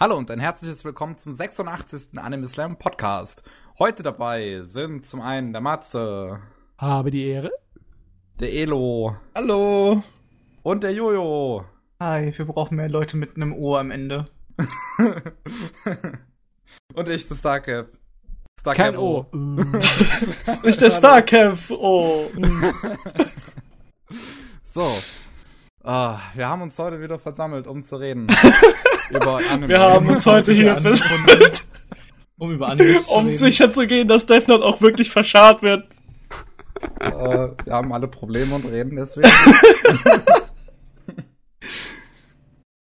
Hallo und ein herzliches Willkommen zum 86. Anime Slam Podcast. Heute dabei sind zum einen der Matze, Habe die Ehre. der Elo Hallo. und der Jojo. Hi, wir brauchen mehr Leute mit einem O am Ende. und ich, das Starkev. Kein O. Ist der Starkev. Oh. So. Ah, wir haben uns heute wieder versammelt, um zu reden. über Anime. Wir haben uns heute hier Anime. versammelt, Um über Animes zu um sicher zu gehen, dass Death Note auch wirklich verscharrt wird. äh, wir haben alle Probleme und reden deswegen.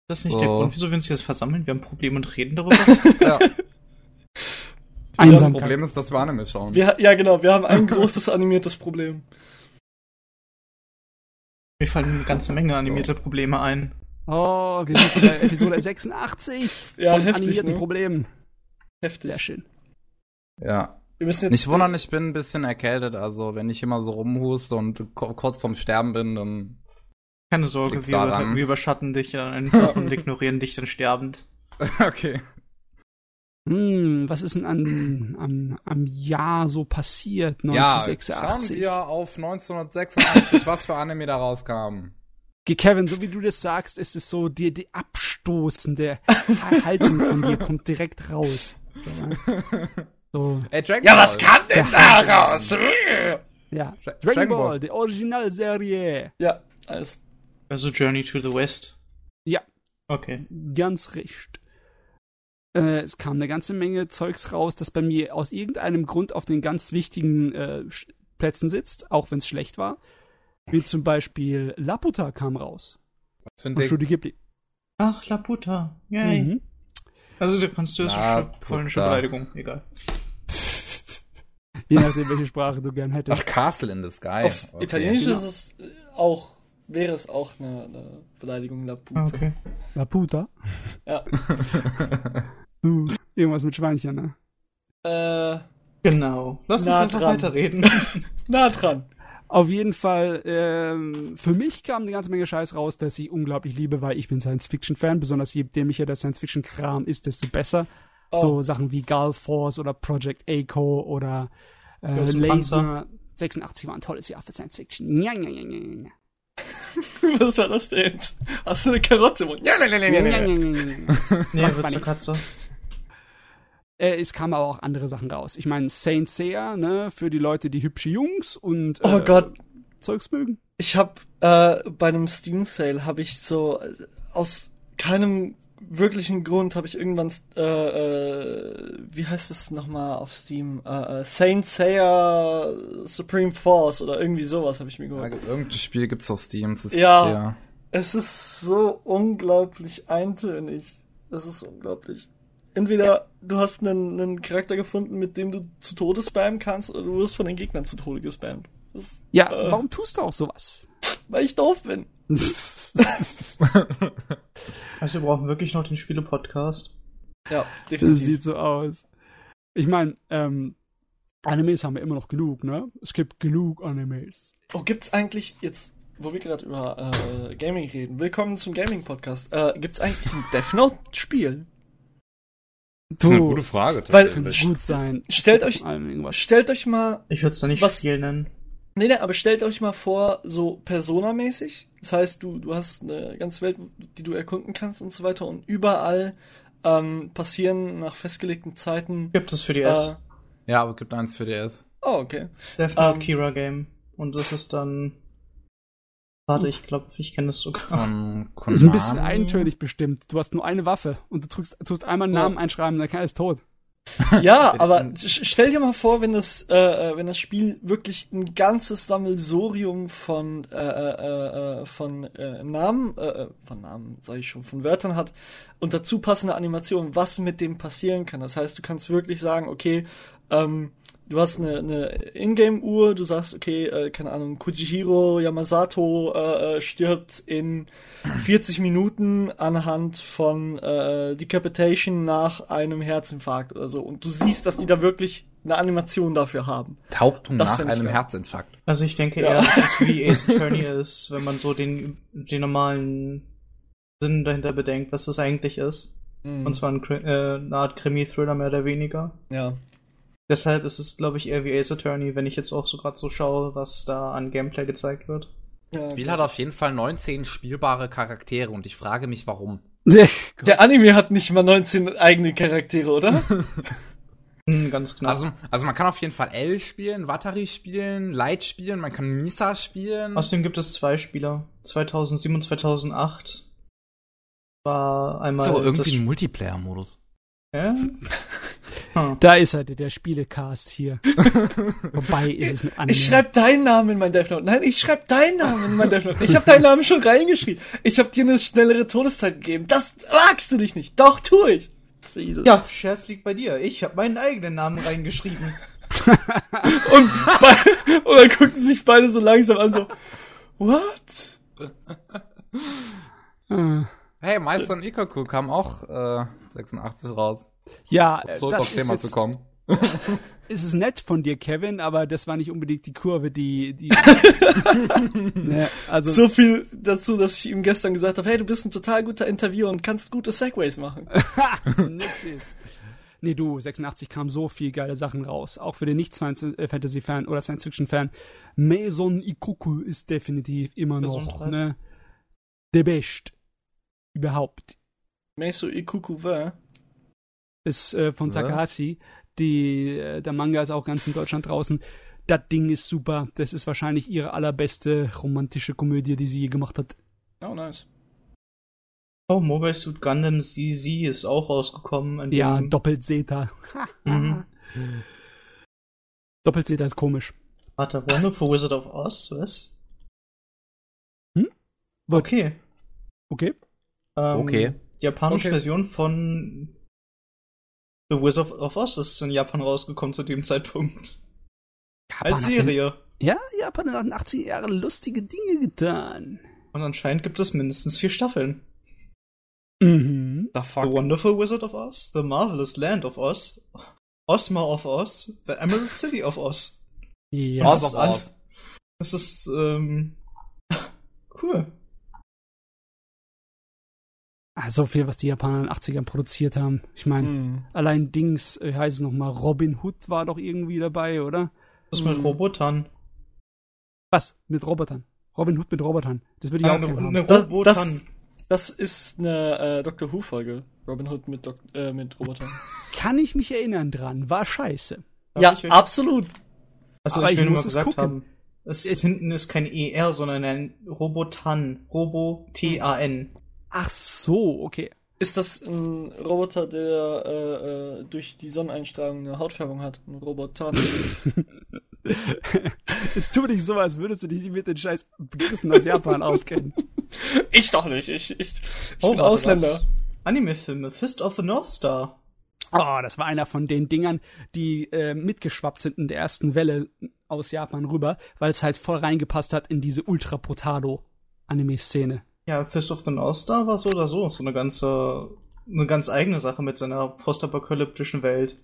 Ist das nicht der So. Grund, wieso wir uns jetzt versammeln? Wir haben Probleme und reden darüber. ja. Das Einsamkeit. Problem ist, dass wir Anime schauen. Wir, ja, genau, wir haben ein großes animiertes Problem. Mir fallen eine ganze Menge animierte Probleme ein. Oh, wir sind bei Episode 86 Ja, von heftig, animierten ne? Problemen. Heftig. Sehr schön. ja. Wir müssen jetzt Nicht wundern, ich bin ein bisschen erkältet, also wenn ich immer so rumhuste und kurz vorm Sterben bin, dann. Keine Sorge, wir, daran? wir überschatten dich dann einfach und ignorieren dich dann sterbend. okay. Hm, was ist denn an, am, am Jahr so passiert? Ja, schauen 1986. wir auf 1986, was für Anime da rauskam. Okay, Kevin, so wie du das sagst, ist es so, die, die abstoßende Haltung von dir kommt direkt raus. So, Ey, Dragon Ja, was kam denn da raus? ja. Dra- Dragon Dragon Ball, Ball. die Originalserie. Ja, alles. Also Journey to the West. Ja. Okay. Ganz recht. Äh, es kam eine ganze Menge Zeugs raus, das bei mir aus irgendeinem Grund auf den ganz wichtigen äh, Plätzen sitzt, auch wenn es schlecht war. Wie zum Beispiel Laputa kam raus. Find Von ich- Studio Ghibli. Ach, Laputa. Yay. Mhm. Also du du Laputa. schon polnische Beleidigung. Egal. Je nachdem, welche Sprache du gern hättest. Ach, Castle in the Sky. Auf Okay. Italienisch Genau. ist es auch, wäre es auch eine, eine Beleidigung, La Pute. Okay. Laputa? Ja. Uh, irgendwas mit Schweinchen, ne? Äh, Genau. Lass uns einfach dran. weiterreden. nah dran. Auf jeden Fall, ähm, für mich kam eine ganze Menge Scheiß raus, dass ich unglaublich liebe, weil ich bin Science-Fiction-Fan, besonders je dämlicher der Science-Fiction-Kram ist, desto besser. Oh. So Sachen wie Gulf Force oder Project Echo oder äh, Großen Laser. Panzer. 86 war ein tolles Jahr für Science-Fiction. Ja, ja, ja, ja, ja. Was war das denn jetzt? Hast du eine Karotte im Mund? Ja, ja, ja, Ja, ja, ja, ja. ja, ja, ja. Nee, wird zur Katze. Äh, es kamen aber auch andere Sachen raus. Ich meine, Saint Seiya, ne, für die Leute, die hübsche Jungs und Oh äh, Gott. Zeugs mögen. Ich habe äh, bei einem Steam Sale habe ich so äh, aus keinem wirklichen Grund habe ich irgendwann äh, äh, wie heißt es nochmal auf Steam äh, äh, Saint Seiya Supreme Force oder irgendwie sowas habe ich mir Ja, geholt. irgendein Spiel gibt's auf Steam. Das ist Ja. sehr- Es ist so unglaublich eintönig. Es ist unglaublich. Entweder du hast einen, einen Charakter gefunden, mit dem du zu Tode spammen kannst, oder du wirst von den Gegnern zu Tode gespammt. Das, Ja, Äh. warum tust du auch sowas? weil ich doof bin. Also wir brauchen wirklich noch den Spiele-Podcast. Ja, Das definitiv. sieht so aus. Ich meine, ähm, Animes haben wir immer noch genug, ne? Es gibt genug Animes. Oh, gibt's eigentlich jetzt, wo wir gerade über äh, Gaming reden, willkommen zum Gaming-Podcast, äh, gibt's eigentlich ein Death Note-Spiel? Das ist eine Du, gute Frage. Weil- gut sein. Stellt euch-. Stellt euch mal, Ich würde es da nicht Was- Spiel nennen. nee, nee, aber stellt euch mal vor, so Persona-mäßig. Das heißt, du, du hast eine ganze Welt, die du erkunden kannst und so weiter und überall ähm, passieren nach festgelegten Zeiten. Gibt es für die Äh, S. Ja, aber es gibt eins für DS. oh, okay. Death ähm, Kira Game. Und das ist dann. Warte, ich glaube, ich kenne das sogar. Von Konami. Ist ein bisschen eintönig bestimmt. Du hast nur eine Waffe und du drückst, tust einmal einen. Namen einschreiben, dann ist tot. Ja, aber stell dir mal vor, wenn das, äh, äh, wenn das Spiel wirklich ein ganzes Sammelsurium von äh, äh, äh, von äh, Namen, äh, äh, von Namen sage ich schon, von Wörtern hat und dazu passende Animationen, was mit dem passieren kann. Das heißt, du kannst wirklich sagen, okay, ähm, du hast eine, eine Ingame-Uhr, du sagst, okay, äh, keine Ahnung, Kujihiro Yamasato äh, äh, stirbt in 40 Minuten anhand von äh, Decapitation nach einem Herzinfarkt oder so. Und du siehst, dass die da wirklich eine Animation dafür haben. Taubtung Das nach einem geil. Herzinfarkt. Also ich denke Ja. eher, dass es wie Ace Attorney ist, wenn man so den, den normalen Sinn dahinter bedenkt, was das eigentlich ist. Mhm. Und zwar ein, Kri- äh, eine Art Krimi-Thriller mehr oder weniger. ja. Deshalb ist es, glaube ich, eher wie Ace Attorney, wenn ich jetzt auch so gerade so schaue, was da an Gameplay gezeigt wird. ja. Das Spiel hat auf jeden Fall 19 spielbare Charaktere und ich frage mich, warum. Der Anime hat nicht mal 19 eigene Charaktere, oder? Hm, ganz knapp. Also, also man kann auf jeden Fall L spielen, Watari spielen, Light spielen, man kann Misa spielen. Außerdem gibt es zwei Spieler. 2007 und 2008 war einmal. so, irgendwie ein Multiplayer-Modus. Ja? Hm. Da ist er, der Spielecast hier. Vorbei ist es mit Anime. Ich schreib deinen Namen in mein Death Note. Nein, ich schreib deinen Namen in mein Death Note. Ich habe deinen Namen schon reingeschrieben. Ich habe dir eine schnellere Todeszeit gegeben. Das wagst du dich nicht. Doch, tu ich. Jesus. Ja, Scherz liegt bei dir. Ich habe meinen eigenen Namen reingeschrieben. Und, bei, und dann gucken sich beide so langsam an, so, what? Ah. Hey, Meister und Ikaku kam auch äh, 86 raus. Ja, äh, Zurück das aufs ist, Thema jetzt, zu kommen. ist es nett von dir, Kevin, aber das war nicht unbedingt die Kurve, die, die ne, also So viel dazu, dass ich ihm gestern gesagt habe, hey, du bist ein total guter Interviewer und kannst gute Segways machen. Nee, du, 86 kam so viel geile Sachen raus. Auch für den Nicht-Fantasy-Fan oder Science-Fiction-Fan. Maison Ikoku ist definitiv immer noch, ne, der Best. Überhaupt. Meiso Ikuku wa? Ist äh, von? Takahashi. Die, äh, der Manga ist auch ganz in Deutschland draußen. Das Ding ist super. Das ist wahrscheinlich ihre allerbeste romantische Komödie, die sie je gemacht hat. Oh, nice. Oh, Mobile Suit Gundam ZZ ist auch rausgekommen. in Ja, dem- doppelt Zeta. Mhm. Doppelt Zeta ist komisch. Warte, Wonderful Wizard of Oz, was? Hm? Okay. Okay. Ähm, Okay. Die japanische Okay. Version von The Wizard of Oz ist in Japan rausgekommen zu dem Zeitpunkt. Japan Als Serie. Ja, Japan hat in den 80er Jahren lustige Dinge getan. Und anscheinend gibt es mindestens vier Staffeln. Mhm. The The Wonderful Wizard of Oz, The Marvelous Land of Oz, Ozma of Oz, The Emerald City of Oz. Ja. Was? Oz of Oz. Das ist, ähm, cool. Ah, so viel, was die Japaner in den 80ern produziert haben. Ich meine, Hm. allein Dings, äh, heißt es nochmal, Robin Hood war doch irgendwie dabei, oder? Das ist mit Mhm. Robotern. Was? Mit Robotern. Robin Hood mit Robotern. Das würde ich Ja, auch gerne haben. eine Das- Robotern. Das ist eine äh, Doctor Who-Folge. Robin Hood mit, Dok äh, mit Robotern. Kann ich mich erinnern dran. War scheiße. Ja, ich euch- absolut. Also aber ich ich will muss mal es gesagt gucken. haben, es ist hinten ist kein ER, sondern ein Robotan. Robo-T-A-N. Ach so, okay. Ist das ein Roboter, der äh, äh, durch die Sonneneinstrahlung eine Hautfärbung hat? Ein Roboter. Jetzt tu nicht so, als würdest du dich mit den scheiß Begriffen aus Japan auskennen. ich doch nicht. Ich, ich, ich Oh, bin Ausländer. Anime-Filme. Fist of the North Star. Oh, das war einer von den Dingern, die äh, mitgeschwappt sind in der ersten Welle aus Japan rüber, weil es halt voll reingepasst hat in diese Ultra Potado Anime-Szene. Ja, Fist of the North Star war so oder so. So eine ganze, eine ganz eigene Sache mit seiner postapokalyptischen Welt.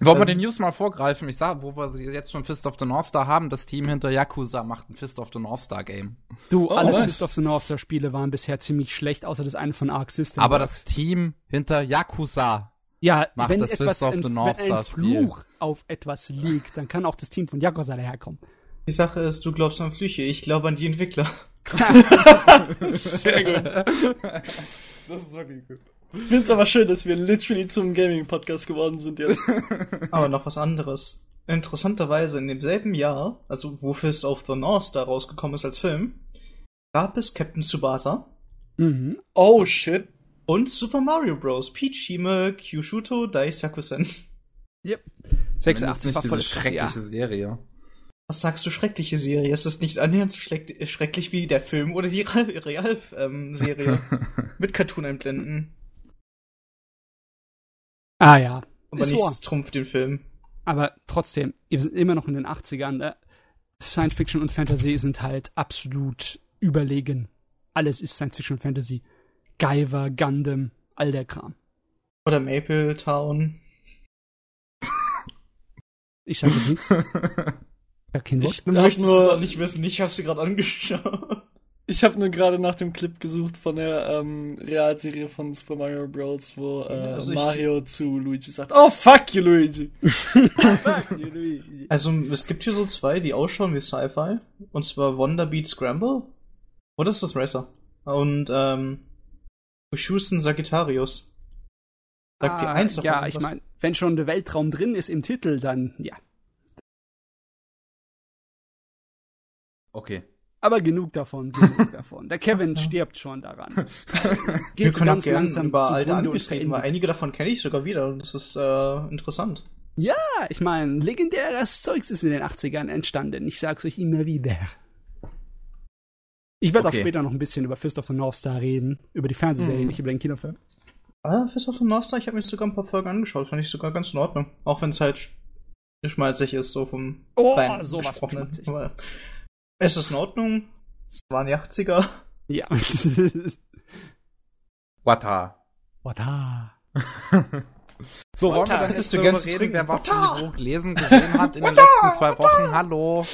Wollen wir Ähm, den News mal vorgreifen? Ich sag, wo wir jetzt schon Fist of the North Star haben, das Team hinter Yakuza macht ein Fist of the North Star Game. Du, Oh, alle nice. Fist of the North Star Spiele waren bisher ziemlich schlecht, außer das eine von Arc System. Aber das Team hinter Yakuza. ja, macht wenn das etwas, Fist of ein, the North wenn ein Star Spiel. Fluch auf etwas liegt, dann kann auch das Team von Yakuza daherkommen. Die Sache ist, du glaubst an Flüche, ich glaube an die Entwickler. Sehr gut. Das ist wirklich gut. Ich find's aber schön, dass wir literally zum Gaming-Podcast geworden sind jetzt. Aber noch was anderes. Interessanterweise in demselben Jahr, also wo Fist of the North Star rausgekommen ist als Film, gab es Captain Tsubasa Mhm. Oh shit. und Super Mario Bros. Peach Hime Kyushuto Dai Sakusen. Yep. Zumindest 86 war nicht voll schreckliche Serie. Was sagst du, schreckliche Serie? Es ist nicht annähernd so schleck- schrecklich wie der Film oder die Real-Serie mit Cartoon-Einblenden. Ah ja. Aber Ist nichts trumpft den Film. Aber trotzdem, wir sind immer noch in den 80ern. Ne? Science Fiction und Fantasy sind halt absolut überlegen. Alles ist Science Fiction und Fantasy. Guyver, Gundam, all der Kram. Oder Maple Town. Ich sag jetzt nichts. Ja, kein Wort. Ich möchte nur- es auch nicht wissen, ich habe sie gerade angeschaut. Ich habe nur gerade nach dem Clip gesucht von der ähm, Realserie von Super Mario Bros., wo äh, Also ich- Mario zu Luigi sagt, oh fuck you, Luigi. Also, es gibt hier so zwei, die ausschauen wie Sci-Fi. Und zwar Wonder Beat Scramble. Oder ist das Racer? Und, ähm, Ushusen Sagittarius. Sagt die Ah, eins davon Ja, ich meine, wenn schon der Weltraum drin ist im Titel, dann ja. Okay. Aber genug davon, genug davon. Der Kevin stirbt schon daran. Wir Geht so können auch ganz gerne langsam über alte Animes reden, weil verendet. einige davon kenne ich sogar wieder und das ist äh, interessant. Ja, ich meine, legendäres Zeugs ist in den 80ern entstanden. Ich sag's euch immer wieder. Ich werde Okay. auch später noch ein bisschen über Fist of the North Star reden, über die Fernsehserie, Mhm. nicht über den Kinofilm. Ah, Fist of the North Star, ich habe mir sogar ein paar Folgen angeschaut, fand ich sogar ganz in Ordnung. Auch wenn es halt sch- schmalzig ist, so vom Oh, sowas von schmalzig. Aber Es ist in Ordnung. Es waren die 80er. Ja. Wata. Wada. So, wollen wir Wata. dann Hättest jetzt du darüber reden, wer was Wata. im Buch lesen gesehen hat in den letzten zwei Wochen? Hallo.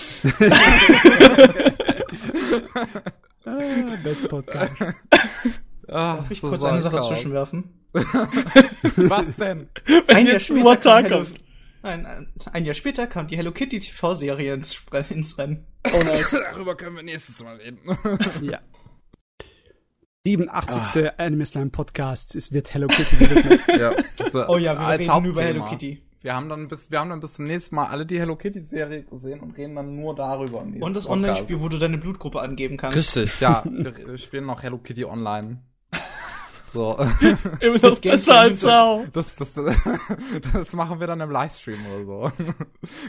Ah, Best Podcast. Ah, Darf ich so kurz eine Sache zwischenwerfen? Was denn? Wenn Ein jetzt kam Hello- kommt. Nein, ein- ein Jahr später kam die Hello Kitty TV-Serie ins, Spre- ins Rennen. Oh nice. Darüber können wir nächstes Mal reden. Ja. 87. Anime Slime Podcast. Es wird Hello Kitty gewidmet. ja. So, Oh ja, wir als reden nur über Hauptthema. Hello Kitty. Wir haben dann bis, wir haben dann bis zum nächsten Mal alle die Hello Kitty Serie gesehen und reden dann nur darüber. Und das. Online-Spiel, wo du deine Blutgruppe angeben kannst. Richtig, ja. Wir spielen noch Hello Kitty Online. So. Immer noch besser als nimmt das- Sau. Das, das, das machen wir dann im Livestream oder so.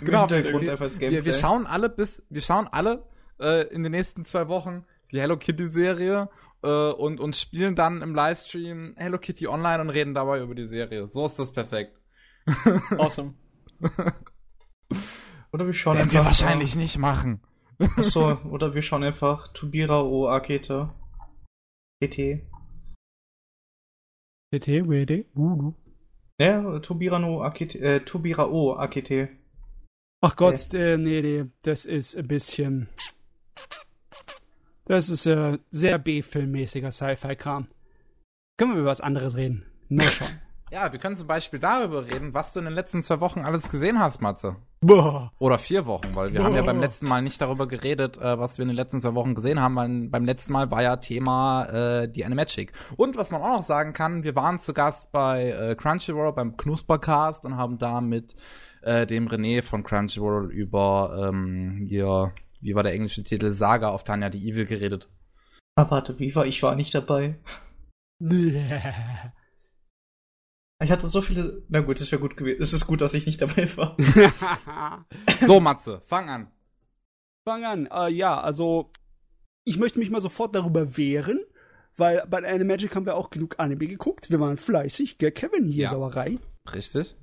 genau, wir, wir, wir, schauen alle bis, wir schauen alle äh, in den nächsten zwei Wochen die Hello Kitty Serie äh, und, und spielen dann im Livestream Hello Kitty Online und reden dabei über die Serie. So ist das perfekt. Awesome. Oder wir schauen Werden einfach. wir wahrscheinlich nicht machen. Äh, achso, oder wir schauen einfach Tubira o Akete. GT. TT, WD, Voodoo. Ja, Tubira no Akete, äh, Tubira o Akete. Ach Gott, äh, nee, nee, das ist ein bisschen. Das ist äh, sehr B-Filmmäßiger Sci-Fi-Kram. Können wir über was anderes reden? Nur schon. Ja, wir können zum Beispiel darüber reden, was du in den letzten zwei Wochen alles gesehen hast, Matze. Boah. Oder vier Wochen, weil wir haben ja beim letzten Mal nicht darüber geredet, äh, was wir in den letzten zwei Wochen gesehen haben. Weil beim letzten Mal war ja Thema äh, die Animagic. Und was man auch noch sagen kann, wir waren zu Gast bei äh, Crunchyroll beim Knuspercast und haben da mit äh, dem René von Crunchyroll über ähm, hier, wie war der englische Titel, Saga auf Tanya die Evil geredet. Ah, warte, wie war ich war nicht dabei. Ich hatte so viele. Na gut, es wäre gut gewesen. Es ist gut, dass ich nicht dabei war. So, Matze, fang an. Fang an. Äh, ja, also ich möchte mich mal sofort darüber wehren, weil bei Animagic haben wir auch genug Anime geguckt. Wir waren fleißig, gell, Kevin hier, Ja. Sauerei. Richtig?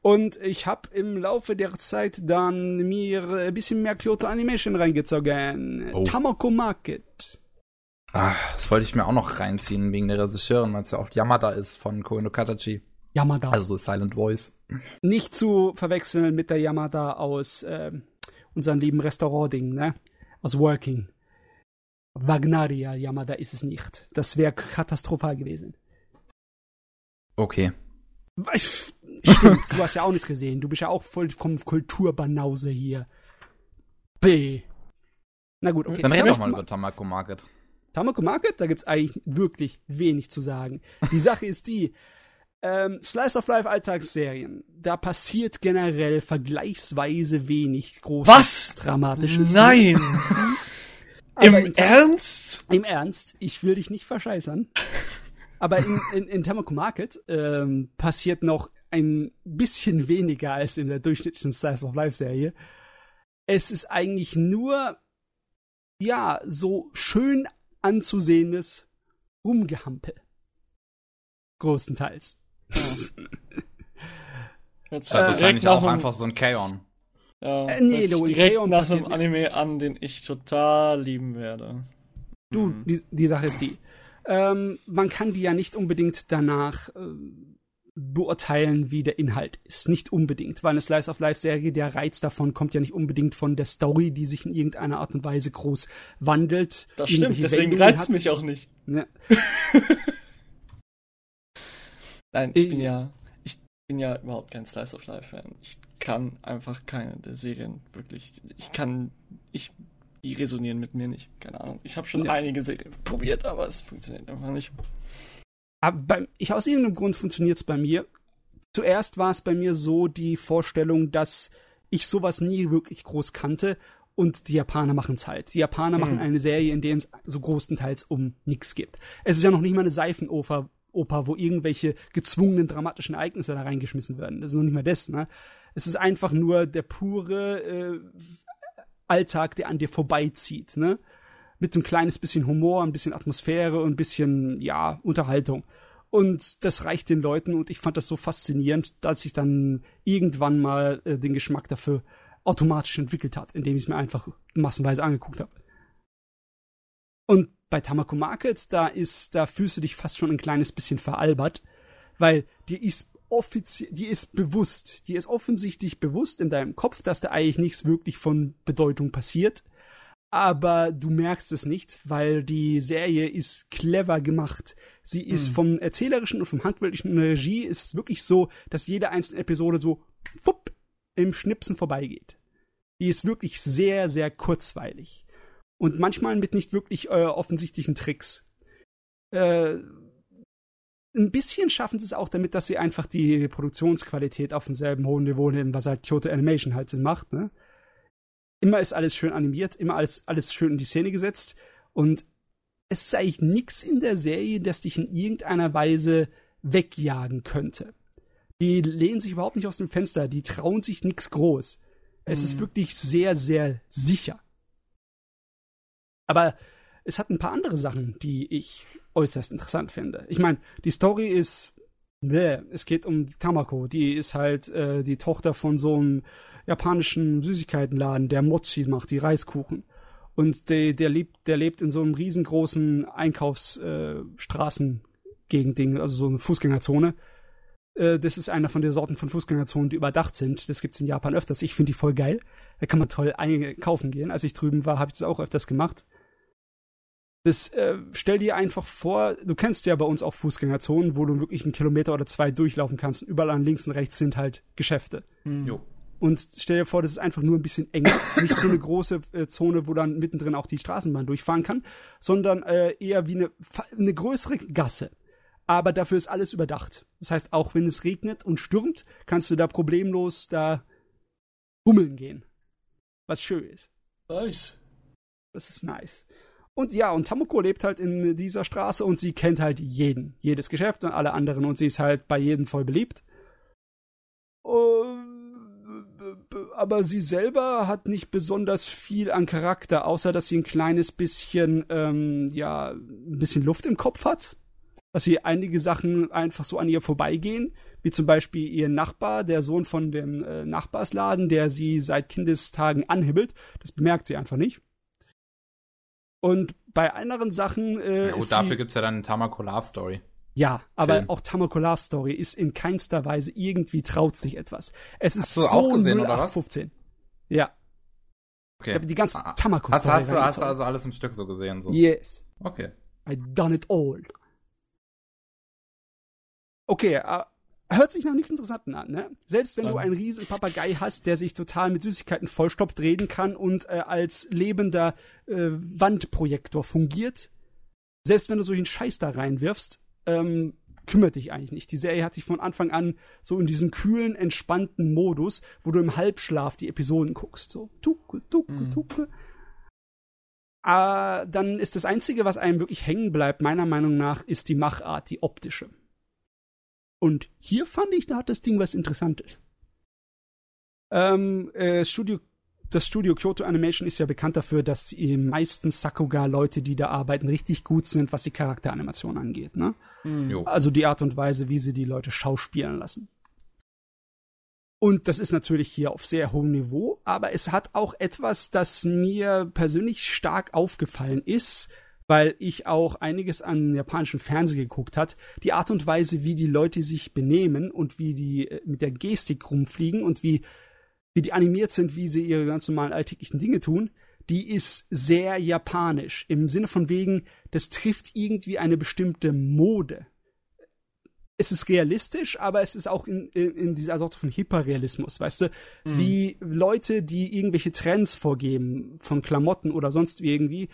Und ich habe im Laufe der Zeit dann mir ein bisschen mehr Kyoto Animation reingezogen. Oh. Tamako Market. Ah, das wollte ich mir auch noch reinziehen wegen der Regisseurin, weil es ja auch Yamada ist von Koeno Katachi. Yamada. Also Silent Voice. Nicht zu verwechseln mit der Yamada aus ähm, unserem lieben Restaurant-Ding, ne? Aus Working. Wagnaria Yamada ist es nicht. Das wäre katastrophal gewesen. Okay. Stimmt, du hast ja auch nichts gesehen. Du bist ja auch vollkommen Kulturbanause hier. B. Na gut, okay. Dann Ich red doch mal über Tamako Market. Tamako Market, da gibt's eigentlich wirklich wenig zu sagen. Die Sache ist die, ähm, Slice of Life Alltagsserien, da passiert generell vergleichsweise wenig großes Was? Dramatisches. Nein! Im Tam- Ernst? Im Ernst, ich will dich nicht verscheißern. Aber in, in, in Tamako Market ähm, passiert noch ein bisschen weniger als in der durchschnittlichen Slice of Life Serie. Es ist eigentlich nur, ja, so schön anzusehendes Rumgehampel. Großenteils. Jetzt Das ist Äh, wahrscheinlich auch einfach so ein Kaon. Ja, Äh, nee, Louis direkt nach einem Anime an, den ich total lieben werde. Du, Mhm. die, die Sache ist die. Ähm, man kann die ja nicht unbedingt danach ähm, beurteilen, wie der Inhalt ist. Nicht unbedingt, weil eine Slice of Life Serie, der Reiz davon kommt ja nicht unbedingt von der Story, die sich in irgendeiner Art und Weise groß wandelt. Das stimmt, deswegen reizt mich auch nicht. Ja. Nein, ich bin ja, ich bin ja überhaupt kein Slice of Life Fan. Ich kann einfach keine der Serien wirklich, ich kann, ich, die resonieren mit mir nicht. Keine Ahnung. Ich habe schon ja. einige Serien probiert, aber es funktioniert einfach nicht. Aber bei, ich, aus irgendeinem Grund funktioniert es bei mir. Zuerst war es bei mir so die Vorstellung, dass ich sowas nie wirklich groß kannte und die Japaner machen es halt. Die Japaner mhm. machen eine Serie, in der es so großenteils um nichts geht. Es ist ja noch nicht mal eine Seifenoper, Oper, wo irgendwelche gezwungenen dramatischen Ereignisse da reingeschmissen werden. Das ist noch nicht mal das, ne? Es ist einfach nur der pure äh, Alltag, der an dir vorbeizieht, ne? Mit so ein kleines bisschen Humor, ein bisschen Atmosphäre und ein bisschen, ja, Unterhaltung. Und das reicht den Leuten und ich fand das so faszinierend, dass ich dann irgendwann mal äh, den Geschmack dafür automatisch entwickelt hat, indem ich es mir einfach massenweise angeguckt habe. Und bei Tamako Market, da ist, da fühlst du dich fast schon ein kleines bisschen veralbert, weil dir ist offiziell, die ist bewusst, die ist offensichtlich bewusst in deinem Kopf, dass da eigentlich nichts wirklich von Bedeutung passiert aber du merkst es nicht, weil die Serie ist clever gemacht. Sie ist mhm. vom erzählerischen und vom handwerklichen Regie ist wirklich so, dass jede einzelne Episode so fupp, im Schnipsen vorbeigeht. Die ist wirklich sehr, sehr kurzweilig. Und manchmal mit nicht wirklich äh, offensichtlichen Tricks. Äh, ein bisschen schaffen sie es auch damit, dass sie einfach die Produktionsqualität auf demselben hohen Niveau nehmen, was halt Kyoto Animation halt Sinn macht, ne? Immer ist alles schön animiert, immer alles, alles schön in die Szene gesetzt. Und es ist eigentlich nichts in der Serie, das dich in irgendeiner Weise wegjagen könnte. Die lehnen sich überhaupt nicht aus dem Fenster, die trauen sich nichts groß. Es mhm. ist wirklich sehr, sehr sicher. Aber es hat ein paar andere Sachen, die ich äußerst interessant finde. Ich meine, die Story ist, bläh, es geht um Tamako, die ist halt äh, die Tochter von so einem japanischen Süßigkeitenladen, der Mochi macht, die Reiskuchen. Und der, der, lebt, der lebt in so einem riesengroßen Einkaufsstraßengegend-Ding, äh, also so eine Fußgängerzone. Äh, das ist einer von der Sorten von Fußgängerzonen, die überdacht sind. Das gibt's in Japan öfters. Ich finde die voll geil. Da kann man toll einkaufen gehen. Als ich drüben war, habe ich das auch öfters gemacht. Das äh, stell dir einfach vor, du kennst ja bei uns auch Fußgängerzonen, wo du wirklich einen Kilometer oder zwei durchlaufen kannst. Überall an links und rechts sind halt Geschäfte. Mhm. Jo. Und stell dir vor, das ist einfach nur ein bisschen eng. Nicht so eine große äh, Zone, wo dann mittendrin auch die Straßenbahn durchfahren kann, sondern äh, eher wie eine, eine größere Gasse. Aber dafür ist alles überdacht. Das heißt, auch wenn es regnet und stürmt, kannst du da problemlos da bummeln gehen. Was schön ist. Nice. Das ist nice. Und ja, und Tamoko lebt halt in dieser Straße und sie kennt halt jeden, jedes Geschäft und alle anderen und sie ist halt bei jedem voll beliebt. Und aber sie selber hat nicht besonders viel an Charakter, außer dass sie ein kleines bisschen, ähm, ja, ein bisschen Luft im Kopf hat. Dass sie einige Sachen einfach so an ihr vorbeigehen, wie zum Beispiel ihr Nachbar, der Sohn von dem äh, Nachbarsladen, der sie seit Kindestagen anhibbelt. Das bemerkt sie einfach nicht. Und bei anderen Sachen. Äh, ja, gut, dafür gibt's ja dann Tamako Love Story. Ja, aber Film. auch Tamako Love Story ist in keinster Weise irgendwie traut sich etwas. Es ist so gesehen, 0815. Ja. Okay. Ich habe die ganzen ah, Tamako hast, hast, du, hast du also alles im Stück so gesehen? So. Yes. Okay. I done it all. Okay, uh, hört sich nach nichts Interessanten an, ne? Selbst wenn Dann. du einen riesen Papagei hast, der sich total mit Süßigkeiten vollstopft reden kann und äh, als lebender äh, Wandprojektor fungiert, selbst wenn du solchen Scheiß da reinwirfst, ähm, kümmert dich eigentlich nicht. Die Serie hat dich von Anfang an so in diesem kühlen, entspannten Modus, wo du im Halbschlaf die Episoden guckst. So, tuke, tuke, mhm. tuke. Äh, dann ist das Einzige, was einem wirklich hängen bleibt, meiner Meinung nach, ist die Machart, die optische. Und hier fand ich, da hat das Ding was Interessantes. Ähm, äh, Studio das Studio Kyoto Animation ist ja bekannt dafür, dass die meisten Sakuga-Leute, die da arbeiten, richtig gut sind, was die Charakteranimation angeht. Ne? Mhm. Also die Art und Weise, wie sie die Leute schauspielen lassen. Und das ist natürlich hier auf sehr hohem Niveau, aber es hat auch etwas, das mir persönlich stark aufgefallen ist, weil ich auch einiges an japanischen Fernsehen geguckt hat. Die Art und Weise, wie die Leute sich benehmen und wie die äh, mit der Gestik rumfliegen und wie, wie die animiert sind, wie sie ihre ganz normalen alltäglichen Dinge tun, die ist sehr japanisch. Im Sinne von wegen, das trifft irgendwie eine bestimmte Mode. Es ist realistisch, aber es ist auch in, in, in dieser Sorte von Hyperrealismus, weißt du? Mhm. Wie Leute, die irgendwelche Trends vorgeben, von Klamotten oder sonst wie irgendwie,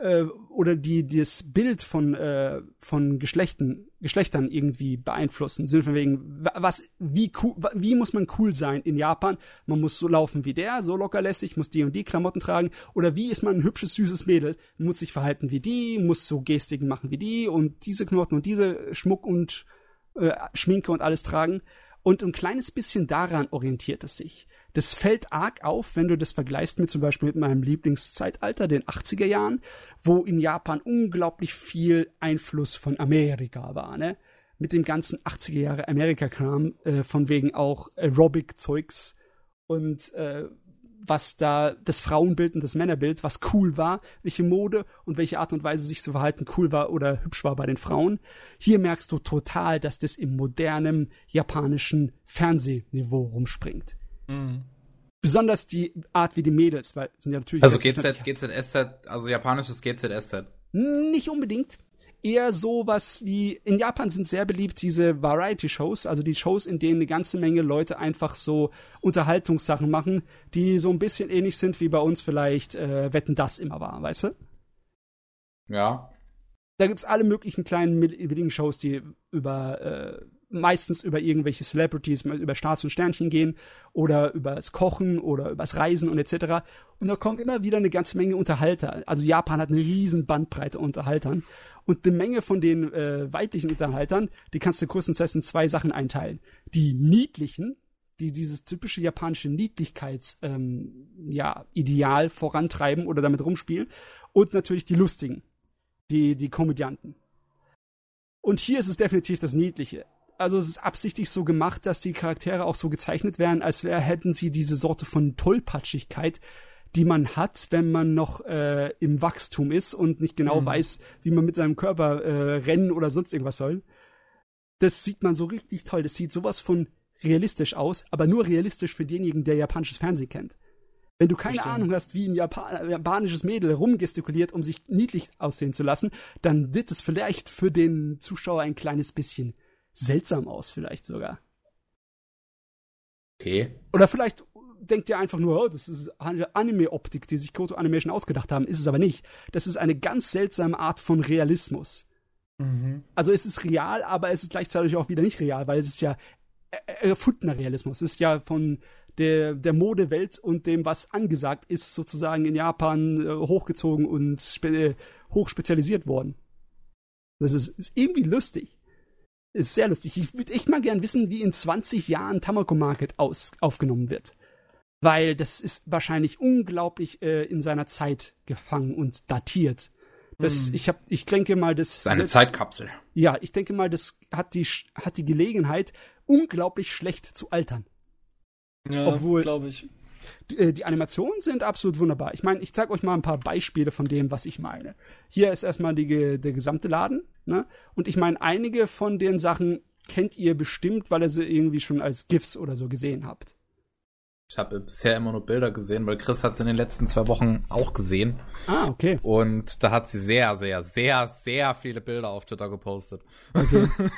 äh, oder die das Bild von äh, von Geschlechten Geschlechtern irgendwie beeinflussen. Sind von wegen was wie cool, wie muss man cool sein in Japan? Man muss so laufen wie der, so lockerlässig, muss die und die Klamotten tragen oder wie ist man ein hübsches süßes Mädel? Muss sich verhalten wie die, muss so Gestiken machen wie die und diese Knoten und diese Schmuck und äh, Schminke und alles tragen. Und ein kleines bisschen daran orientiert es sich. Das fällt arg auf, wenn du das vergleichst mit zum Beispiel mit meinem Lieblingszeitalter, den 80er Jahren, wo in Japan unglaublich viel Einfluss von Amerika war, ne? Mit dem ganzen 80er Jahre Amerika-Kram, äh, von wegen auch Aerobic-Zeugs und äh, was da das Frauenbild und das Männerbild, was cool war, welche Mode und welche Art und Weise sich zu verhalten cool war oder hübsch war bei den Frauen. Hier merkst du total, dass das im modernen japanischen Fernsehniveau rumspringt. Mhm. Besonders die Art wie die Mädels, weil sind ja natürlich. Also GZ, GZSZ, also japanisches GZSZ. Nicht unbedingt. Eher sowas wie, in Japan sind sehr beliebt diese Variety-Shows, also die Shows, in denen eine ganze Menge Leute einfach so Unterhaltungssachen machen, die so ein bisschen ähnlich sind wie bei uns vielleicht äh, Wetten das immer war, weißt du? Ja. Da gibt's alle möglichen kleinen Shows, die über äh, meistens über irgendwelche Celebrities, über Stars und Sternchen gehen oder übers Kochen oder übers Reisen und etc. Und da kommt immer wieder eine ganze Menge Unterhalter. Also Japan hat eine riesen Bandbreite Unterhaltern. Und eine Menge von den äh, weiblichen Unterhaltern, die kannst du größtenteils in zwei Sachen einteilen. Die niedlichen, die dieses typische japanische Niedlichkeits ähm, ja, Ideal vorantreiben oder damit rumspielen. Und natürlich die lustigen, die, die Komödianten. Und hier ist es definitiv das Niedliche also es ist absichtlich so gemacht, dass die Charaktere auch so gezeichnet werden, als wär, hätten sie diese Sorte von Tollpatschigkeit, die man hat, wenn man noch äh, im Wachstum ist und nicht genau mhm. weiß, wie man mit seinem Körper äh, rennen oder sonst irgendwas soll. Das sieht man so richtig toll. Das sieht sowas von realistisch aus, aber nur realistisch für denjenigen, der japanisches Fernsehen kennt. Wenn du keine Verstehen. Ahnung hast, wie ein Japan japanisches Mädel rumgestikuliert, um sich niedlich aussehen zu lassen, dann wird es vielleicht für den Zuschauer ein kleines bisschen seltsam aus, vielleicht sogar. Okay. Oder vielleicht denkt ihr einfach nur, oh, das ist Anime-Optik, die sich Koto Animation ausgedacht haben. Ist es aber nicht. Das ist eine ganz seltsame Art von Realismus. Mhm. Also es ist real, aber es ist gleichzeitig auch wieder nicht real, weil es ist ja erfundener Realismus. Es ist ja von der, der Modewelt und dem, was angesagt ist, sozusagen in Japan äh, hochgezogen und spe hoch spezialisiert worden. Das ist, ist irgendwie lustig. Ist sehr lustig. Ich würde echt mal gern wissen, wie in 20 Jahren Tamako Market aus, aufgenommen wird. Weil das ist wahrscheinlich unglaublich äh, in seiner Zeit gefangen und datiert. Das, hm. ich, hab, ich denke mal, das, das ist eine Zeitkapsel. Ja, ich denke mal, das hat die, hat die Gelegenheit, unglaublich schlecht zu altern. Ja, Obwohl, glaube ich. Die, äh, die, Animationen sind absolut wunderbar. Ich meine, ich zeige euch mal ein paar Beispiele von dem, was ich meine. Hier ist erstmal die, der gesamte Laden. Ne? Und ich meine, einige von den Sachen kennt ihr bestimmt, weil ihr sie irgendwie schon als GIFs oder so gesehen habt. Ich habe bisher immer nur Bilder gesehen, weil Chris hat es in den letzten zwei Wochen auch gesehen. Ah, okay. Und da hat sie sehr, sehr, sehr, sehr viele Bilder auf Twitter gepostet. Okay.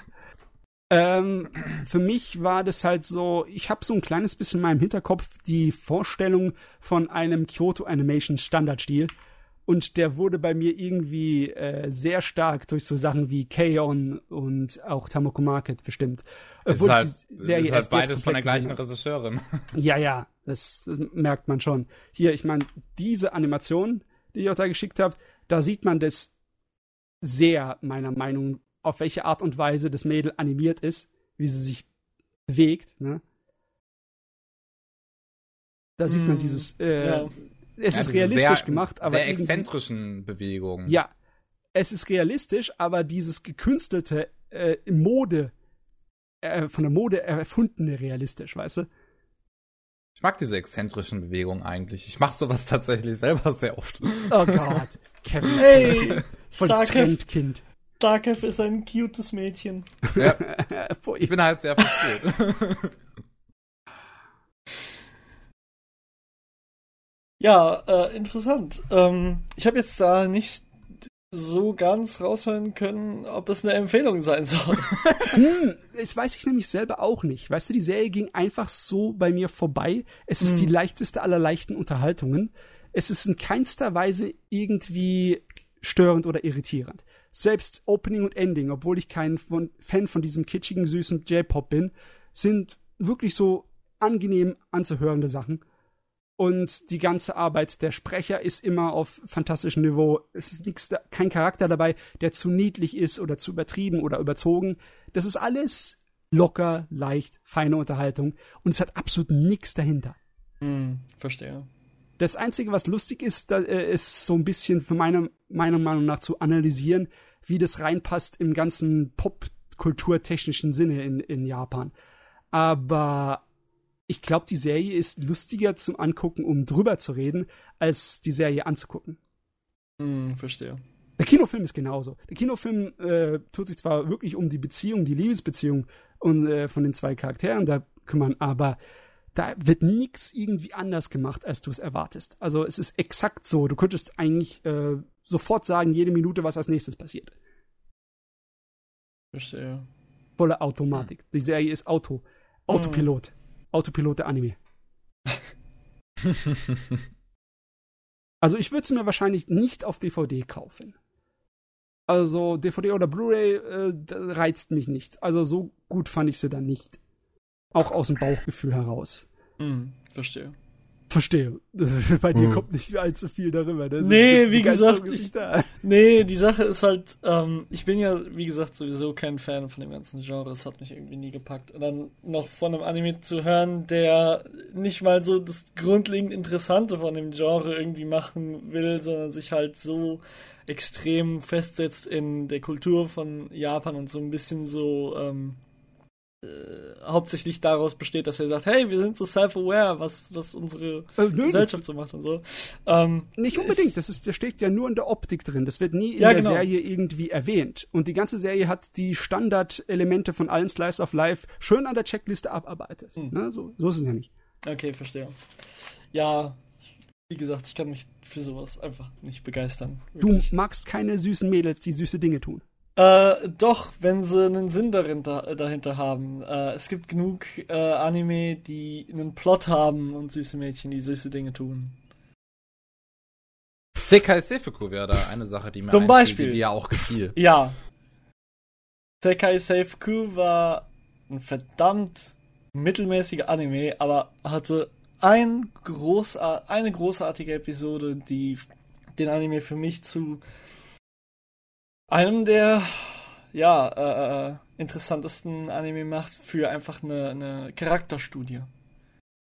ähm, für mich war das halt so, ich habe so ein kleines bisschen in meinem Hinterkopf die Vorstellung von einem Kyoto Animation Standardstil. Und der wurde bei mir irgendwie äh, sehr stark durch so Sachen wie K-On! und auch Tamoko Market bestimmt. Es ist halt, Serie ist halt beides von der gleichen Regisseurin. Ja, ja, das, das merkt man schon. Hier, ich meine, diese Animation, die ich auch da geschickt habe, da sieht man das sehr, meiner Meinung, auf welche Art und Weise das Mädel animiert ist, wie sie sich bewegt. Ne? Da sieht man hm, dieses äh, ja es ja, ist realistisch sehr, gemacht, aber. Sehr exzentrischen Bewegungen. Ja. Es ist realistisch, aber dieses gekünstelte äh, Mode, äh, von der Mode erfundene realistisch, weißt du? Ich mag diese exzentrischen Bewegungen eigentlich. Ich mache sowas tatsächlich selber sehr oft. Oh Gott. Kevin. Hey, Voll das Trendkind. Starkev ist ein cutes Mädchen. Ja. ich bin halt sehr frustriert. ja, äh, interessant. Ähm, ich habe jetzt da nicht so ganz raushören können, ob es eine Empfehlung sein soll. hm, das weiß ich nämlich selber auch nicht. Weißt du, die Serie ging einfach so bei mir vorbei. Es ist hm. die leichteste aller leichten Unterhaltungen. Es ist in keinster Weise irgendwie störend oder irritierend. Selbst Opening und Ending, obwohl ich kein Fan von diesem kitschigen, süßen J-Pop bin, sind wirklich so angenehm anzuhörende Sachen und die ganze Arbeit der Sprecher ist immer auf fantastischem Niveau. Es ist nix, kein Charakter dabei, der zu niedlich ist oder zu übertrieben oder überzogen. Das ist alles locker, leicht, feine Unterhaltung und es hat absolut nichts dahinter. Hm, verstehe. Das Einzige, was lustig ist, da, äh, ist so ein bisschen für meine, meiner Meinung nach zu analysieren, wie das reinpasst im ganzen Popkulturtechnischen Sinne in, in Japan. Aber ich glaube, die Serie ist lustiger zum Angucken, um drüber zu reden, als die Serie anzugucken. Hm, verstehe. Der Kinofilm ist genauso. Der Kinofilm äh, tut sich zwar wirklich um die Beziehung, die Liebesbeziehung und, äh, von den zwei Charakteren da kümmern, aber da wird nichts irgendwie anders gemacht, als du es erwartest. Also es ist exakt so. Du könntest eigentlich äh, sofort sagen, jede Minute, was als nächstes passiert. Verstehe. Volle Automatik. Die Serie ist Auto. Autopilot. Hm. Autopilot der Anime. also ich würde es mir wahrscheinlich nicht auf DVD kaufen. Also DVD oder Blu-ray äh, reizt mich nicht. Also so gut fand ich sie dann nicht. Auch aus dem Bauchgefühl heraus. Hm, verstehe. Verstehe. Bei dir hm. kommt nicht allzu viel darüber. Ne? nee, wie gesagt, ich, nee, die Sache ist halt, ähm, ich bin ja, wie gesagt, sowieso kein Fan von dem ganzen Genre. Es hat mich irgendwie nie gepackt. Und dann noch von einem Anime zu hören, der nicht mal so das grundlegend Interessante von dem Genre irgendwie machen will, sondern sich halt so extrem festsetzt in der Kultur von Japan und so ein bisschen so, ähm, äh, hauptsächlich daraus besteht, dass er sagt, hey, wir sind so self-aware, was, was unsere äh, Gesellschaft so macht und so. Ähm, Nicht unbedingt, das ist, das steht ja nur in der Optik drin. Das wird nie in ja, der genau. Serie irgendwie erwähnt. Und die ganze Serie hat die Standardelemente von allen Slice of Life schön an der Checkliste abarbeitet. Hm. Ne? So, so ist es ja nicht. Okay, verstehe. Ja, wie gesagt, ich kann mich für sowas einfach nicht begeistern. Wirklich. Du magst keine süßen Mädels, die süße Dinge tun. Äh, doch, wenn sie einen Sinn dahinter, dahinter haben. Äh, es gibt genug äh, Anime, die einen Plot haben und süße Mädchen, die süße Dinge tun. Sekai Seifuku wäre da eine Sache, die mir Zum Beispiel. die dir auch gefiel. Ja. Sekai Seifuku war ein verdammt mittelmäßiger Anime, aber hatte ein großar eine großartige Episode, die den Anime für mich zu einem der ja, äh, äh, interessantesten Anime macht für einfach eine, eine Charakterstudie.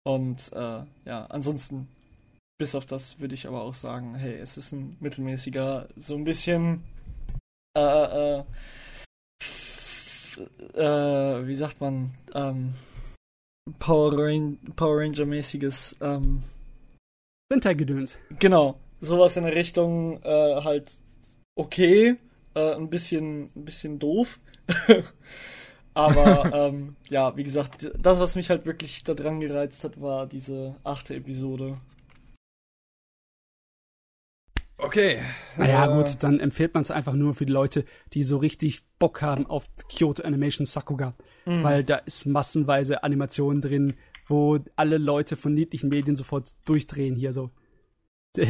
Und äh, ja, ansonsten, bis auf das würde ich aber auch sagen, hey, es ist ein mittelmäßiger, so ein bisschen äh, äh, äh, wie sagt man, ähm, Power, Rain Power Ranger mäßiges ähm, Wintergedöns. Genau, sowas in der Richtung äh, halt okay, äh, ein bisschen, ein bisschen doof. Aber ähm, ja, wie gesagt, das, was mich halt wirklich daran gereizt hat, war diese achte Episode. Okay. Naja, äh, gut, dann empfiehlt man es einfach nur für die Leute, die so richtig Bock haben auf Kyoto Animation Sakuga. Mhm. Weil da ist massenweise Animationen drin, wo alle Leute von niedlichen Medien sofort durchdrehen hier so.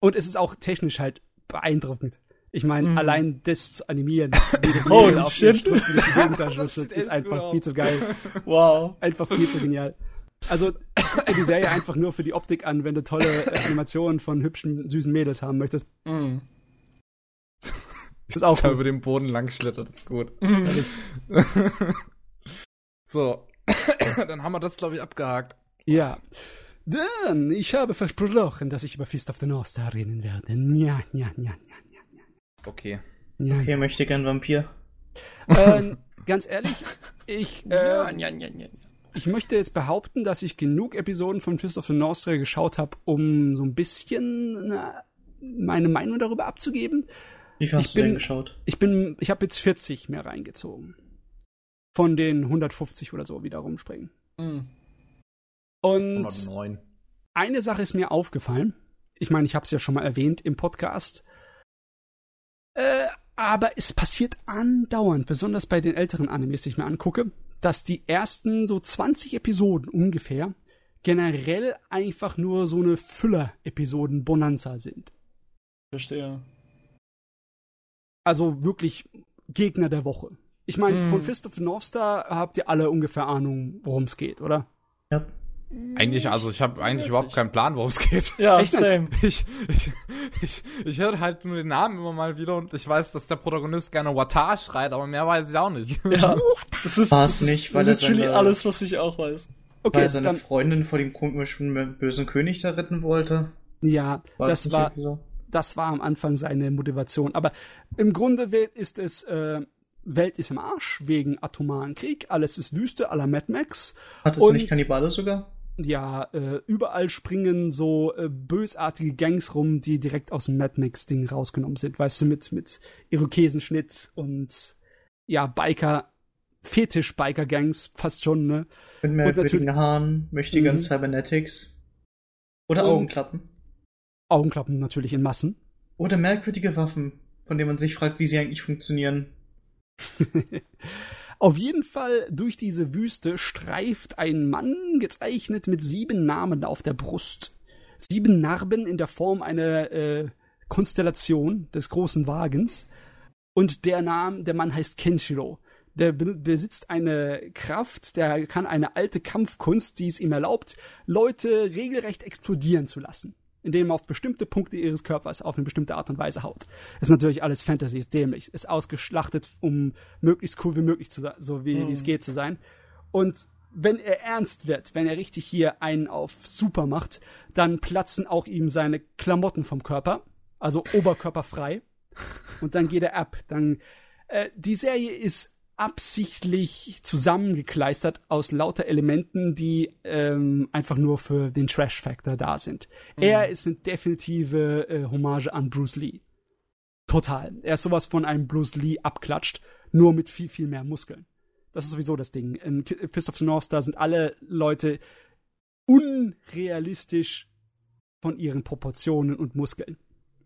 Und es ist auch technisch halt beeindruckend. Ich meine, mm. allein das zu animieren, wie das oh, auf shit. ist, ist einfach viel zu geil. Wow. Einfach viel zu genial. Also, guck die Serie einfach nur für die Optik an, wenn du tolle Animationen von hübschen, süßen Mädels haben möchtest. Mm. Das ist auch da über den Boden langschlittert, ist gut. Mm. so. Dann haben wir das, glaube ich, abgehakt. Ja. Dann, ich habe versprochen, dass ich über Fist of the North Star reden werde. Ja, ja, ja. Okay. Ja. Okay, möchte gern Vampir. Ähm, ganz ehrlich, ich, äh, ich möchte jetzt behaupten, dass ich genug Episoden von Fist of the North Star geschaut habe, um so ein bisschen na, meine Meinung darüber abzugeben. Wie viel hast Ich du denn bin- geschaut? Ich bin, ich habe jetzt 40 mehr reingezogen. Von den 150 oder so, wieder rumspringen. Mhm. Und 109. eine Sache ist mir aufgefallen. Ich meine, ich habe es ja schon mal erwähnt im Podcast. Äh, aber es passiert andauernd, besonders bei den älteren Animes, die ich mir angucke, dass die ersten so 20 Episoden ungefähr generell einfach nur so eine Füller-Episoden-Bonanza sind. Verstehe. Also wirklich Gegner der Woche. Ich meine, Mhm. von Fist of the North Star habt ihr alle ungefähr Ahnung, worum es geht, oder? Ja. Eigentlich, also ich habe eigentlich überhaupt keinen Plan, worum es geht. Ja, Echt nicht? same. Ich, ich, ich, ich höre halt nur den Namen immer mal wieder und ich weiß, dass der Protagonist gerne Watar schreit, aber mehr weiß ich auch nicht. Ja. Das ist, das nicht, weil literally seine- alles, was ich auch weiß. Okay, Weil er seine dann, Freundin vor dem komischen bösen König da retten wollte. ja, War das war, so? das war am Anfang seine Motivation. Aber im Grunde ist es, äh, Welt ist im Arsch wegen atomaren Krieg, alles ist Wüste, aller Mad Max. Hat es nicht Kannibale sogar? Ja, äh, überall springen so äh, bösartige Gangs rum, die direkt aus dem Mad Max-Ding rausgenommen sind. Weißt du, mit, mit Irokesenschnitt und ja, Biker, Fetisch-Biker-Gangs, fast schon, ne? Mit merkwürdigen Haaren, mächtigen Mhm. Cybernetics. Oder Und- Augenklappen. Augenklappen natürlich in Massen. Oder merkwürdige Waffen, von denen man sich fragt, wie sie eigentlich funktionieren. Auf jeden Fall durch diese Wüste streift ein Mann, gezeichnet mit sieben Namen auf der Brust. Sieben Narben in der Form einer äh, Konstellation des großen Wagens. Und der Name, der Mann heißt Kenshiro. Der be besitzt eine Kraft, der kann eine alte Kampfkunst, die es ihm erlaubt, Leute regelrecht explodieren zu lassen. Indem er auf bestimmte Punkte ihres Körpers auf eine bestimmte Art und Weise haut. Ist natürlich alles Fantasy, ist dämlich. Ist ausgeschlachtet, um möglichst cool wie möglich zu sein, so wie wie es geht zu sein. Und wenn er ernst wird, wenn er richtig hier einen auf super macht, dann platzen auch ihm seine Klamotten vom Körper, also oberkörperfrei. Und dann geht er ab. Dann äh, die Serie ist absichtlich zusammengekleistert aus lauter Elementen, die ähm, einfach nur für den Trash-Factor da sind. Er ist eine definitive äh, Hommage an Bruce Lee. Total. Er ist sowas von einem Bruce Lee abklatscht, nur mit viel, viel mehr Muskeln. Das ist sowieso das Ding. In Fist of the North Star sind alle Leute unrealistisch von ihren Proportionen und Muskeln.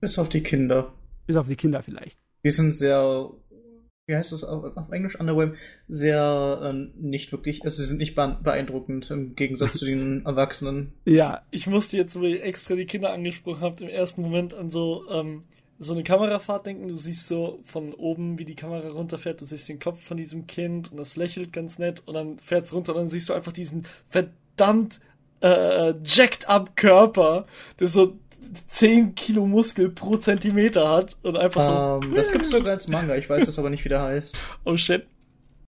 Bis auf die Kinder. Bis auf die Kinder vielleicht. Die sind sehr, wie heißt das auf, auf Englisch, Underwhelm, sehr äh, nicht wirklich, also sie sind nicht beeindruckend im Gegensatz zu den Erwachsenen. Ja, Ich musste jetzt, wo ihr extra die Kinder angesprochen habt, im ersten Moment an so, ähm, so eine Kamerafahrt denken. Du siehst so von oben, wie die Kamera runterfährt. Du siehst den Kopf von diesem Kind und das lächelt ganz nett. Und dann fährt es runter und dann siehst du einfach diesen verdammt äh, jacked up Körper, der so 10 Kilo Muskel pro Zentimeter hat. Und einfach so, Ähm, das gibt's sogar als Manga, ich weiß das aber nicht, wie der heißt. oh shit.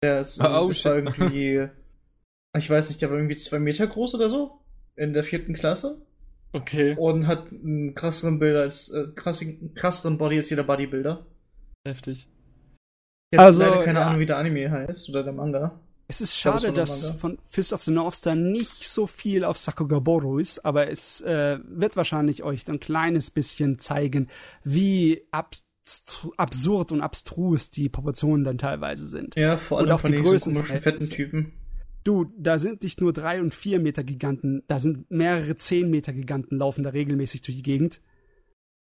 Der ist, Oh, ist war irgendwie, ich weiß nicht, der war irgendwie zwei Meter groß oder so. In der vierten Klasse. Okay, Und hat einen krasseren Bilder als, äh, krassigen, krasseren Body als jeder Bodybuilder. heftig. Ich habe Also, leider keine ja. Ahnung, wie der Anime heißt oder der Manga. Es ist schade, dass von Fist of the North Star nicht so viel auf Sakugaboro ist, aber es äh, wird wahrscheinlich euch ein kleines bisschen zeigen, wie abstru absurd und abstrus die Proportionen dann teilweise sind. Ja, vor Und allem auch von die Größen- komischen fetten Typen. Du, da sind nicht nur drei und vier Meter Giganten, da sind mehrere zehn Meter Giganten laufen da regelmäßig durch die Gegend.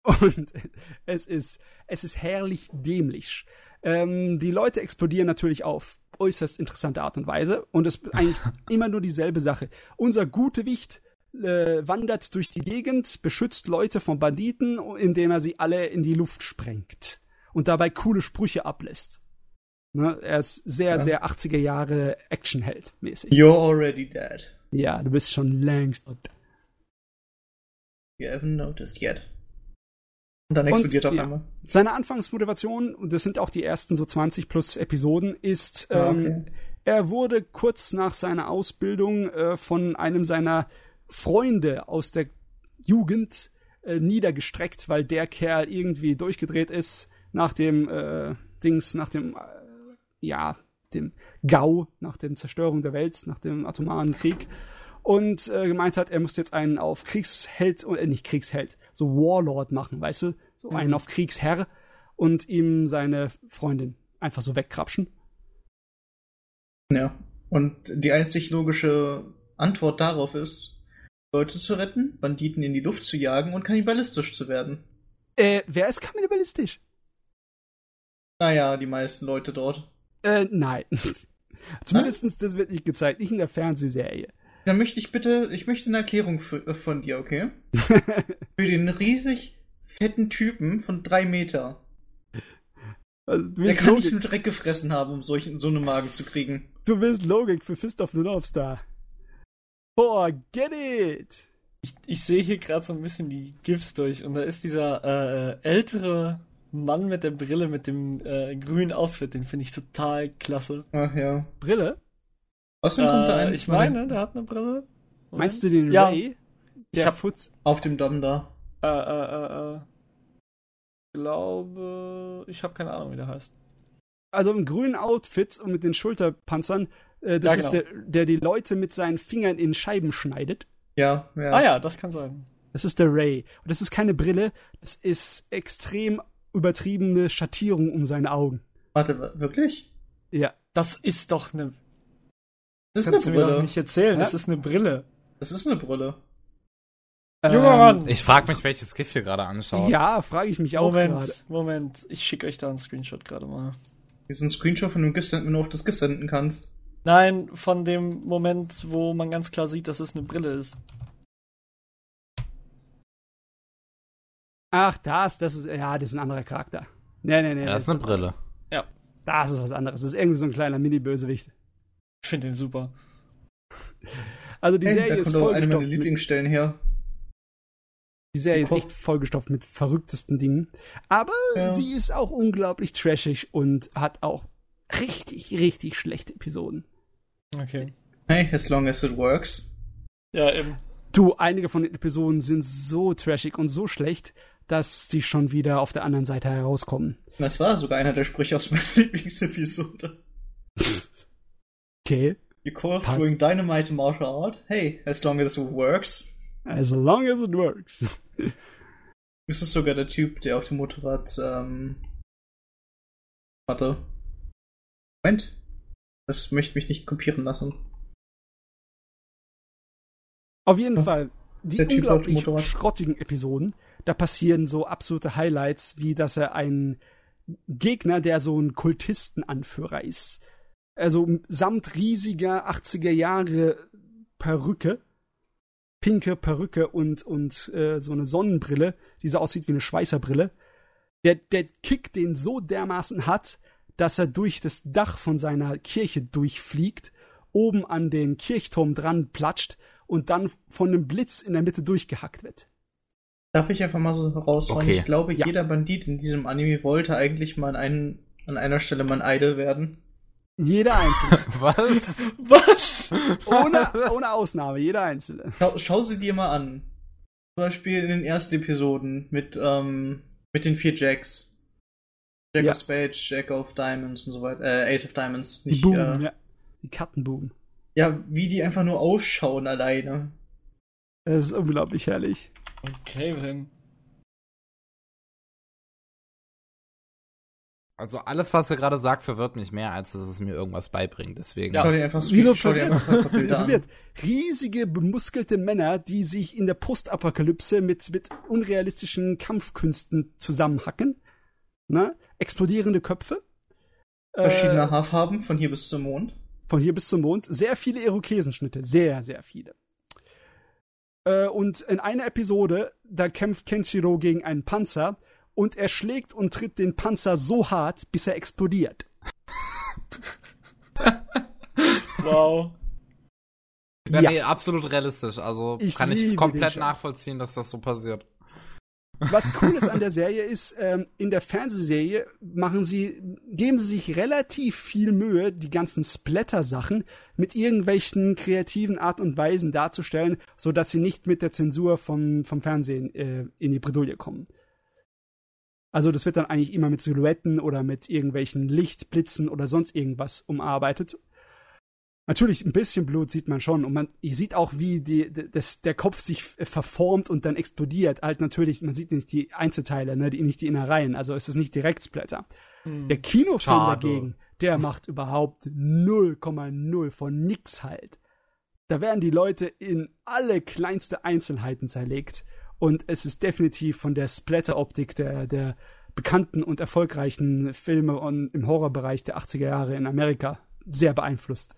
Und es ist, es ist herrlich dämlich. Ähm, die Leute explodieren natürlich auf äußerst interessante Art und Weise und es ist eigentlich immer nur dieselbe Sache. Unser Gutewicht äh, wandert durch die Gegend, beschützt Leute von Banditen, indem er sie alle in die Luft sprengt und dabei coole Sprüche ablässt. Ne? Er ist sehr, Ja. sehr 80er Jahre Actionheld mäßig. You're already dead. Ja, du bist schon längst. You haven't noticed yet. Und dann Und, explodiert er auf ja. einmal. Seine Anfangsmotivation, und das sind auch die ersten so 20 plus Episoden, ist, Ah, ähm, er wurde kurz nach seiner Ausbildung äh, von einem seiner Freunde aus der Jugend äh, niedergestreckt, weil der Kerl irgendwie durchgedreht ist nach dem äh, Dings, nach dem, äh, ja, dem GAU, nach dem Zerstörung der Welt, nach dem atomaren Krieg. Und äh, gemeint hat, er muss jetzt einen auf Kriegsheld, äh, nicht Kriegsheld, so Warlord machen, weißt du? So einen auf Kriegsherr. und ihm seine Freundin einfach so wegkrapschen. Ja. Und die einzig logische Antwort darauf ist, Leute zu retten, Banditen in die Luft zu jagen und kannibalistisch zu werden. Äh, wer ist kannibalistisch? Naja, die meisten Leute dort. Äh, nein. Zumindestens das wird nicht gezeigt, nicht in der Fernsehserie. Dann möchte ich bitte, ich möchte eine Erklärung für, äh, von dir, okay? für den riesig fetten Typen von drei Meter. Also, du Der kann Logik, nicht nur Dreck gefressen haben, um solch, so eine Magen zu kriegen. du willst Logik für Fist of the North Star. Forget it! Ich, ich sehe hier gerade so ein bisschen die GIFs durch und da ist dieser äh, ältere Mann mit der Brille mit dem äh, grünen Outfit, den finde ich total klasse. Ach ja. Brille? Außerdem kommt da Äh, ein. ich meine, der hat eine Brille. Moment. Meinst du den Ja. Ray? Ich Der hab- Futz. Auf dem Damm da. Äh, äh, äh, äh. glaube, ich habe keine Ahnung, wie der heißt. Also im grünen Outfit und mit den Schulterpanzern, äh, das Ja, ist genau. der, der die Leute mit seinen Fingern in Scheiben schneidet. Ja, ja. Ah ja, das kann sein. Das ist der Ray. Und das ist keine Brille, das ist extrem übertriebene Schattierung um seine Augen. Warte, wa- wirklich? Ja. Das ist doch eine. Das ist kannst eine du mir doch Brille. nicht erzählen. Das Ja? ist eine Brille. Das ist eine Brille. Junger Mann. Ich frage mich, welches GIF hier gerade anschaut. Ähm, Ja, frage ich mich auch Moment, gerade. Moment. Ich schicke euch da einen Screenshot gerade mal. Hier ist ein Screenshot von einem GIF, wenn du auf das GIF senden kannst. Nein, von dem Moment, wo man ganz klar sieht, dass es eine Brille ist. Ach, das, das ist, ja, das ist ein anderer Charakter. Nee, nee, nee. Ja, das ist eine Brille. Das ist was anderes. Das ist irgendwie so ein kleiner Mini-Bösewicht. Ich finde den super. Also die Hey, Serie da ist kommt auch eine meiner vollgestopft. Mit, Lieblingsstellen her. die Serie ist echt vollgestopft mit verrücktesten Dingen. Aber Ja. sie ist auch unglaublich trashig und hat auch richtig, richtig schlechte Episoden. Okay. Hey, as long as it works. Ja, eben. Du, einige von den Episoden sind so trashig und so schlecht, dass sie schon wieder auf der anderen Seite herauskommen. Das war sogar einer der Sprüche aus meiner Lieblingsepisode. Okay. You call Passt. throwing dynamite martial art? Hey, as long as it works. As long as it works. Das ist sogar der Typ, der auf dem Motorrad ähm, hatte. Moment. Das möchte mich nicht kopieren lassen. Auf jeden Ja. Fall, die Der Typ auf dem unglaublich schrottigen Episoden, da passieren so absolute Highlights, wie dass er einen Gegner, der so ein Kultistenanführer ist, also samt riesiger 80er Jahre Perücke, pinke Perücke und, und äh, so eine Sonnenbrille, die so aussieht wie eine Schweißerbrille, der, der Kick den so dermaßen hat, dass er durch das Dach von seiner Kirche durchfliegt, oben an den Kirchturm dran platscht und dann von einem Blitz in der Mitte durchgehackt wird. Darf ich einfach mal so raushauen? Okay. Ich glaube, Ja. jeder Bandit in diesem Anime wollte eigentlich mal an, einen, an einer Stelle mal ein Idol werden. Jeder einzelne. Was? Was? ohne, ohne Ausnahme, jeder einzelne. Schau, schau sie dir mal an. Zum Beispiel in den ersten Episoden mit, ähm, mit den vier Jacks. Jack Ja. of Spades, Jack of Diamonds und so weiter. Äh, Ace of Diamonds. Die Nicht, Boom, äh, ja. Die Kartenboom. ja, wie die einfach nur ausschauen alleine. Das ist unglaublich herrlich. Okay, Wilhelm. Also alles, was ihr gerade sagt, verwirrt mich mehr, als dass es mir irgendwas beibringt. Deswegen. Ja. Schau dir einfach, Wieso verwirrt? verwirrt. Riesige, bemuskelte Männer, die sich in der Postapokalypse mit, mit unrealistischen Kampfkünsten zusammenhacken. Ne? Explodierende Köpfe. Verschiedene Äh, Haarfarben, von hier bis zum Mond. von hier bis zum Mond. Sehr viele Irokesenschnitte. Sehr, sehr viele. Äh, und in einer Episode, da kämpft Kenshiro gegen einen Panzer und er schlägt und tritt den Panzer so hart, bis er explodiert. Wow. Ja, Ja. nee, absolut realistisch. Also Ich kann ich komplett nachvollziehen, dass das so passiert. Was cool ist an der Serie ist, ähm, in der Fernsehserie machen sie, geben sie sich relativ viel Mühe, die ganzen Splatter-Sachen mit irgendwelchen kreativen Art und Weisen darzustellen, so dass sie nicht mit der Zensur vom, vom Fernsehen äh, in die Bredouille kommen. Also das wird dann eigentlich immer mit Silhouetten oder mit irgendwelchen Lichtblitzen oder sonst irgendwas umarbeitet. Natürlich, ein bisschen Blut sieht man schon und man sieht auch, wie die, das, der Kopf sich verformt und dann explodiert. Halt natürlich, man sieht nicht die Einzelteile, ne, die, nicht die Innereien, also es ist nicht direkt Splatter. Hm. Der Kinofilm Schade. dagegen, der macht überhaupt 0,0 von nix halt. Da werden die Leute in alle kleinste Einzelheiten zerlegt und es ist definitiv von der Splatter-Optik der, der bekannten und erfolgreichen Filme im Horrorbereich der 80er Jahre in Amerika sehr beeinflusst.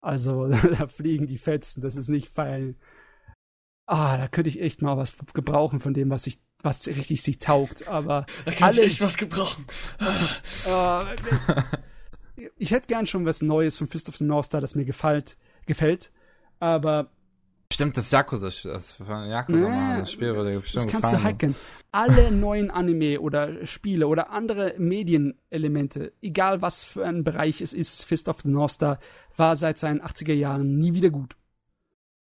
Also da fliegen die Fetzen, das ist nicht fein. Ah, da könnte ich echt mal was gebrauchen von dem, was sich, was richtig sich taugt. Aber da kann alle, ich echt was gebrauchen. Ah, ich hätte gern schon was Neues von Fist of the North Star, das mir gefällt, gefällt. Aber Stimmt, das Yakuza, das Yakuza nee, Spiel würde bestimmt Das kannst du hacken. Alle neuen Anime oder Spiele oder andere Medienelemente, egal was für ein Bereich es ist, Fist of the North Star war seit seinen 80er Jahren nie wieder gut.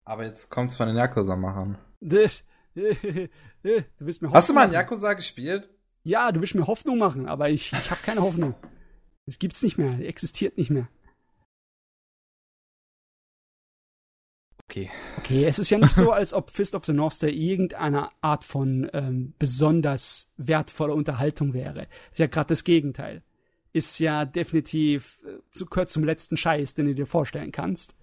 Aber jetzt kommt's von den Yakuza-Machern. Du willst mir Hoffnung Hast du mal ein Yakuza gespielt? Ja, du willst mir Hoffnung machen, aber ich, ich habe keine Hoffnung. Es gibt's nicht mehr, existiert nicht mehr. Okay. Okay, es ist ja nicht so, als ob Fist of the North Star irgendeine Art von ähm, besonders wertvoller Unterhaltung wäre. Ist ja gerade das Gegenteil. Ist ja definitiv äh, zu kurz zum letzten Scheiß, den du dir vorstellen kannst.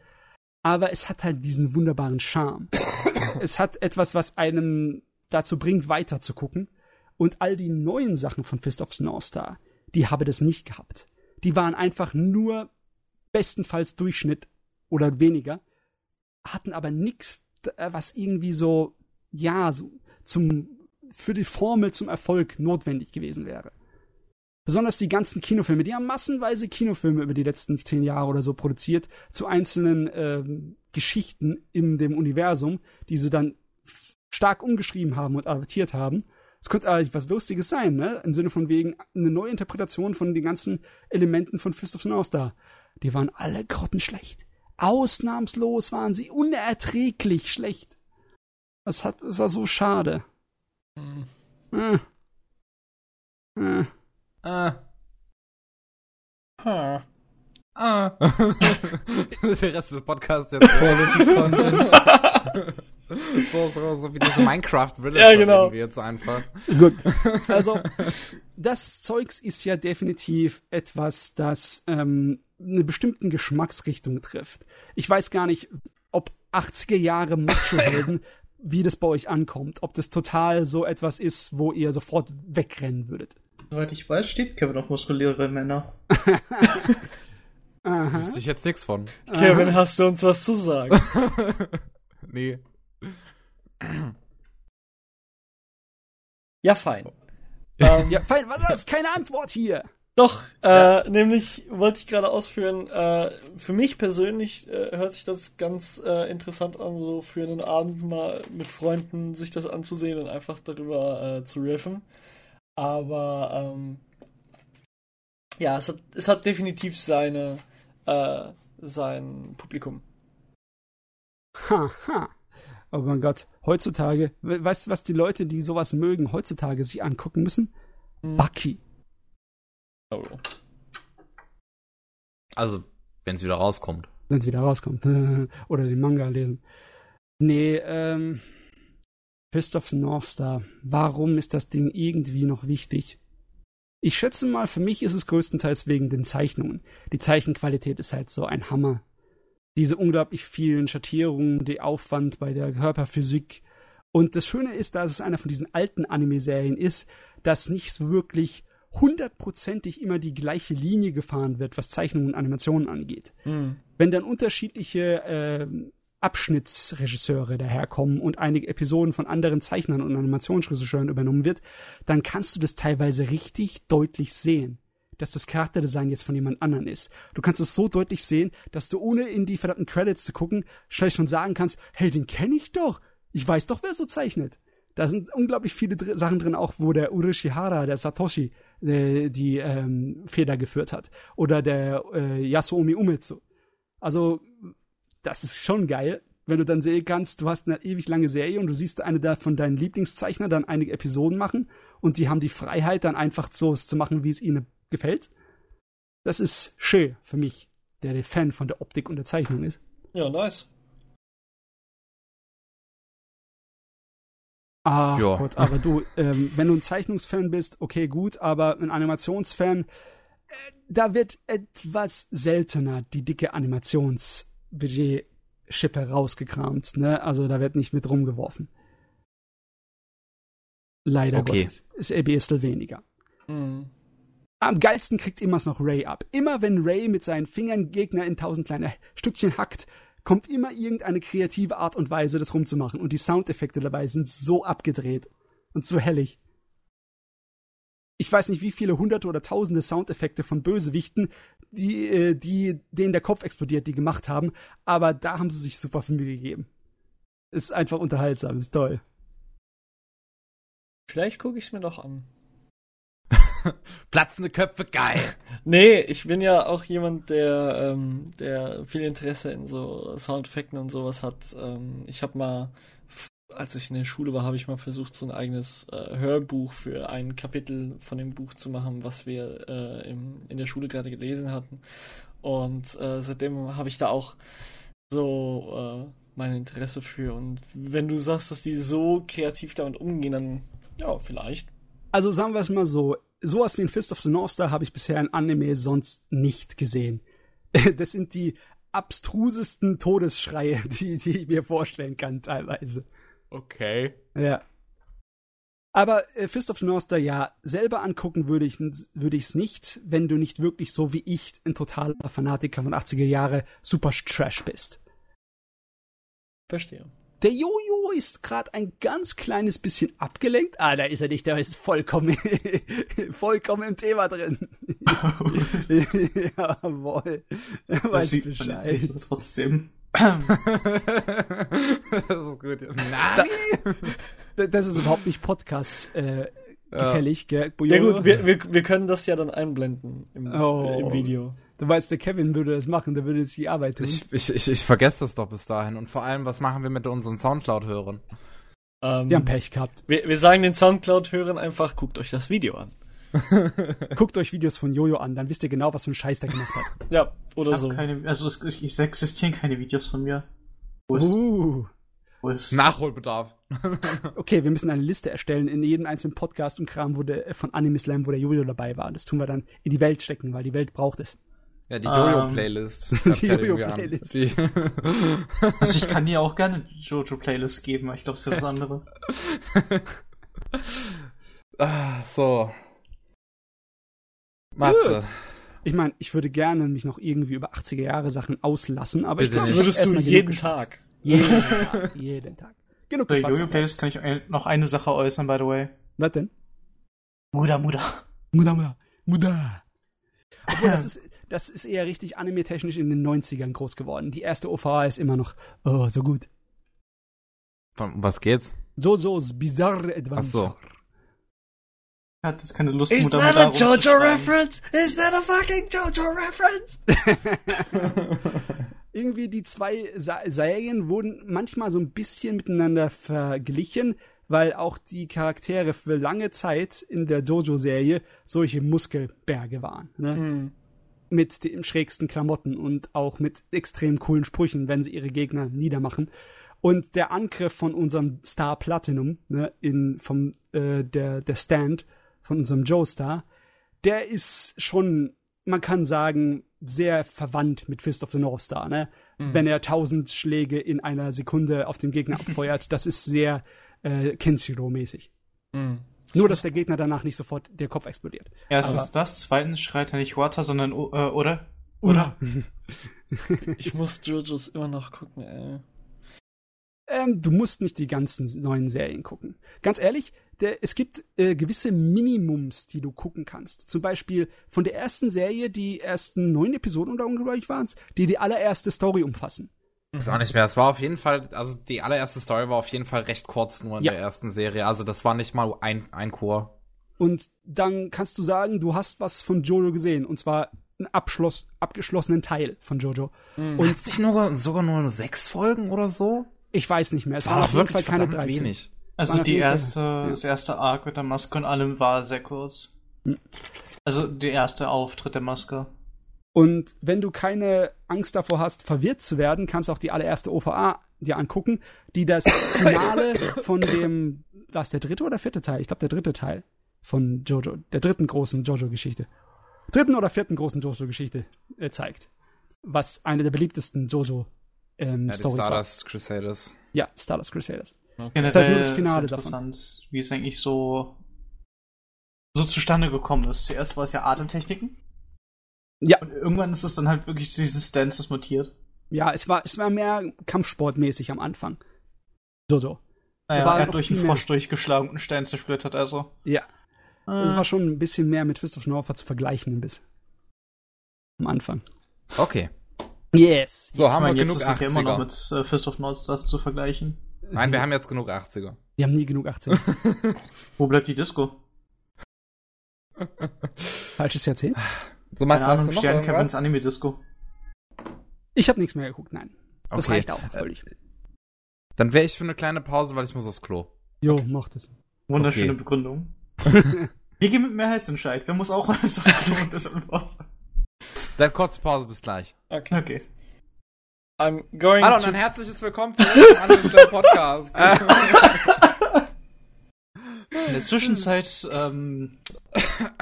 Aber es hat halt diesen wunderbaren Charme. es hat etwas, was einem dazu bringt, weiter zu gucken. Und all die neuen Sachen von Fist of the North Star, die habe das nicht gehabt. Die waren einfach nur bestenfalls Durchschnitt oder weniger hatten aber nichts, äh, was irgendwie so, ja, so zum, für die Formel zum Erfolg notwendig gewesen wäre. Besonders die ganzen Kinofilme, die haben massenweise Kinofilme über die letzten zehn Jahre oder so produziert, zu einzelnen ähm, Geschichten in dem Universum, die sie dann stark umgeschrieben haben und adaptiert haben. Es könnte eigentlich was Lustiges sein, ne? Im Sinne von wegen eine neue Interpretation von den ganzen Elementen von Fist of North Star. Die waren alle grottenschlecht. Ausnahmslos waren sie unerträglich schlecht. Das, hat, das war so schade. Hm. Äh. Äh. Ah. Ah. Ah. Der Rest des Podcasts jetzt Quality Content. so, so, so wie diese Minecraft Village ja, genau. wir jetzt einfach. Gut. Also, das Zeugs ist ja definitiv etwas, das ähm, eine bestimmten Geschmacksrichtung trifft. Ich weiß gar nicht, ob 80er Jahre Macho-Helden, wie das bei euch ankommt. Ob das total so etwas ist, wo ihr sofort wegrennen würdet. Soweit ich weiß, steht Kevin auf muskuläre Männer. Aha. Wüsste ich jetzt nichts von. Kevin, Aha. hast du uns was zu sagen? nee. Ja, fein. Ähm, ja, fein, das ist keine Antwort hier. Doch, äh, ja. nämlich wollte ich gerade ausführen, äh, für mich persönlich äh, hört sich das ganz äh, interessant an, so für einen Abend mal mit Freunden sich das anzusehen und einfach darüber äh, zu riffen. Aber ähm, ja, es hat, es hat definitiv seine, äh, sein Publikum. Ha, ha. Oh mein Gott, heutzutage, weißt du, was die Leute, die sowas mögen, heutzutage sich angucken müssen? Hm. Bucky. Oh. Also, wenn es wieder rauskommt. Wenn es wieder rauskommt. Oder den Manga lesen. Nee, ähm. Fist of North Star. Warum ist das Ding irgendwie noch wichtig? Ich schätze mal, für mich ist es größtenteils wegen den Zeichnungen. Die Zeichenqualität ist halt so ein Hammer. Diese unglaublich vielen Schattierungen, der Aufwand bei der Körperphysik. Und das Schöne ist, dass es einer von diesen alten Anime-Serien ist, dass nicht so wirklich hundertprozentig immer die gleiche Linie gefahren wird, was Zeichnungen und Animationen angeht. Mhm. Wenn dann unterschiedliche äh, Abschnittsregisseure daherkommen und einige Episoden von anderen Zeichnern und Animationsregisseuren übernommen wird, dann kannst du das teilweise richtig deutlich sehen, dass das Charakterdesign jetzt von jemand anderen ist. Du kannst es so deutlich sehen, dass du ohne in die verdammten Credits zu gucken, schnell schon sagen kannst, hey, den kenne ich doch. Ich weiß doch, wer so zeichnet. Da sind unglaublich viele dr Sachen drin, auch wo der Urishihara, der Satoshi, äh, die ähm, Feder geführt hat. Oder der äh, Yasuomi Umetsu. Also, das ist schon geil, wenn du dann sehen kannst, du hast eine ewig lange Serie und du siehst eine da von deinen Lieblingszeichner dann einige Episoden machen und die haben die Freiheit, dann einfach so zu machen, wie es ihnen gefällt. Das ist schön für mich. der Fan von der Optik und der Zeichnung ist. Ja, nice. Ach Ja. Gott, aber du, ähm, wenn du ein Zeichnungsfan bist, okay, gut, aber ein Animationsfan, äh, da wird etwas seltener die dicke Animationsbudget-Schippe rausgekramt, ne? Also da wird nicht mit rumgeworfen. Leider Okay. Gottes. Ist ein bisschen weniger. Mhm. Am geilsten kriegt immer's noch Ray ab. Immer wenn Ray mit seinen Fingern Gegner in tausend kleine Stückchen hackt, kommt immer irgendeine kreative Art und Weise, das rumzumachen. Und die Soundeffekte dabei sind so abgedreht und so hellig. Ich weiß nicht, wie viele hunderte oder tausende Soundeffekte von Bösewichten, die, äh, die denen der Kopf explodiert, die gemacht haben, aber da haben sie sich super viel Mühe gegeben. Ist einfach unterhaltsam, ist toll. Vielleicht gucke ich es mir doch an. Platzende Köpfe, geil. Nee, ich bin ja auch jemand, der, ähm, der viel Interesse in so Soundeffekten und sowas hat. Ähm, ich habe mal, als ich in der Schule war, habe ich mal versucht, so ein eigenes äh, Hörbuch für ein Kapitel von dem Buch zu machen, was wir äh, im, in der Schule gerade gelesen hatten. Und äh, seitdem habe ich da auch so äh, mein Interesse für. Und wenn du sagst, dass die so kreativ damit umgehen, dann ja, vielleicht. Also sagen wir es mal so, sowas wie ein Fist of the North Star habe ich bisher in Anime sonst nicht gesehen. Das sind die abstrusesten Todesschreie, die, die ich mir vorstellen kann, teilweise. Okay. Ja. Aber äh, Fist of the North Star, ja, selber angucken würde ich würde ich's nicht, wenn du nicht wirklich so wie ich ein totaler Fanatiker von 80er Jahre Super Trash bist. Verstehe. Der Jojo ist gerade ein ganz kleines bisschen abgelenkt. Ah, da ist er nicht, der ist vollkommen, vollkommen im Thema drin. Jawohl. Er Weiß sieht Bescheid. trotzdem. das ist gut. Nein. Das ist überhaupt nicht Podcast äh, Ja. gefällig, gell? Ja gut, wir, wir, wir können das ja dann einblenden im, Oh. äh, im Video. Du weißt, der Kevin würde das machen, der würde jetzt die Arbeit tun. Ich, ich, ich, ich vergesse das doch bis dahin. Und vor allem, was machen wir mit unseren Soundcloud-Hörern? Ähm, Die haben Pech gehabt. wir, wir sagen den Soundcloud-Hörern einfach, guckt euch das Video an. Guckt euch Videos von Jojo an, dann wisst ihr genau, was für ein Scheiß der gemacht hat. Ja, oder so. keine, also es, es existieren keine Videos von mir. Wo ist, Uh. wo ist Nachholbedarf. Okay, wir müssen eine Liste erstellen in jedem einzelnen Podcast und Kram, wo der, von Anime Slam, wo der Jojo dabei war. Das tun wir dann in die Welt stecken, weil die Welt braucht es. Ja, die Ähm, Jojo-Playlist. die Jojo-Playlist. Die Also ich kann dir auch gerne Jojo-Playlist geben, aber ich glaube, es ist ja was anderes. ah, so. Matze. Ich meine, ich würde gerne mich noch irgendwie über 80er Jahre Sachen auslassen, aber ich Bitte glaube, ich Würdest du jeden. Tag. Jeden Tag. Jeden Tag. Genug Bei. Jojo-Playlist kann ich noch eine Sache äußern, by the way. Was denn? Muda, Muda. Muda, Muda. Muda. Obwohl, das ist, das ist eher richtig anime-technisch in den 90ern groß geworden. Die erste OVA ist immer noch, oh, so gut. Was geht's? Jojo's Bizarre Adventure. Ach so. Ich hatte jetzt keine Lust, Is that a Jojo reference? Is that a fucking Jojo reference? Irgendwie die zwei Sa Serien wurden manchmal so ein bisschen miteinander verglichen, weil auch die Charaktere für lange Zeit in der Jojo-Serie solche Muskelberge waren. Ne? Hm. Mit den schrägsten Klamotten und auch mit extrem coolen Sprüchen, wenn sie ihre Gegner niedermachen. Und der Angriff von unserem Star Platinum, ne, in, vom, äh, der, der Stand von unserem Joe Star, der ist schon, man kann sagen, sehr verwandt mit Fist of the North Star, ne? Wenn er tausend Schläge in einer Sekunde auf den Gegner abfeuert, das ist sehr äh, Kenshiro-mäßig. Hm. Nur, dass der Gegner danach nicht sofort der Kopf explodiert. Erstens Aber- das, zweitens schreit er nicht Water, sondern O- äh, oder? Oder? Ich muss Jojos immer noch gucken, ey. Ähm, du musst nicht die ganzen neuen Serien gucken. Ganz ehrlich, der, es gibt äh, gewisse Minimums, die du gucken kannst. Zum Beispiel von der ersten Serie, die ersten neun Episoden oder unglaublich waren es, die die allererste Story umfassen. Ist auch nicht mehr. Es war auf jeden Fall, also die allererste Story war auf jeden Fall recht kurz nur in Ja. der ersten Serie. Also das war nicht mal ein, ein Chor. Und dann kannst du sagen, du hast was von Jojo gesehen. Und zwar einen Abschluss, abgeschlossenen Teil von Jojo. Hm. Und hat sich nur, sogar nur sechs Folgen oder so? Ich weiß nicht mehr. Es Das waren war auf doch jeden Fall wirklich keine verdammt 13. wenig. Also die erste, ja. das erste Arc mit der Maske und allem war sehr kurz. Hm. Also der erste Auftritt der Maske. Und wenn du keine Angst davor hast, verwirrt zu werden, kannst du auch die allererste OVA dir angucken, die das Finale von dem, war es der dritte oder vierte Teil? Ich glaube, der dritte Teil von Jojo, der dritten großen Jojo-Geschichte. Dritten oder vierten großen Jojo-Geschichte äh, zeigt. Was eine der beliebtesten Jojo ähm, Ja, Stories war. Stardust Crusaders. Ja, Stardust Crusaders. Generell halt nur das Finale ist interessant, wie es eigentlich so, so zustande gekommen ist. Zuerst war es ja Atemtechniken. Ja. Und irgendwann ist es dann halt wirklich dieses Dances mutiert. Ja, es war, es war mehr Kampfsportmäßig am Anfang. Jojo. Naja, War er hat durch einen. Frosch durchgeschlagen und einen Stein zersplittert, also. Ja. Es Äh, war schon ein bisschen mehr mit Fist of North zu vergleichen, ein bisschen. Am Anfang. Okay. Yes. So, haben meine, wir jetzt genug ist es ja immer noch 80er. mit äh, Fist of North zu vergleichen. Nein, wir haben jetzt genug 80er. Wir haben nie genug 18. Wo bleibt die Disco? Falsches Jahrzehnt. So, Keine Ahnung, Stern? Kevin's Anime Disco. Ich habe nichts mehr geguckt, nein. Das Okay. reicht auch völlig. Dann wäre ich für eine kleine Pause, weil ich muss aufs Klo. Jo, macht es. Wunderschöne Okay. Begründung. Wir gehen mit Mehrheitsentscheid. Wer muss auch alles auf und das was? Dann kurze Pause, bis gleich. Okay. Okay. I'm going Hallo und ein herzliches Willkommen zum Anwendungsstelle Podcast. In der Zwischenzeit ähm,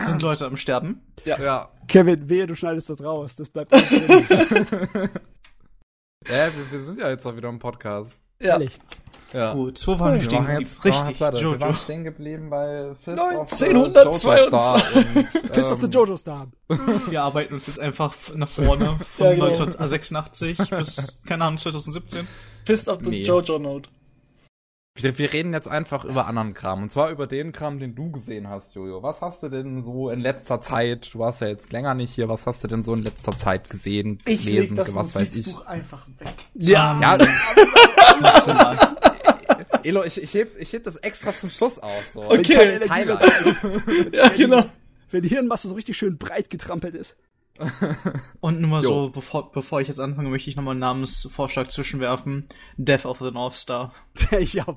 sind Leute am Sterben. ja. Kevin, wehe, du schneidest das raus. Das bleibt. Ja, wir, wir sind ja jetzt auch wieder im Podcast. ja. Ehrlich. Ja. Gut, wo waren wir stehen geblieben? Richtig, jetzt weiter. Wir waren Jojo. stehen geblieben bei Fist 1922. of the Jojo Star und, Fist of the ähm, Jojo Star. Wir arbeiten uns jetzt einfach nach vorne von Ja, genau. 1986 bis, keine Ahnung, 2017. Fist of the Nee. Jojo Note. Wir, wir reden jetzt einfach über anderen Kram. Und zwar über den Kram, den du gesehen hast, Jojo. Was hast du denn so in letzter Zeit, du warst ja jetzt länger nicht hier, was hast du denn so in letzter Zeit gesehen, Ich leg gelesen, das was weiß ich? Notizbuch einfach weg. Ja. Ja, Ja. Elo, ich, ich, heb, ich heb das extra zum Schluss aus. So. Okay. Highlight. Ja, genau. Wenn die Hirnmasse so richtig schön breit getrampelt ist. Und nur mal Jo. so, bevor, bevor ich jetzt anfange, möchte ich nochmal einen Namensvorschlag zwischenwerfen. Death of the North Star. ja.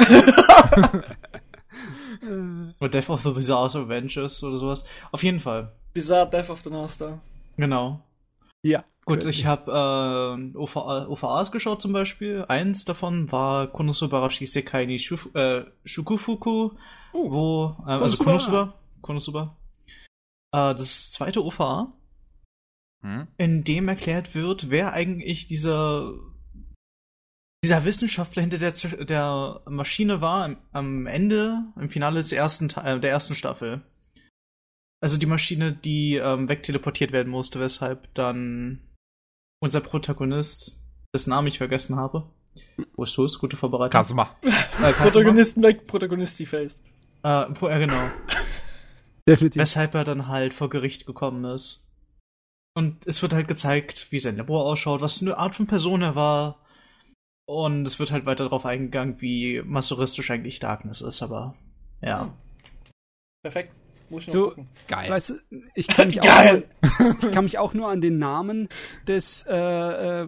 Oder Death of the Bizarre Avengers oder sowas. Auf jeden Fall. Bizarre Death of the North Star. Genau. ja. Gut, ich habe äh, OVA, OVAs geschaut zum Beispiel. Eins davon war Konosubarashi Sekai ni Shuf, äh, Shukufuku, wo, äh, also Konosuba. Konosuba, Konosuba. Äh, das zweite OVA, Hm? in dem erklärt wird, wer eigentlich dieser dieser Wissenschaftler hinter der, der Maschine war am, am Ende, im Finale des ersten Te- äh, der ersten Staffel. Also die Maschine, die ähm, wegteleportiert werden musste, weshalb dann unser Protagonist, dessen Namen ich vergessen habe. Wo ist es? Gute Vorbereitung. Kasuma. Äh. Protagonisten weg, Protagonist faced. Äh, wo er genau. Definitiv. weshalb er dann halt vor Gericht gekommen ist. Und es wird halt gezeigt, wie sein Labor ausschaut, was für eine Art von Person er war. Und es wird halt weiter darauf eingegangen, wie masochistisch eigentlich Darkness ist, aber ja. Perfekt. Muss ich noch Du- gucken. Geil. Weißt du, ich kann mich, auch Geil. nur, ich kann mich auch nur an den Namen des äh, äh,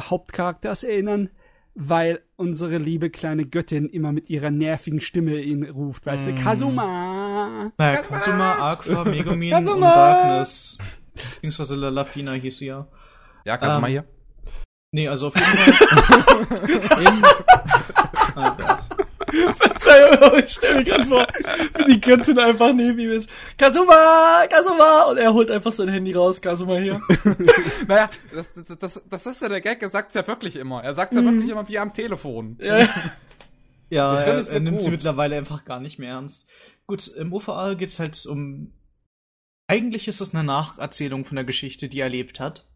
Hauptcharakters erinnern, weil unsere liebe kleine Göttin immer mit ihrer nervigen Stimme ihn ruft. Weißt du, Kazuma! Naja, Kasuma, Aqua, Megumin und Kasuma! Darkness. Beziehungsweise Lafina hieß sie ja. ja, Kasuma ähm, hier. Nee, also auf jeden Fall. in, oh Gott. Verzeihung, ich stelle mir gerade vor, wie die Göttin einfach neben ihm ist. Kazuma, Kazuma! Und er holt einfach sein Handy raus. Kazuma hier. Naja, das, das, das, das ist ja der Gag, er sagt's ja wirklich immer. Er sagt's ja Mhm. wirklich immer wie am Telefon. Ja. Ja, er, er nimmt sie mittlerweile einfach gar nicht mehr ernst. Gut, im OVA geht's halt um. Eigentlich ist es eine Nacherzählung von der Geschichte, die er erlebt hat.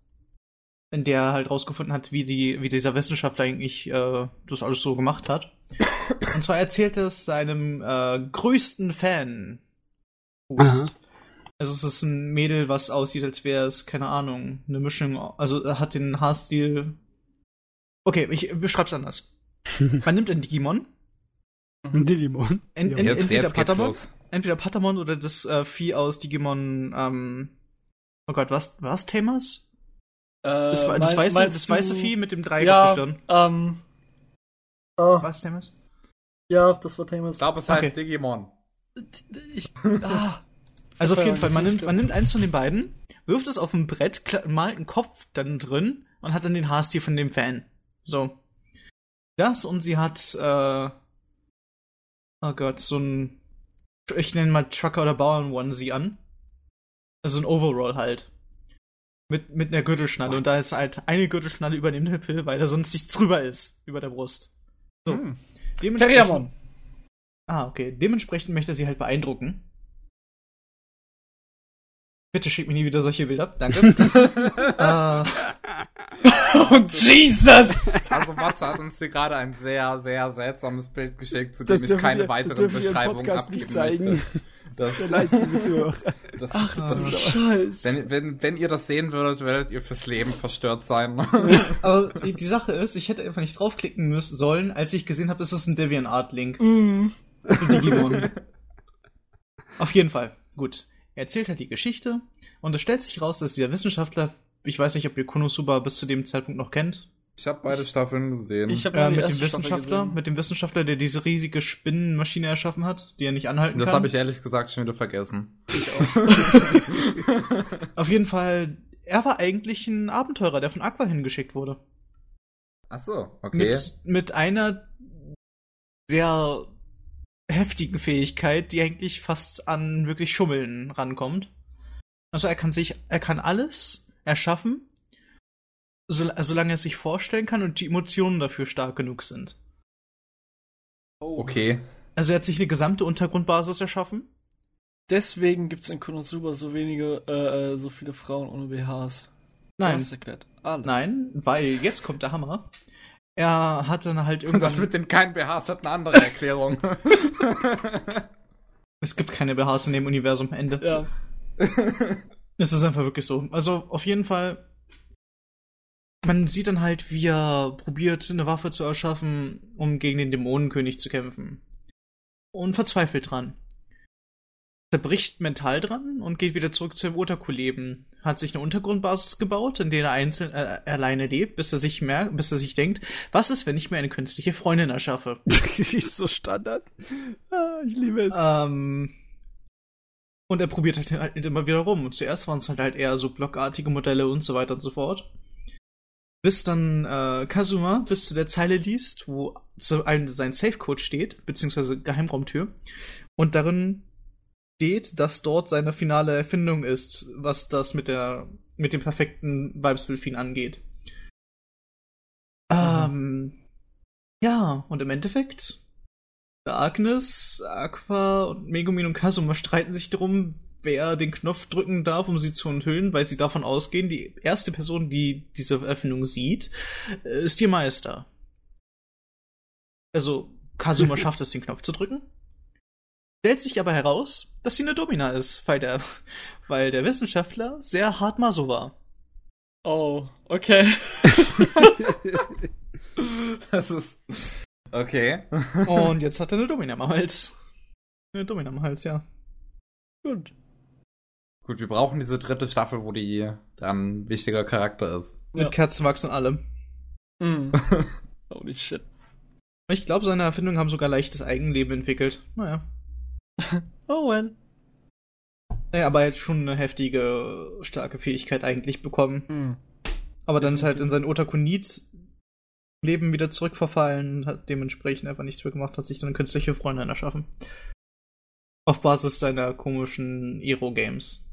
In der er halt rausgefunden hat, wie, die, wie dieser Wissenschaftler eigentlich äh, das alles so gemacht hat. Und zwar erzählt er es seinem äh, größten Fan. Also es ist ein Mädel, was aussieht, als wäre es, keine Ahnung, eine Mischung. Also er hat den Haarstil. Okay, ich beschreib's anders. Man nimmt einen Digimon, Digimon. En, Ja. en, Jetzt, entweder jetzt geht's Patamon, los. Entweder Patamon oder das äh, Vieh aus Digimon, ähm, oh Gott, was, was Tamers? Das, Äh, war- das, mein- weiße, das weiße Vieh mit dem Dreieck auf der Ja, Stirn. ähm. Oh, Was, Tamers? ja, das war Themas. Ich glaube, es heißt Okay. Digimon. Ich, ah, Also auf jeden Fall, man nimmt, man nimmt eins von den beiden, wirft es auf ein Brett, malt einen Kopf dann drin und hat dann den Haarstil von dem Fan. So. Das und sie hat, äh, oh Gott, so ein, ich nenne mal Trucker oder Bauern-Onesie an. Also ein Overall halt. Mit, mit einer Gürtelschnalle. Und da ist halt eine Gürtelschnalle über dem Nippel, weil da sonst nichts drüber ist. Über der Brust. So. Hm. Dementsprechend. Ah, okay. Dementsprechend möchte sie halt beeindrucken. Bitte schick mir nie wieder solche Bilder. Danke. uh, oh, Jesus! Also Matze hat uns hier gerade ein sehr, sehr seltsames Bild geschickt, zu dem ich keine wir, weiteren Beschreibungen abgeben möchte. Das, leid, das, Ach du Scheiße. Wenn, wenn, wenn ihr das sehen würdet, werdet ihr fürs Leben verstört sein. Aber die, Sache ist, ich hätte einfach nicht draufklicken müssen sollen, als ich gesehen habe, ist es ein DeviantArt-Link. Mm. Digimon. Auf jeden Fall. Gut. Er erzählt halt die Geschichte und es stellt sich raus, dass dieser Wissenschaftler, ich weiß nicht, ob ihr Konosuba bis zu dem Zeitpunkt noch kennt. Ich habe beide Staffeln gesehen. Ich habe äh, mit dem Wissenschaftler, mit dem Wissenschaftler, der diese riesige Spinnenmaschine erschaffen hat, die er nicht anhalten das kann. Das habe ich ehrlich gesagt schon wieder vergessen. Ich auch. Auf jeden Fall, er war eigentlich ein Abenteurer, der von Aqua hingeschickt wurde. Ach so, okay. Mit, mit einer sehr heftigen Fähigkeit, die eigentlich fast an wirklich Schummeln rankommt. Also er kann sich, er kann alles erschaffen, so, solange er es sich vorstellen kann und die Emotionen dafür stark genug sind. Oh. Okay. Also er hat sich eine gesamte Untergrundbasis erschaffen. Deswegen gibt es in Konosuba so wenige, äh, äh, so viele Frauen ohne BHs. Nein. Das erklärt alles. Nein, weil jetzt kommt der Hammer er hat dann halt irgendwann. Das mit den keinen BHs hat eine andere Erklärung. es gibt keine BHs in dem Universum Ende. Ja. es ist einfach wirklich so. Also auf jeden Fall. Man sieht dann halt, wie er probiert, eine Waffe zu erschaffen, um gegen den Dämonenkönig zu kämpfen. Und verzweifelt dran zerbricht mental dran und geht wieder zurück zu dem Otaku-Leben. Hat sich eine Untergrundbasis gebaut, in der er einzeln äh, alleine lebt, bis er sich merkt, bis er sich denkt, was ist, wenn ich mir eine künstliche Freundin erschaffe? ist so Standard. Ah, ich liebe es. Ähm, und er probiert halt, halt immer wieder rum. Und zuerst waren es halt, halt eher so blockartige Modelle und so weiter und so fort. Bis dann äh, Kazuma bis zu der Zeile liest, wo zu einem sein Safe-Code steht, beziehungsweise Geheimraumtür. Und darin steht, dass dort seine finale Erfindung ist, was das mit der mit dem perfekten ihn angeht. Mhm. Ähm, ja, und im Endeffekt Agnes, Aqua und Megumin und Kazuma streiten sich darum, wer den Knopf drücken darf, um sie zu enthüllen, weil sie davon ausgehen, die erste Person, die diese Erfindung sieht, äh, ist ihr Meister. Also, Kazuma schafft es, den Knopf zu drücken. Stellt sich aber heraus, dass sie eine Domina ist, weil der, weil der Wissenschaftler sehr hart Maso war. Oh, okay. das ist. Okay. Und jetzt hat er eine Domina am Hals. Eine Domina am Hals, ja. Gut. Gut, wir brauchen diese dritte Staffel, wo die dann ein wichtiger Charakter ist. Mit ja. Kerzenwachs und allem. Mm. Holy shit. Ich glaube, seine Erfindungen haben sogar leichtes Eigenleben entwickelt. Naja. oh well. Naja, aber er hat schon eine heftige, starke Fähigkeit eigentlich bekommen. Mhm. Aber dann ist halt in sein Otakunit-Leben wieder zurückverfallen und hat dementsprechend einfach nichts mehr gemacht, hat sich dann künstliche Freundin erschaffen. Auf Basis seiner komischen Ero-Games.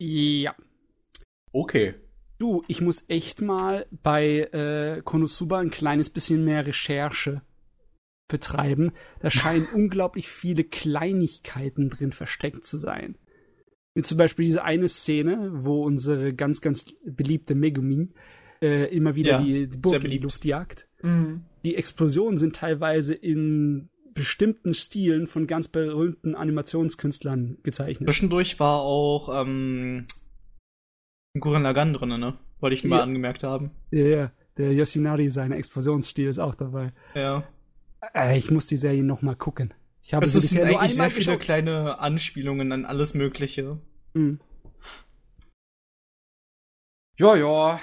Ja. Okay. Du, ich muss echt mal bei äh, Konosuba ein kleines bisschen mehr Recherche betreiben. Da scheinen unglaublich viele Kleinigkeiten drin versteckt zu sein. Wie zum Beispiel diese eine Szene, wo unsere ganz, ganz beliebte Megumin äh, immer wieder ja, die, die Burg in die Luft jagt. Mhm. Die Explosionen sind teilweise in bestimmten Stilen von ganz berühmten Animationskünstlern gezeichnet. Zwischendurch war auch ähm, Gurren Lagann drin, ne? Wollte ich ja. mal angemerkt haben. Ja, ja. Der Yoshinari, sein Explosionsstil ist auch dabei. Ja. Äh, ich muss die Serie noch mal gucken. Ich habe es sind eigentlich sehr viele kleine Anspielungen an alles Mögliche. Mhm. Ja, ja.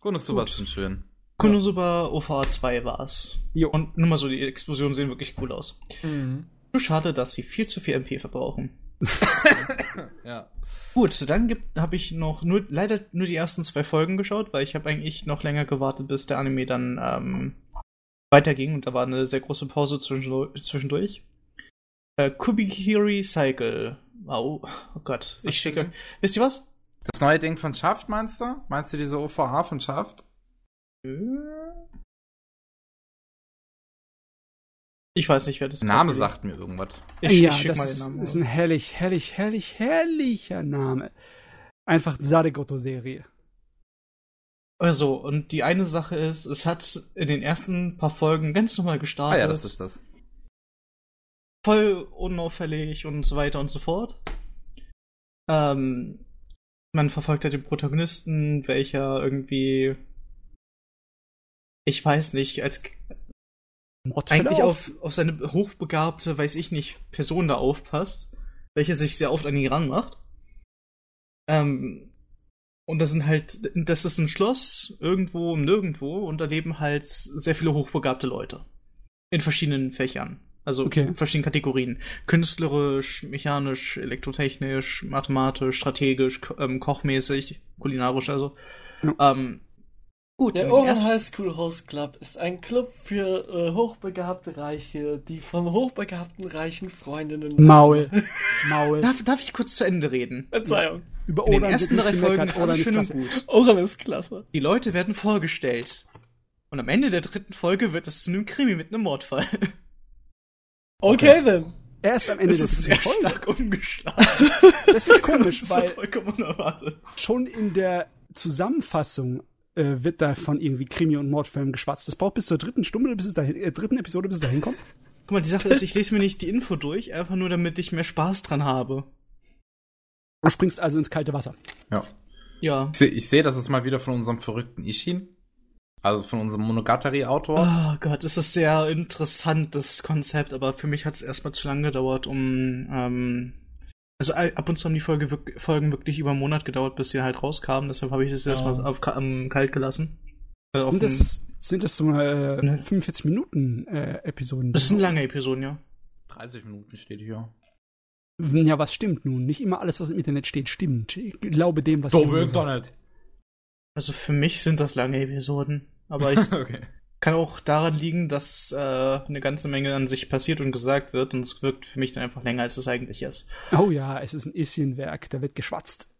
Konosuba ist schon schön. Konosuba OVA 2 war's. Jo. Und nur mal so, die Explosionen sehen wirklich cool aus. Mhm. Nur schade, dass sie viel zu viel MP verbrauchen. ja. Gut, dann habe ich noch nur leider nur die ersten zwei Folgen geschaut, weil ich habe eigentlich noch länger gewartet, bis der Anime dann ähm, weiterging und da war eine sehr große Pause zwischendurch. Äh, Kubikiri Cycle. Oh, oh Gott, ich schicke. Wisst ihr was? Das neue Ding von Shaft meinst du? Meinst du diese OVH von Shaft? Ich weiß nicht, wer das ist. Der Name ist. sagt mir irgendwas. Ich, ja, ich das ist, ist, ein herrlich, herrlich, herrlich, herrlicher Name. Einfach Sadegoto-Serie. Also, und die eine Sache ist, es hat in den ersten paar Folgen ganz normal gestartet. Ah ja, das ist das. Voll unauffällig und so weiter und so fort. Ähm, man verfolgt ja den Protagonisten, welcher irgendwie ich weiß nicht, als eigentlich auf, auf seine hochbegabte, weiß ich nicht, Person da aufpasst, welche sich sehr oft an ihn ranmacht. Ähm, und das sind halt, das ist ein Schloss irgendwo im Nirgendwo und da leben halt sehr viele hochbegabte Leute. In verschiedenen Fächern. Also okay. in verschiedenen Kategorien. Künstlerisch, mechanisch, elektrotechnisch, mathematisch, strategisch, ähm, kochmäßig, kulinarisch, also. Ja. Ähm, Gut, der Oren High School Host Club ist ein Club für äh, hochbegabte Reiche, die von hochbegabten reichen Freundinnen. Maul. Maul. Darf, darf ich kurz zu Ende reden? Verzeihung. Über In den ersten drei Folgen ist alles schön und gut. Oren ist klasse. Die Leute werden vorgestellt. Und am Ende der dritten Folge wird es zu einem Krimi mit einem Mordfall. Okay, okay. dann. Erst am Ende das des ist sehr Folge. stark umgeschlagen. das ist komisch, das ist weil vollkommen unerwartet. schon in der Zusammenfassung äh, wird da von irgendwie Krimi- und Mordfilmen geschwatzt. Das braucht bis zur dritten Stunde, bis es dahin, äh, dritten Episode, bis es dahin kommt. Guck mal, die Sache ist, ich lese mir nicht die Info durch, einfach nur damit ich mehr Spaß dran habe. Du springst also ins kalte Wasser. Ja. Ja. Ich sehe, seh, das ist mal wieder von unserem verrückten Ishin. Also von unserem Monogatari-Autor. Oh Gott, es ist sehr interessant, das Konzept, aber für mich hat es erstmal zu lange gedauert, um ähm, also ab und zu haben die Folge, Folgen wirklich über einen Monat gedauert, bis sie halt rauskamen. Deshalb habe ich das ja. erstmal auf um, kalt gelassen. Äh, sind, das, sind das so äh, ne? 45 Minuten äh, Episoden? Das sind lange Episoden, ja. 30 Minuten steht hier. Ja, was stimmt nun? Nicht immer alles, was im Internet steht, stimmt. Ich glaube dem, was So will Internet. Also für mich sind das lange Episoden. Aber ich, okay. Kann auch daran liegen, dass äh, eine ganze Menge an sich passiert und gesagt wird und es wirkt für mich dann einfach länger, als es eigentlich ist. Oh ja, es ist ein Isschenwerk, da wird geschwatzt.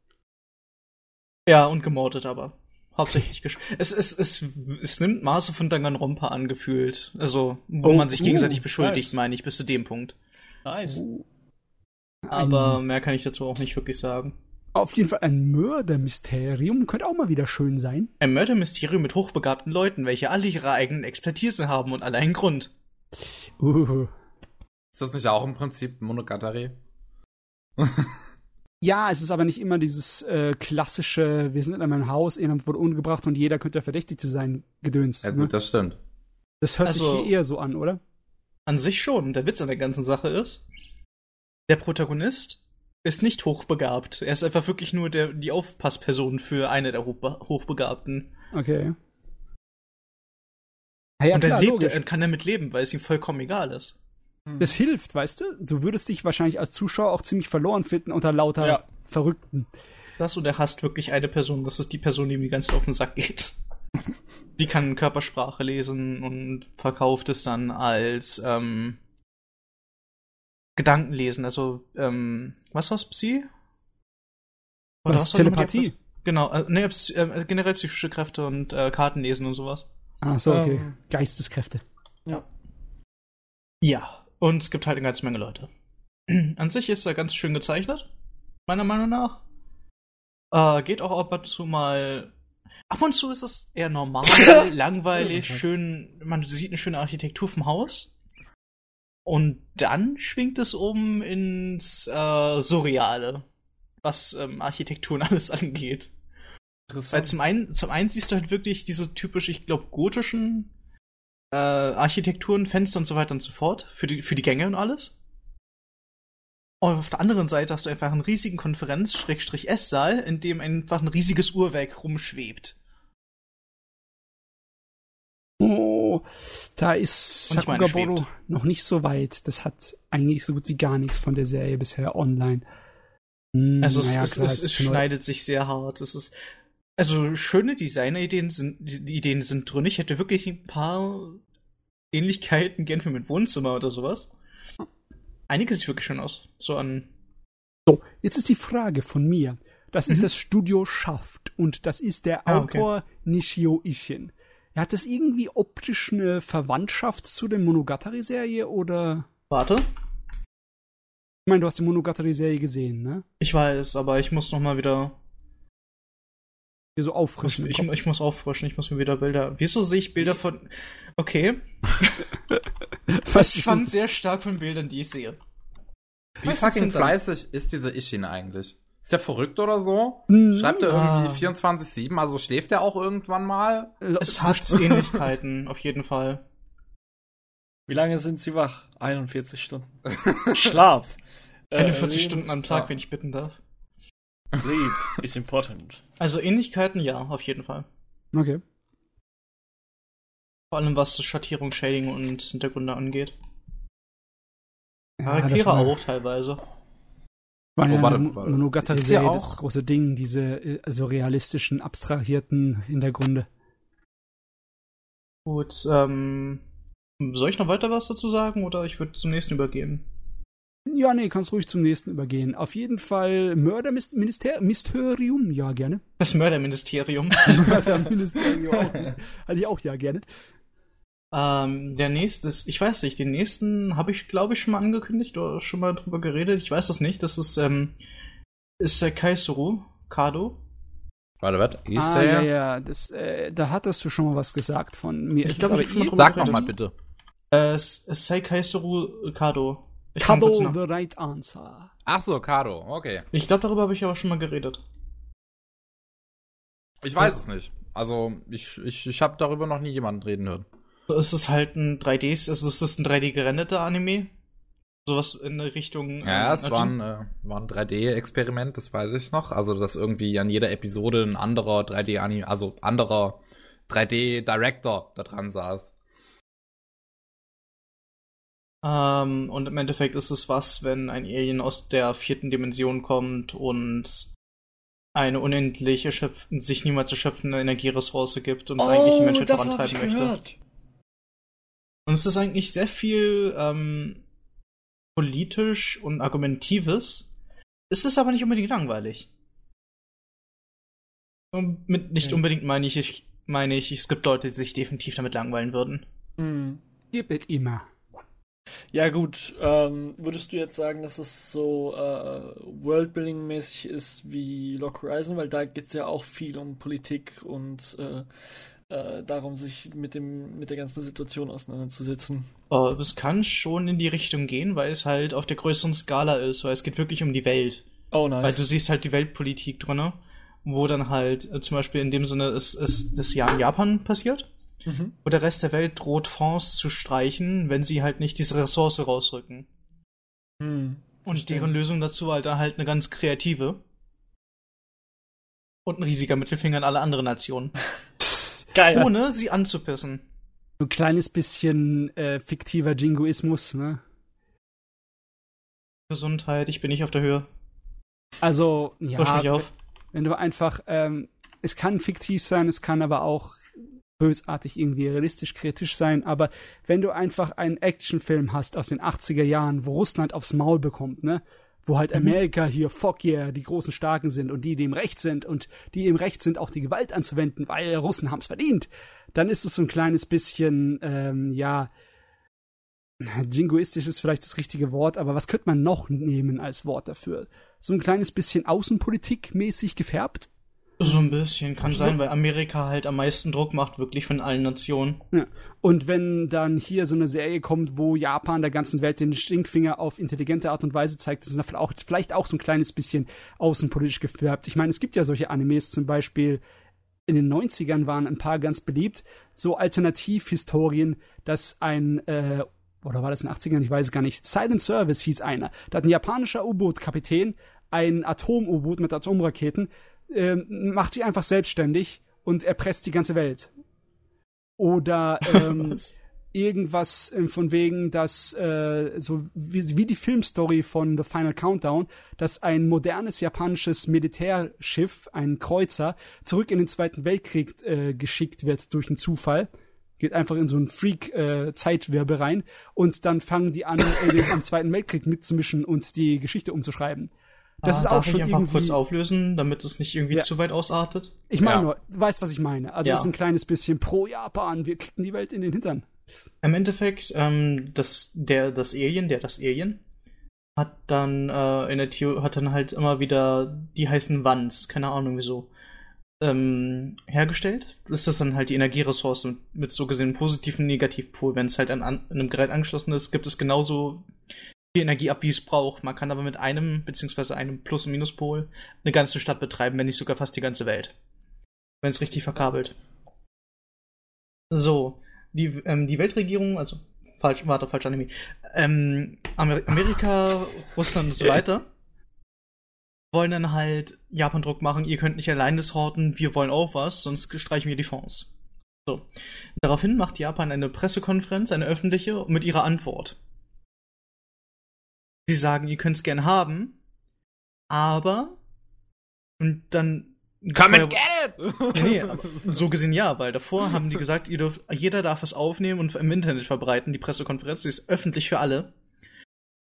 Ja, und gemordet aber. Hauptsächlich gesch es, es, es, es nimmt Maße von Danganronpa angefühlt. Also, wo oh, man sich gegenseitig uh, beschuldigt, nice. meine ich, bis zu dem Punkt. Nice. Uh. Aber mehr kann ich dazu auch nicht wirklich sagen auf jeden Fall ein Mördermysterium. Könnte auch mal wieder schön sein. Ein Mördermysterium mit hochbegabten Leuten, welche alle ihre eigenen Expertise haben und alle einen Grund. Uh. Ist das nicht auch im Prinzip Monogatari? ja, es ist aber nicht immer dieses äh, klassische, wir sind in einem Haus, jemand wurde umgebracht und jeder könnte der Verdächtige sein, Gedöns. Ja gut, ne? das stimmt. Das hört also, sich hier eher so an, oder? An sich schon. Der Witz an der ganzen Sache ist, der Protagonist ist nicht hochbegabt. Er ist einfach wirklich nur der, die Aufpassperson für eine der Hochbegabten. Okay. Ja, ja, und klar, lebt, er kann damit leben, weil es ihm vollkommen egal ist. Hm. Das hilft, weißt du? Du würdest dich wahrscheinlich als Zuschauer auch ziemlich verloren finden unter lauter ja. Verrückten. Das und er hasst wirklich eine Person. Das ist die Person, die ihm die ganze Zeit auf den Sack geht. die kann Körpersprache lesen und verkauft es dann als ähm, Gedanken lesen. Also, ähm, was war's, Psi? Oder was, Telepathie? Genau, äh, nee, äh, generell psychische Kräfte und äh, Karten lesen und sowas. Ah, so, okay. Ähm, Geisteskräfte. Ja. Ja, und es gibt halt eine ganze Menge Leute. An sich ist er ganz schön gezeichnet, meiner Meinung nach. Äh, geht auch ab und zu mal. Ab und zu ist es eher normal, langweilig, schön. Man sieht eine schöne Architektur vom Haus. Und dann schwingt es um ins äh, Surreale, was ähm, Architektur und alles angeht. Weil zum einen, zum einen siehst du halt wirklich diese typisch, ich glaube, gotischen äh, Architekturen, Fenster und so weiter und so fort, für die, für die Gänge und alles. Und auf der anderen Seite hast du einfach einen riesigen Konferenz-Esssaal, in dem einfach ein riesiges Uhrwerk rumschwebt. Oh, da ist Sakugaboro noch nicht so weit. Das hat eigentlich so gut wie gar nichts von der Serie bisher online. Hm, Also es, naja, es, klar, es, es ist schneidet sich sehr hart. Es ist also schöne Designerideen sind Ideen sind drin. Ich hätte wirklich ein paar Ähnlichkeiten gern für mit Wohnzimmer oder sowas. Einige sieht wirklich schön aus. So an So, jetzt ist die Frage von mir. Das ist Mhm. das Studio Schaft und das ist der Ah, okay. Autor Nishio Ishin. Hat das irgendwie optisch eine Verwandtschaft zu der Monogatari-Serie oder? Warte. Ich meine, du hast die Monogatari-Serie gesehen, ne? Ich weiß, aber ich muss noch mal wieder Hier so ich, auffrischen. ich, Kopf. ich muss auffrischen, ich muss mir wieder Bilder. Wieso sehe ich Bilder von Okay, Was ich fand sehr stark von Bildern, die ich sehe. Wie fucking fleißig ist dieser Ishin eigentlich? Ist der verrückt oder so? Hm, Schreibt er irgendwie 24-7, also schläft er auch irgendwann mal? Es hat Ähnlichkeiten, auf jeden Fall. Wie lange sind Sie wach? 41 Stunden. Schlaf. Äh, 41 Leben- Stunden am Tag, Ja. wenn ich bitten darf. Sleep is important. Also Ähnlichkeiten, ja, auf jeden Fall. Okay. Vor allem was Schattierung, Shading und Hintergründe angeht. Ja, Charaktere auch teilweise. War ja Oh, warte, warte. Monogatari-Serie Ist ja das große Ding, diese also realistischen, abstrahierten Hintergründe. Gut, ähm. Soll ich noch weiter was dazu sagen oder ich würde zum nächsten übergehen? Ja, nee, kannst ruhig zum nächsten übergehen. Auf jeden Fall Mördermysterium, ja, gerne. Das Mörderministerium. Mörderministerium auch. Hatte ich auch ja gerne. Ähm, der nächste ist, ich weiß nicht, den nächsten habe ich, glaube ich, schon mal angekündigt oder schon mal drüber geredet. Ich weiß das nicht. Das ist, ähm, ist der Kaisuru Kado. Warte, was? Ist ah, der? ja, ja, das, äh, da hattest du schon mal was gesagt von mir. Ich Ist glaub, es ich Sag geredet. noch mal bitte. Äh, es es sei Kaisuru Kado. Ich Kado the right answer. Ach so, Kado, okay. Ich glaube, darüber habe ich aber schon mal geredet. Ich weiß es nicht. Also, ich, ich, ich habe darüber noch nie jemanden reden hören. So ist es halt ein 3D, also es ist ein 3D gerenderter Anime. Sowas in der Richtung. Ja, ähm, es war ein, äh, war ein 3D-Experiment, das weiß ich noch. Also, dass irgendwie an jeder Episode ein anderer 3D-Anime, also anderer 3D-Director da dran saß. Ähm, und im Endeffekt ist es was, wenn ein Alien aus der vierten Dimension kommt und eine unendlich erschöpf sich niemals erschöpfende Energieressource gibt und eigentlich die Menschheit Oh, davon hab ich vorantreiben möchte. gehört. Und es ist eigentlich sehr viel ähm, politisch und argumentives. Es ist aber nicht unbedingt langweilig. Und mit nicht Hm. unbedingt meine ich, ich meine ich, es gibt Leute, die sich definitiv damit langweilen würden. Hm. Gibt es immer. Ja gut, ähm, würdest du jetzt sagen, dass es so äh, Worldbuilding-mäßig ist wie Lock Horizon, weil da geht es ja auch viel um Politik und äh, äh, darum, sich mit dem mit der ganzen Situation auseinanderzusetzen. Äh, es kann schon in die Richtung gehen, weil es halt auf der größeren Skala ist, weil es geht wirklich um die Welt. Oh Weil nice. du siehst halt die Weltpolitik drinne, wo dann halt äh, zum Beispiel in dem Sinne ist, ist das Jahr in Japan passiert, Mhm. wo der Rest der Welt droht Fonds zu streichen, wenn sie halt nicht diese Ressource rausrücken. Hm. Und deren Lösung dazu halt da halt eine ganz kreative. Und ein riesiger Mittelfinger an alle anderen Nationen. Geil. Ohne sie anzupissen. Ein kleines bisschen äh, fiktiver Jingoismus, ne? Gesundheit, ich bin nicht auf der Höhe. Also, Push ja, mich auf. wenn du einfach, ähm, es kann fiktiv sein, es kann aber auch bösartig irgendwie realistisch kritisch sein, aber wenn du einfach einen Actionfilm hast aus den 80er Jahren, wo Russland aufs Maul bekommt, ne? Wo halt Mhm. Amerika hier, fuck yeah, die großen Starken sind und die, die im Recht sind und die im Recht sind, auch die Gewalt anzuwenden, weil Russen haben's verdient, dann ist es so ein kleines bisschen, ähm, ja, jingoistisch ist vielleicht das richtige Wort, aber was könnte man noch nehmen als Wort dafür? So ein kleines bisschen außenpolitikmäßig gefärbt? So ein bisschen kann sein, weil Amerika halt am meisten Druck macht, wirklich von allen Nationen. Ja. Und wenn dann hier so eine Serie kommt, wo Japan der ganzen Welt den Stinkfinger auf intelligente Art und Weise zeigt, das ist auch, vielleicht auch so ein kleines bisschen außenpolitisch gefärbt. Ich meine, es gibt ja solche Animes zum Beispiel, in den 90ern waren ein paar ganz beliebt, so Alternativhistorien, dass ein, äh, oder war das in den 80ern, ich weiß gar nicht, Silent Service hieß einer. Da hat ein japanischer U-Boot-Kapitän ein Atom-U-Boot mit Atomraketen, ähm, macht sich einfach selbstständig und erpresst die ganze Welt. Oder ähm, irgendwas äh, von wegen, dass äh, so wie, wie die Filmstory von The Final Countdown, dass ein modernes japanisches Militärschiff, ein Kreuzer, zurück in den Zweiten Weltkrieg äh, geschickt wird durch einen Zufall. Geht einfach in so einen Freak-Zeitwirbel äh, rein und dann fangen die an, äh, am Zweiten Weltkrieg mitzumischen und die Geschichte umzuschreiben. Das ah, ist auch schon ich einfach irgendwie kurz auflösen, damit es nicht irgendwie ja. zu weit ausartet. Ich meine ja. nur, du weißt, was ich meine. Also ja. es ist ein kleines bisschen pro Japan, wir kicken die Welt in den Hintern. Im Endeffekt, ähm, das, der, das Alien, der das Alien, hat dann äh, in der Theorie, hat dann halt immer wieder die heißen Wands, keine Ahnung wieso, ähm, hergestellt. Das ist dann halt die Energieressource mit, mit so gesehen positiven und Negativpol. Wenn es halt an, an einem Gerät angeschlossen ist, gibt es genauso viel Energie ab, wie es braucht. Man kann aber mit einem, beziehungsweise einem Plus- und Minuspol eine ganze Stadt betreiben, wenn nicht sogar fast die ganze Welt. Wenn es richtig verkabelt. So, die, ähm, die Weltregierung, also falsch, warte, falsch Anime, ähm, Amer Amerika, Russland und so weiter, wollen dann halt Japan Druck machen, ihr könnt nicht allein das horten, wir wollen auch was, sonst streichen wir die Fonds. So. Daraufhin macht Japan eine Pressekonferenz, eine öffentliche, mit ihrer Antwort. Sie sagen, ihr könnt es gern haben, aber und dann Come and get it! nee, nee, so gesehen ja, weil davor haben die gesagt, ihr dürft, jeder darf es aufnehmen und im Internet verbreiten, die Pressekonferenz, die ist öffentlich für alle.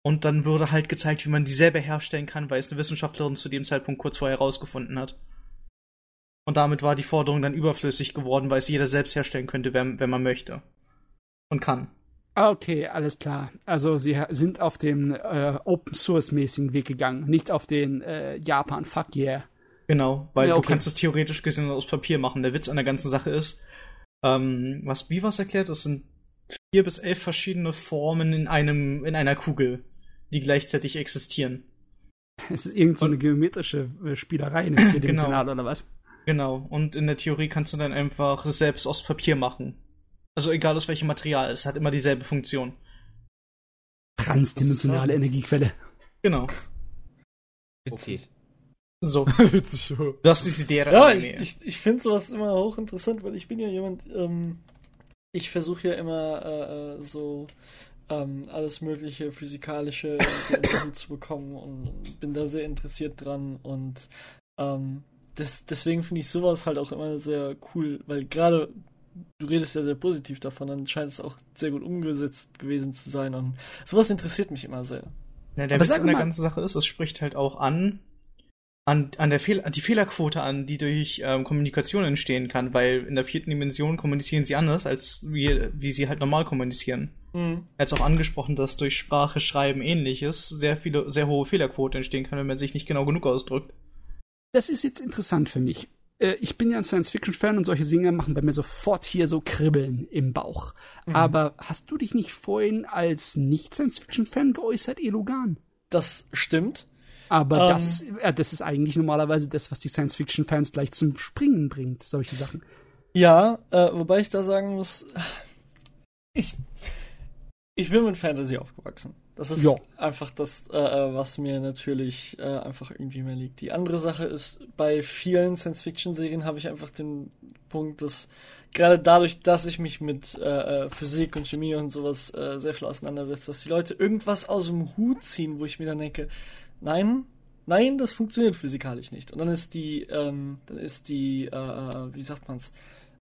Und dann wurde halt gezeigt, wie man die selber herstellen kann, weil es eine Wissenschaftlerin zu dem Zeitpunkt kurz vorher herausgefunden hat. Und damit war die Forderung dann überflüssig geworden, weil es jeder selbst herstellen könnte, wenn, wenn man möchte. Und kann. Okay, alles klar. Also sie sind auf dem äh, Open Source mäßigen Weg gegangen, nicht auf den äh, Japan Fuck yeah Genau, weil ja, okay. du kannst es theoretisch gesehen aus Papier machen. Der Witz an der ganzen Sache ist, ähm, was was erklärt, es sind vier bis elf verschiedene Formen in einem in einer Kugel, die gleichzeitig existieren. Es ist irgend so eine geometrische äh, Spielerei, eine vierdimensional genau. oder was? Genau. Und in der Theorie kannst du dann einfach selbst aus Papier machen. Also egal aus welchem Material, es hat immer dieselbe Funktion. Transdimensionale Energiequelle. Genau. Okay. So. Witzig. Das ist die Ja, ich, ich, ich finde sowas immer hochinteressant, weil ich bin ja jemand, ähm, ich versuche ja immer äh, äh so ähm, alles mögliche physikalische zu bekommen und bin da sehr interessiert dran und ähm, das, deswegen finde ich sowas halt auch immer sehr cool, weil gerade du redest ja sehr positiv davon, dann scheint es auch sehr gut umgesetzt gewesen zu sein und sowas interessiert mich immer sehr. Ja, der Aber Witz an der ganzen Sache ist, es spricht halt auch an, an, an der Fehl die Fehlerquote an, die durch ähm, Kommunikation entstehen kann, weil in der vierten Dimension kommunizieren sie anders, als wie, wie sie halt normal kommunizieren. Mhm. Er hat auch angesprochen, dass durch Sprache, Schreiben ähnliches sehr viele, sehr hohe Fehlerquote entstehen kann, wenn man sich nicht genau genug ausdrückt. Das ist jetzt interessant für mich. Äh, ich bin ja ein Science-Fiction-Fan und solche Dinge machen bei mir sofort hier so Kribbeln im Bauch. Mhm. Aber hast du dich nicht vorhin als Nicht-Science-Fiction-Fan geäußert, Elogan? Das stimmt. Aber um, das, äh, das ist eigentlich normalerweise das, was die Science-Fiction-Fans gleich zum Springen bringt, solche Sachen. Ja, äh, wobei ich da sagen muss, ich, ich bin mit Fantasy aufgewachsen. Das ist jo. einfach das, äh, äh, was mir natürlich äh, einfach irgendwie mehr liegt. Die andere Sache ist, bei vielen Science-Fiction-Serien habe ich einfach den Punkt, dass gerade dadurch, dass ich mich mit äh, äh Physik und Chemie und sowas äh, sehr viel auseinandersetze, dass die Leute irgendwas aus dem Hut ziehen, wo ich mir dann denke, nein, nein, das funktioniert physikalisch nicht. Und dann ist die, ähm, dann ist die, wie sagt man's?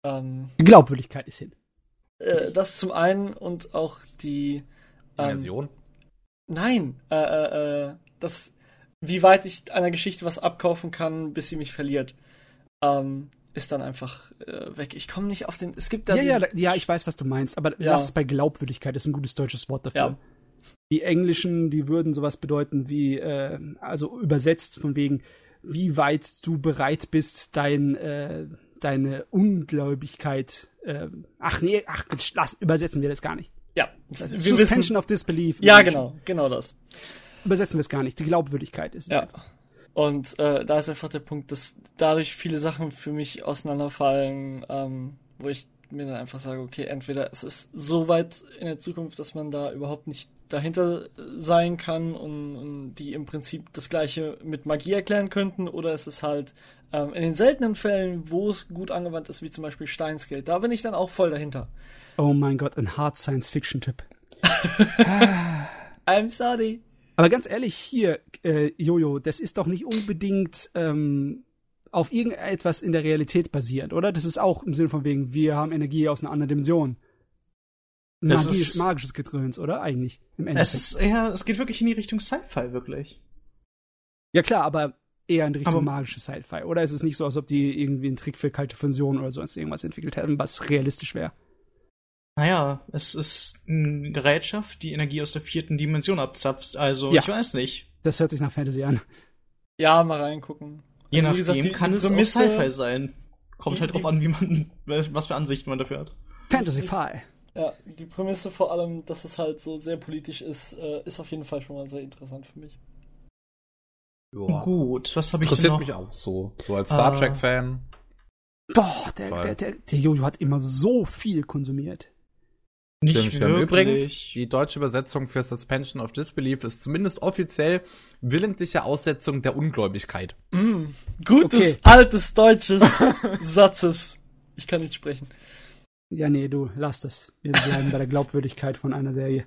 Ähm, die Glaubwürdigkeit ist hin. Äh, das zum einen und auch die ähm, Version. Nein, äh, äh, äh, das, wie weit ich einer Geschichte was abkaufen kann, bis sie mich verliert, ähm, ist dann einfach äh, weg. Ich komme nicht auf den. Es gibt da. Ja, ja, ja, ich weiß, was du meinst, aber ja. lass es bei Glaubwürdigkeit, ist ein gutes deutsches Wort dafür. Ja die englischen, die würden sowas bedeuten wie, äh, also übersetzt von wegen, wie weit du bereit bist, dein, äh, deine Ungläubigkeit, äh, ach nee, ach, lass, übersetzen wir das gar nicht. Ja. Suspension wissen, of Disbelief. Ja, genau, genau das. Übersetzen wir es gar nicht. Die Glaubwürdigkeit ist ja. Einfach. Und äh, da ist einfach der Punkt, dass dadurch viele Sachen für mich auseinanderfallen, ähm, wo ich mir dann einfach sage, okay, entweder es ist so weit in der Zukunft, dass man da überhaupt nicht dahinter sein kann und, und die im Prinzip das gleiche mit Magie erklären könnten, oder es ist halt ähm, in den seltenen Fällen, wo es gut angewandt ist, wie zum Beispiel Steinsgate, da bin ich dann auch voll dahinter. Oh mein Gott, ein Hard Science-Fiction-Tipp. I'm sorry. Aber ganz ehrlich, hier, äh, Jojo, das ist doch nicht unbedingt ähm, auf irgendetwas in der Realität basierend, oder? Das ist auch im Sinne von wegen, wir haben Energie aus einer anderen Dimension. Magisch, magisches Gedröns, oder? Eigentlich. Im Endeffekt. Es ist eher, es geht wirklich in die Richtung Sci-Fi, wirklich. Ja klar, aber eher in Richtung aber magisches Sci-Fi. Oder ist es nicht so, als ob die irgendwie einen Trick für kalte Fusion oder sonst irgendwas entwickelt hätten, was realistisch wäre? Naja, es ist eine Gerätschaft, die Energie aus der vierten Dimension abzapft. Also, ja. ich weiß nicht. Das hört sich nach Fantasy an. Ja, mal reingucken. Je also, nachdem gesagt, kann die es Prämisse, auch Sci-Fi sein. Kommt halt drauf an, wie man, was für Ansichten man dafür hat. Fantasy-Fi. Ja, die Prämisse vor allem, dass es halt so sehr politisch ist, äh, ist auf jeden Fall schon mal sehr interessant für mich. Joa. Gut, was habe ich Interessiert mich auch so, so als Star Trek-Fan. Doch, der, der, der, der Jojo hat immer so viel konsumiert. Nicht stimmt, stimmt. Übrigens, die deutsche Übersetzung für Suspension of Disbelief ist zumindest offiziell willentliche Aussetzung der Ungläubigkeit. Mm, gutes, okay. altes deutsches Satzes. Ich kann nicht sprechen. Ja, nee, du, lass das. Wir bleiben bei der Glaubwürdigkeit von einer Serie.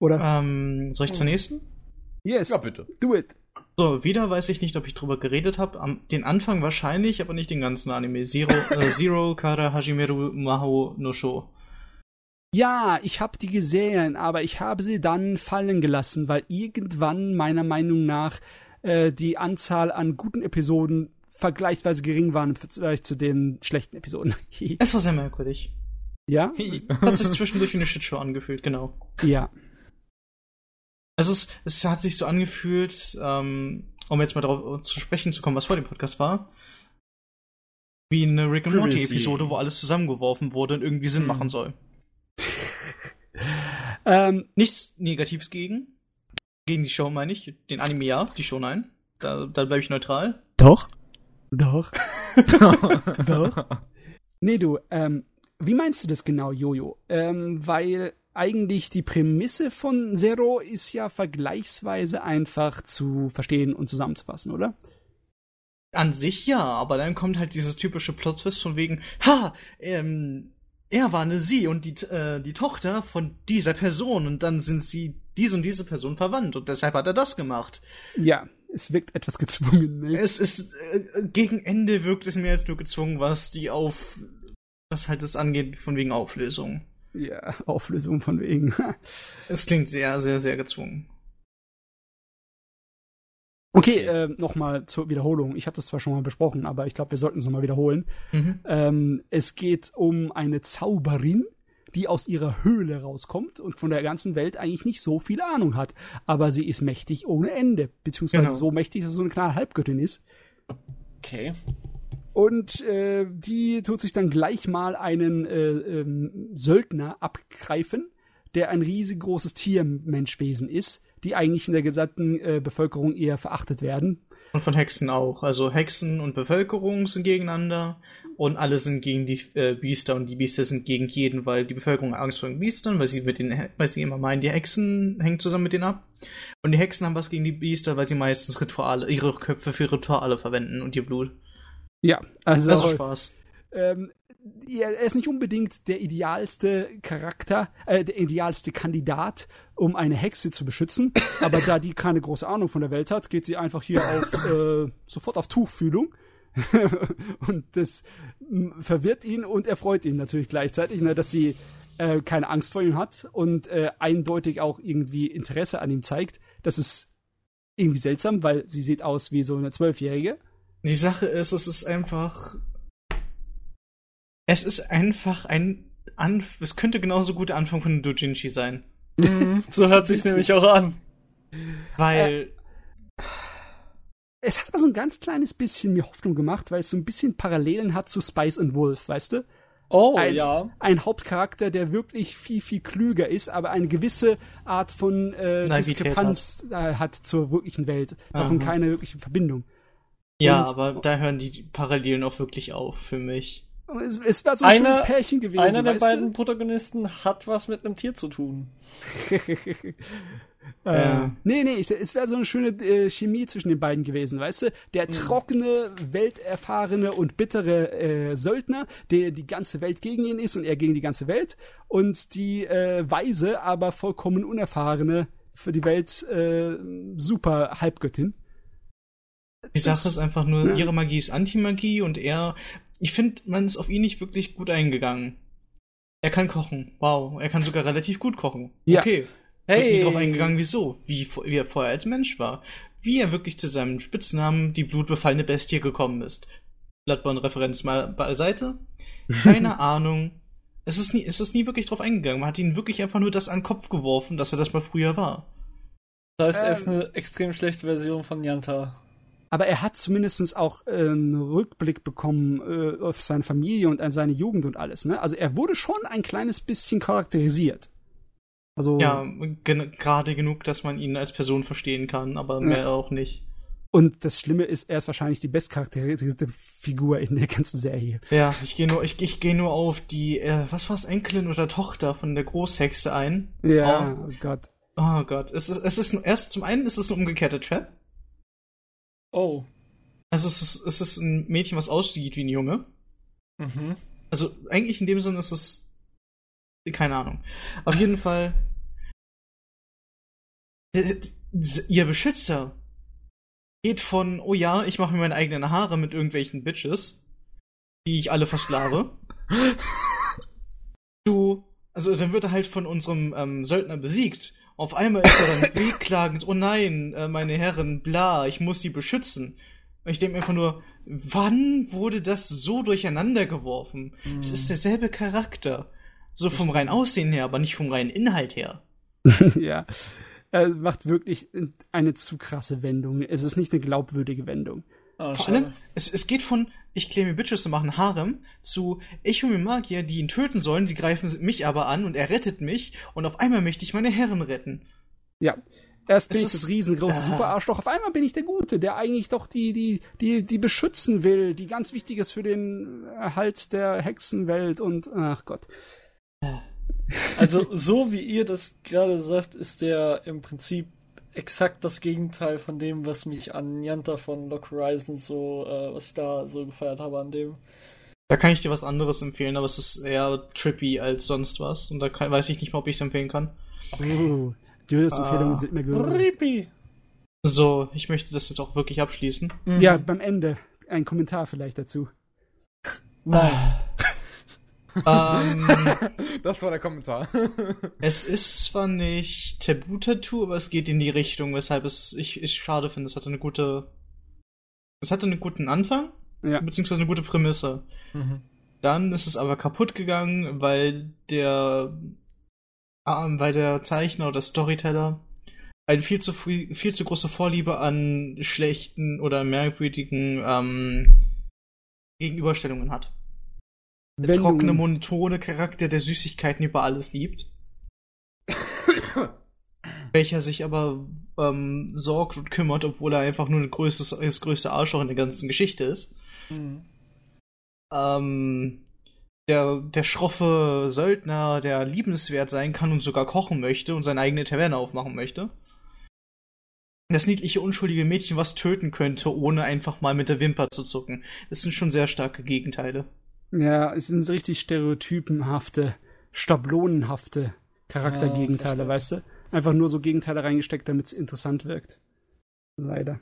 Oder? Ähm, soll ich zur nächsten? Yes. Ja, bitte. Do it. So, wieder weiß ich nicht, ob ich drüber geredet habe. Den Anfang wahrscheinlich, aber nicht den ganzen Anime. Zero, äh, Zero Kara Hajimeru Maho no Sho. Ja, ich habe die gesehen, aber ich habe sie dann fallen gelassen, weil irgendwann meiner Meinung nach äh, die Anzahl an guten Episoden vergleichsweise gering waren im Vergleich zu den schlechten Episoden. es war sehr merkwürdig. Ja? Hat sich zwischendurch wie eine Shitshow angefühlt, genau. Ja. Also es, es hat sich so angefühlt, ähm, um jetzt mal darauf zu sprechen zu kommen, was vor dem Podcast war, wie eine Rick and Morty Episode, wo alles zusammengeworfen wurde und irgendwie Sinn hm. machen soll. ähm, Nichts Negatives gegen. Gegen die Show meine ich. Den Anime ja, die Show nein. Da, da bleibe ich neutral. Doch. Doch. Doch. Nee, du, ähm, wie meinst du das genau, Jojo? Ähm, weil eigentlich die Prämisse von Zero ist ja vergleichsweise einfach zu verstehen und zusammenzufassen, oder? An sich ja, aber dann kommt halt dieses typische Plot-Twist von wegen, ha, ähm, er war eine sie und die, äh, die Tochter von dieser Person und dann sind sie diese und diese Person verwandt und deshalb hat er das gemacht. Ja, es wirkt etwas gezwungen. Ne? Es ist äh, gegen Ende wirkt es mehr als nur gezwungen, was die auf was halt das angeht von wegen Auflösung. Ja, Auflösung von wegen. es klingt sehr, sehr, sehr gezwungen. Okay, äh, nochmal zur Wiederholung. Ich habe das zwar schon mal besprochen, aber ich glaube, wir sollten es nochmal wiederholen. Mhm. Ähm, es geht um eine Zauberin, die aus ihrer Höhle rauskommt und von der ganzen Welt eigentlich nicht so viel Ahnung hat. Aber sie ist mächtig ohne Ende, beziehungsweise genau. so mächtig, dass sie so eine kleine Halbgöttin ist. Okay. Und äh, die tut sich dann gleich mal einen äh, ähm, Söldner abgreifen, der ein riesengroßes Tiermenschwesen ist die eigentlich in der gesamten äh, Bevölkerung eher verachtet werden. Und von Hexen auch. Also Hexen und Bevölkerung sind gegeneinander und alle sind gegen die äh, Biester und die Biester sind gegen jeden, weil die Bevölkerung Angst vor den Biestern, weil sie mit den, weil sie immer meinen, die Hexen hängen zusammen mit denen ab. Und die Hexen haben was gegen die Biester, weil sie meistens Rituale, ihre Köpfe für Rituale verwenden und ihr Blut. Ja, also. Das ist Spaß. Ähm, er ist nicht unbedingt der idealste Charakter, äh, der idealste Kandidat, um eine Hexe zu beschützen. Aber da die keine große Ahnung von der Welt hat, geht sie einfach hier auf äh, sofort auf Tuchfühlung. und das verwirrt ihn und erfreut ihn natürlich gleichzeitig, ne, dass sie äh, keine Angst vor ihm hat und äh, eindeutig auch irgendwie Interesse an ihm zeigt. Das ist irgendwie seltsam, weil sie sieht aus wie so eine Zwölfjährige. Die Sache ist, es ist einfach es ist einfach ein Anf es könnte genauso gut der Anfang von Dojinshi sein. Mhm, so hört sich nämlich auch an. Weil äh, es hat aber so ein ganz kleines bisschen mir Hoffnung gemacht, weil es so ein bisschen Parallelen hat zu Spice and Wolf, weißt du? Oh, ein, ja. Ein Hauptcharakter, der wirklich viel, viel klüger ist, aber eine gewisse Art von äh, Diskrepanz hat. hat. zur wirklichen Welt. Davon Aha. keine wirkliche Verbindung. Ja, Und, aber da hören die Parallelen auch wirklich auf für mich. Es, es war so ein Einer- schönes Pärchen gewesen. Einer der weißt du? beiden Protagonisten hat was mit einem Tier zu tun. äh, nee, nee, es, wäre so eine schöne äh, Chemie zwischen den beiden gewesen, weißt du? Der trockene, welterfahrene und bittere äh, Söldner, der die ganze Welt gegen ihn ist und er gegen die ganze Welt. Und die äh, weise, aber vollkommen unerfahrene, für die Welt äh, super Halbgöttin. Die Sache ist einfach nur, Ja. ihre Magie ist Anti-Magie und er, ich finde, man ist auf ihn nicht wirklich gut eingegangen. Er kann kochen. Wow. Er kann sogar relativ gut kochen. Ja. Okay. Hey. Wird nie drauf eingegangen, wieso? Wie, wie er vorher als Mensch war. Wie er wirklich zu seinem Spitznamen die blutbefallene Bestie gekommen ist. Bloodborne-Referenz mal beiseite. Keine Ahnung. Es ist nie, es ist nie wirklich drauf eingegangen. Man hat ihn wirklich einfach nur das an den Kopf geworfen, dass er das mal früher war. Das heißt, er ist Ähm. eine extrem schlechte Version von Yanta. Aber er hat zumindest auch äh, einen Rückblick bekommen äh, auf seine Familie und an seine Jugend und alles. Ne? Also er wurde schon ein kleines bisschen charakterisiert. Also Ja, gen gerade genug, dass man ihn als Person verstehen kann, aber mehr auch nicht. und das Schlimme ist, er ist wahrscheinlich die bestcharakterisierte Figur in der ganzen Serie. Ja, ich gehe nur, ich, ich gehe nur auf die, äh, was war's, Enkelin oder Tochter von der Großhexe ein. Ja, Oh. oh Gott. Oh Gott, es ist, es ist erst zum einen ist es ein umgekehrter Trap. Oh. Also es ist, es ist ein Mädchen, was aussieht wie ein Junge. Mhm. Also eigentlich in dem Sinne ist es keine Ahnung. Auf jeden Fall äh, ihr Beschützer geht von oh ja, ich mache mir meine eigenen Haare mit irgendwelchen Bitches, die ich alle versklave. zu also dann wird er halt von unserem ähm, Söldner besiegt. Auf einmal ist er dann wehklagend, oh nein, äh, meine Herren, bla, ich muss sie beschützen. Und ich denke mir einfach nur, wann wurde das so durcheinander geworfen? Es ist derselbe Charakter. So vom reinen Aussehen her, aber nicht vom reinen Inhalt her. ja. Er macht wirklich eine zu krasse Wendung. Es ist nicht eine glaubwürdige Wendung. Ah, Vor allem, es, es geht von, ich kläre mir Bitches und mache einen Harem, zu, ich hole mir Magier, die ihn töten sollen, sie greifen mich aber an und er rettet mich und auf einmal möchte ich meine Herren retten. Ja. Erst bin Es ich ist- das riesengroße Ah. Superarschloch. Auf einmal bin ich der Gute, der eigentlich doch die, die, die, die beschützen will, die ganz wichtig ist für den Erhalt der Hexenwelt und, ach Gott. Also, so wie ihr das gerade sagt, ist der im Prinzip exakt das Gegenteil von dem, was mich an Yanta von Lock Horizon so, äh, was ich da so gefeiert habe an dem. Da kann ich dir was anderes empfehlen, aber es ist eher trippy als sonst was und da kann, weiß ich nicht mal, ob ich es empfehlen kann. Uh, Julius Empfehlungen Ah. sind mir gehört. Creepy. So, ich möchte das jetzt auch wirklich abschließen. Ja, beim Ende ein Kommentar vielleicht dazu. Nein. Ähm, Das war der Kommentar. es ist zwar nicht Tabu-Tattoo, aber es geht in die Richtung, weshalb es ich, ich schade finde. Es hatte eine gute. Es hatte einen guten Anfang, Ja. beziehungsweise eine gute Prämisse. Mhm. Dann ist es aber kaputt gegangen, weil der, ähm, weil der Zeichner oder Storyteller eine viel zu viel zu große Vorliebe an schlechten oder merkwürdigen ähm, Gegenüberstellungen hat. Der trockene, monotone Charakter, der Süßigkeiten über alles liebt. welcher sich aber ähm, sorgt und kümmert, obwohl er einfach nur größtes, das größte Arschloch in der ganzen Geschichte ist. Mhm. ähm, der, der schroffe Söldner, der liebenswert sein kann und sogar kochen möchte und seine eigene Taverne aufmachen möchte. Das niedliche, unschuldige Mädchen, was töten könnte, ohne einfach mal mit der Wimper zu zucken. Das sind schon sehr starke Gegenteile. Ja, es sind richtig stereotypenhafte, schablonenhafte Charaktergegenteile, Ja, weißt du? Einfach nur so Gegenteile reingesteckt, damit es interessant wirkt. Leider.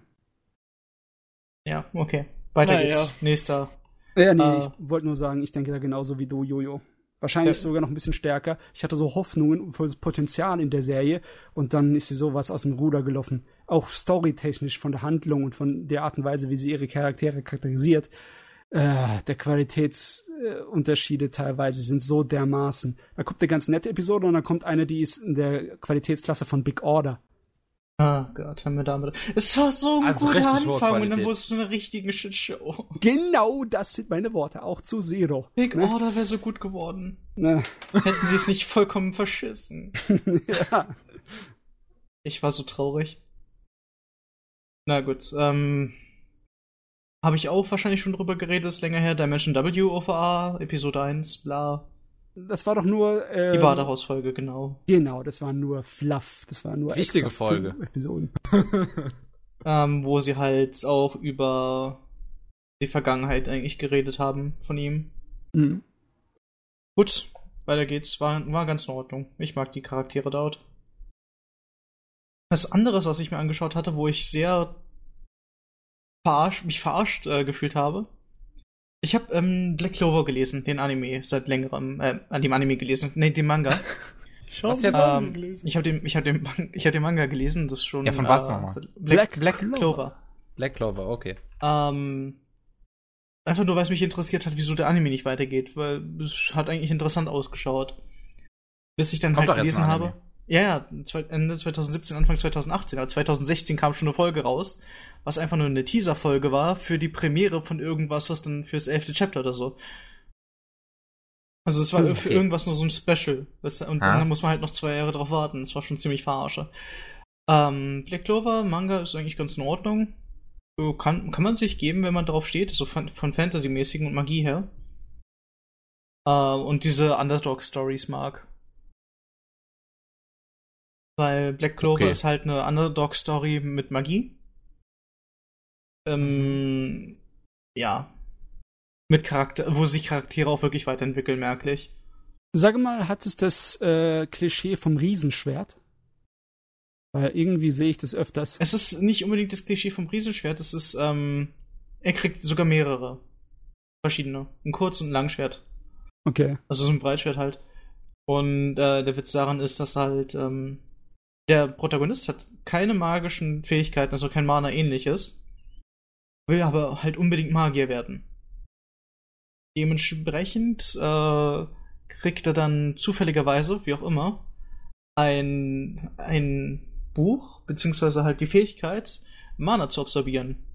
Ja, okay. Weiter Na geht's. ja. Nächster. Ja, nee, Äh. ich wollte nur sagen, ich denke da genauso wie du, Jojo. Wahrscheinlich Ja. sogar noch ein bisschen stärker. Ich hatte so Hoffnungen für das Potenzial in der Serie und dann ist sie sowas aus dem Ruder gelaufen. Auch storytechnisch von der Handlung und von der Art und Weise, wie sie ihre Charaktere charakterisiert. Äh, der Qualitätsunterschiede teilweise sind so dermaßen. Da kommt eine ganz nette Episode und dann kommt eine, die ist in der Qualitätsklasse von Big Order. Ah Gott, haben wir damit. Es war so ein Also guter Anfang und dann wurde es so eine richtige Shitshow. Genau das sind meine Worte, auch zu Zero. Big Ne? Order wäre so gut geworden. Ne? Hätten sie es nicht vollkommen verschissen. ja. Ich war so traurig. Na gut, ähm. Habe ich auch wahrscheinlich schon drüber geredet, ist länger her. Dimension W OVA, Episode 1, bla. Das war doch nur. Ähm, die Badehausfolge, genau. Genau, das war nur Fluff. Das war nur. Wichtige Folge. Episoden. ähm, wo sie halt auch über die Vergangenheit eigentlich geredet haben von ihm. Mhm. Gut, weiter geht's. War, war ganz in Ordnung. Ich mag die Charaktere dort. Was anderes, was ich mir angeschaut hatte, wo ich sehr verarscht, mich verarscht äh, gefühlt habe. Ich habe ähm, Black Clover gelesen, den Anime, seit längerem, äh, an dem Anime gelesen, nee, den Manga. Was jetzt? Ähm, ich habe den, ich habe den, ich habe den Manga gelesen, das schon. Ja, von was äh, nochmal? Black, Black, Black Clover. Clover. Black Clover, okay. Ähm, einfach nur, weil es mich interessiert hat, wieso der Anime nicht weitergeht, weil es hat eigentlich interessant ausgeschaut. Bis ich dann Kommt halt gelesen habe. Ja, ja, Ende 2017, Anfang 2018, aber 2016 kam schon eine Folge raus, was einfach nur eine Teaser-Folge war für die Premiere von irgendwas, was dann fürs elfte Chapter oder so. Also es war okay. für irgendwas nur so ein Special. und ah. dann muss man halt noch zwei Jahre drauf warten. Das war schon ziemlich verarsche. Ähm, Black Clover, Manga ist eigentlich ganz in Ordnung. Kann, kann man sich geben, wenn man drauf steht, so von, von Fantasy-mäßigen und Magie her. Äh, und diese Underdog-Stories mag. Weil Black Clover okay. ist halt eine Underdog-Story mit Magie. Ähm, mhm. Ja. Mit Charakter, wo sich Charaktere auch wirklich weiterentwickeln, merklich. Sag mal, hat es das äh, Klischee vom Riesenschwert? Weil irgendwie sehe ich das öfters. Es ist nicht unbedingt das Klischee vom Riesenschwert, es ist, ähm, er kriegt sogar mehrere. Verschiedene. Ein Kurz- und ein Langschwert. Okay. Also so ein Breitschwert halt. Und äh, der Witz daran ist, dass halt, ähm, der Protagonist hat keine magischen Fähigkeiten, also kein Mana ähnliches, will aber halt unbedingt Magier werden. Dementsprechend äh, kriegt er dann zufälligerweise, wie auch immer, ein, ein Buch, beziehungsweise halt die Fähigkeit, Mana zu absorbieren.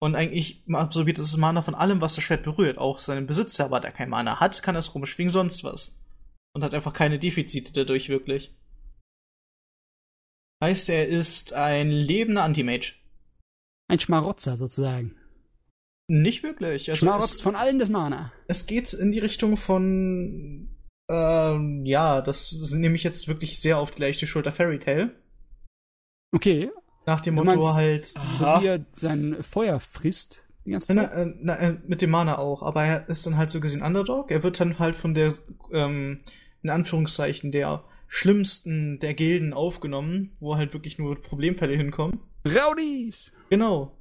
Und eigentlich absorbiert das Mana von allem, was das Schwert berührt. Auch seinen Besitzer, aber der kein Mana hat, kann es rumschwingen, sonst was. Und hat einfach keine Defizite dadurch wirklich. Heißt, er ist ein lebender Anti-Mage. Ein Schmarotzer sozusagen. Nicht wirklich. Also Schmarotzt es, von allen das Mana. Es geht in die Richtung von. Ähm, ja, das nehme ich jetzt wirklich sehr auf die leichte Schulter Fairy Tale. Okay. Nach dem du Motto meinst, halt. So wie er sein Feuer frisst. Die ganze Zeit? Na, na, äh, mit dem Mana auch, aber er ist dann halt so gesehen Underdog. Er wird dann halt von der, ähm, in Anführungszeichen, der schlimmsten der Gilden aufgenommen, wo halt wirklich nur Problemfälle hinkommen. Rowdies! Genau.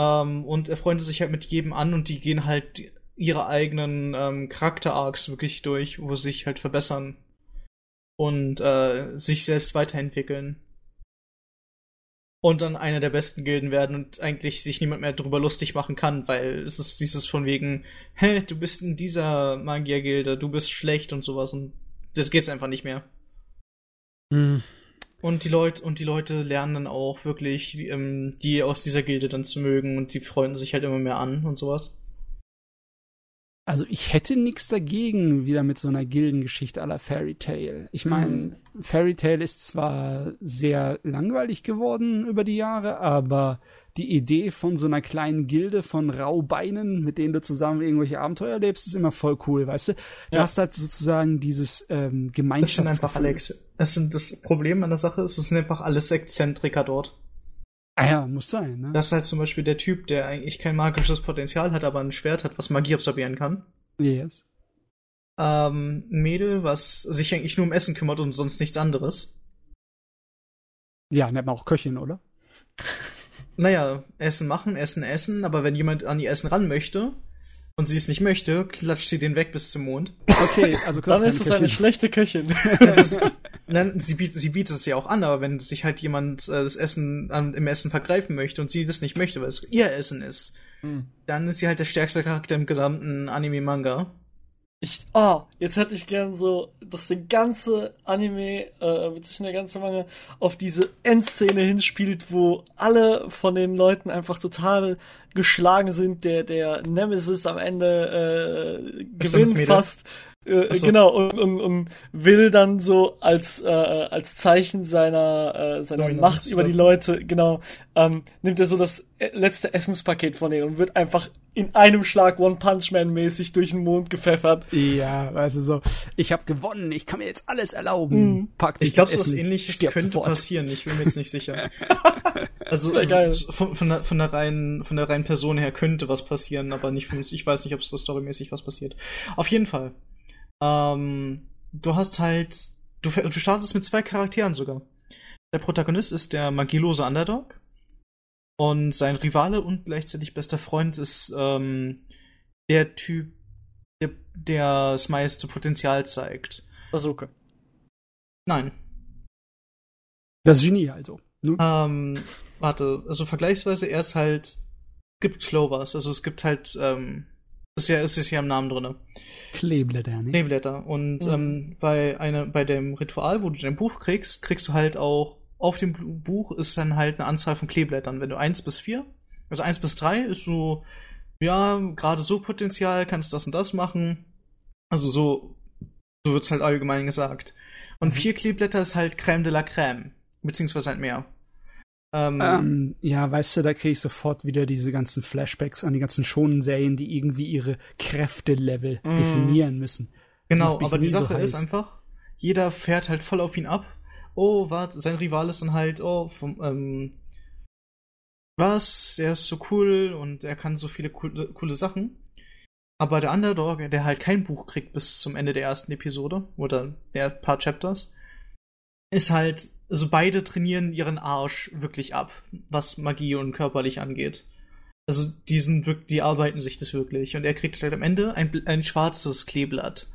Ähm, und er freundet sich halt mit jedem an und die gehen halt ihre eigenen ähm, Charakter-Arcs wirklich durch, wo sie sich halt verbessern und äh, sich selbst weiterentwickeln. Und dann einer der besten Gilden werden und eigentlich sich niemand mehr darüber lustig machen kann, weil es ist dieses von wegen, hä, du bist in dieser Magiergilde, du bist schlecht und sowas und das geht's einfach nicht mehr. Hm. Und die Leute und die Leute lernen dann auch wirklich, ähm, die aus dieser Gilde dann zu mögen und die freunden sich halt immer mehr an und sowas. Also ich hätte nichts dagegen, wieder mit so einer Gildengeschichte aller Fairy Tale. Ich meine, mhm. Fairy Tale ist zwar sehr langweilig geworden über die Jahre, aber die Idee von so einer kleinen Gilde von Raubeinen, mit denen du zusammen irgendwelche Abenteuer erlebst, ist immer voll cool, weißt du? Du ja. hast halt sozusagen dieses ähm, Gemeinschaftsgefühl. Das sind einfach Alex. Es sind das Problem an der Sache ist, es sind einfach alles Exzentriker dort. Ah ja, muss sein, ne? Das ist halt zum Beispiel der Typ, der eigentlich kein magisches Potenzial hat, aber ein Schwert hat, was Magie absorbieren kann. Yes. Ähm, ein Mädel, was sich eigentlich nur um Essen kümmert und sonst nichts anderes. Ja, nennt man auch Köchin, oder? naja, Essen machen, Essen essen, aber wenn jemand an ihr Essen ran möchte und sie es nicht möchte, klatscht sie den weg bis zum Mond. Okay, also dann ist es eine schlechte Köchin. Ist, nein, sie, bietet, sie bietet es ja auch an, aber wenn sich halt jemand äh, das Essen an, im Essen vergreifen möchte und sie das nicht möchte, weil es ihr Essen ist, hm. dann ist sie halt der stärkste Charakter im gesamten Anime-Manga. Ich, oh, jetzt hätte ich gern so, dass der ganze Anime, äh, beziehungsweise der ganze Manga auf diese Endszene hinspielt, wo alle von den Leuten einfach total geschlagen sind, der, der Nemesis am Ende äh, gewinnt fast. Äh, so. Genau, und, und, und will dann so als, äh, als Zeichen seiner, äh, seiner Macht über die Leute, genau, ähm, nimmt er so das äh, letzte Essenspaket von denen und wird einfach in einem Schlag One Punch Man mäßig durch den Mond gepfeffert. Ja, also so, ich habe gewonnen, ich kann mir jetzt alles erlauben. Mhm. Packt ich glaube, so was ähnliches könnte sofort. passieren, ich bin mir jetzt nicht sicher. also, also von, von, der, von der reinen von der reinen Person her könnte was passieren, aber nicht von ich weiß nicht, ob es da storymäßig was passiert. Auf jeden Fall. Ähm, du hast halt du, du startest mit zwei Charakteren sogar. Der Protagonist ist der magielose Underdog und sein Rivale und gleichzeitig bester Freund ist ähm, der Typ, der, der das meiste Potenzial zeigt. Bazooka. Nein. Das Genie also. Ne? Ähm, warte, also vergleichsweise er ist halt, es gibt Clovers, also es gibt halt, ähm, ist ja, ist ja im Namen drinne. Kleeblätter, ne? Kleeblätter. Und mhm. ähm, bei einer, bei dem Ritual, wo du dein Buch kriegst, kriegst du halt auch auf dem Buch ist dann halt eine Anzahl von Kleeblättern. Wenn du eins bis vier, also eins bis drei ist so, ja, gerade so Potenzial, kannst das und das machen. Also so, so wird's halt allgemein gesagt. Und mhm. vier Kleeblätter ist halt Crème de la Crème. Beziehungsweise halt mehr. Ähm, ähm, ja, weißt du, da kriege ich sofort wieder diese ganzen Flashbacks an die ganzen schonen Serien, die irgendwie ihre Kräftelevel mm. definieren müssen. Genau, aber die Sache so ist einfach, jeder fährt halt voll auf ihn ab oh, warte, sein Rival ist dann halt, oh, vom, ähm, was, der ist so cool und er kann so viele coole, coole Sachen. Aber der Underdog, der halt kein Buch kriegt bis zum Ende der ersten Episode oder der paar Chapters, ist halt, also beide trainieren ihren Arsch wirklich ab, was Magie und körperlich angeht. Also die sind wirklich, die arbeiten sich das wirklich. Und er kriegt halt am Ende ein, ein schwarzes Kleeblatt.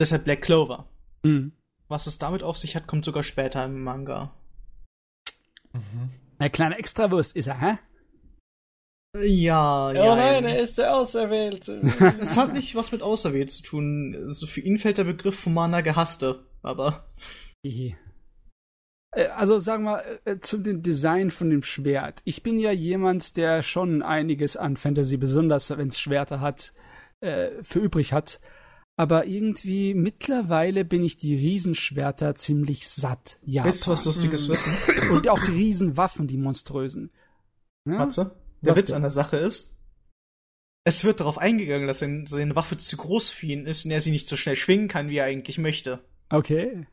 Deshalb Black Clover. Mhm. Was es damit auf sich hat, kommt sogar später im Manga. Mhm. Ein kleiner Extrawurst ist er, hä? Ja, ja. Oh nein, er ist der Auserwählte. es hat nicht was mit Auserwählt zu tun. Also für ihn fällt der Begriff Fumana Gehasste, aber. Äh, also sagen wir äh, zu dem Design von dem Schwert. Ich bin ja jemand, der schon einiges an Fantasy, besonders wenn es Schwerter hat, äh, für übrig hat aber irgendwie mittlerweile bin ich die Riesenschwerter ziemlich satt. Ja. Willst du was Lustiges mhm. wissen? Und auch die Riesenwaffen, die monströsen. Ja? Matze, der was Witz denn? an der Sache ist, es wird darauf eingegangen, dass seine Waffe zu groß für ihn ist und er sie nicht so schnell schwingen kann, wie er eigentlich möchte. Okay.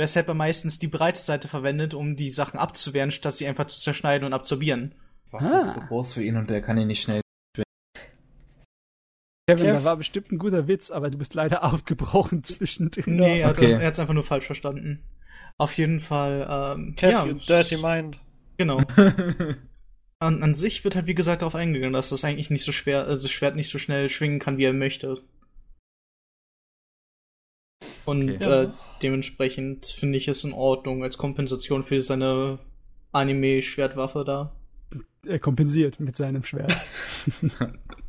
Weshalb er meistens die breite Seite verwendet, um die Sachen abzuwehren, statt sie einfach zu zerschneiden und absorbieren. Waffe ah. ist zu groß für ihn und er kann ihn nicht schnell Kevin, Kev. da war bestimmt ein guter Witz, aber du bist leider aufgebrochen zwischendrin. Nee, er, okay. hat es einfach nur falsch verstanden. Auf jeden Fall, ähm, Kev, ja, dirty mind. Genau. an, an sich wird halt, wie gesagt, darauf eingegangen, dass das eigentlich nicht so schwer, also das Schwert nicht so schnell schwingen kann, wie er möchte. Und okay. äh, dementsprechend finde ich es in Ordnung als Kompensation für seine Anime-Schwertwaffe da. Er kompensiert mit seinem Schwert.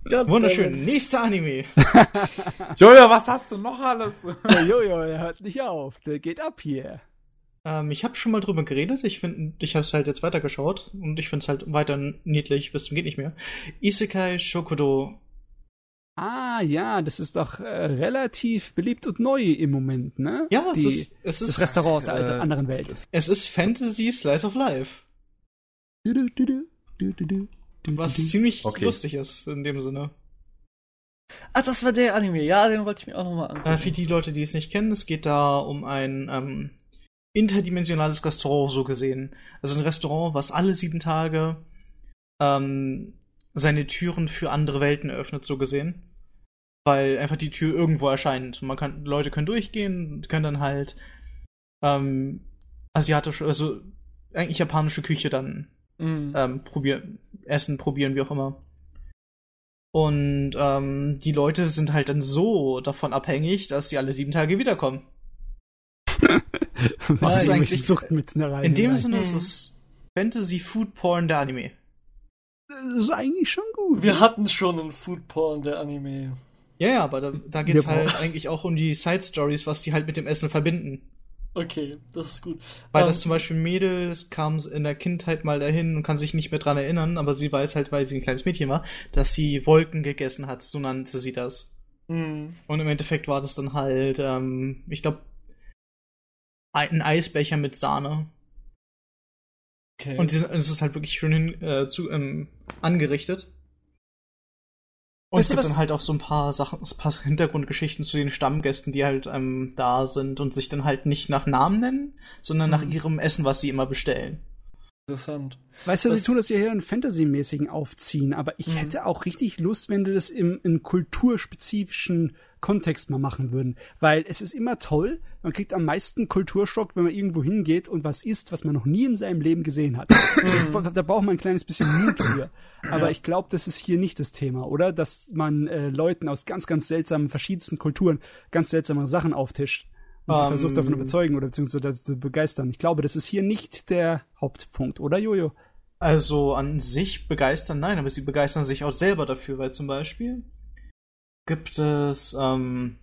Wunderschön. Nächster Anime. Jojo, was hast du noch alles? Der Jojo, der hört nicht auf. Der geht ab hier. Ähm, ich habe schon mal drüber geredet. Ich finde, ich habe es halt jetzt weitergeschaut und ich finde es halt weiter niedlich bis zum geht nicht mehr. Isekai Shokudo. Ah ja, das ist doch äh, relativ beliebt und neu im Moment, ne? Ja, Die, es ist, es ist das Restaurant aus der äh, anderen Welt. Es ist Fantasy Slice of Life. Du, du, du. Was ziemlich okay. lustig ist in dem Sinne. Ah, das war der Anime. Ja, den wollte ich mir auch nochmal angucken. Äh, für die Leute, die es nicht kennen, es geht da um ein ähm, interdimensionales Restaurant, so gesehen. Also ein Restaurant, was alle sieben Tage ähm, seine Türen für andere Welten öffnet, so gesehen. Weil einfach die Tür irgendwo erscheint. Man kann, Leute können durchgehen, können dann halt ähm, asiatische, also eigentlich japanische Küche dann mhm. ähm, probieren, essen, probieren, wie auch immer. Und ähm, die Leute sind halt dann so davon abhängig, dass sie alle sieben Tage wiederkommen. Was ist eigentlich Sucht mit einer Reihe In dem Sinne ist es Fantasy Food Porn der Anime. Das ist eigentlich schon gut. Wir hatten schon einen Food Porn der Anime. Ja, ja, aber da, da geht es halt eigentlich auch um die Side Stories, was die halt mit dem Essen verbinden. Okay, das ist gut. Weil um, das ähm, zum Beispiel Mädels kam in der Kindheit mal dahin und kann sich nicht mehr dran erinnern, aber sie weiß halt, weil sie ein kleines Mädchen war, dass sie Wolken gegessen hat, so nannte sie das. Mhm. Und im Endeffekt war das dann halt, ähm, ich glaube, ein Eisbecher mit Sahne. Okay. Und es ist halt wirklich schön hin, äh, zu, ähm, angerichtet. Und weißt es gibt dann halt auch so ein paar Sachen, ein paar Hintergrundgeschichten zu den Stammgästen, die halt ähm, da sind und sich dann halt nicht nach Namen nennen, sondern mhm. nach ihrem Essen, was sie immer bestellen. Interessant. Weißt du, das sie tun das ja hier in Fantasy-mäßigen aufziehen, aber ich mhm. hätte auch richtig Lust, wenn du das im, im kulturspezifischen Kontext mal machen würden. Weil es ist immer toll, man kriegt am meisten Kulturschock, wenn man irgendwo hingeht und was isst, was man noch nie in seinem Leben gesehen hat. Das, mhm. da braucht man ein kleines bisschen Mut für. Aber ja. ich glaube, das ist hier nicht das Thema, oder? Dass man äh, Leuten aus ganz, ganz seltsamen, verschiedensten Kulturen ganz seltsame Sachen auftischt und um, sie versucht davon ähm. überzeugen oder beziehungsweise zu begeistern. Ich glaube, das ist hier nicht der Hauptpunkt, oder Jojo? Also an sich begeistern, nein, aber sie begeistern sich auch selber dafür, weil zum Beispiel gibt es ähm,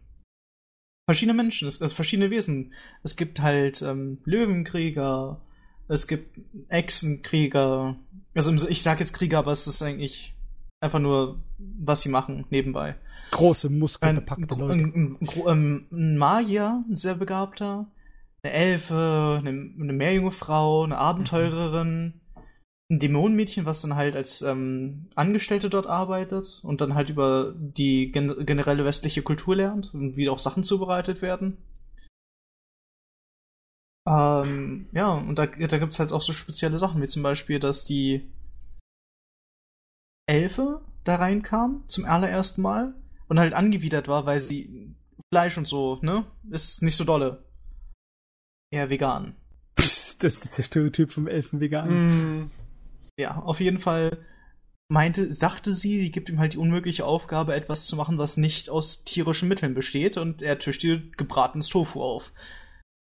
verschiedene Menschen, es, es verschiedene Wesen. Es gibt halt ähm, Löwenkrieger, es gibt Echsenkrieger. Also ich sag jetzt Krieger, aber es ist eigentlich einfach nur, was sie machen nebenbei. Große muskelbepackte Leute. Ein, ein, ein, ein, Magier, ein sehr begabter, eine Elfe, eine, eine meerjunge Frau, eine Abenteurerin, mhm ein Dämonenmädchen, was dann halt als ähm, Angestellte dort arbeitet und dann halt über die gen generelle westliche Kultur lernt und wie auch Sachen zubereitet werden. Ähm, ja, und da, da gibt es halt auch so spezielle Sachen, wie zum Beispiel, dass die Elfe da reinkam zum allerersten Mal und halt angewidert war, weil sie Fleisch und so, ne? Ist nicht so dolle. Eher vegan. das ist der Stereotyp vom Elfen vegan. Mm. Ja, auf jeden Fall meinte, sagte sie, sie gibt ihm halt die unmögliche Aufgabe, etwas zu machen, was nicht aus tierischen Mitteln besteht, und er tischt ihr gebratenes Tofu auf.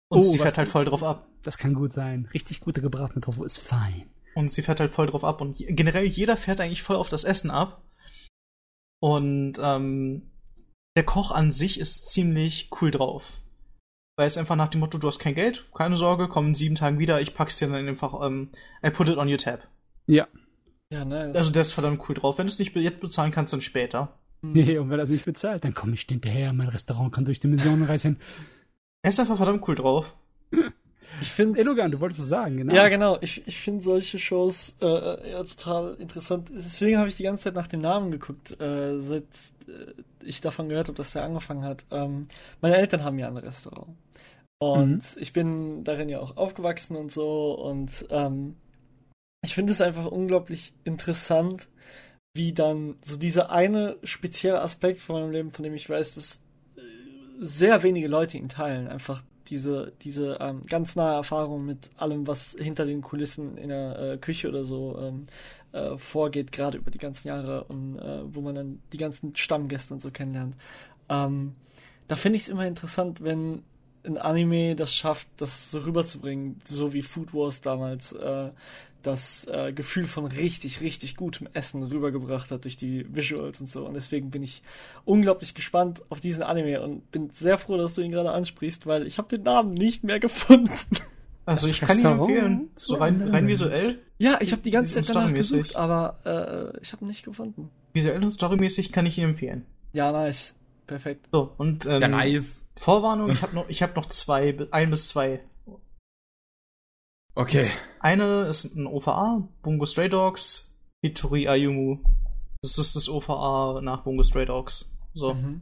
Und oh, sie fährt halt voll drauf ab. Das kann gut sein. Richtig guter gebratener Tofu ist fein. Und sie fährt halt voll drauf ab. Und generell jeder fährt eigentlich voll auf das Essen ab. Und ähm, der Koch an sich ist ziemlich cool drauf. Weil es einfach nach dem Motto, du hast kein Geld, keine Sorge, komm in sieben Tagen wieder, ich pack's dir dann einfach, ähm, I put it on your tab. Ja. Ja, nice. Also der ist verdammt cool drauf. Wenn du es nicht jetzt bezahlen kannst, dann später. Hm. Nee, und wenn er es nicht bezahlt, dann komm ich hinterher, mein Restaurant kann durch Dimensionen reisen. Er ist einfach verdammt cool drauf. Ich finde. Elogan, du wolltest es sagen, genau. Ja, genau. Ich, ich finde solche Shows äh, äh, ja, total interessant. Deswegen habe ich die ganze Zeit nach dem Namen geguckt, äh, seit äh, ich davon gehört habe, dass der angefangen hat. Ähm, meine Eltern haben ja ein Restaurant. Und mhm. ich bin darin ja auch aufgewachsen und so. Und ähm, ich finde es einfach unglaublich interessant, wie dann so dieser eine spezielle Aspekt von meinem Leben, von dem ich weiß, dass äh, sehr wenige Leute ihn teilen, einfach diese, diese ähm, ganz nahe Erfahrung mit allem, was hinter den Kulissen in der äh, Küche oder so ähm, äh, vorgeht, gerade über die ganzen Jahre und äh, wo man dann die ganzen Stammgäste und so kennenlernt. Ähm, da finde ich es immer interessant, wenn ein Anime das schafft, das so rüberzubringen, so wie Food Wars damals äh, das äh, Gefühl von richtig, richtig gutem Essen rübergebracht hat durch die Visuals und so. Und deswegen bin ich unglaublich gespannt auf diesen Anime und bin sehr froh, dass du ihn gerade ansprichst, weil ich habe den Namen nicht mehr gefunden. Also ich kann ihn empfehlen. So rein, rein visuell. Ja, ich habe die ganze Zeit danach gesucht, aber äh, ich habe ihn nicht gefunden. Visuell und storymäßig kann ich ihn empfehlen. Ja, nice. Perfekt. So, und ähm, ja, nice. Vorwarnung, ich habe noch, ich hab noch zwei, ein bis zwei Okay. Das eine ist ein OVA, Bungo Stray Dogs, Hitori Ayumu. Das ist das OVA nach Bungo Stray Dogs. So. Mhm.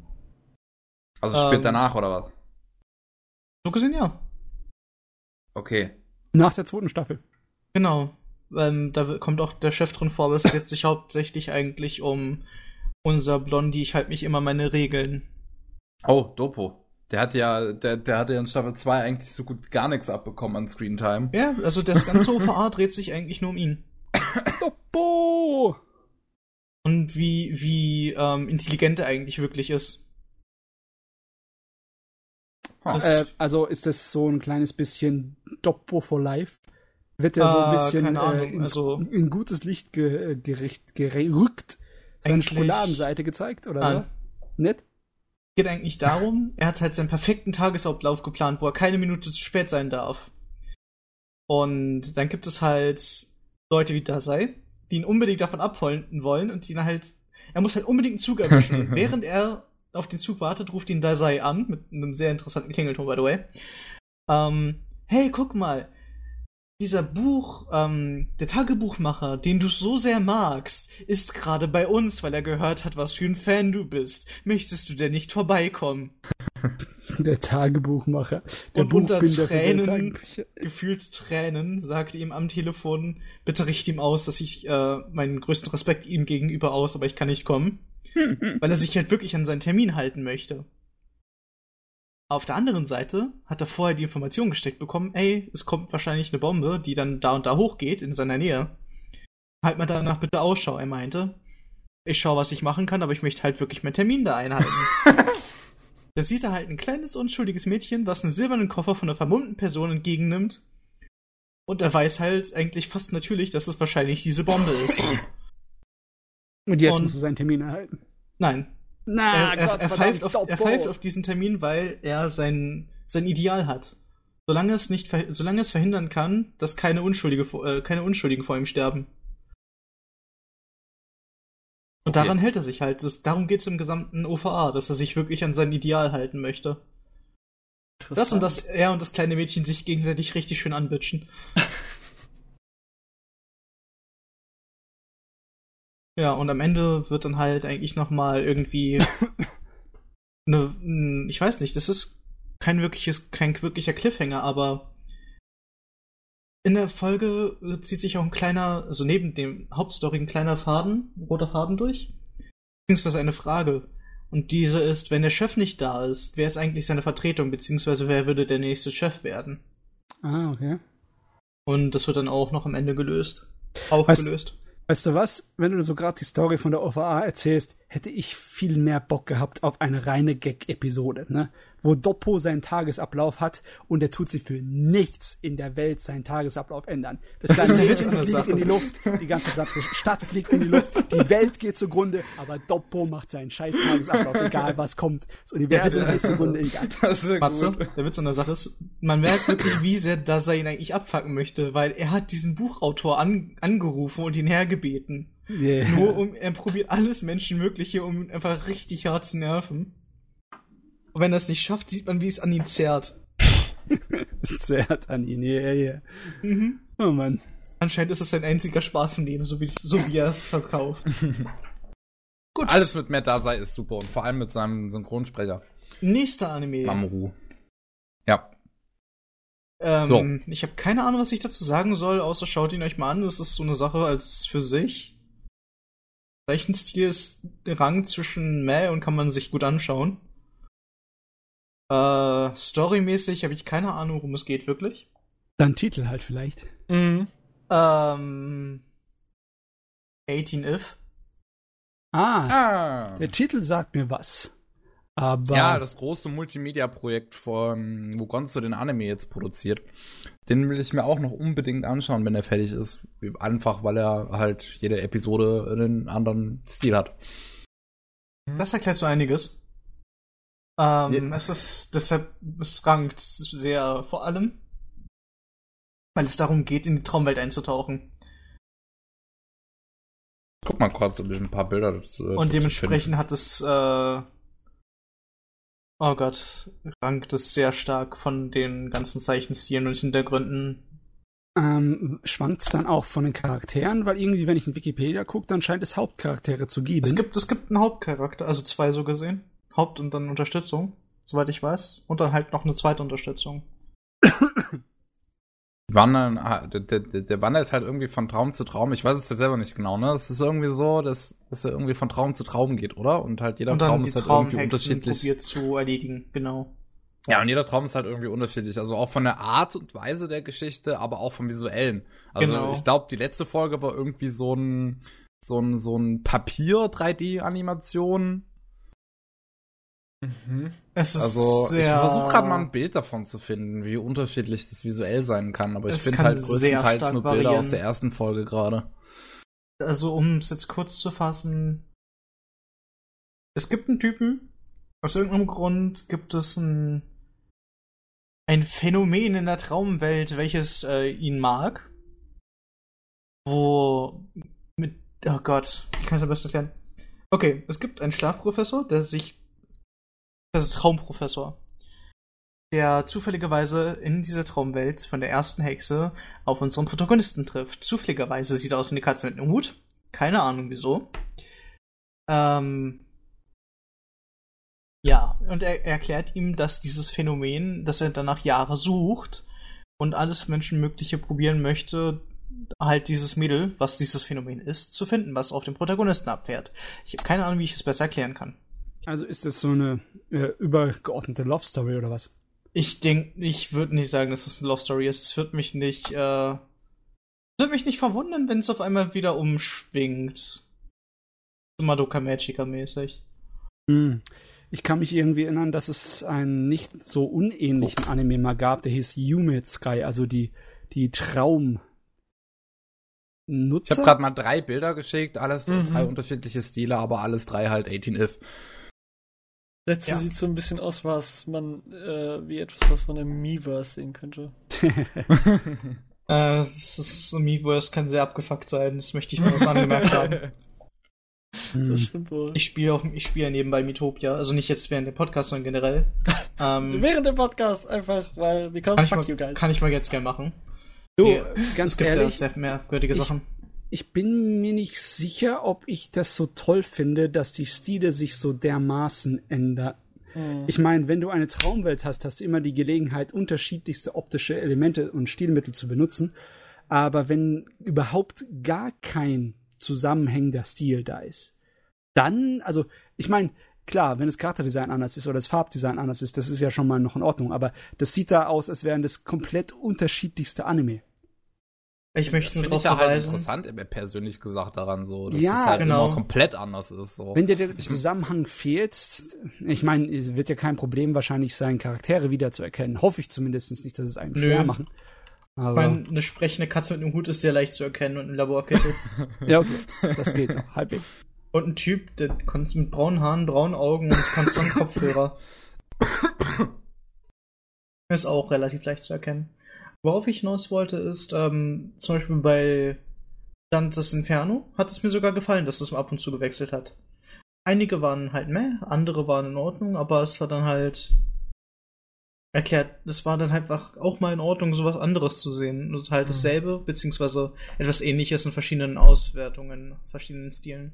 Also spielt ähm, danach, oder was? So gesehen, ja. Okay. Nach der zweiten Staffel. Genau. Ähm, da kommt auch der Chef drin vor, aber es geht sich hauptsächlich eigentlich um unser Blondie, ich halte mich immer meine Regeln. Oh, Dopo. Der hat ja, der, der hatte ja in Staffel 2 eigentlich so gut gar nichts abbekommen an Screentime. Ja, also das ganze OVA dreht sich eigentlich nur um ihn. Und wie, wie ähm, intelligent er eigentlich wirklich ist. Äh, also ist das so ein kleines bisschen Doppo for Life? Wird er so ein ah, bisschen äh, in, also, in, gutes Licht ge, gericht, gerückt? Seine Schokoladenseite gezeigt, oder? Nett? Geht eigentlich darum, er hat halt seinen perfekten Tagesablauf geplant, wo er keine Minute zu spät sein darf. Und dann gibt es halt Leute wie Dasei, die ihn unbedingt davon abhalten wollen und die ihn halt, er muss halt unbedingt einen Zug erwischen. während er auf den Zug wartet, ruft ihn Dazai an, mit einem sehr interessanten Klingelton, by the way. Ähm, hey, guck mal, dieser Buch, ähm, der Tagebuchmacher, den du so sehr magst, ist gerade bei uns, weil er gehört hat, was für ein Fan du bist. Möchtest du denn nicht vorbeikommen? Der Tagebuchmacher. Der Und unter Tränen, gefühlt Tränen, sagte ihm am Telefon, bitte richte ihm aus, dass ich äh, meinen größten Respekt ihm gegenüber aus, aber ich kann nicht kommen. weil er sich halt wirklich an seinen Termin halten möchte. Auf der anderen Seite hat er vorher die Information gesteckt bekommen, ey, es kommt wahrscheinlich eine Bombe, die dann da und da hochgeht in seiner Nähe. Halt mal danach bitte Ausschau, er meinte. Ich schau, was ich machen kann, aber ich möchte halt wirklich meinen Termin da einhalten. da sieht er halt ein kleines, unschuldiges Mädchen, was einen silbernen Koffer von einer vermummten Person entgegennimmt. Und er weiß halt eigentlich fast natürlich, dass es wahrscheinlich diese Bombe ist. Und jetzt Und- muss er seinen Termin erhalten. Nein, Na, er, er, er, pfeift auf, er Doppel. pfeift auf diesen Termin, weil er sein, sein Ideal hat. Solange es nicht, solange es verhindern kann, dass keine, Unschuldige, äh, keine Unschuldigen vor ihm sterben. Und Okay. daran hält er sich halt. Das, darum geht es im gesamten OVA, dass er sich wirklich an sein Ideal halten möchte. Das und dass er und das kleine Mädchen sich gegenseitig richtig schön anbitschen. ja, und am Ende wird dann halt eigentlich nochmal irgendwie eine, ich weiß nicht, das ist kein wirkliches, kein wirklicher Cliffhanger, aber in der Folge zieht sich auch ein kleiner, also neben dem Hauptstory ein kleiner Faden, roter Faden durch. Beziehungsweise eine Frage. Und diese ist, wenn der Chef nicht da ist, wer ist eigentlich seine Vertretung, beziehungsweise wer würde der nächste Chef werden? Ah, okay. Und das wird dann auch noch am Ende gelöst. Auch Weißt- gelöst. Weißt du was? Wenn du so gerade die Story von der OVA erzählst, hätte ich viel mehr Bock gehabt auf eine reine Gag-Episode, ne? Wo Doppo seinen Tagesablauf hat und er tut sich für nichts in der Welt seinen Tagesablauf ändern. Das, Das der fliegt Sache. in die Luft, die ganze Stadt- Stadt fliegt in die Luft, die Welt geht zugrunde, aber Doppo macht seinen scheiß Tagesablauf, egal was kommt. Das Universum geht zugrunde, egal. Das Matze, gut. der Witz an der Sache ist, man merkt wirklich, wie sehr Dasa ihn eigentlich abfacken möchte, weil er hat diesen Buchautor an, angerufen und ihn hergebeten. Yeah. Nur um, er probiert alles Menschenmögliche, um ihn einfach richtig hart zu nerven. Und wenn er es nicht schafft, sieht man, wie es an ihm zerrt. Es zerrt an ihn, yeah, yeah. Mhm. Oh Mann. Anscheinend ist es sein einziger Spaß im Leben, so wie, so wie er es verkauft. Gut. Alles mit Matt Dazai ist super und vor allem mit seinem Synchronsprecher, Nächster Anime. Mamoru. Ja. Ähm, So. Ich habe keine Ahnung, was ich dazu sagen soll, außer schaut ihn euch mal an. Das ist so eine Sache als für sich. Zeichenstil ist der Rang zwischen Mäh und kann man sich gut anschauen. Äh, storymäßig habe ich keine Ahnung, worum es geht, wirklich. Dann Titel halt vielleicht. Mhm. Ähm, 18 If. Ah, Ah. der Titel sagt mir was. Aber Ja, das große Multimedia-Projekt von, wo Gonzo den Anime jetzt produziert. Den will ich mir auch noch unbedingt anschauen, wenn er fertig ist. Einfach, weil er halt jede Episode einen anderen Stil hat. Das erklärt so einiges. Ähm, Ja. es ist deshalb, es rankt sehr vor allem, weil es darum geht, in die Traumwelt einzutauchen. Guck mal kurz, ob ich ein paar Bilder das, äh, Und dazu dementsprechend hat es, äh, oh Gott, rankt es sehr stark von den ganzen Zeichenstilen und Hintergründen. ähm, schwankt es dann auch von den Charakteren, weil irgendwie, wenn ich in Wikipedia gucke, dann scheint es Hauptcharaktere zu geben. Es gibt, es gibt einen Hauptcharakter, also zwei so gesehen. Haupt- und dann Unterstützung, soweit ich weiß. Und dann halt noch eine zweite Unterstützung. Wandern, der, der, der wandert halt irgendwie von Traum zu Traum. Ich weiß es jetzt selber nicht genau, ne? Es ist irgendwie so, dass, dass er irgendwie von Traum zu Traum geht, oder? Und halt jeder und Traum ist halt irgendwie unterschiedlich. probiert zu erledigen, genau. Ja, und jeder Traum ist halt irgendwie unterschiedlich. Also auch von der Art und Weise der Geschichte, aber auch vom Visuellen. Also Genau. ich glaube, die letzte Folge war irgendwie so ein, so ein, so ein Papier-3D-Animation. Mhm. Es ist Also ich versuche gerade mal ein Bild davon zu finden, wie unterschiedlich das visuell sein kann. Aber ich finde halt größtenteils nur Bilder variieren. aus der ersten Folge gerade. Also um es jetzt kurz zu fassen. Es gibt einen Typen, aus irgendeinem Grund gibt es ein, ein Phänomen in der Traumwelt, welches äh, ihn mag. Wo mit, oh Gott, ich kann es am besten erklären. Okay, es gibt einen Schlafprofessor, der sich das ist Traumprofessor, der zufälligerweise in dieser Traumwelt von der ersten Hexe auf unseren Protagonisten trifft. Zufälligerweise sieht er aus wie eine Katze mit einem Hut. Keine Ahnung wieso. Ähm, ja, und er, er erklärt ihm, dass dieses Phänomen, dass er danach Jahre sucht und alles Menschenmögliche probieren möchte, halt dieses Mittel, was dieses Phänomen ist, zu finden, was auf den Protagonisten abfährt. Ich habe keine Ahnung, wie ich es besser erklären kann. Also ist das so eine äh, übergeordnete Love Story oder was? Ich denke, ich würde nicht sagen, dass es eine Love Story ist. Es wird mich nicht, äh, würde mich nicht verwundern, wenn es auf einmal wieder umschwingt. So Madoka Magica mäßig. Hm. Ich kann mich irgendwie erinnern, dass es einen nicht so unähnlichen Anime mal gab, der hieß Yume Sky, also die, die Traum. Nutzer? Ich habe gerade mal drei Bilder geschickt, alles mhm. drei unterschiedliche Stile, aber alles drei halt 18if. Letzte ja. sieht so ein bisschen aus, was man, äh, wie etwas, was man im Miiverse sehen könnte. äh, das ist, Miiverse kann sehr abgefuckt sein, das möchte ich noch was angemerkt haben. Hm. Das stimmt wohl. Ich spiele auch, ich spiele nebenbei Mitopia, also nicht jetzt während dem Podcast, sondern generell. ähm, während dem Podcast einfach, weil because fuck mal, you guys. Kann ich mal jetzt gerne machen. Du, Die, ganz ehrlich, ja sehr merkwürdige ich, Sachen. Ich bin mir nicht sicher, ob ich das so toll finde, dass die Stile sich so dermaßen ändern. Mhm. Ich meine, wenn du eine Traumwelt hast, hast du immer die Gelegenheit, unterschiedlichste optische Elemente und Stilmittel zu benutzen. Aber wenn überhaupt gar kein zusammenhängender Stil da ist. Dann, also, ich meine, klar, wenn das Charakterdesign anders ist oder das Farbdesign anders ist, das ist ja schon mal noch in Ordnung, aber das sieht da aus, als wären das komplett unterschiedlichste Anime. Ich möchte nur darauf ja halt interessant, persönlich gesagt daran so, dass ja, es halt genau. immer komplett anders ist. So. Wenn dir der ich Zusammenhang fehlt, ich meine, es wird ja kein Problem wahrscheinlich sein, Charaktere wiederzuerkennen. Hoffe ich zumindest nicht, dass es einem Nö. schwer machen. Aber ich meine, eine sprechende Katze mit einem Hut ist sehr leicht zu erkennen und ein Laborkittel. ja, okay. Das geht noch, halbwegs. Und ein Typ, der kommt mit braunen Haaren, braunen Augen und konstant Kopfhörer. ist auch relativ leicht zu erkennen. Worauf ich hinaus wollte, ist, ähm, zum Beispiel bei Dantes Inferno hat es mir sogar gefallen, dass es ab und zu gewechselt hat. Einige waren halt mehr, andere waren in Ordnung, aber es war dann halt erklärt, es war dann halt auch mal in Ordnung, sowas anderes zu sehen. Und halt mhm. dasselbe, beziehungsweise etwas ähnliches in verschiedenen Auswertungen, verschiedenen Stilen.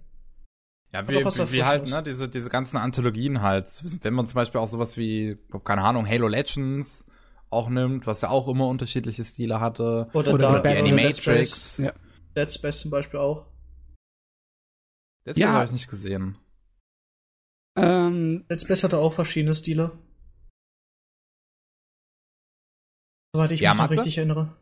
Ja, wie, wie, wie halt, ne, diese, diese ganzen Anthologien halt. Wenn man zum Beispiel auch sowas wie, keine Ahnung, Halo Legends auch nimmt, was ja auch immer unterschiedliche Stile hatte. Oder, oder die Animatrix. Ja. Dead Space zum Beispiel auch. Dead Space ja. habe ich nicht gesehen. Ähm, Dead Space hatte auch verschiedene Stile. Soweit ich ja, mich richtig erinnere.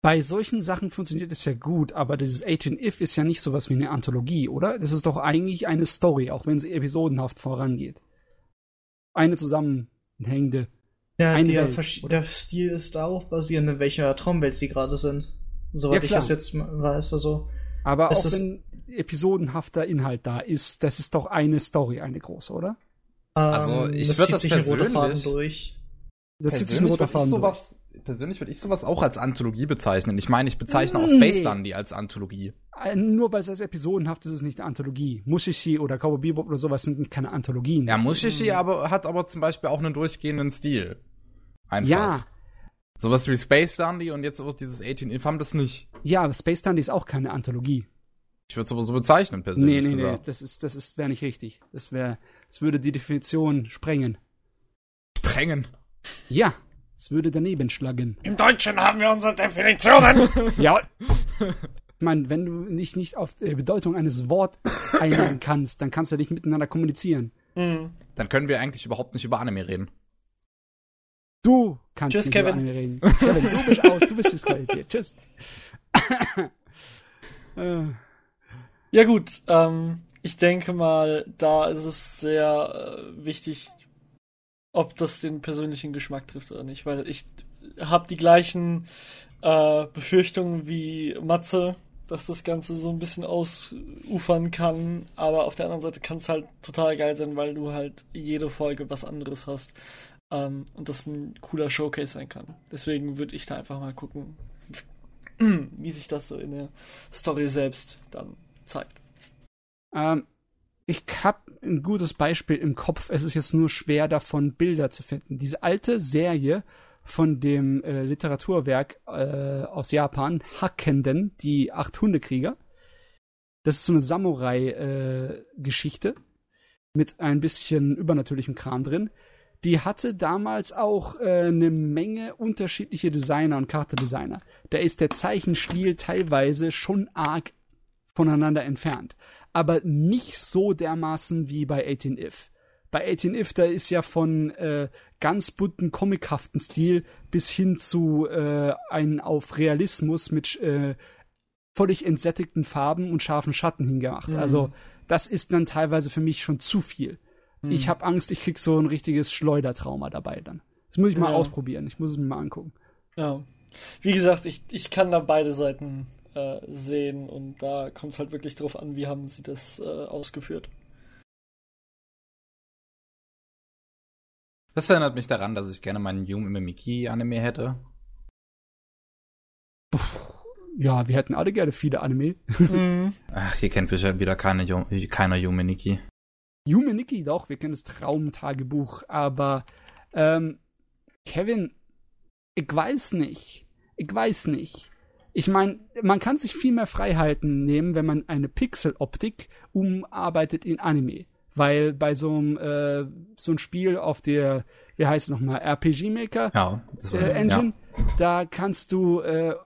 Bei solchen Sachen funktioniert es ja gut, aber dieses 18-If ist ja nicht sowas wie eine Anthologie, oder? Das ist doch eigentlich eine Story, auch wenn sie episodenhaft vorangeht. Eine zusammenhängende. Ja, der, Welt, der Stil ist darauf basierend, in welcher Traumwelt sie gerade sind. Soweit ja, ich das jetzt weiß, also. Aber auch wenn episodenhafter Inhalt da ist, das ist doch eine Story, eine große, oder? Also ich würde das persönlich durch. Da zieht sich ein roter Faden sowas, Persönlich würde ich sowas auch als Anthologie bezeichnen. Ich meine, ich bezeichne auch Space Dundee als Anthologie. Äh, nur weil es als episodenhaft ist, ist es nicht eine Anthologie. Mushishi oder Cowboy Bebop oder sowas sind keine Anthologien. Ja, Mushishi aber, hat aber zum Beispiel auch einen durchgehenden Stil. Einfach. Ja. Sowas wie Space Dundee und jetzt auch dieses 18 Inf haben das nicht. Ja, aber Space Dundee ist auch keine Anthologie. Ich würde es aber so bezeichnen, persönlich nee, nee, gesagt. Nee, das ist, das ist, wäre nicht richtig. Das wäre, das würde die Definition sprengen. Sprengen? Ja. Es würde daneben schlagen. Im Deutschen haben wir unsere Definitionen. ja. Ich meine, wenn du nicht, nicht auf die Bedeutung eines Wortes eingehen kannst, dann kannst du nicht miteinander kommunizieren. Mhm. Dann können wir eigentlich überhaupt nicht über Anime reden. Du kannst Tschüss, nicht Kevin. über Anime reden. Kevin, du bist aus, du bist disqualifiziert. Tschüss. ja gut, ähm, ich denke mal, da ist es sehr äh, wichtig, ob das den persönlichen Geschmack trifft oder nicht, weil ich habe die gleichen äh, Befürchtungen wie Matze, dass das Ganze so ein bisschen ausufern kann, aber auf der anderen Seite kann es halt total geil sein, weil du halt jede Folge was anderes hast ähm, und das ein cooler Showcase sein kann. Deswegen würde ich da einfach mal gucken, wie sich das so in der Story selbst dann zeigt. Ähm, Ich habe ein gutes Beispiel im Kopf. Es ist jetzt nur schwer davon Bilder zu finden. Diese alte Serie von dem äh, Literaturwerk äh, aus Japan, Hackenden, die acht Hundekrieger. Das ist so eine Samurai-Geschichte äh, mit ein bisschen übernatürlichem Kram drin. Die hatte damals auch äh, eine Menge unterschiedliche Designer und Charakterdesigner. Da ist der Zeichenstil teilweise schon arg voneinander entfernt. Aber nicht so dermaßen wie bei 18 If. Bei 18 If, da ist ja von äh, ganz bunten, comichaften Stil bis hin zu äh, einen auf Realismus mit äh, völlig entsättigten Farben und scharfen Schatten hingemacht. Mhm. Also das ist dann teilweise für mich schon zu viel. Mhm. Ich habe Angst, ich krieg so ein richtiges Schleudertrauma dabei dann. Das muss ich mal ja. ausprobieren. Ich muss es mir mal angucken. Ja. Wie gesagt, ich, ich kann da beide Seiten äh, sehen und da kommt es halt wirklich drauf an, wie haben sie das äh, ausgeführt. Das erinnert mich daran, dass ich gerne meinen Yume Miki Anime hätte. Ja, wir hätten alle gerne viele Anime. Mhm. Ach, hier kennt wieder keine, keiner Yume Nikki. Yume Nikki, doch, wir kennen das Traumtagebuch, aber ähm, Kevin, ich weiß nicht. Ich weiß nicht. Ich meine, man kann sich viel mehr Freiheiten nehmen, wenn man eine Pixeloptik umarbeitet in Anime. Weil bei so einem, äh, so ein Spiel auf der, wie heißt es nochmal, RPG Maker ja, äh, Engine, ja. da kannst du, äh,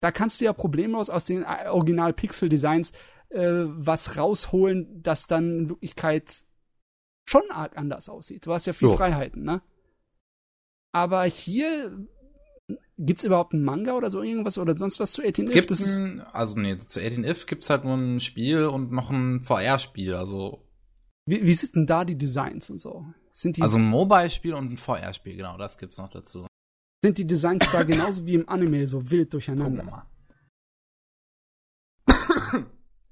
da kannst du ja problemlos aus den Original Pixel Designs äh, was rausholen, das dann in Wirklichkeit schon arg anders aussieht. Du hast ja viel so. Freiheiten, ne? Aber hier Gibt's überhaupt einen Manga oder so irgendwas oder sonst was zu 18 If? Gibt es also nee, zu 18 If gibt's halt nur ein Spiel und noch ein VR-Spiel, also wie, wie sind denn da die Designs und so? Sind die also ein Mobile-Spiel und ein VR-Spiel, genau, das gibt's noch dazu. Sind die Designs da genauso wie im Anime so wild durcheinander?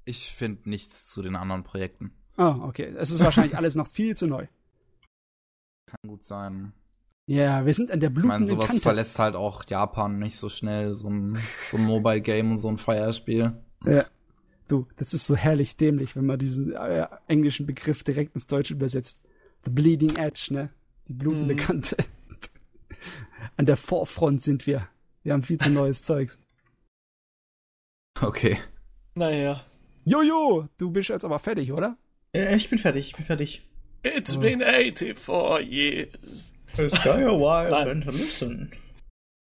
Ich finde nichts zu den anderen Projekten. Oh, okay. Es ist wahrscheinlich alles noch viel zu neu. Kann gut sein. Ja, wir sind an der blutenden Ich meine, sowas Kante. verlässt halt auch Japan nicht so schnell, so ein, so ein Mobile-Game und so ein Fire-Spiel. Ja. Du, das ist so herrlich dämlich, wenn man diesen äh, englischen Begriff direkt ins Deutsche übersetzt. The Bleeding Edge, ne? Die blutende mm. Kante. An der Vorfront sind wir. Wir haben viel zu neues Zeugs. Okay. Naja. Jojo, du bist jetzt aber fertig, oder? Ja, ich bin fertig, ich bin fertig. It's oh. been 84 years. It's got a while listen.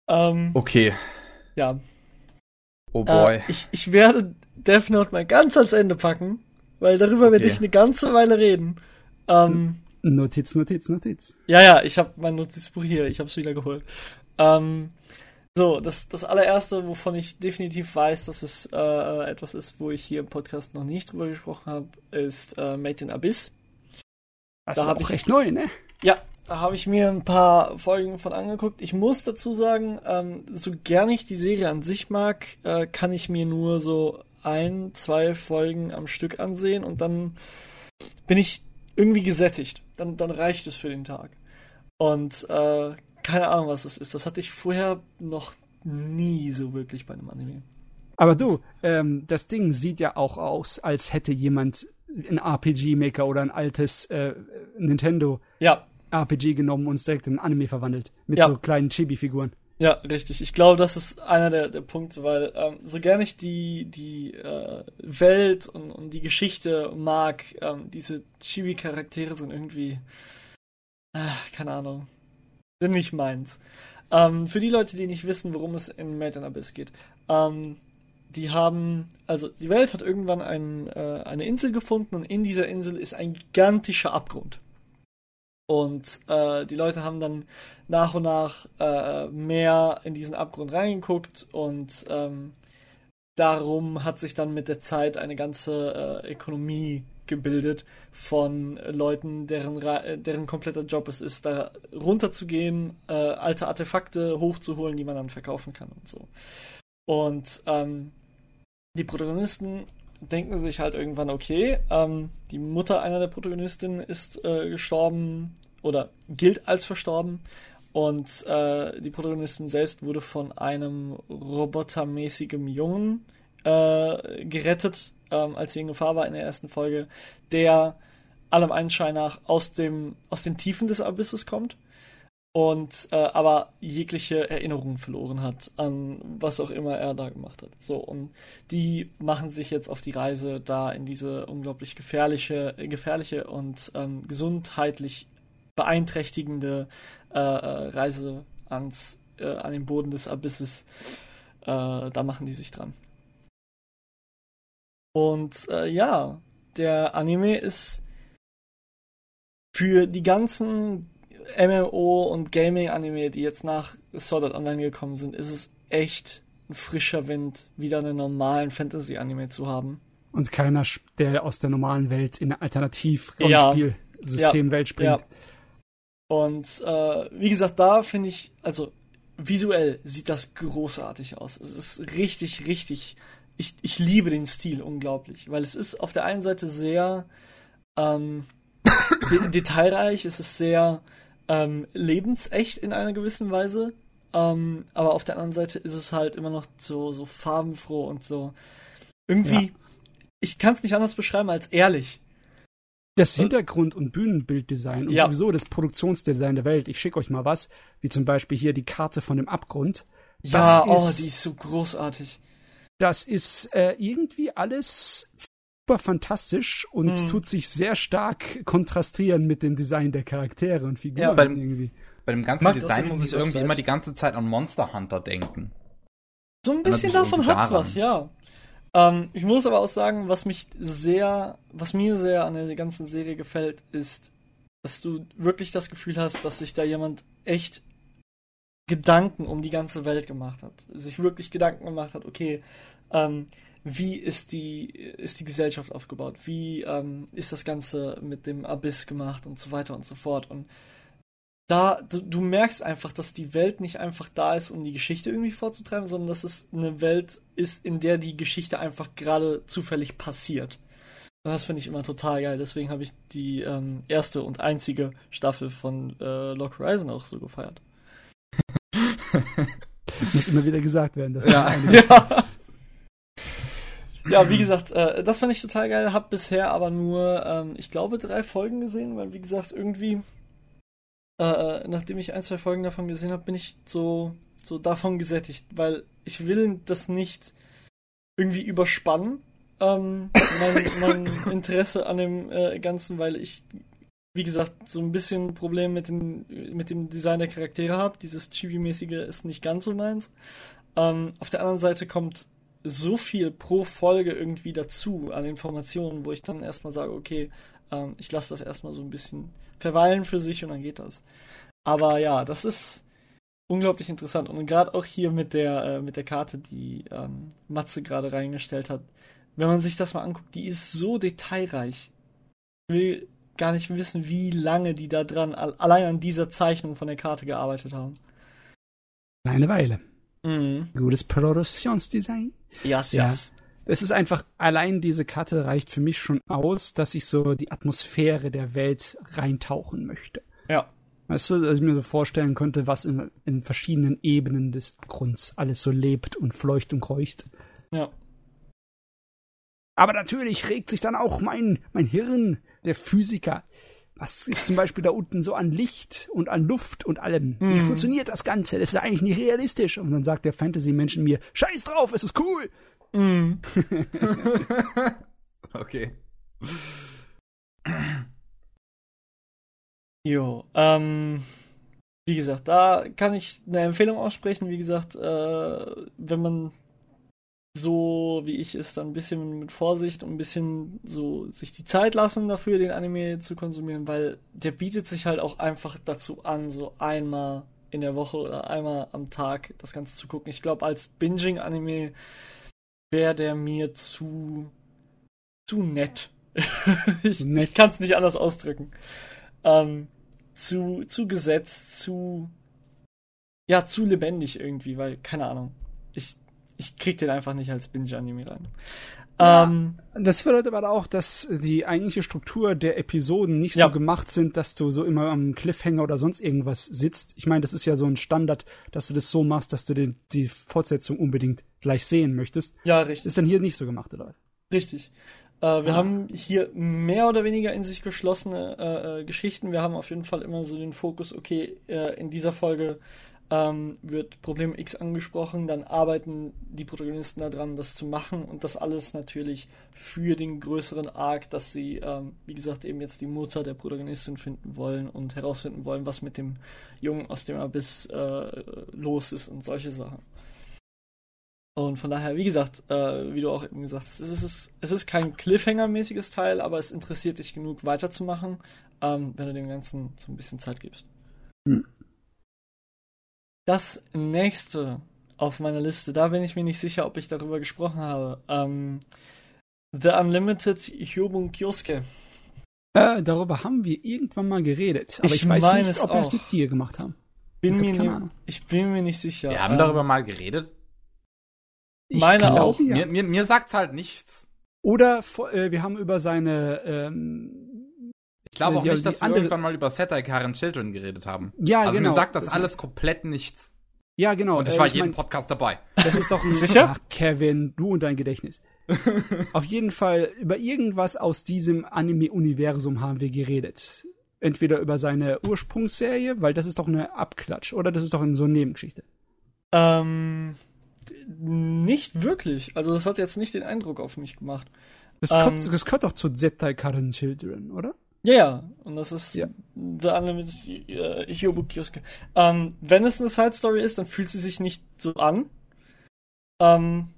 Ähm, okay. Ja. Oh boy. Äh, ich, ich werde Death Note mal ganz ans Ende packen, weil darüber okay. werde ich eine ganze Weile reden. Ähm, Notiz, Notiz, Notiz. Ja, ja, ich habe mein Notizbuch hier, ich habe es wieder geholt. Ähm, so, das, das allererste, wovon ich definitiv weiß, dass es äh, etwas ist, wo ich hier im Podcast noch nicht drüber gesprochen habe, ist äh, Made in Abyss. Das da ist auch ich, recht neu, ne? Ja, habe ich mir ein paar Folgen von angeguckt. Ich muss dazu sagen, ähm, so gern ich die Serie an sich mag, äh, kann ich mir nur so ein, zwei Folgen am Stück ansehen und dann bin ich irgendwie gesättigt. Dann, dann reicht es für den Tag. Und äh, keine Ahnung, was das ist. Das hatte ich vorher noch nie so wirklich bei einem Anime. Aber du, ähm, das Ding sieht ja auch aus, als hätte jemand ein RPG-Maker oder ein altes äh, Nintendo ja. RPG genommen und es direkt in ein Anime verwandelt. Mit ja. so kleinen Chibi-Figuren. Ja, richtig. Ich glaube, das ist einer der, der Punkte, weil ähm, so gerne ich die, die äh, Welt und, und die Geschichte mag, ähm, diese Chibi-Charaktere sind irgendwie, äh, keine Ahnung, sind nicht meins. Ähm, für die Leute, die nicht wissen, worum es in Made in Abyss geht, ähm, die haben, also die Welt hat irgendwann ein, äh, eine Insel gefunden und in dieser Insel ist ein gigantischer Abgrund. Und äh, die Leute haben dann nach und nach äh, mehr in diesen Abgrund reingeguckt und ähm, darum hat sich dann mit der Zeit eine ganze äh, Ökonomie gebildet von Leuten, deren, deren kompletter Job es ist, da runterzugehen, äh, alte Artefakte hochzuholen, die man dann verkaufen kann und so. Und ähm, die Protagonisten denken sich halt irgendwann, okay, ähm, die Mutter einer der Protagonistinnen ist äh, gestorben oder gilt als verstorben und äh, die Protagonistin selbst wurde von einem robotermäßigen Jungen äh, gerettet, ähm, als sie in Gefahr war in der ersten Folge, der allem Anschein nach aus dem aus den Tiefen des Abysses kommt und äh, aber jegliche Erinnerung verloren hat an was auch immer er da gemacht hat. So und die machen sich jetzt auf die Reise da in diese unglaublich gefährliche, gefährliche und ähm, gesundheitlich beeinträchtigende äh, äh, Reise ans äh, an den Boden des Abysses. Äh, da machen die sich dran. Und äh, ja, der Anime ist für die ganzen MMO und Gaming-Anime, die jetzt nach Sword Art Online gekommen sind, ist es echt ein frischer Wind, wieder einen normalen Fantasy-Anime zu haben. Und keiner, der aus der normalen Welt in eine Alternativ-Rollenspiel-Systemwelt ja, springt. Ja. Und äh, wie gesagt, da finde ich, also visuell sieht das großartig aus. Es ist richtig, richtig. Ich, ich liebe den Stil unglaublich, weil es ist auf der einen Seite sehr ähm, de detailreich, es ist sehr ähm, lebensecht in einer gewissen Weise. Ähm, aber auf der anderen Seite ist es halt immer noch so, so farbenfroh und so. Irgendwie, ja. ich kann es nicht anders beschreiben als ehrlich. Das Hintergrund- und Bühnenbilddesign und ja. sowieso das Produktionsdesign der Welt. Ich schicke euch mal was, wie zum Beispiel hier die Karte von dem Abgrund. Ja, oh, die ist so großartig. Das ist äh, irgendwie alles super fantastisch und hm. tut sich sehr stark kontrastieren mit dem Design der Charaktere und Figuren ja, bei, irgendwie. Bei dem ganzen Macht Design muss ich irgendwie immer die ganze Zeit an Monster Hunter denken. So ein bisschen davon hat's was, ja. Ähm, ich muss aber auch sagen, was mich sehr, was mir sehr an der ganzen Serie gefällt, ist, dass du wirklich das Gefühl hast, dass sich da jemand echt Gedanken um die ganze Welt gemacht hat. Sich wirklich Gedanken gemacht hat, okay, ähm, wie ist die, ist die Gesellschaft aufgebaut? Wie ähm, ist das Ganze mit dem Abyss gemacht und so weiter und so fort? Und da, du, du, merkst einfach, dass die Welt nicht einfach da ist, um die Geschichte irgendwie vorzutreiben, sondern dass es eine Welt ist, in der die Geschichte einfach gerade zufällig passiert. Und das finde ich immer total geil. Deswegen habe ich die ähm, erste und einzige Staffel von äh, Lock Horizon auch so gefeiert. Muss immer wieder gesagt werden. Das ja. ja. ja, wie gesagt, äh, das fand ich total geil. Hab bisher aber nur, ähm, ich glaube, drei Folgen gesehen, weil wie gesagt, irgendwie äh, äh, nachdem ich ein, zwei Folgen davon gesehen habe, bin ich so, so davon gesättigt, weil ich will das nicht irgendwie überspannen, ähm, mein, mein Interesse an dem äh, Ganzen, weil ich, wie gesagt, so ein bisschen Problem mit, mit dem Design der Charaktere habe. Dieses Chibi-mäßige ist nicht ganz so meins. Ähm, auf der anderen Seite kommt so viel pro Folge irgendwie dazu an Informationen, wo ich dann erstmal sage, okay, ähm, ich lasse das erstmal so ein bisschen verweilen für sich und dann geht das. Aber ja, das ist unglaublich interessant. Und gerade auch hier mit der, äh, mit der Karte, die ähm, Matze gerade reingestellt hat, wenn man sich das mal anguckt, die ist so detailreich. Ich will gar nicht wissen, wie lange die da dran, allein an dieser Zeichnung von der Karte gearbeitet haben. Eine Weile. Mhm. Gutes Produktionsdesign. Yes, ja, yes es ist einfach, allein diese Karte reicht für mich schon aus, dass ich so die Atmosphäre der Welt reintauchen möchte. Ja. Weißt du, dass ich mir so vorstellen könnte, was in, in verschiedenen Ebenen des Abgrunds alles so lebt und fleucht und kreucht. Ja. Aber natürlich regt sich dann auch mein, mein Hirn, der Physiker. Was ist zum Beispiel da unten so an Licht und an Luft und allem? Mhm. Wie funktioniert das Ganze? Das ist ja eigentlich nicht realistisch. Und dann sagt der Fantasy-Menschen mir, scheiß drauf, es ist cool. Mm. okay. Jo, ähm, wie gesagt, da kann ich eine Empfehlung aussprechen. Wie gesagt, äh, wenn man so wie ich ist, dann ein bisschen mit Vorsicht und ein bisschen so sich die Zeit lassen dafür, den Anime zu konsumieren, weil der bietet sich halt auch einfach dazu an, so einmal in der Woche oder einmal am Tag das Ganze zu gucken. Ich glaube, als Binging-Anime wäre der mir zu zu nett. ich, nett. ich kann es nicht anders ausdrücken. Ähm, zu zu gesetzt, zu ja zu lebendig irgendwie, weil keine Ahnung. Ich ich krieg den einfach nicht als Binge-Anime rein. Ja, ähm, das bedeutet aber auch, dass die eigentliche Struktur der Episoden nicht ja. so gemacht sind, dass du so immer am Cliffhanger oder sonst irgendwas sitzt. Ich meine, das ist ja so ein Standard, dass du das so machst, dass du den, die Fortsetzung unbedingt gleich sehen möchtest. Ja, richtig. Ist dann hier nicht so gemacht, oder was? Richtig. Äh, wir ah. haben hier mehr oder weniger in sich geschlossene äh, äh, Geschichten. Wir haben auf jeden Fall immer so den Fokus, okay, äh, in dieser Folge ähm, wird Problem X angesprochen, dann arbeiten die Protagonisten daran, das zu machen und das alles natürlich für den größeren Arc, dass sie, ähm, wie gesagt, eben jetzt die Mutter der Protagonistin finden wollen und herausfinden wollen, was mit dem Jungen aus dem Abyss äh, los ist und solche Sachen. Und von daher, wie gesagt, äh, wie du auch eben gesagt hast, es ist, es ist kein Cliffhanger-mäßiges Teil, aber es interessiert dich genug weiterzumachen, ähm, wenn du dem Ganzen so ein bisschen Zeit gibst. Hm. Das nächste auf meiner Liste, da bin ich mir nicht sicher, ob ich darüber gesprochen habe. Ähm, The Unlimited Hyobun Kyosuke. Äh, darüber haben wir irgendwann mal geredet, aber ich, ich weiß nicht, ob wir es mit dir gemacht haben. Bin ich, mir ne, ich bin mir nicht sicher. Wir haben ähm, darüber mal geredet. Ich meine auch. Ja. Mir, mir, mir sagt's halt nichts. Oder äh, wir haben über seine. Ähm, ich glaube auch nicht, dass wir irgendwann mal über Setai Karen Children geredet haben. Ja, also genau. mir sagt das alles komplett nichts. Ja, genau. Und ich äh, war ich jeden mein, Podcast dabei. Das ist doch ein Sicher? Ach, Kevin, du und dein Gedächtnis. Auf jeden Fall über irgendwas aus diesem Anime-Universum haben wir geredet. Entweder über seine Ursprungsserie, weil das ist doch eine Abklatsch, oder das ist doch so eine Nebengeschichte. Ähm, nicht wirklich. Also das hat jetzt nicht den Eindruck auf mich gemacht. Das, ähm, gehört, das gehört doch zu Zettai Karen Children, oder? Ja, ja. Und das ist ja. The Unlimited uh, Hyobu Kioske. Ähm, wenn es eine Side Story ist, dann fühlt sie sich nicht so an. Ähm,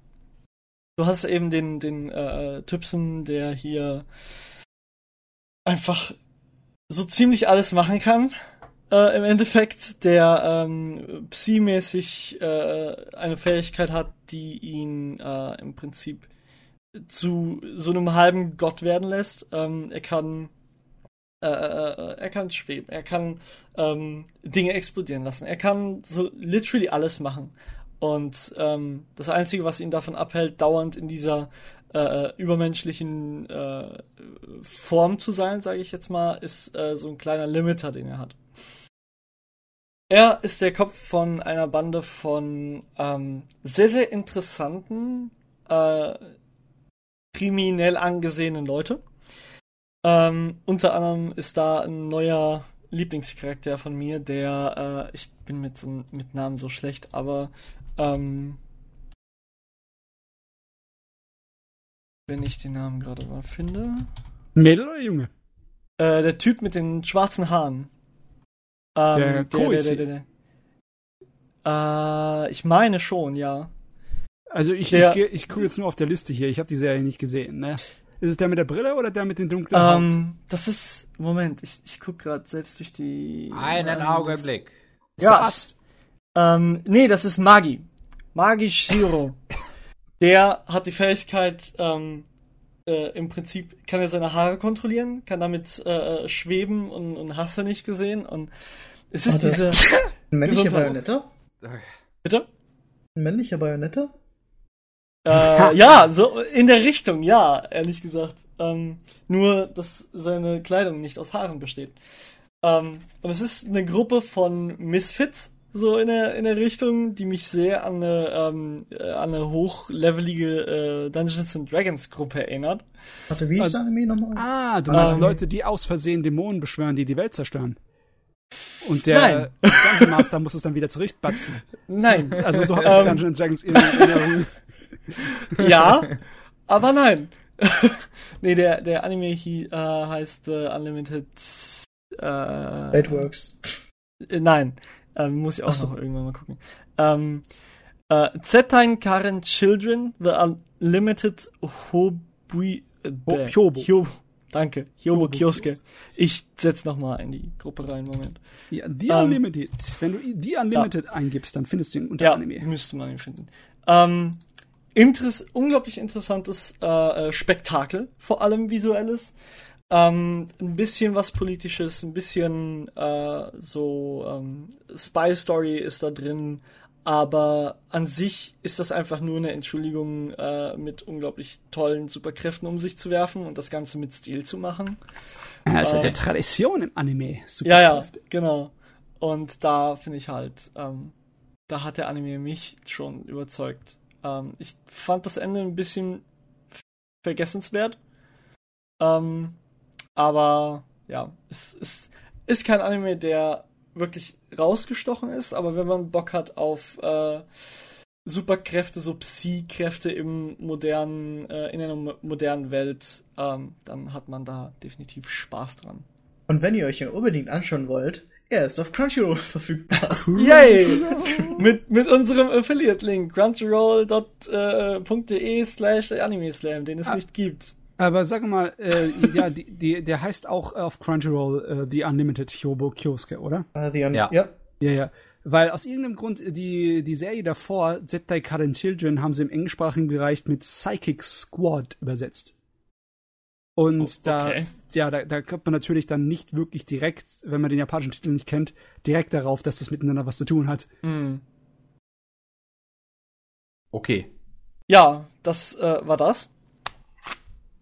du hast eben den, den äh, Typsen, der hier einfach so ziemlich alles machen kann äh, im Endeffekt, der ähm, Psi-mäßig äh, eine Fähigkeit hat, die ihn äh, im Prinzip zu so einem halben Gott werden lässt. Ähm, er kann äh, äh, er kann schweben, er kann ähm, Dinge explodieren lassen, er kann so literally alles machen. Und ähm, das Einzige, was ihn davon abhält, dauernd in dieser äh, übermenschlichen äh, Form zu sein, sage ich jetzt mal, ist äh, so ein kleiner Limiter, den er hat. Er ist der Kopf von einer Bande von ähm, sehr, sehr interessanten, äh, kriminell angesehenen Leute. Ähm, unter anderem ist da ein neuer Lieblingscharakter von mir, der, äh, ich bin mit, so, mit Namen so schlecht, aber ähm, wenn ich den Namen gerade mal finde. Mädel oder Junge? Äh, der Typ mit den schwarzen Haaren. Ähm, der, der, der, der, der, äh, ich meine schon, ja. Also ich, der, ich, ich gucke jetzt nur auf der Liste hier. Ich habe die Serie nicht gesehen. Ne? Ist es der mit der Brille oder der mit den dunklen ähm, Haut? Das ist Moment. Ich, ich gucke gerade selbst durch die. Einen ähm, Augenblick. Ja. Ähm, nee, das ist Magi. Magi Shiro. der hat die Fähigkeit, ähm, äh, im Prinzip kann er seine Haare kontrollieren, kann damit äh, schweben und, und hast du nicht gesehen. Und es ist Warte. diese. Ein männlicher Bayonette? Bitte? Ein männlicher Bayonette? Äh, ja, so in der Richtung, ja, ehrlich gesagt. Ähm, nur, dass seine Kleidung nicht aus Haaren besteht. Ähm, und es ist eine Gruppe von Misfits, so in der, in der Richtung, die mich sehr an eine, ähm, äh, an eine hochlevelige äh, Dungeons and Dragons Gruppe erinnert. Warte, wie ist der Anime nochmal? Ah, du meinst ähm, Leute, die aus Versehen Dämonen beschwören, die die Welt zerstören. Und der Dungeon Master muss es dann wieder zurückbatzen. Nein. Also so habe ich ähm, Dungeons Dragons in Erinnerung. ja, aber nein. nee, der, der Anime he, äh, heißt äh, Unlimited äh, Baitworks. Äh, nein, ähm, muss ich auch so. noch irgendwann mal gucken. Ähm, äh, Zetine Karen Children, The Unlimited Hobui. Äh, Hyobo. Hyobo. Danke. Hyobo Kioske. Ich setz noch mal in die Gruppe rein, Moment. Ja, The ähm, Unlimited. Wenn du The Unlimited ja. eingibst, dann findest du ihn unter ja, Anime. müsste man ihn finden. Ähm, Interess unglaublich interessantes äh, äh Spektakel, vor allem visuelles. Ähm, ein bisschen was Politisches, ein bisschen äh, so ähm, Spy Story ist da drin, aber an sich ist das einfach nur eine Entschuldigung, äh, mit unglaublich tollen Superkräften um sich zu werfen und das Ganze mit Stil zu machen. Ist äh, ja Tradition im Anime. Ja, ja, genau. Und da finde ich halt, ähm, da hat der Anime mich schon überzeugt. Ähm, ich fand das Ende ein bisschen vergessenswert. Ähm, aber ja, es, es ist kein Anime, der wirklich rausgestochen ist, aber wenn man Bock hat auf äh, Superkräfte, so modernen, äh, in einer modernen Welt, ähm, dann hat man da definitiv Spaß dran. Und wenn ihr euch ihn unbedingt anschauen wollt, er ist auf Crunchyroll verfügbar. Yay! mit, mit unserem Affiliate-Link crunchyroll.de slash animeslam, den es ah. nicht gibt. Aber sag mal, äh, ja, die, die, der heißt auch auf Crunchyroll äh, The Unlimited Hyobo Kyosuke, oder? Uh, the un ja. ja. Ja, ja. Weil aus irgendeinem Grund, die, die Serie davor, Zettai Karen Children, haben sie im englischsprachigen Bereich mit Psychic Squad übersetzt. Und oh, da, okay. ja, da, da kommt man natürlich dann nicht wirklich direkt, wenn man den japanischen Titel nicht kennt, direkt darauf, dass das miteinander was zu tun hat. Mm. Okay. Ja, das äh, war das.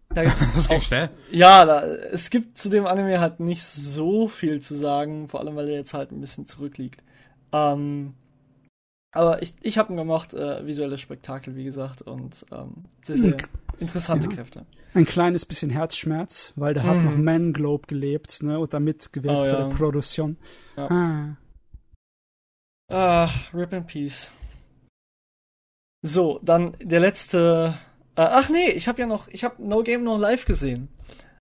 Da das ging auch, schnell. Ja, da, es gibt zu dem Anime halt nicht so viel zu sagen, vor allem weil er jetzt halt ein bisschen zurückliegt. Ähm, aber ich, ich habe ihn gemacht, äh, visuelles Spektakel, wie gesagt, und ähm, sehr, sehr interessante ja. Kräfte. Ein kleines bisschen Herzschmerz, weil da mhm. hat noch Man Globe gelebt, ne, und da mitgewirkt oh, ja. bei der Produktion. Ja. Ah. ah, Rip in Peace. So, dann der letzte äh, ach nee, ich habe ja noch, ich habe No Game No Life gesehen.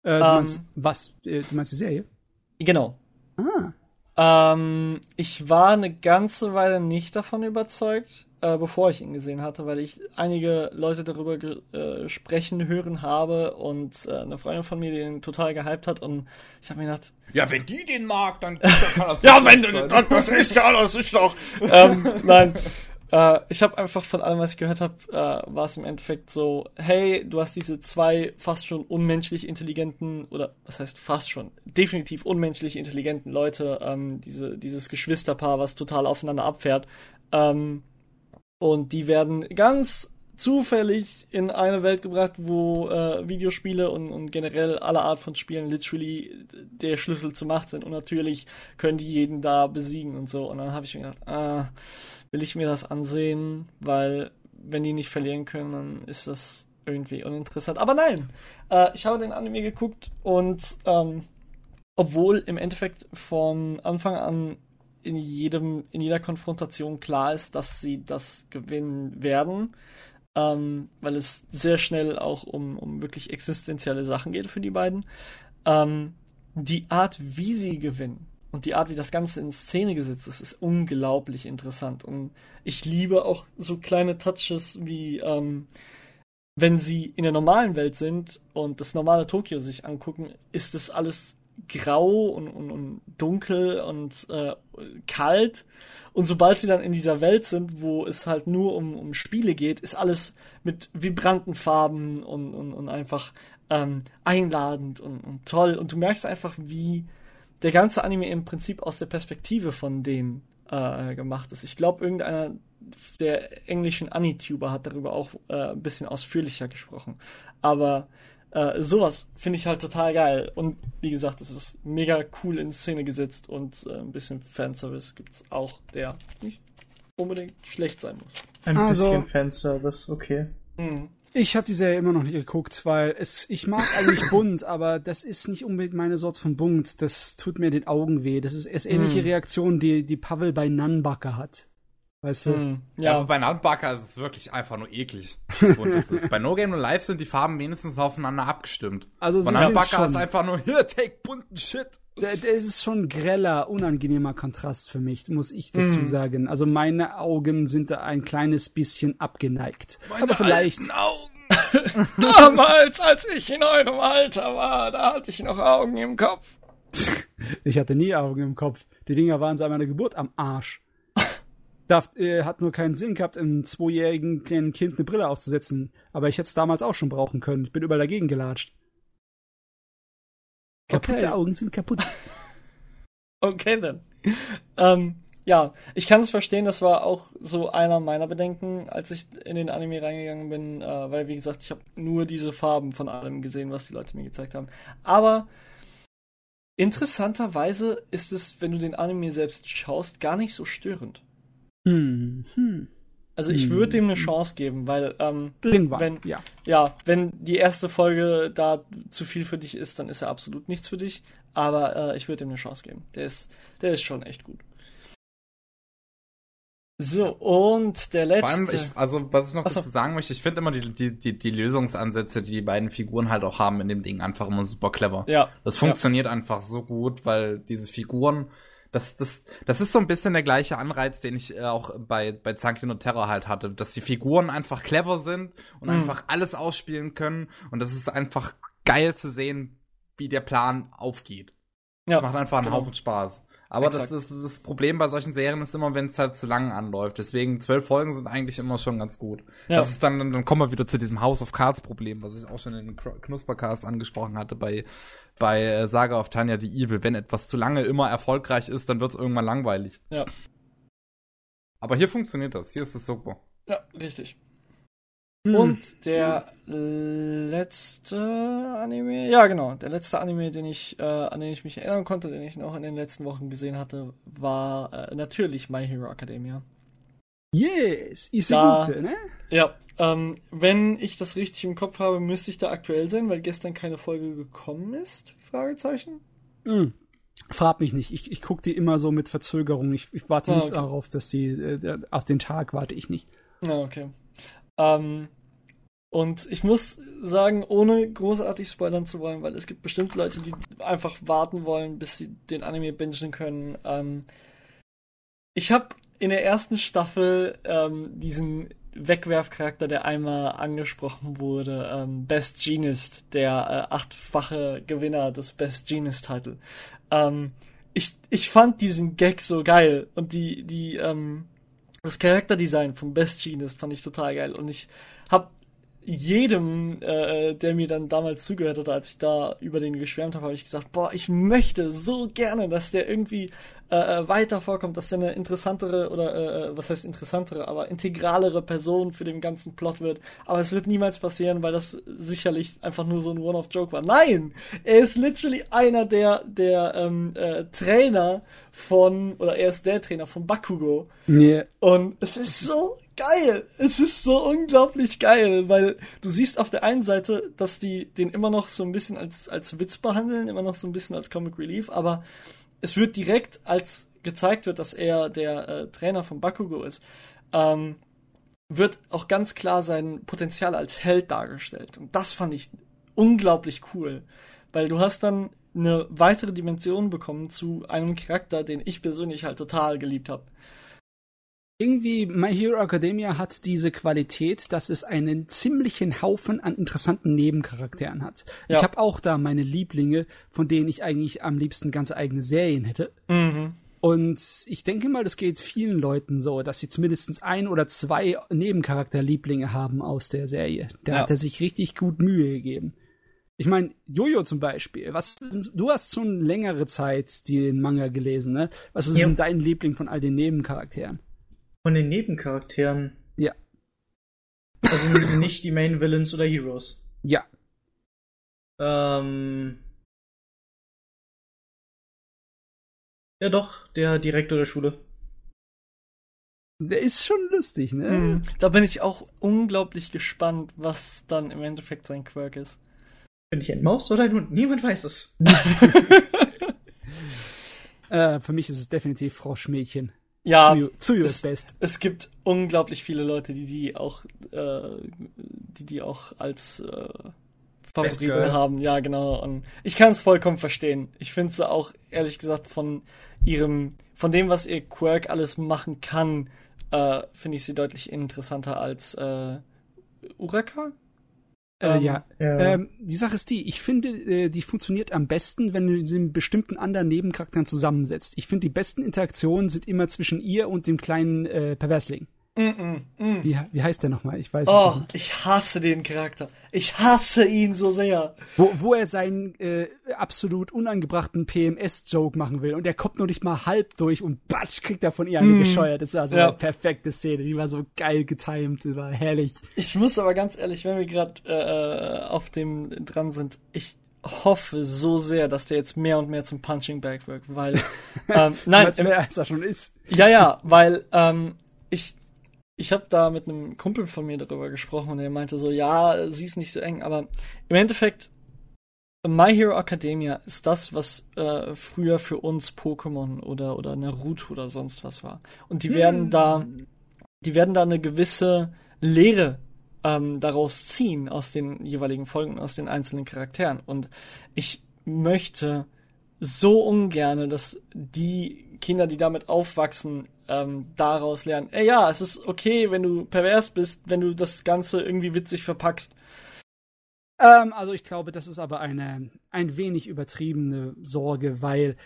Äh, du ähm, meinst, was? Äh, du meinst die Serie? Genau. Ah. Ähm, ich war eine ganze Weile nicht davon überzeugt, äh, bevor ich ihn gesehen hatte, weil ich einige Leute darüber äh, sprechen hören habe und äh, eine Freundin von mir den total gehypt hat und ich habe mir gedacht, ja, wenn die den mag, dann, dann kann das Ja, wenn du das, das ist ja, das ist doch. ähm, nein, äh, ich habe einfach von allem, was ich gehört habe, äh, war es im Endeffekt so, hey, du hast diese zwei fast schon unmenschlich intelligenten, oder was heißt fast schon, definitiv unmenschlich intelligenten Leute, ähm, diese, dieses Geschwisterpaar, was total aufeinander abfährt. Ähm, und die werden ganz zufällig in eine Welt gebracht, wo äh, Videospiele und, und generell alle Art von Spielen literally der Schlüssel zur Macht sind. Und natürlich können die jeden da besiegen und so. Und dann habe ich mir gedacht, ah, will ich mir das ansehen, weil wenn die nicht verlieren können, dann ist das irgendwie uninteressant. Aber nein, äh, ich habe den Anime geguckt und ähm, obwohl im Endeffekt von Anfang an in jedem, in jeder Konfrontation klar ist, dass sie das gewinnen werden, ähm, weil es sehr schnell auch um, um wirklich existenzielle Sachen geht für die beiden. Ähm, die Art, wie sie gewinnen, und die Art, wie das Ganze in Szene gesetzt ist, ist unglaublich interessant. Und ich liebe auch so kleine Touches wie, ähm, wenn sie in der normalen Welt sind und das normale Tokio sich angucken, ist es alles grau und, und, und dunkel und äh, kalt. Und sobald sie dann in dieser Welt sind, wo es halt nur um, um Spiele geht, ist alles mit vibranten Farben und, und, und einfach ähm, einladend und, und toll. Und du merkst einfach, wie der ganze Anime im Prinzip aus der Perspektive von denen äh, gemacht ist. Ich glaube, irgendeiner der englischen Anituber hat darüber auch äh, ein bisschen ausführlicher gesprochen. Aber äh, sowas finde ich halt total geil. Und wie gesagt, es ist mega cool in Szene gesetzt und äh, ein bisschen Fanservice gibt es auch, der nicht unbedingt schlecht sein muss. Ein also, bisschen Fanservice, okay. Mhm. Ich habe die Serie immer noch nicht geguckt, weil es, ich mag eigentlich bunt, aber das ist nicht unbedingt meine Sorte von bunt. Das tut mir den Augen weh. Das ist erst ähnliche mm. Reaktion, die, die Pavel bei Nanbaka hat. Weißt du? Mm, ja. ja, aber bei Nanbaka ist es wirklich einfach nur eklig. Und es ist, bei No Game No Life sind die Farben wenigstens aufeinander abgestimmt. Also bei Nanbaka ist einfach nur, hier, take bunten Shit. Das ist schon ein greller, unangenehmer Kontrast für mich, muss ich dazu mm. sagen. Also meine Augen sind da ein kleines bisschen abgeneigt. Meine Aber vielleicht. Augen. Damals, als ich in eurem Alter war, da hatte ich noch Augen im Kopf. ich hatte nie Augen im Kopf. Die Dinger waren seit meiner Geburt am Arsch. Darf, äh, hat nur keinen Sinn gehabt, einem zweijährigen kleinen Kind eine Brille aufzusetzen. Aber ich hätte es damals auch schon brauchen können. Ich bin überall dagegen gelatscht. Kaputte okay. Augen sind kaputt. okay, dann. Ähm, ja, ich kann es verstehen, das war auch so einer meiner Bedenken, als ich in den Anime reingegangen bin, äh, weil wie gesagt, ich habe nur diese Farben von allem gesehen, was die Leute mir gezeigt haben. Aber interessanterweise ist es, wenn du den Anime selbst schaust, gar nicht so störend. Hm. hm. Also ich würde ihm eine Chance geben, weil ähm, wenn, ja. ja, wenn die erste Folge da zu viel für dich ist, dann ist er absolut nichts für dich. Aber äh, ich würde ihm eine Chance geben. Der ist, der ist schon echt gut. So, und der letzte. Vor allem, ich, also was ich noch dazu sagen möchte, ich finde immer die, die, die, die Lösungsansätze, die die beiden Figuren halt auch haben in dem Ding, einfach immer super clever. ja, Das funktioniert einfach so gut, weil diese Figuren, das, das, das ist so ein bisschen der gleiche Anreiz, den ich äh, auch bei, bei Zankino Terror halt hatte, dass die Figuren einfach clever sind und Mhm. einfach alles ausspielen können und das ist einfach geil zu sehen, wie der Plan aufgeht. ja, Das macht einfach einen genau. Haufen Spaß. Aber das, ist, das Problem bei solchen Serien ist immer, wenn es halt zu lang anläuft. Deswegen zwölf Folgen sind eigentlich immer schon ganz gut. Ja. Das ist dann, dann kommen wir wieder zu diesem House of Cards Problem, was ich auch schon in den Knuspercast angesprochen hatte bei bei äh, Saga of Tanya the Evil. Wenn etwas zu lange immer erfolgreich ist, dann wird es irgendwann langweilig. Ja. Aber hier funktioniert das. Hier ist es super. Ja, richtig. Hm. Und der letzte Anime, ja genau, der letzte Anime, den ich, äh, an den ich mich erinnern konnte, den ich noch in den letzten Wochen gesehen hatte, war äh, natürlich My Hero Academia. Yes, ist Da- gute, ne? Ja, ähm, wenn ich das richtig im Kopf habe, müsste ich da aktuell sein, weil gestern keine Folge gekommen ist? Fragezeichen. Hm. Frag mich nicht. Ich, ich gucke die immer so mit Verzögerung. Ich, ich warte Ah, nicht okay. darauf, dass die, äh, auf den Tag warte ich nicht. Ja, okay. Ähm, und ich muss sagen, ohne großartig spoilern zu wollen, weil es gibt bestimmt Leute, die einfach warten wollen, bis sie den Anime bingen können. Ähm, ich habe in der ersten Staffel ähm, diesen Wegwerfcharakter, der einmal angesprochen wurde, ähm, Best Genius, der äh, achtfache Gewinner des Best Genius Title. Ähm, ich, ich fand diesen Gag so geil und die, die, ähm, das Charakterdesign vom Best Genius fand ich total geil. Und ich hab jedem, äh, der mir dann damals zugehört hat, als ich da über den geschwärmt habe, habe ich gesagt, boah, ich möchte so gerne, dass der irgendwie äh, äh, weiter vorkommt, dass der eine interessantere oder äh, äh, was heißt interessantere, aber integralere Person für den ganzen Plot wird. Aber es wird niemals passieren, weil das sicherlich einfach nur so ein One-off-Joke war. Nein, er ist literally einer der der ähm, äh, Trainer von oder er ist der Trainer von Bakugo. Nee. Und es ist so geil. Es ist so unglaublich geil, weil du siehst auf der einen Seite, dass die den immer noch so ein bisschen als, als Witz behandeln, immer noch so ein bisschen als Comic Relief, aber es wird direkt, als gezeigt wird, dass er der äh, Trainer von Bakugo ist, ähm, wird auch ganz klar sein Potenzial als Held dargestellt. Und das fand ich unglaublich cool, weil du hast dann eine weitere Dimension bekommen zu einem Charakter, den ich persönlich halt total geliebt habe. Irgendwie, My Hero Academia hat diese Qualität, dass es einen ziemlichen Haufen an interessanten Nebencharakteren hat. Ja. Ich habe auch da meine Lieblinge, von denen ich eigentlich am liebsten ganz eigene Serien hätte. Mhm. Und ich denke mal, das geht vielen Leuten so, dass sie zumindest ein oder zwei Nebencharakterlieblinge haben aus der Serie. Da Ja. hat er sich richtig gut Mühe gegeben. Ich meine, Jojo zum Beispiel. Was, du hast schon längere Zeit den Manga gelesen, ne? Was ist Ja. denn dein Liebling von all den Nebencharakteren? Von den Nebencharakteren. Ja. Also nicht die Main Villains oder Heroes. Ja. Ähm. Ja doch, der Direktor der Schule. Der ist schon lustig, ne? Mhm. Da bin ich auch unglaublich gespannt, was dann im Endeffekt sein Quirk ist. Bin ich ein Maus oder ein Hund? Niemand weiß es. Äh, für mich ist es definitiv Froschmädchen. Ja, Tsuyu, Tsuyu es- ist best. es gibt unglaublich viele Leute, die die auch, äh, die die auch als äh, Favoriten haben. Ja, genau. Und ich kann es vollkommen verstehen. Ich finde sie auch ehrlich gesagt von ihrem, von dem, was ihr Quirk alles machen kann, äh, finde ich sie deutlich interessanter als äh, Uraka. Äh, ja. Ja. Ähm, die Sache ist die, ich finde, äh, die funktioniert am besten, wenn du sie mit bestimmten anderen Nebencharakteren zusammensetzt. Ich finde, die besten Interaktionen sind immer zwischen ihr und dem kleinen äh, Perversling. Mm -mm, mm. Wie, wie heißt der nochmal? Ich weiß es Oh, nicht. ich hasse den Charakter. Ich hasse ihn so sehr. Wo, wo er seinen äh, absolut unangebrachten PMS-Joke machen will und er kommt noch nicht mal halb durch und batsch, kriegt er von ihr eine Mm. gescheuert. Das war so Ja. eine perfekte Szene. Die war so geil getimed, die war herrlich. Ich muss aber ganz ehrlich, wenn wir gerade äh, auf dem dran sind, ich hoffe so sehr, dass der jetzt mehr und mehr zum Punching Bag wirkt, weil ähm, nein, mehr als er schon ist. ja ja, weil ähm, ich ich habe da mit einem Kumpel von mir darüber gesprochen und er meinte so, ja, sie ist nicht so eng, aber im Endeffekt My Hero Academia ist das, was äh, früher für uns Pokémon oder oder Naruto oder sonst was war. Und die werden Hm. da, die werden da eine gewisse Lehre ähm, daraus ziehen aus den jeweiligen Folgen, aus den einzelnen Charakteren. Und ich möchte so ungerne, dass die Kinder, die damit aufwachsen, ähm, daraus lernen. Ey, ja, es ist okay, wenn du pervers bist, wenn du das Ganze irgendwie witzig verpackst. Ähm, also ich glaube, das ist aber eine ein wenig übertriebene Sorge, weil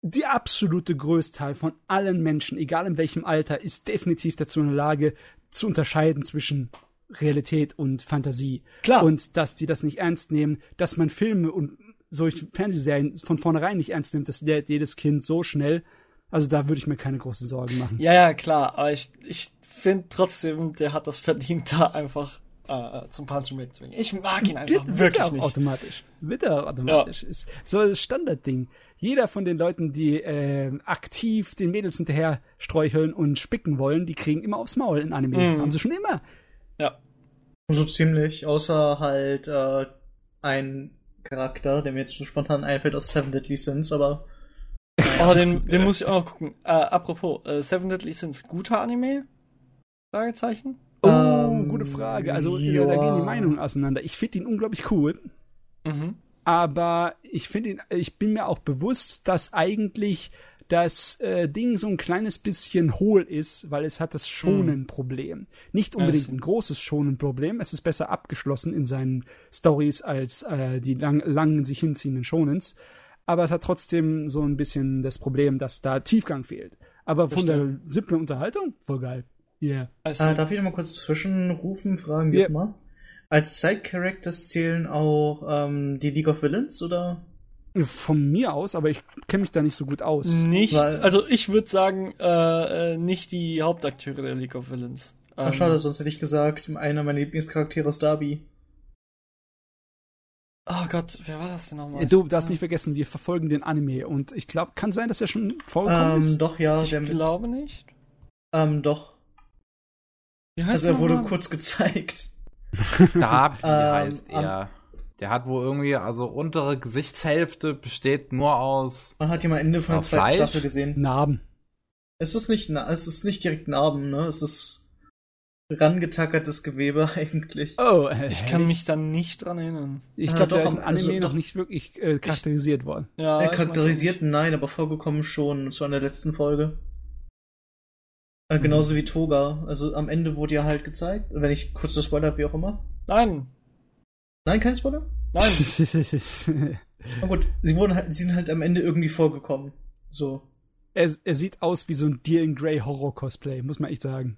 die absolute Größteil von allen Menschen, egal in welchem Alter, ist definitiv dazu in der Lage zu unterscheiden zwischen Realität und Fantasie. Klar. Und dass die das nicht ernst nehmen, dass man Filme und solche Fernsehserien von vornherein nicht ernst nimmt, das lernt jedes Kind so schnell. Also da würde ich mir keine großen Sorgen machen. Ja, ja, klar, aber ich, ich finde trotzdem, der hat das verdient, da einfach äh, zum Punching Bag zu bringen. Ich mag ihn einfach Wird, wirklich auch nicht. automatisch. Wird auch automatisch. Ist so das Standardding. Jeder von den Leuten, die äh, aktiv den Mädels hinterher streucheln und spicken wollen, die kriegen immer aufs Maul in Anime. Mhm. Haben sie schon immer. Ja. So ziemlich, außer halt äh, ein Charakter, der mir jetzt so spontan einfällt aus Seven Deadly Sins, aber Oh, den, den muss ich auch noch gucken. Äh, apropos, äh, Seven Deadly Sins, guter Anime? Fragezeichen? Oh, Ähm, gute Frage. Also äh, ja. da gehen die Meinungen auseinander. Ich finde ihn unglaublich cool. Mhm. aber ich finde ihn, ich bin mir auch bewusst, dass eigentlich das äh, Ding so ein kleines bisschen hohl ist, weil es hat das Schonen-Problem. Nicht unbedingt ein großes Schonen-Problem. Es ist besser abgeschlossen in seinen Stories als äh, die lang, langen sich hinziehenden Schonens. Aber es hat trotzdem so ein bisschen das Problem, dass da Tiefgang fehlt. Aber von der simplen Unterhaltung, voll geil. Yeah. Also, äh, darf ich noch mal kurz zwischenrufen, fragen Ja. wir mal? Als Side-Characters zählen auch ähm, die League of Villains, oder? Von mir aus, aber ich kenne mich da nicht so gut aus. nicht, Weil- also ich würde sagen, äh, äh, nicht die Hauptakteure der League of Villains. Ach, Ähm, schade, sonst hätte ich gesagt, einer meiner Lieblingscharaktere ist Darby. Oh Gott, wer war das denn nochmal? Du darfst nicht vergessen, wir verfolgen den Anime und ich glaube, kann sein, dass er schon vorgekommen Ähm, ist. doch, ja, Ich glaube nicht. ähm, doch. Wie heißt Also er wurde nochmal? kurz gezeigt. Darby Ähm, heißt am- er. Der hat wohl irgendwie, also untere Gesichtshälfte besteht nur aus. Man hat ihn am Ende von der Auf zweiten Fleisch? Staffel gesehen. Narben. Es ist nicht, na- es ist nicht direkt Narben, ne? Es ist rangetackertes Gewebe eigentlich. Oh, äh, Ich kann mich da nicht dran erinnern. Ich Ah, glaube, der ist im also Anime noch doch. nicht wirklich äh, charakterisiert worden. Ja, ich auch charakterisiert, nein, aber vorgekommen schon, so in der letzten Folge. Äh, genauso wie Toga. Also am Ende wurde ja halt gezeigt, wenn ich kurz das Spoiler, wie auch immer. Nein, Nein, kein Spoiler? nein. Na gut, sie wurden halt, sie sind halt am Ende irgendwie vorgekommen. So. er, er sieht aus wie so ein Deer in Grey Horror Cosplay, muss man echt sagen.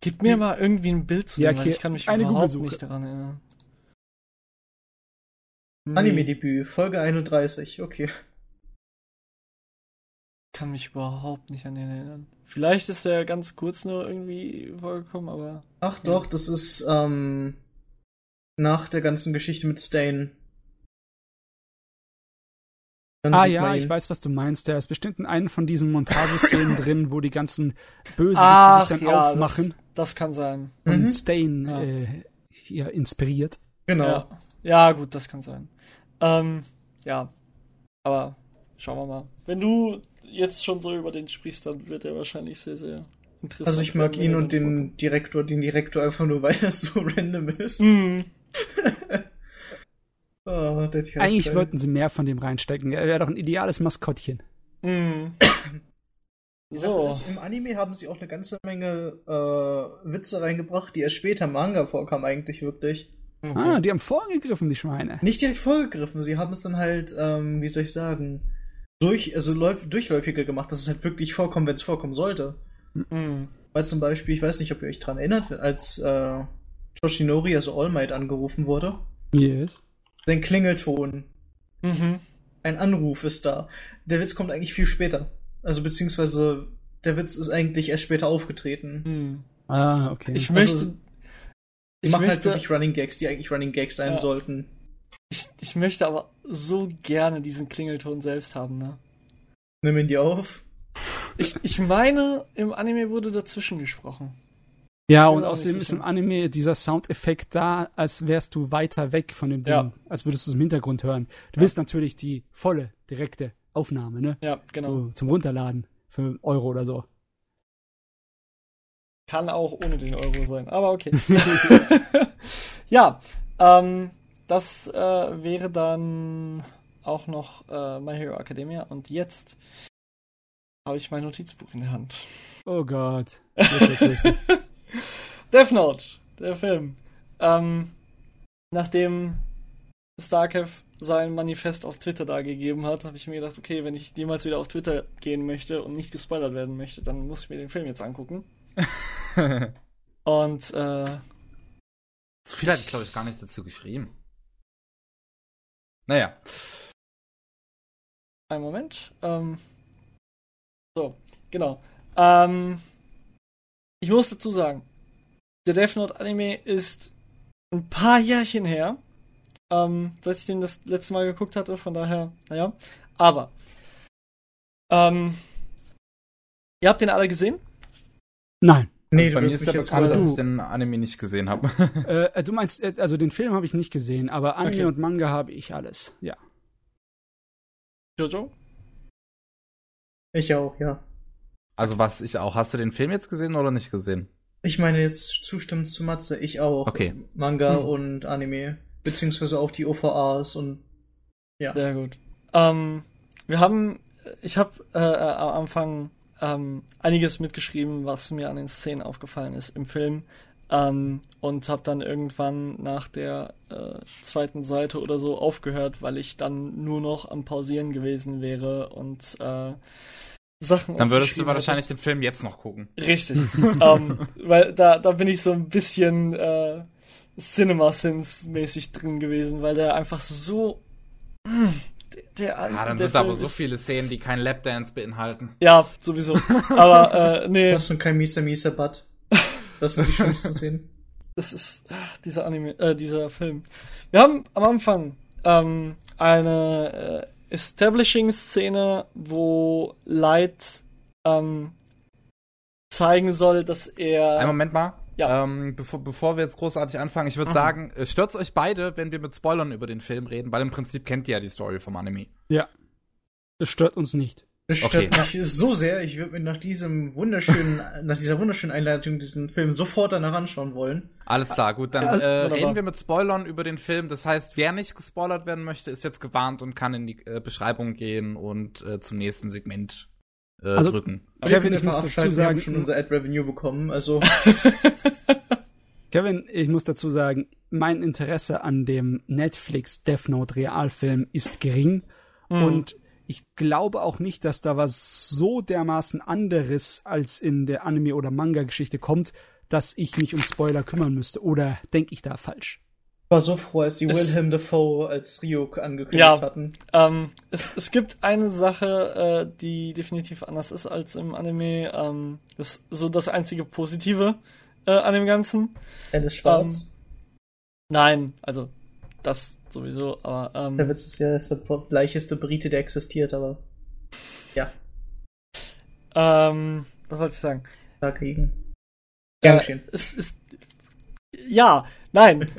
Gib mir mal irgendwie ein Bild zu Ja, dem, weil hier, ich kann mich eine überhaupt Google-Suche. nicht daran erinnern. Anime-Debüt, Folge 31, okay. kann mich überhaupt nicht an den erinnern. Vielleicht ist er ganz kurz nur irgendwie vorgekommen, aber Ach doch, das ist ähm, nach der ganzen Geschichte mit Stain. Dann ah ja, ich weiß, was du meinst. Der ist bestimmt in einem von diesen Montageszenen drin, wo die ganzen Bösewichte sich dann ja, aufmachen Das, das kann sein. und Mhm. Stain Ja. äh, hier inspiriert. Genau. Ja. ja, gut, das kann sein. Ähm, ja. Aber schauen wir mal. Wenn du jetzt schon so über den sprichst, dann wird er wahrscheinlich sehr, sehr interessant. Also ich mag ihn er und den Direktor, den Direktor einfach nur, weil das so random ist. vorkommt. Mhm. oh. Eigentlich wollten sie mehr von dem reinstecken. Er wäre doch ein ideales Maskottchen. Mhm. Die Sache So. ist, Im Anime haben sie auch eine ganze Menge äh, Witze reingebracht, die erst später im Manga vorkamen eigentlich wirklich. Mhm. Ah, die haben vorgegriffen, die Schweine. Nicht direkt vorgegriffen, sie haben es dann halt, ähm, wie soll ich sagen, durch, also läuf, durchläufiger gemacht, dass es halt wirklich vorkommt, wenn es vorkommen sollte. Mhm. Weil zum Beispiel, ich weiß nicht, ob ihr euch dran erinnert, als äh, Toshinori, also All Might, angerufen wurde. Yes. Sein Klingelton, Mhm. ein Anruf ist da. Der Witz kommt eigentlich viel später. Also beziehungsweise der Witz ist eigentlich erst später aufgetreten. Mhm. Ah, okay. Ich Also, möchte. Die Ich machen halt möchte, wirklich Running Gags, die eigentlich Running Gags sein Ja. sollten. ich, ich möchte aber so gerne diesen Klingelton selbst haben, ne? Nimm ihn dir auf. Ich, ich meine, im Anime wurde dazwischen gesprochen. Ja, und außerdem ist im Anime dieser Soundeffekt da, als wärst du weiter weg von dem Ding, Ja. als würdest du es im Hintergrund hören. Du willst natürlich die volle, direkte Aufnahme, ne? Ja, genau. So, zum Runterladen für einen Euro oder so. Kann auch ohne den Euro sein, aber okay. ja, ähm, das äh, wäre dann auch noch äh, My Hero Academia und jetzt habe ich mein Notizbuch in der Hand. Oh Gott. Death Note, der Film. Ähm, nachdem Starkev sein Manifest auf Twitter da gegeben hat, habe ich mir gedacht, okay, wenn ich jemals wieder auf Twitter gehen möchte und nicht gespoilert werden möchte, dann muss ich mir den Film jetzt angucken. Und äh, So viel ich, glaube ich, gar nicht dazu geschrieben. Naja. einen Moment. Ähm, so, genau. Ähm, ich muss dazu sagen, der Death Note Anime ist ein paar Jährchen her, ähm, seit ich den das letzte Mal geguckt hatte, von daher, naja. Aber, ähm, ihr habt den alle gesehen? Nein. Nee, Bei du mir ist mich ja jetzt bekannt, dass ich den Anime nicht gesehen habe. Äh, du meinst, äh, also den Film habe ich nicht gesehen, aber Anime Okay. und Manga habe ich alles. Ja. Jojo? Ich auch, ja. Also was ich auch. Hast du den Film jetzt gesehen oder nicht gesehen? Ich meine jetzt zustimmend zu Matze, ich auch. Okay. Manga Hm. und Anime. Beziehungsweise auch die OVAs und ja. Sehr gut. Ähm, wir haben, ich habe äh, äh, am Anfang ähm, einiges mitgeschrieben, was mir an den Szenen aufgefallen ist im Film. Ähm, und habe dann irgendwann nach der äh, zweiten Seite oder so aufgehört, weil ich dann nur noch am Pausieren gewesen wäre und äh, Sachen Dann würdest du wahrscheinlich den Film jetzt noch gucken. Richtig. ähm, weil da, da bin ich so ein bisschen äh, Cinema Sins mäßig drin gewesen, weil der einfach so. mm, Der, der, Ah, dann der sind da aber Film so viele Szenen, die keinen Lapdance beinhalten. Ja, sowieso. Aber äh, nee, Das ist kein mieser, mieser Butt. Das sind die schlimmsten Szenen. das ist ach, dieser Anime, äh, dieser Film. Wir haben am Anfang ähm, eine äh, Establishing-Szene, wo Light ähm, zeigen soll, dass er. Einen Moment mal. Ja. Ähm, bevor, bevor wir jetzt großartig anfangen, ich würde Mhm. sagen, äh, stört's euch beide, wenn wir mit Spoilern über den Film reden, weil im Prinzip kennt ihr ja die Story vom Anime. Ja. Das stört uns nicht. Das stört Okay. mich so sehr, ich würde mir nach diesem wunderschönen, nach dieser wunderschönen Einleitung diesen Film sofort danach anschauen wollen. Alles klar, gut, dann Ja, äh, reden wir mit Spoilern über den Film. Das heißt, wer nicht gespoilert werden möchte, ist jetzt gewarnt und kann in die äh, Beschreibung gehen und äh, zum nächsten Segment äh, Also- drücken. Kevin, ich muss dazu abschalten, wir haben sagen- schon unser Ad-Revenue bekommen, also Kevin, ich muss dazu sagen, mein Interesse an dem Netflix Death Note Realfilm ist gering Hm. und ich glaube auch nicht, dass da was so dermaßen anderes als in der Anime- oder Manga-Geschichte kommt, dass ich mich um Spoiler kümmern müsste. Oder denke ich da falsch? Ich war so froh, als die Es- Wilhelm Dafoe als Ryuk angekündigt Ja. hatten. Ähm, es, es gibt eine Sache, äh, die definitiv anders ist als im Anime. Ähm, das ist so das einzige Positive äh, an dem Ganzen. Alice Schwarz. Nein, also das sowieso, aber ähm, Der Witz ist ja, ist der leichteste Brite, der existiert, aber ja, ähm, was wollte ich sagen? da kriegen. Gern Äh, es ist ja, nein.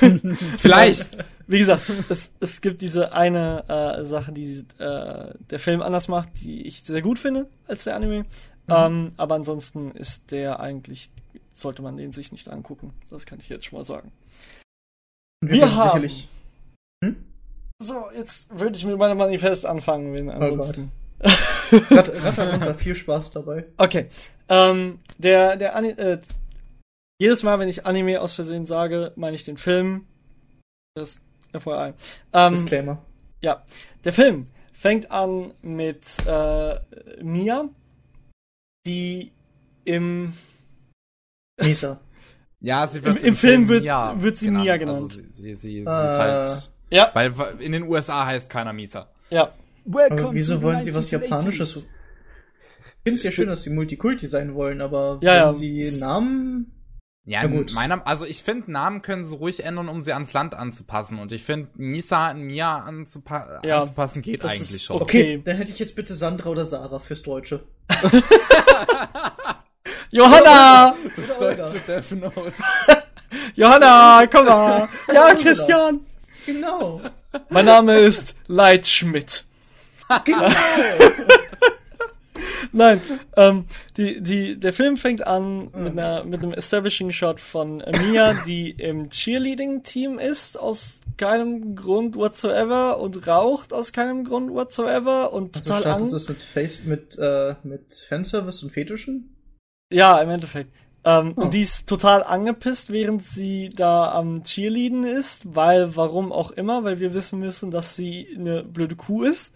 Vielleicht. Wie gesagt, es, es gibt diese eine äh, Sache, die äh, der Film anders macht, die ich sehr gut finde als der Anime. Ähm, aber ansonsten ist der eigentlich, sollte man den sich nicht angucken. Das kann ich jetzt schon mal sagen. Wir werden haben- sicherlich. Hm? So, jetzt würde ich mit meinem Manifest anfangen, wenn ansonsten. Ratter, Ratter, Ratter, viel Spaß dabei. Okay. Ähm, der, der Ani äh, jedes Mal, wenn ich Anime aus Versehen sage, meine ich den Film. Das FYI. Ähm, Disclaimer. Ja, der Film fängt an mit äh, Mia, die im, Misa. Ja, sie Im- wird im Film wird- wird sie Mia genannt. Also sie, sie, sie, sie ist Äh. halt. ja, Weil in den USA heißt keiner Misa. ja, Aber wieso wollen sie was Japanisches? Ich finde es ja schön, dass sie Multikulti sein wollen, aber Ja, wenn ja. sie Namen. Ja, Ja, gut. meiner, also ich finde, Namen können sie ruhig ändern, um sie ans Land anzupassen. Und ich finde, Misa in Mia anzupa Ja, anzupassen geht das eigentlich ist schon. okay. Okay, dann hätte ich jetzt bitte Sandra oder Sarah fürs Deutsche. Johanna! deutsche Death Note. Johanna, komm mal. Ja, Christian. Genau. Mein Name ist Leit Schmidt. Genau. Nein, ähm, die, die, der Film fängt an mit, einer, mit einem Establishing Shot von Mia, die im Cheerleading-Team ist, aus keinem Grund whatsoever und raucht aus keinem Grund whatsoever und Also total startet das mit Face, mit, äh, mit Fanservice und Fetischen? Ja, im Endeffekt. Ähm, Oh. Und die ist total angepisst, während sie da am Cheerleaden ist, weil, warum auch immer, weil wir wissen müssen, dass sie eine blöde Kuh ist.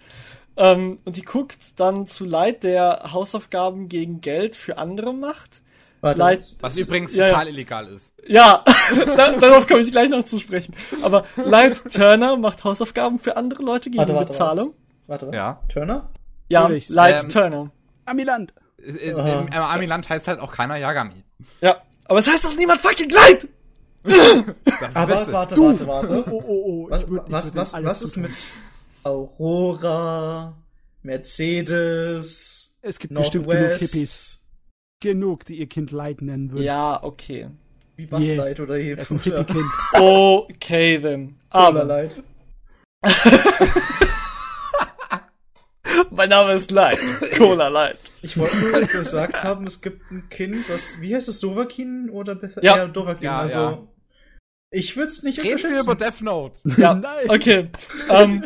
Ähm, und die guckt dann zu Leid, der Hausaufgaben gegen Geld für andere macht. Warte. Leid, Was übrigens Ja, total illegal ist. ja, da, darauf komme ich gleich noch zu sprechen. Aber Leid Turner macht Hausaufgaben für andere Leute gegen Warte, warte, Bezahlung. Was? Warte, was? Ja. Turner? Ja, Natürlich. Leid Ähm, Turner. Amiland. Ist, ist, Aha. Im, Im Amiland heißt halt auch keiner Yagami. Ja, aber es heißt doch niemand fucking Leid! Das ist Aber richtig. warte, warte, warte. Oh, oh, oh. Was, ich würd- ich was, was, was ist mit Aurora, Mercedes, Es gibt bestimmt genug Northwest, Hippies. Genug, die ihr Kind Leid nennen würden. Ja, okay. wie Bastlight oder hier Er ist ein Hippie-Kind. Okay, then. Aber Light. mein Name ist Leid. Cola Leid. Ich wollte nur gesagt haben, es gibt ein Kind, was, wie heißt es, Dovakin oder Beth Ja. Dovakin, Ja, also, ja. Ich würde es nicht Reden wir über Death Note. Ja, Nein. okay. Ähm,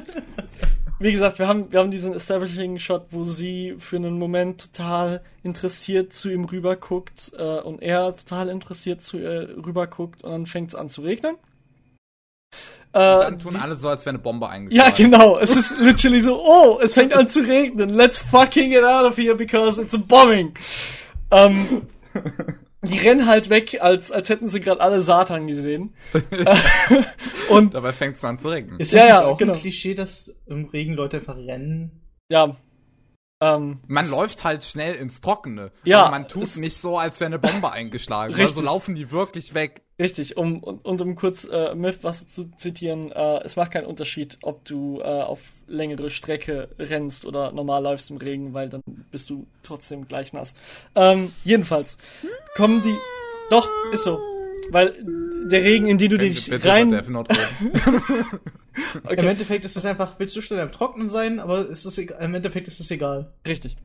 wie gesagt, wir haben, wir haben diesen Establishing-Shot, wo sie für einen Moment total interessiert zu ihm rüberguckt äh, und er total interessiert zu ihr rüberguckt und dann fängt es an zu regnen. Äh, Dann tun die- alle so, als wäre eine Bombe eingeschlagen. ja, genau. Es ist literally so, oh, es fängt an zu regnen. Let's fucking get out of here because it's a bombing. Ähm, die rennen halt weg, als, als hätten sie gerade alle Satan gesehen. und Dabei fängt es an zu regnen. Ist Ja, das ja, nicht auch genau. ein Klischee, dass im Regen Leute einfach rennen? ja, ähm, Man läuft halt schnell ins Trockene. Ja, Aber man tut es- nicht so, als wäre eine Bombe eingeschlagen. Weil so Richtig. laufen die wirklich weg. Richtig, um, und, und um kurz äh, Mythbuster zu zitieren, äh, es macht keinen Unterschied, ob du äh, auf längere Strecke rennst oder normal läufst im Regen, weil dann bist du trotzdem gleich nass. Ähm, jedenfalls kommen die. Doch, ist so. Weil der Regen, in den du Können dich bitte rein. Reden? Im Okay, Endeffekt ist es einfach, willst du schnell am Trocknen sein, aber ist es, egal- im Endeffekt ist es egal. richtig.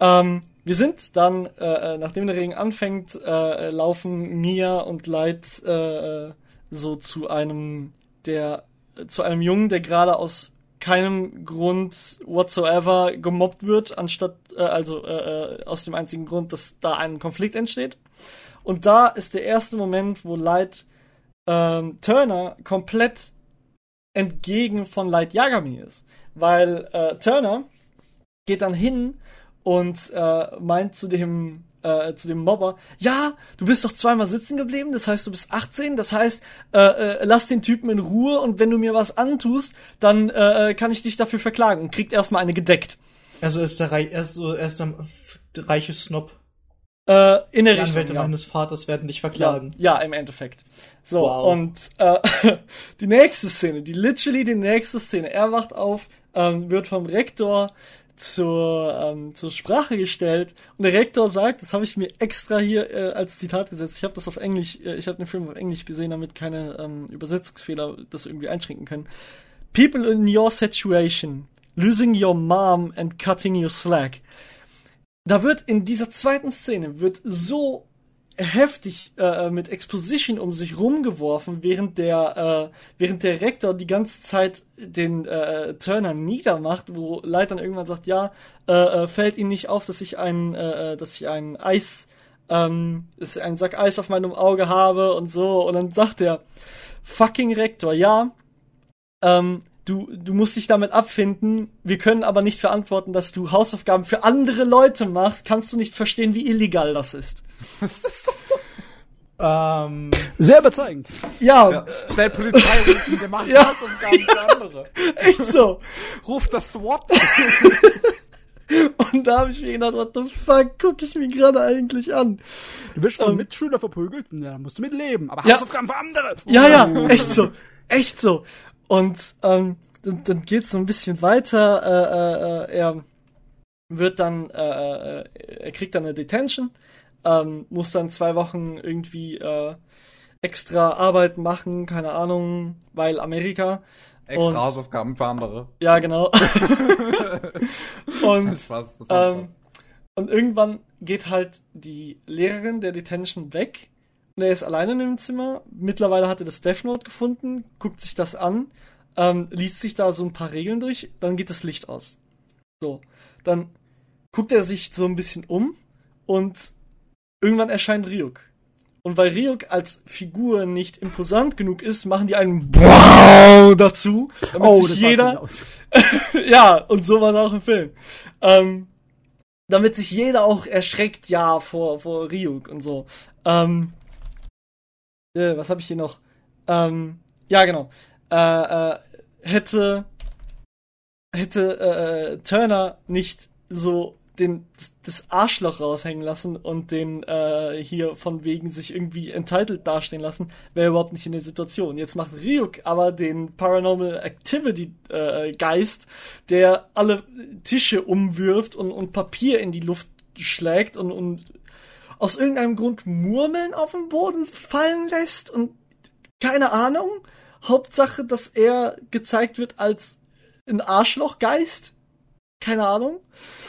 Ähm, wir sind dann, äh, äh, nachdem der Regen anfängt, äh, laufen Mia und Light äh, äh, so zu einem der äh, zu einem Jungen, der gerade aus keinem Grund whatsoever gemobbt wird, anstatt äh, also äh, äh, aus dem einzigen Grund, dass da ein Konflikt entsteht. Und da ist der erste Moment, wo Light ähm, Turner komplett entgegen von Light Yagami ist, weil äh, Turner geht dann hin und äh, meint zu dem äh, zu dem Mobber, ja, du bist doch zweimal sitzen geblieben, das heißt, du bist 18, das heißt, äh, äh, lass den Typen in Ruhe und wenn du mir was antust, dann äh, äh, kann ich dich dafür verklagen und kriegt erstmal eine gedeckt. Also ist der, Rei er ist so, er ist der reiche Snob. Äh, in der Die Richtung. Anwälte Ja. meines Vaters werden dich Ja, verklagen. ja, im Endeffekt. So, Wow. und äh, die nächste Szene, die literally die nächste Szene, er wacht auf, ähm, wird vom Rektor zur, ähm, zur Sprache gestellt und der Rektor sagt, das habe ich mir extra hier äh, als Zitat gesetzt, ich habe das auf Englisch, äh, ich habe den Film auf Englisch gesehen, damit keine ähm, Übersetzungsfehler das irgendwie einschränken können. People in your situation, losing your mom and cutting your slack. Da wird in dieser zweiten Szene wird so heftig äh, mit Exposition um sich rumgeworfen, während der äh, während der Rektor die ganze Zeit den äh, Turner niedermacht, wo Light dann irgendwann sagt, ja, äh, äh, fällt Ihnen nicht auf, dass ich ein äh, äh, dass ich ein Eis ähm, ist ein Sack Eis auf meinem Auge habe und so. Und dann sagt der fucking Rektor, ja, ähm, du, du musst dich damit abfinden. Wir können aber nicht verantworten, dass du Hausaufgaben für andere Leute machst. Kannst du nicht verstehen, wie illegal das ist? Ähm, Sehr überzeugend. Ja, Ja, schnell Polizei rufen, wir machen Ja. Hausaufgaben für andere. echt so. Ruf das SWAT. Und da habe ich mir gedacht, what the fuck, gucke ich mir gerade eigentlich an? Du wirst von Ähm. Mitschüler verprügelt, ja, dann musst du mit leben. Aber Ja. Hausaufgaben für andere. Ja, ja, echt so. Echt so. Und ähm, dann, dann geht's so ein bisschen weiter. Äh, äh, äh, er wird dann, äh, äh, er kriegt dann eine Detention. ähm, muss dann zwei Wochen irgendwie äh, extra Arbeit machen, keine Ahnung, weil Amerika. Extra Und- Hausaufgaben für andere. Ja, genau. und Das war's, das ähm, und irgendwann geht halt die Lehrerin der Detention weg und er ist alleine in dem Zimmer. Mittlerweile hat er das Death Note gefunden, guckt sich das an, ähm, liest sich da so ein paar Regeln durch, dann geht das Licht aus. So, dann guckt er sich so ein bisschen um und irgendwann erscheint Ryuk. Und weil Ryuk als Figur nicht imposant genug ist, machen die einen Wow dazu, damit Oh, sich jeder ja, und so war es auch im Film. Ähm, damit sich jeder auch erschreckt, ja, vor, vor Ryuk und so. Ähm, äh, was habe ich hier noch? Ähm, ja, genau. Äh, äh, hätte hätte äh, Turner nicht so den das Arschloch raushängen lassen und den äh, hier von wegen sich irgendwie entitled dastehen lassen, wäre er überhaupt nicht in der Situation. Jetzt macht Ryuk aber den Paranormal Activity äh, Geist, der alle Tische umwirft und, und Papier in die Luft schlägt und, und aus irgendeinem Grund Murmeln auf den Boden fallen lässt und keine Ahnung. Hauptsache, dass er gezeigt wird als ein Arschlochgeist. Keine Ahnung.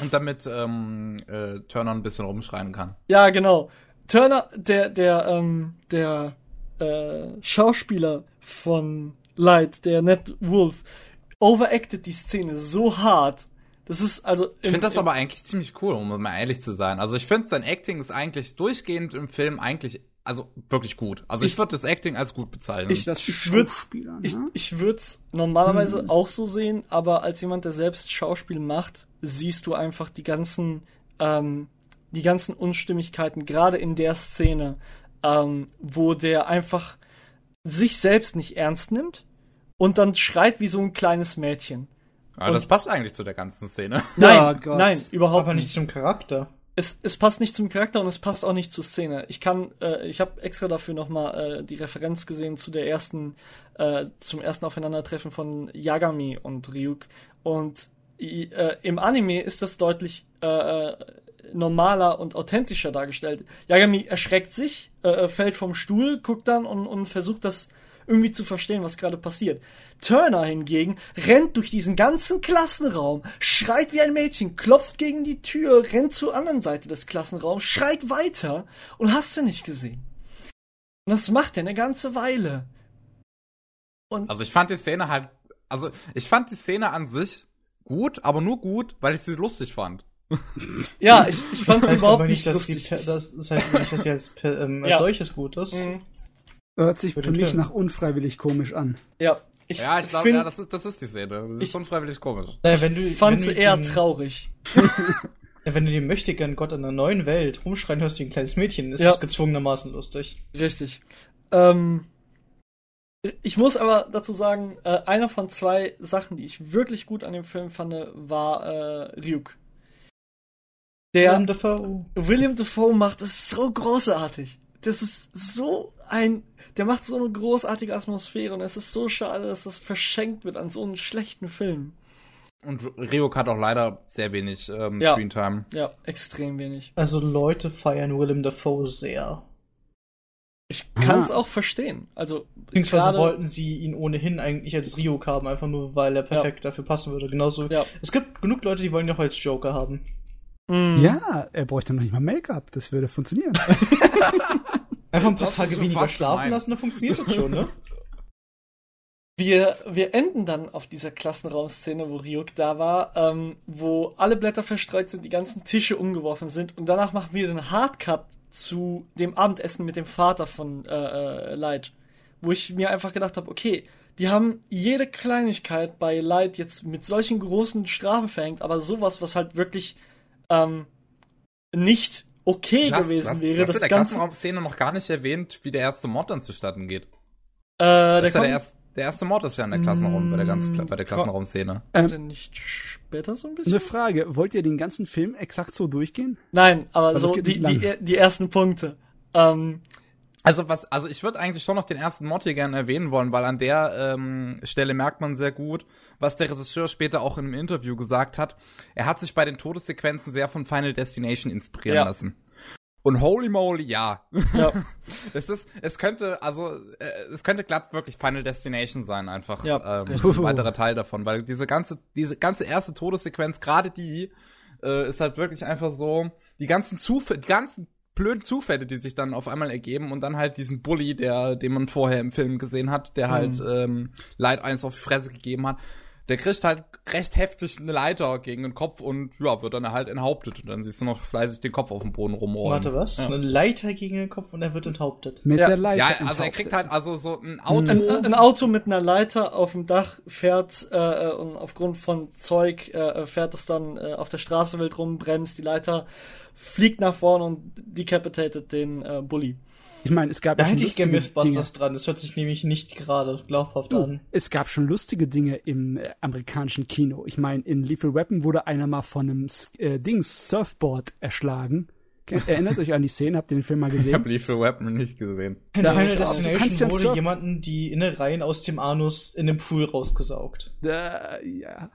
Und damit ähm, äh, Turner ein bisschen rumschreien kann. Ja, genau. Turner, der, der, ähm, der äh, Schauspieler von Light, der Ned Wolf, overacted die Szene so hart. Das ist also. Ich finde das aber eigentlich ziemlich cool, um mal ehrlich zu sein. Also ich finde, sein Acting ist eigentlich durchgehend im Film eigentlich, also wirklich gut. Also ich, Ich- würde das Acting als gut bezeichnen. Ich- Das Ich würd's- Ich, ne? ich würde es normalerweise auch so sehen, aber als jemand, der selbst Schauspiel macht, siehst du einfach die ganzen, ähm, die ganzen Unstimmigkeiten, gerade in der Szene, ähm, wo der einfach sich selbst nicht ernst nimmt und dann schreit wie so ein kleines Mädchen. Aber das passt eigentlich zu der ganzen Szene. Nein, Gott. nein, überhaupt Aber nicht nicht. zum Charakter. Es, es passt nicht zum Charakter und es passt auch nicht zur Szene. Ich kann, äh, ich habe extra dafür nochmal äh, die Referenz gesehen zu der ersten, äh, zum ersten Aufeinandertreffen von Yagami und Ryuk. Und äh, im Anime ist das deutlich äh, äh, normaler und authentischer dargestellt. Yagami erschreckt sich, äh, fällt vom Stuhl, guckt dann und, und versucht das irgendwie zu verstehen, was gerade passiert. Turner hingegen rennt durch diesen ganzen Klassenraum, schreit wie ein Mädchen, klopft gegen die Tür, rennt zur anderen Seite des Klassenraums, schreit weiter und hast du nicht gesehen. Und das macht er eine ganze Weile. Und Also ich fand die Szene halt, also ich fand die Szene an sich gut, aber nur gut, weil ich sie lustig fand. ja, ich, ich fand sie überhaupt nicht nicht, dass, die, lustig. das, das heißt nicht, dass sie als, ähm, als Ja. solches gut ist. Mhm. Hört sich Für mich Film. nach unfreiwillig komisch an. Ja, ich, ja, ich glaube, ja, das ist, das ist die Szene. Das ist Ich- unfreiwillig komisch. Naja, wenn du, fand wenn sie du eher den, traurig. Ja, wenn du den Möchtegern Gott in einer neuen Welt rumschreien hörst wie ein kleines Mädchen, ist Ja. es gezwungenermaßen lustig. Richtig. Ähm, ich muss aber dazu sagen, äh, einer von zwei Sachen, die ich wirklich gut an dem Film fand, war äh, Ryuk. Der Willem Dafoe. William Dafoe macht es so großartig. Das ist so ein, der macht so eine großartige Atmosphäre und es ist so schade, dass das verschenkt wird an so einen schlechten Film. Und Ryuk hat auch leider sehr wenig ähm, Ja. Screentime. Ja, extrem wenig. Also Leute feiern Willem Dafoe sehr. Ich kann es Aha. auch verstehen. Also Beziehungsweise gerade- wollten sie ihn ohnehin eigentlich als Ryuk haben, einfach nur weil er perfekt dafür passen würde. Genauso. Ja. Es gibt genug Leute, die wollen ihn auch als Joker haben. Mm. Ja, er bräuchte noch nicht mal Make-up. Das würde funktionieren. Einfach ein paar Das Tage so weniger schlafen lassen, dann funktioniert das schon, ne? Wir, wir enden dann auf dieser Klassenraumszene, wo Ryuk da war, ähm, wo alle Blätter verstreut sind, die ganzen Tische umgeworfen sind und danach machen wir den Hardcut zu dem Abendessen mit dem Vater von äh, äh, Light, wo ich mir einfach gedacht habe, okay, die haben jede Kleinigkeit bei Light jetzt mit solchen großen Strafen verhängt, aber sowas, was halt wirklich ähm, nicht okay hast- gewesen hast- wäre, du hast das in der. Klassenraumszene noch gar nicht erwähnt, wie der erste Mord dann zustatten geht. Äh, Das der ist ja der, erste, der erste Mord ist ja in der Klassenraum, bei der ganzen Kla- bei der Klassenraumszene. der nicht später so ein bisschen? Eine Frage, wollt ihr den ganzen Film exakt so durchgehen? Nein, aber Also es so die, die, die ersten Punkte. Ähm, Also was, also ich würde eigentlich schon noch den ersten hier gerne erwähnen wollen, weil an der ähm, Stelle merkt man sehr gut, was der Regisseur später auch in einem Interview gesagt hat. Er hat sich bei den Todessequenzen sehr von Final Destination inspirieren Ja. lassen. Und holy moly, ja. Ja. es ist, es könnte, also, äh, es könnte glatt wirklich Final Destination sein, einfach. Ja, ähm, ein weiterer Teil davon, weil diese ganze, diese ganze erste Todessequenz, gerade die, äh, ist halt wirklich einfach so, die ganzen Zufälle, die ganzen blöden Zufälle, die sich dann auf einmal ergeben und dann halt diesen Bully, der, den man vorher im Film gesehen hat, der halt ähm, Light eins auf die Fresse gegeben hat, der kriegt halt recht heftig eine Leiter gegen den Kopf und ja, wird dann halt enthauptet und dann siehst du noch fleißig den Kopf auf dem Boden rumrollen. Warte, was? Ja. Eine Leiter gegen den Kopf und er wird enthauptet. Mit Ja. der Leiter. Ja, also er enthauptet. kriegt halt also so ein Auto. Ein, ein Auto mit einer Leiter auf dem Dach fährt äh, und aufgrund von Zeug äh, fährt es dann äh, auf der Straße wild rum, bremst die Leiter, fliegt nach vorne und decapitated den äh, Bully. Ich meine, es gab Da ja hätte ich gerne Dinge. Mythbusters dran. Das hört sich nämlich nicht gerade glaubhaft Du, an. es gab schon lustige Dinge im äh, amerikanischen Kino. Ich meine, in Lethal Weapon wurde einer mal von einem äh, Dings Surfboard erschlagen. Erinnert euch an die Szene? Habt ihr den Film mal Ich gesehen? habe Lethal Weapon nicht gesehen. In Da- Final Destination ja wurde jemanden die Innereien aus dem Anus in den Pool rausgesaugt. Äh, ja.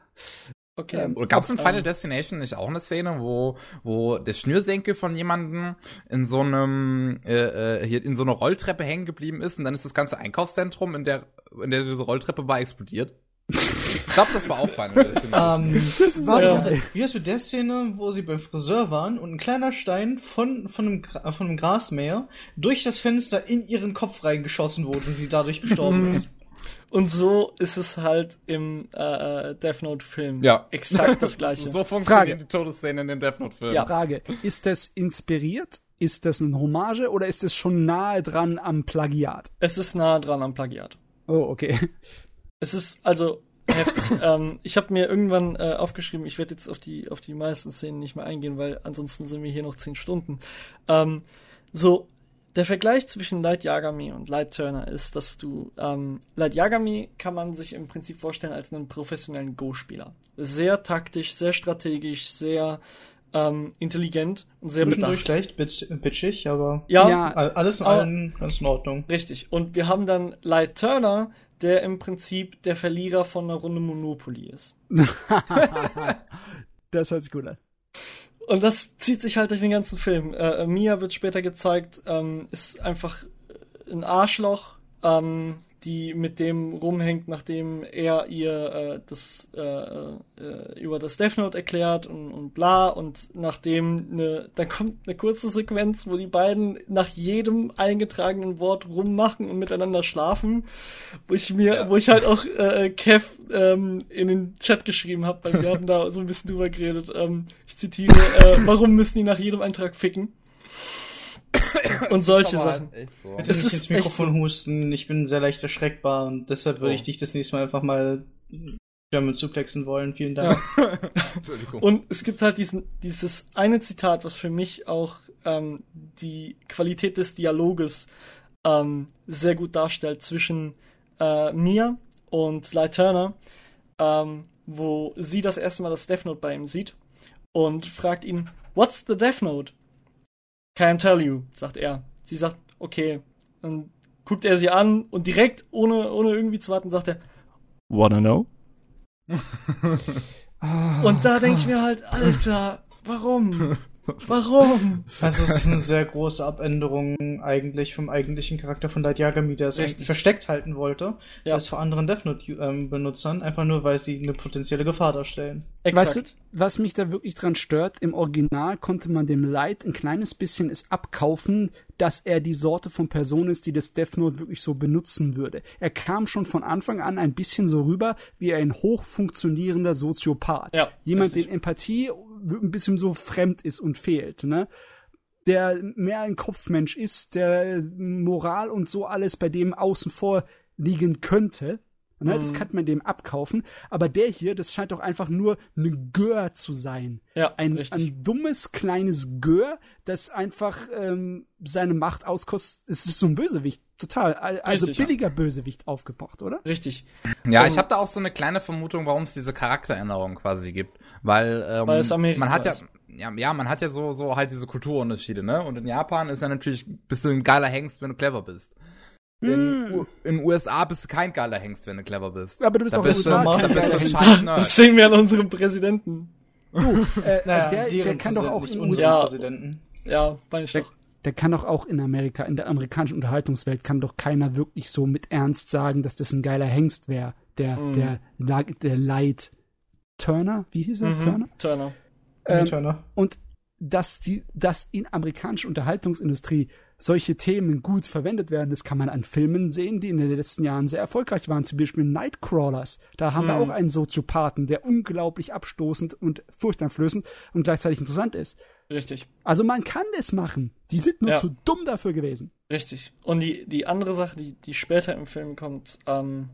Okay. Ähm, Oder gab es in Ähm, Final Destination nicht auch eine Szene, wo, wo der Schnürsenkel von jemandem in so einem, äh, äh, hier in so einer Rolltreppe hängen geblieben ist und dann ist das ganze Einkaufszentrum, in der, in der diese Rolltreppe war, explodiert? Ich glaube, das war auch Final Destination. Ähm, ist warte, ja- warte. Wie ist mit der Szene, wo sie beim Friseur waren und ein kleiner Stein von, von, einem, Gra- von einem Grasmäher durch das Fenster in ihren Kopf reingeschossen wurde und sie dadurch gestorben ist? Und so ist es halt im äh, äh, Death Note Film. Ja. Exakt das gleiche. so funktionieren Frage. die Todesszenen in dem Death Note Film. Ja. Frage, ist das inspiriert? Ist das eine Hommage oder ist es schon nahe dran am Plagiat? Es ist nah dran am Plagiat. Oh, okay. Es ist also heftig. ähm, ich habe mir irgendwann äh, aufgeschrieben, ich werde jetzt auf die, auf die meisten Szenen nicht mehr eingehen, weil ansonsten sind wir hier noch zehn Stunden. Ähm, so, der Vergleich zwischen Light Yagami und Light Turner ist, dass du, ähm, Light Yagami kann man sich im Prinzip vorstellen als einen professionellen Go-Spieler. Sehr taktisch, sehr strategisch, sehr ähm, intelligent und sehr Zwischendurch bedacht. leicht bitch, bitchig, aber Ja, Ja. all- alles in Aber- allem ganz in Ordnung. Richtig. Und wir haben dann Light Turner, der im Prinzip der Verlierer von einer Runde Monopoly ist. das hört sich gut an. Und das zieht sich halt durch den ganzen Film. Äh, Mia wird später gezeigt, ähm, ist einfach ein Arschloch, ähm, die mit dem rumhängt, nachdem er ihr äh, das äh, äh, über das Death Note erklärt und, und bla. Und nachdem eine, da kommt eine kurze Sequenz, wo die beiden nach jedem eingetragenen Wort rummachen und miteinander schlafen, wo ich mir, Ja. wo ich halt auch äh, Kev ähm, in den Chat geschrieben habe, weil wir haben da so ein bisschen drüber geredet. Ähm, ich zitiere, äh, warum müssen die nach jedem Eintrag ficken? und solche Sachen. echt so. Nicht ist ins Mikrofon echt husten, ich bin sehr leicht erschreckbar und deshalb würde Oh. ich dich das nächste Mal einfach mal German suplexen wollen. Vielen Dank. Entschuldigung. Und es gibt halt diesen, dieses eine Zitat, was für mich auch ähm, die Qualität des Dialoges ähm, sehr gut darstellt zwischen äh, mir und Sly Turner, ähm, wo sie das erste Mal das Death Note bei ihm sieht und fragt ihn, What's the Death Note? Can't tell you, sagt er. Sie sagt, okay. Dann guckt er sie an und direkt, ohne, ohne irgendwie zu warten, sagt er, Wanna know? und da denke ich mir halt, Alter, warum? Warum? Also es ist eine sehr große Abänderung eigentlich vom eigentlichen Charakter von Light Yagami, der es eigentlich versteckt halten wollte. Ja. Das vor anderen Death Note-Benutzern, einfach nur weil sie eine potenzielle Gefahr darstellen. Weißt du, was mich da wirklich dran stört, im Original konnte man dem Light ein kleines bisschen es abkaufen, dass er die Sorte von Person ist, die das Death Note wirklich so benutzen würde. Er kam schon von Anfang an ein bisschen so rüber wie ein hochfunktionierender Soziopath. Ja, Jemand, richtig. den Empathie ein bisschen so fremd ist und fehlt, ne? Der mehr ein Kopfmensch ist, der Moral und so alles bei dem außen vor liegen könnte. Ne, Das Mhm. kann man dem abkaufen. Aber der hier, das scheint doch einfach nur eine Gör zu sein. Ja, Ein, richtig. ein dummes, kleines Gör, das einfach ähm, seine Macht auskostet. Es ist so ein Bösewicht, total. Al- Also Richtig, ja. billiger Bösewicht aufgebracht, oder? Richtig. Ja, Um- ich habe da auch so eine kleine Vermutung, warum es diese Charakteränderung quasi gibt, weil, ähm, Weil es Amerika man hat ja, ja, ja, man hat ja so so halt diese Kulturunterschiede, ne? Und in Japan ist ja natürlich bist du ein geiler Hengst, wenn du clever bist. In. U- in USA bist du kein geiler Hengst, wenn du clever bist. Aber du bist Da den bist du, USA kein da bist du ein Das sehen wir an unserem Präsidenten. Äh, Naja, der, der kann doch auch in nicht USA. Präsidenten. Ja, meine ich Der, doch. der kann doch auch in Amerika, in der amerikanischen Unterhaltungswelt, kann doch keiner wirklich so mit Ernst sagen, dass das ein geiler Hengst wäre. Der, mhm. der, der Light Turner, wie hieß er? Mhm. Turner? Turner. Ähm, Turner. Und dass die, dass in amerikanischer Unterhaltungsindustrie solche Themen gut verwendet werden, das kann man an Filmen sehen, die in den letzten Jahren sehr erfolgreich waren, zum Beispiel Nightcrawlers. Da haben hm. wir auch einen Soziopathen, der unglaublich abstoßend und furchteinflößend und gleichzeitig interessant ist. Richtig. Also man kann das machen. Die sind nur ja. zu dumm dafür gewesen. Richtig. Und die, die andere Sache, die, die später im Film kommt, ähm,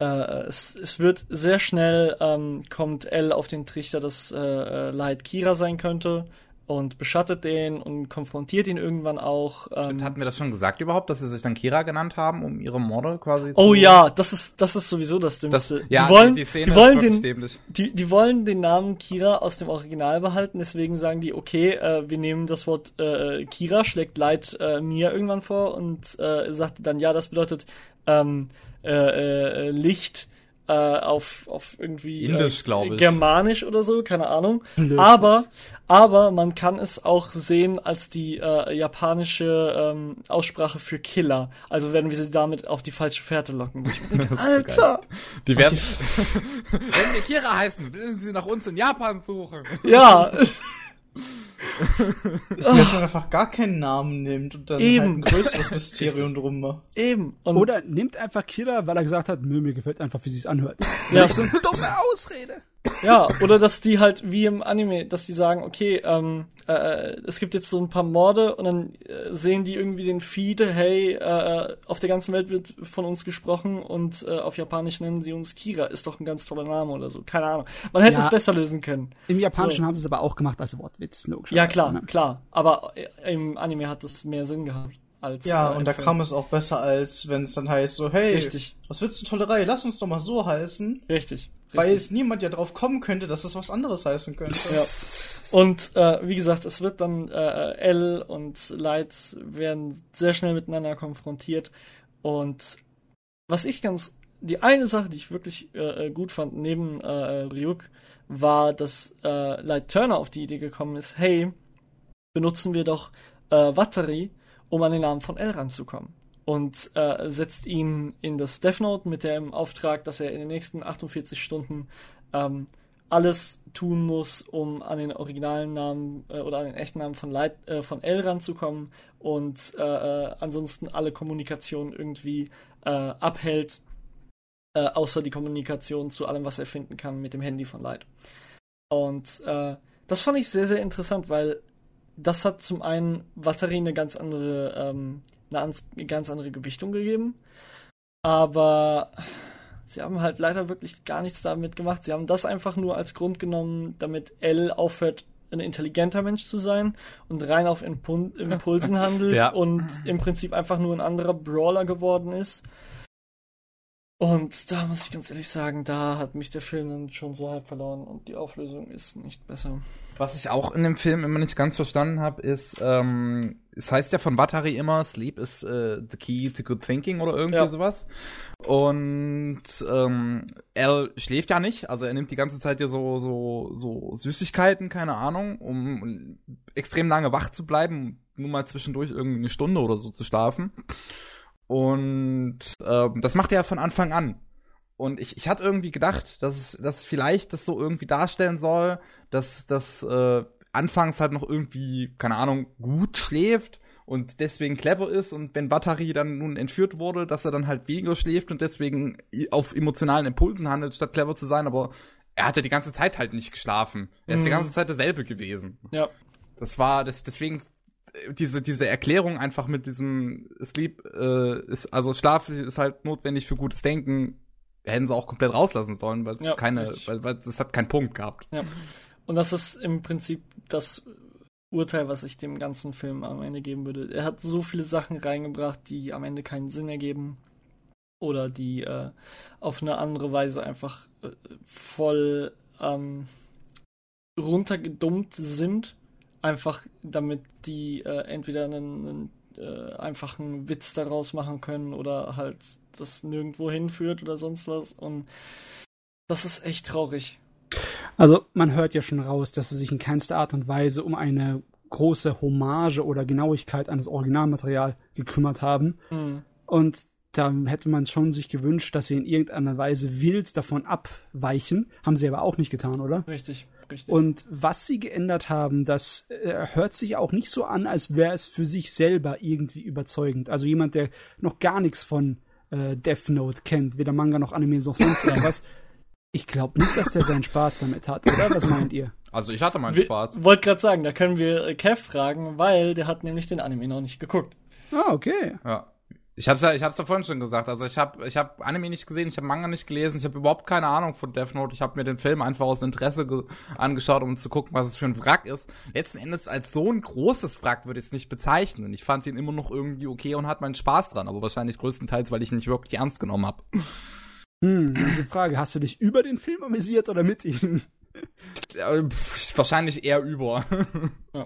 äh, es, es wird sehr schnell, ähm, kommt L auf den Trichter, dass äh, äh Light Kira sein könnte und beschattet den und konfrontiert ihn irgendwann auch. Stimmt, ähm, hatten wir das schon gesagt überhaupt, dass sie sich dann Kira genannt haben, um ihre Morde quasi Oh ja, das ist, das ist sowieso das Dümmste. Das, ja, die wollen, die, die, die wollen den, die, die wollen den Namen Kira aus dem Original behalten, deswegen sagen die, okay, äh, wir nehmen das Wort äh, Kira, schlägt Leid äh, mir irgendwann vor und äh, sagt dann, ja, das bedeutet ähm, äh, äh, Licht, äh, auf, auf irgendwie Indisch, äh, Germanisch oder so, keine Ahnung. Blöd, aber, aber man kann es auch sehen als die äh, japanische ähm, Aussprache für Killer. Also werden wir sie damit auf die falsche Fährte locken. Denke, Alter! Die werden. Wenn wir Kira heißen, will sie nach uns in Japan suchen. Ja. Dass man einfach gar keinen Namen nimmt und dann Eben. halt ein größeres Mysterium drum macht. Eben. Und Oder nimmt einfach Killer, weil er gesagt hat, nö, mir gefällt einfach, wie sie es anhört. Ja. so eine dumme Ausrede. Ja, oder dass die halt wie im Anime, dass die sagen, okay, ähm, äh, es gibt jetzt so ein paar Morde und dann äh, sehen die irgendwie den Feed, hey, äh, auf der ganzen Welt wird von uns gesprochen und äh, auf Japanisch nennen sie uns Kira, ist doch ein ganz toller Name oder so, keine Ahnung. Man hätte ja, es besser lösen können. Im Japanischen so. haben sie es aber auch gemacht als Wortwitz, logisch. Ja, klar, ne? klar, aber äh, im Anime hat es mehr Sinn gehabt. Als, ja, äh, und da kam es auch besser, als wenn es dann heißt so, hey, Richtig. was willst du Tollerei? Lass uns doch mal so heißen. Richtig. Weil es niemand ja drauf kommen könnte, dass es was anderes heißen könnte. Ja. Und äh, wie gesagt, es wird dann äh, L und Light werden sehr schnell miteinander konfrontiert. Und was ich ganz, die eine Sache, die ich wirklich äh, äh gut fand, neben äh, Ryuk, war, dass äh, Light Turner auf die Idee gekommen ist, hey, benutzen wir doch äh, Watari, um an den Namen von L ranzukommen und äh, setzt ihn in das Death Note mit dem Auftrag, dass er in den nächsten 48 Stunden ähm, alles tun muss, um an den originalen Namen äh, oder an den echten Namen von, Light, äh, von L ranzukommen und äh, äh ansonsten alle Kommunikation irgendwie äh, abhält, äh, außer die Kommunikation zu allem, was er finden kann mit dem Handy von Light. Und das fand ich sehr, sehr interessant, weil das hat zum einen Vatari eine ganz andere ähm, eine ganz andere Gewichtung gegeben. Aber sie haben halt leider wirklich gar nichts damit gemacht. Sie haben das einfach nur als Grund genommen, damit L aufhört, ein intelligenter Mensch zu sein und rein auf Impul Impulsen handelt ja. und im Prinzip einfach nur ein anderer Brawler geworden ist. Und da muss ich ganz ehrlich sagen, da hat mich der Film dann schon so halb verloren und die Auflösung ist nicht besser. Was ich auch in dem Film immer nicht ganz verstanden habe, ist, ähm, es heißt ja von Watari immer, Sleep is uh, the key to good thinking oder irgendwie ja. sowas. Und ähm, er schläft ja nicht, also er nimmt die ganze Zeit ja so, so, so Süßigkeiten, keine Ahnung, um extrem lange wach zu bleiben, nur mal zwischendurch irgendwie eine Stunde oder so zu schlafen. Und ähm, das macht er ja von Anfang an. Und ich, ich hatte irgendwie gedacht, dass es, dass vielleicht das so irgendwie darstellen soll, dass das äh, anfangs halt noch irgendwie, keine Ahnung, gut schläft und deswegen clever ist und wenn Battery dann nun entführt wurde, dass er dann halt weniger schläft und deswegen auf emotionalen Impulsen handelt, statt clever zu sein, aber er hatte die ganze Zeit halt nicht geschlafen. Er ist mhm. die ganze Zeit derselbe gewesen. Ja. Das war, das, deswegen diese, diese Erklärung einfach mit diesem Sleep, äh, ist, also Schlaf ist halt notwendig für gutes Denken, hätten sie auch komplett rauslassen sollen, weil es ja, keine, weil, weil es hat keinen Punkt gehabt. Ja. Und das ist im Prinzip das Urteil, was ich dem ganzen Film am Ende geben würde. Er hat so viele Sachen reingebracht, die am Ende keinen Sinn ergeben oder die äh, auf eine andere Weise einfach äh, voll ähm, runtergedummt sind, einfach damit die äh, entweder einen, einen äh, einfachen Witz daraus machen können oder halt das nirgendwo hinführt oder sonst was. Und das ist echt traurig. Also man hört ja schon raus, dass sie sich in keinster Art und Weise um eine große Hommage oder Genauigkeit an das Originalmaterial gekümmert haben. Mhm. Und da hätte man schon sich gewünscht, dass sie in irgendeiner Weise wild davon abweichen. Haben sie aber auch nicht getan, oder? Richtig, richtig. Und was sie geändert haben, das äh, hört sich auch nicht so an, als wäre es für sich selber irgendwie überzeugend. Also jemand, der noch gar nichts von äh, Death Note kennt, weder Manga noch Anime noch sonst irgendwas. Ich glaube nicht, dass der seinen Spaß damit hat, oder? Was meint ihr? Also ich hatte meinen Wir- Spaß. Wollte gerade sagen, da können wir Kev fragen, weil der hat nämlich den Anime noch nicht geguckt. Ah, okay. Ja. Ich hab's ja, ich hab's ja vorhin schon gesagt. Also ich habe ich hab Anime nicht gesehen, ich habe Manga nicht gelesen, ich habe überhaupt keine Ahnung von Death Note. Ich habe mir den Film einfach aus Interesse ge- angeschaut, um zu gucken, was es für ein Wrack ist. Letzten Endes als so ein großes Wrack würde ich es nicht bezeichnen. Ich fand ihn immer noch irgendwie okay und hatte meinen Spaß dran, aber wahrscheinlich größtenteils, weil ich ihn nicht wirklich ernst genommen habe. Hm, diese Frage. Hast du dich über den Film amüsiert oder mit ihm? wahrscheinlich eher über. Ja.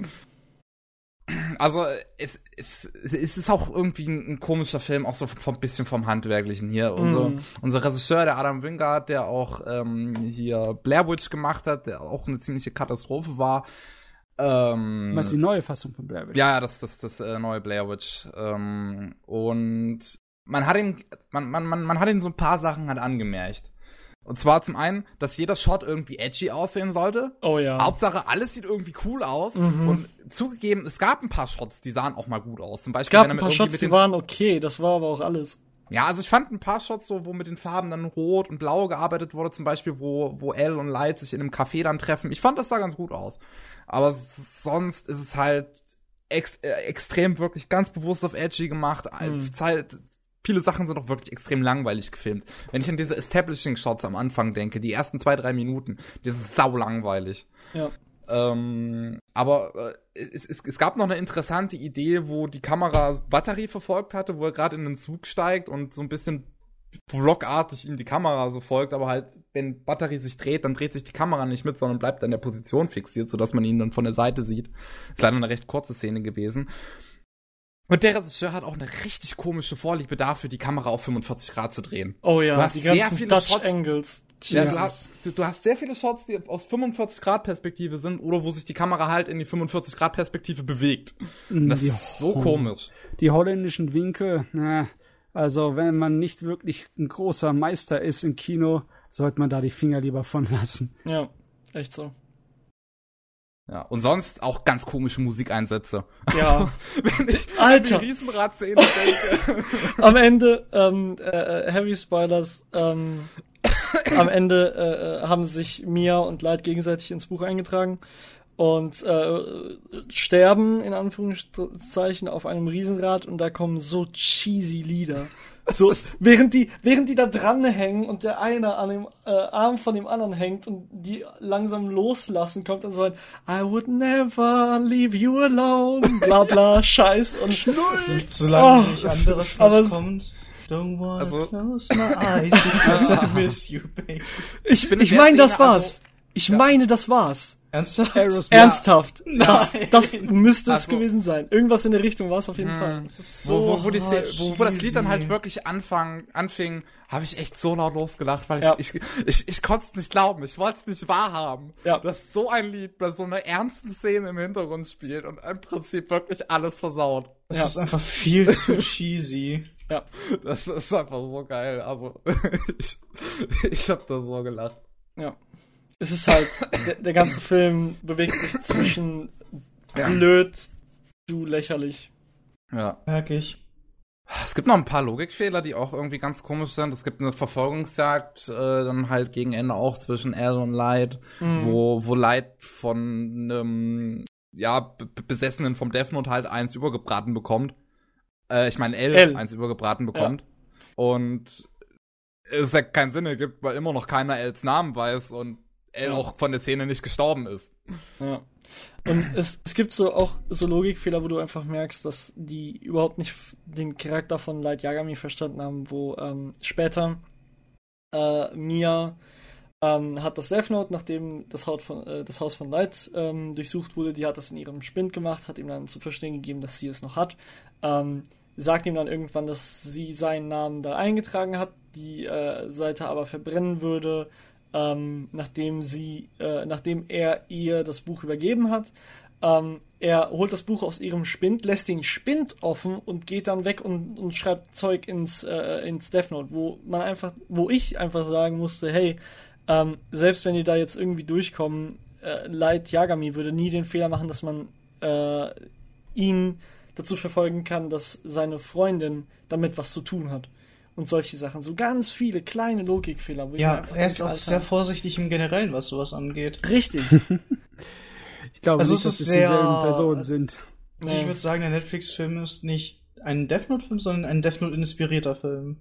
Also es, es, es ist auch irgendwie ein, ein komischer Film, auch so vom bisschen vom Handwerklichen hier. Unser, Mhm. unser Regisseur, der Adam Wingard, der auch ähm, hier Blair Witch gemacht hat, der auch eine ziemliche Katastrophe war. Ähm, Was die neue Fassung von Blair Witch? ja, ja, das das das äh, neue Blair Witch. Ähm, und man hat ihm, man, man, man, man hat ihm so ein paar Sachen halt angemerkt. Und zwar zum einen, dass jeder Shot irgendwie edgy aussehen sollte. Oh ja. Hauptsache, alles sieht irgendwie cool aus. Mhm. Und zugegeben, es gab ein paar Shots, die sahen auch mal gut aus. Zum es Beispiel, gab wenn er ein paar Shots, die waren okay, das war aber auch alles. ja, also ich fand ein paar Shots so, wo mit den Farben dann rot und blau gearbeitet wurde, zum Beispiel, wo, wo L und Light sich in einem Café dann treffen. Ich fand das sah ganz gut aus. Aber sonst ist es halt ex äh, extrem wirklich ganz bewusst auf edgy gemacht. Mhm. Zeit, viele Sachen sind auch wirklich extrem langweilig gefilmt. Wenn ich an diese Establishing-Shots am Anfang denke, die ersten zwei, drei Minuten, das ist sau langweilig. Ja. Ähm, aber äh, es, es, es gab noch eine interessante Idee, wo die Kamera Batterie verfolgt hatte, wo er gerade in den Zug steigt und so ein bisschen vlogartig ihm die Kamera so folgt, aber halt, wenn Batterie sich dreht, dann dreht sich die Kamera nicht mit, sondern bleibt an der Position fixiert, sodass man ihn dann von der Seite sieht. Ist leider eine recht kurze Szene gewesen. Und der Regisseur hat auch eine richtig komische Vorliebe dafür, die Kamera auf 45 Grad zu drehen. Oh ja, Du hast die sehr ganzen viele Dutch Shots- Angles. Ja, du, hast, du, du hast sehr viele Shots, die aus 45 Grad Perspektive sind oder wo sich die Kamera halt in die 45 Grad Perspektive bewegt. Und das Die ist so Ho- komisch. Die holländischen Winkel, na, also wenn man nicht wirklich ein großer Meister ist im Kino, sollte man da die Finger lieber von lassen. Ja, echt so. Ja, und sonst auch ganz komische Musikeinsätze. Ja. Wenn ich Alter. an die Riesenrad-Szene denke. am Ende, ähm, äh, Heavy Spoilers, ähm, am Ende äh, äh, haben sich Mia und Light gegenseitig ins Buch eingetragen und äh, sterben in Anführungszeichen auf einem Riesenrad und da kommen so cheesy Lieder. So, während die, während die da dranhängen und der eine an dem äh, Arm von dem anderen hängt und die langsam loslassen, kommt dann so ein I would never leave you alone, bla bla, Scheiß und Solange Oh, nicht anderes aber Schluss kommt. Don't wanna Also- close my eyes because I miss you, baby. Ich, bin ich meine, das Szene, war's. also- ich meine, das war's. Ernsthaft? Aerosmith. Ernsthaft. Das, Nein. das müsste es Also- gewesen sein. Irgendwas in der Richtung war es auf jeden Hm. Fall. Das ist wo, wo, wo, die, wo, wo das Lied dann halt wirklich anfang, anfing, habe ich echt so laut losgelacht, weil Ja. ich, ich, ich, ich konnte es nicht glauben, ich wollte es nicht wahrhaben. Ja. Dass so ein Lied bei so einer ernsten Szene im Hintergrund spielt und im Prinzip wirklich alles versaut. Das Ja. ist einfach viel zu cheesy. Ja. Das ist einfach so geil. Also, ich, ich hab da so gelacht. Ja. Es ist halt, der, der ganze Film bewegt sich zwischen Ja. blöd zu lächerlich. Ja. Merk ich. Es gibt noch ein paar Logikfehler, die auch irgendwie ganz komisch sind. Es gibt eine Verfolgungsjagd, äh, dann halt gegen Ende auch zwischen L und Light, Mhm. wo, wo Light von einem, ja, Besessenen vom Death Note halt eins übergebraten bekommt. Äh, ich meine L, L. eins übergebraten bekommt. Und es ja keinen Sinn ergibt, weil immer noch keiner Els Namen weiß und Ja. auch von der Szene nicht gestorben ist. Ja. Und es, es gibt so auch so Logikfehler, wo du einfach merkst, dass die überhaupt nicht den Charakter von Light Yagami verstanden haben, wo ähm, später äh, Mia ähm, hat das Death Note, nachdem das, Haut von, äh, das Haus von Light ähm, durchsucht wurde, die hat das in ihrem Spind gemacht, hat ihm dann zu verstehen gegeben, dass sie es noch hat. Ähm, sagt ihm dann irgendwann, dass sie seinen Namen da eingetragen hat, die äh, Seite aber verbrennen würde, ähm, nachdem sie, äh, nachdem er ihr das Buch übergeben hat. ähm, er holt das Buch aus ihrem Spind, lässt den Spind offen und geht dann weg und, und schreibt Zeug ins, äh, ins Death Note, wo man einfach, wo ich einfach sagen musste, hey, ähm, selbst wenn die da jetzt irgendwie durchkommen, äh, Light Yagami würde nie den Fehler machen, dass man äh, ihn dazu verfolgen kann, dass seine Freundin damit was zu tun hat. Und solche Sachen. So ganz viele kleine Logikfehler. Wo ja, er ist auch sehr vorsichtig im Generellen, was sowas angeht. Richtig. ich glaube also nicht, dass es sehr, dieselben Personen sind. Also. Ich würde sagen, der Netflix-Film ist nicht ein Death Note-Film, sondern ein Death Note-inspirierter Film.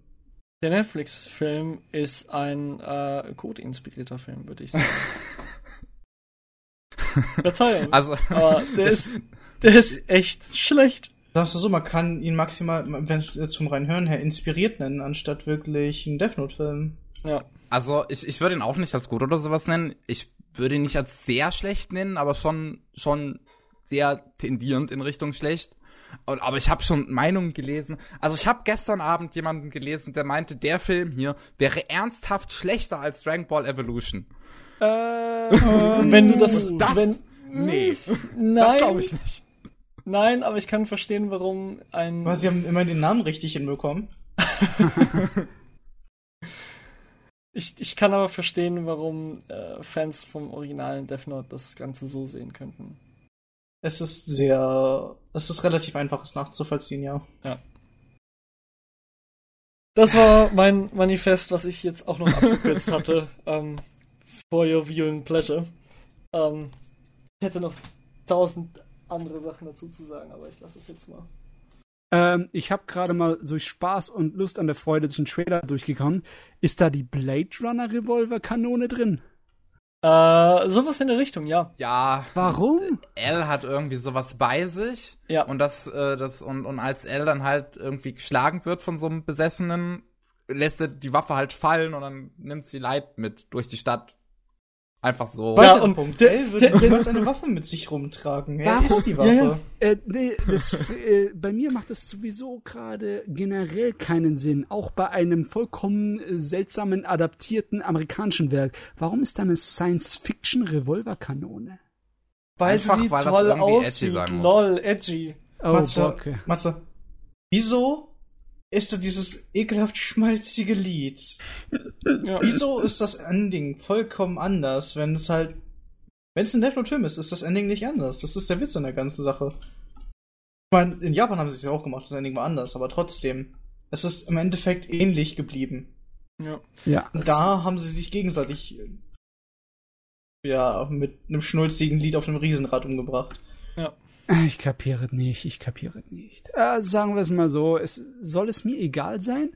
Der Netflix-Film ist ein äh, Code-inspirierter Film, würde ich sagen. Verzeihung. Also, aber der ist, der ist echt schlecht. Sagst du so, man kann ihn maximal, wenn es jetzt vom reinen Hören her, inspiriert nennen, anstatt wirklich einen Death Note-Film. Ja. Also, ich, ich würde ihn auch nicht als gut oder sowas nennen. Ich würde ihn nicht als sehr schlecht nennen, aber schon, schon sehr tendierend in Richtung schlecht. Aber ich habe schon Meinungen gelesen. Also ich habe gestern Abend jemanden gelesen, der meinte, der Film hier wäre ernsthaft schlechter als Dragon Ball Evolution. Äh, wenn du das, das wenn, nee, nein, das glaube ich nicht. Nein, aber ich kann verstehen, warum ein. Aber sie haben immer den Namen richtig hinbekommen. ich, ich kann aber verstehen, warum äh, Fans vom originalen Death Note das Ganze so sehen könnten. Es ist sehr. Es ist relativ einfach, es nachzuvollziehen, ja. Ja. Das war mein Manifest, was ich jetzt auch noch abgekürzt hatte. Ähm, for your viewing pleasure. Ähm, ich hätte noch tausend andere Sachen dazu zu sagen, aber ich lasse es jetzt mal. Ähm, ich habe gerade mal durch Spaß und Lust an der Freude durch den Trailer durchgekommen. Ist da die Blade Runner Revolver-Kanone drin? Äh, sowas in der Richtung, ja. Ja. Warum? L hat irgendwie sowas bei sich. Ja. Und das, äh, das, und, und als L dann halt irgendwie geschlagen wird von so einem Besessenen, lässt er die Waffe halt fallen und dann nimmt sie Leid mit durch die Stadt Einfach so. Ja, und Punkt der, L würde niemals eine Waffe mit sich rumtragen. Er ja, ist die Waffe. Ja, ja. Äh, nee, das, äh, bei mir macht das sowieso gerade generell keinen Sinn. Auch bei einem vollkommen äh, seltsamen, adaptierten amerikanischen Werk. Warum ist da eine Science-Fiction-Revolverkanone? Weil Einfach, sie weil toll aussieht. Edgy Lol, edgy. Oh, Matze, okay. Matze, wieso ist da dieses ekelhaft schmalzige Lied. Ja. Wieso ist das Ending vollkommen anders, wenn es halt. Wenn es ein Death Note-Film ist, ist das Ending nicht anders. Das ist der Witz an der ganzen Sache. Ich meine, in Japan haben sie es ja auch gemacht, das Ending war anders, aber trotzdem. Es ist im Endeffekt ähnlich geblieben. Ja. ja Und da haben sie sich gegenseitig ja, mit einem schnulzigen Lied auf einem Riesenrad umgebracht. Ja. Ich kapiere nicht, ich kapiere nicht. Äh, sagen wir es mal so, es, soll es mir egal sein?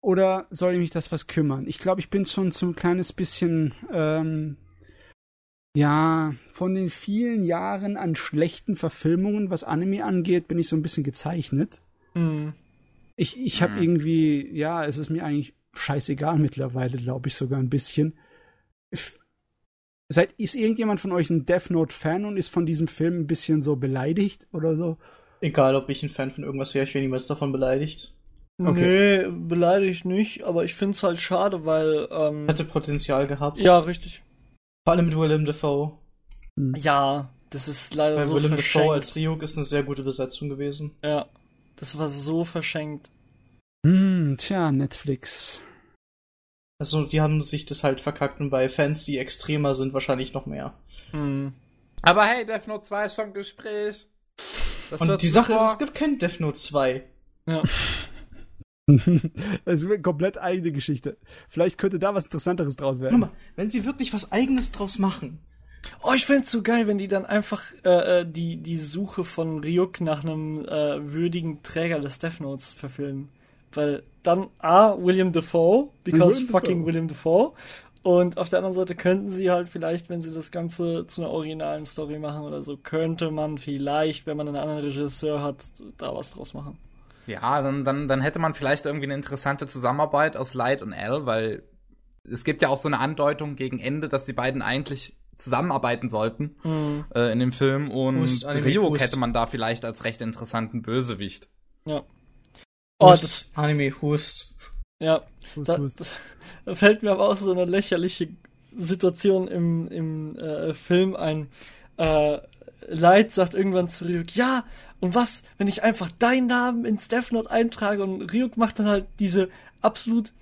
Oder soll ich mich das was kümmern? Ich glaube, ich bin schon so ein kleines bisschen, ähm, ja, von den vielen Jahren an schlechten Verfilmungen, was Anime angeht, bin ich so ein bisschen gezeichnet. Mhm. Ich, ich habe mhm. irgendwie, ja, es ist mir eigentlich scheißegal mittlerweile, glaube ich sogar ein bisschen. Ich, Seid, ist irgendjemand von euch ein Death Note-Fan und ist von diesem Film ein bisschen so beleidigt oder so? Egal, ob ich ein Fan von irgendwas wäre, ich wäre niemals davon beleidigt. Okay. Nee, beleidigt nicht, aber ich finde es halt schade, weil. Ähm, Hätte Potenzial gehabt. Ja, richtig. Vor allem mit Willem Dafoe. Hm. Ja, das ist leider weil so Willem verschenkt. Dafoe als Ryuk ist eine sehr gute Besetzung gewesen. Ja, das war so verschenkt. Hm, tja, Netflix. Also die haben sich das halt verkackt und bei Fans, die extremer sind, wahrscheinlich noch mehr. Hm. Aber hey, Death Note 2 ist schon Gespräch. Das und die Sache ist, es gibt kein Death Note 2. Ja. das ist eine komplett eigene Geschichte. Vielleicht könnte da was Interessanteres draus werden. Mal, wenn sie wirklich was Eigenes draus machen. Oh, ich fände so geil, wenn die dann einfach äh, äh, die, die Suche von Ryuk nach einem äh, würdigen Träger des Death Notes verfilmen. Weil dann A, William Defoe, because William fucking Defoe. William Defoe. Und auf der anderen Seite könnten sie halt vielleicht, wenn sie das Ganze zu einer originalen Story machen oder so, könnte man vielleicht, wenn man einen anderen Regisseur hat, da was draus machen. Ja, dann, dann, dann hätte man vielleicht irgendwie eine interessante Zusammenarbeit aus Light und L, weil es gibt ja auch so eine Andeutung gegen Ende, dass die beiden eigentlich zusammenarbeiten sollten mhm. äh, in dem Film und Ryuk hätte man da vielleicht als recht interessanten Bösewicht. Ja. Oh, Hust, das, Anime Hust. Ja, Hust, da, Hust. da fällt mir aber auch so eine lächerliche Situation im, im äh, Film ein. Äh, Light sagt irgendwann zu Ryuk, ja, und was, wenn ich einfach deinen Namen ins Death Note eintrage und Ryuk macht dann halt diese absolut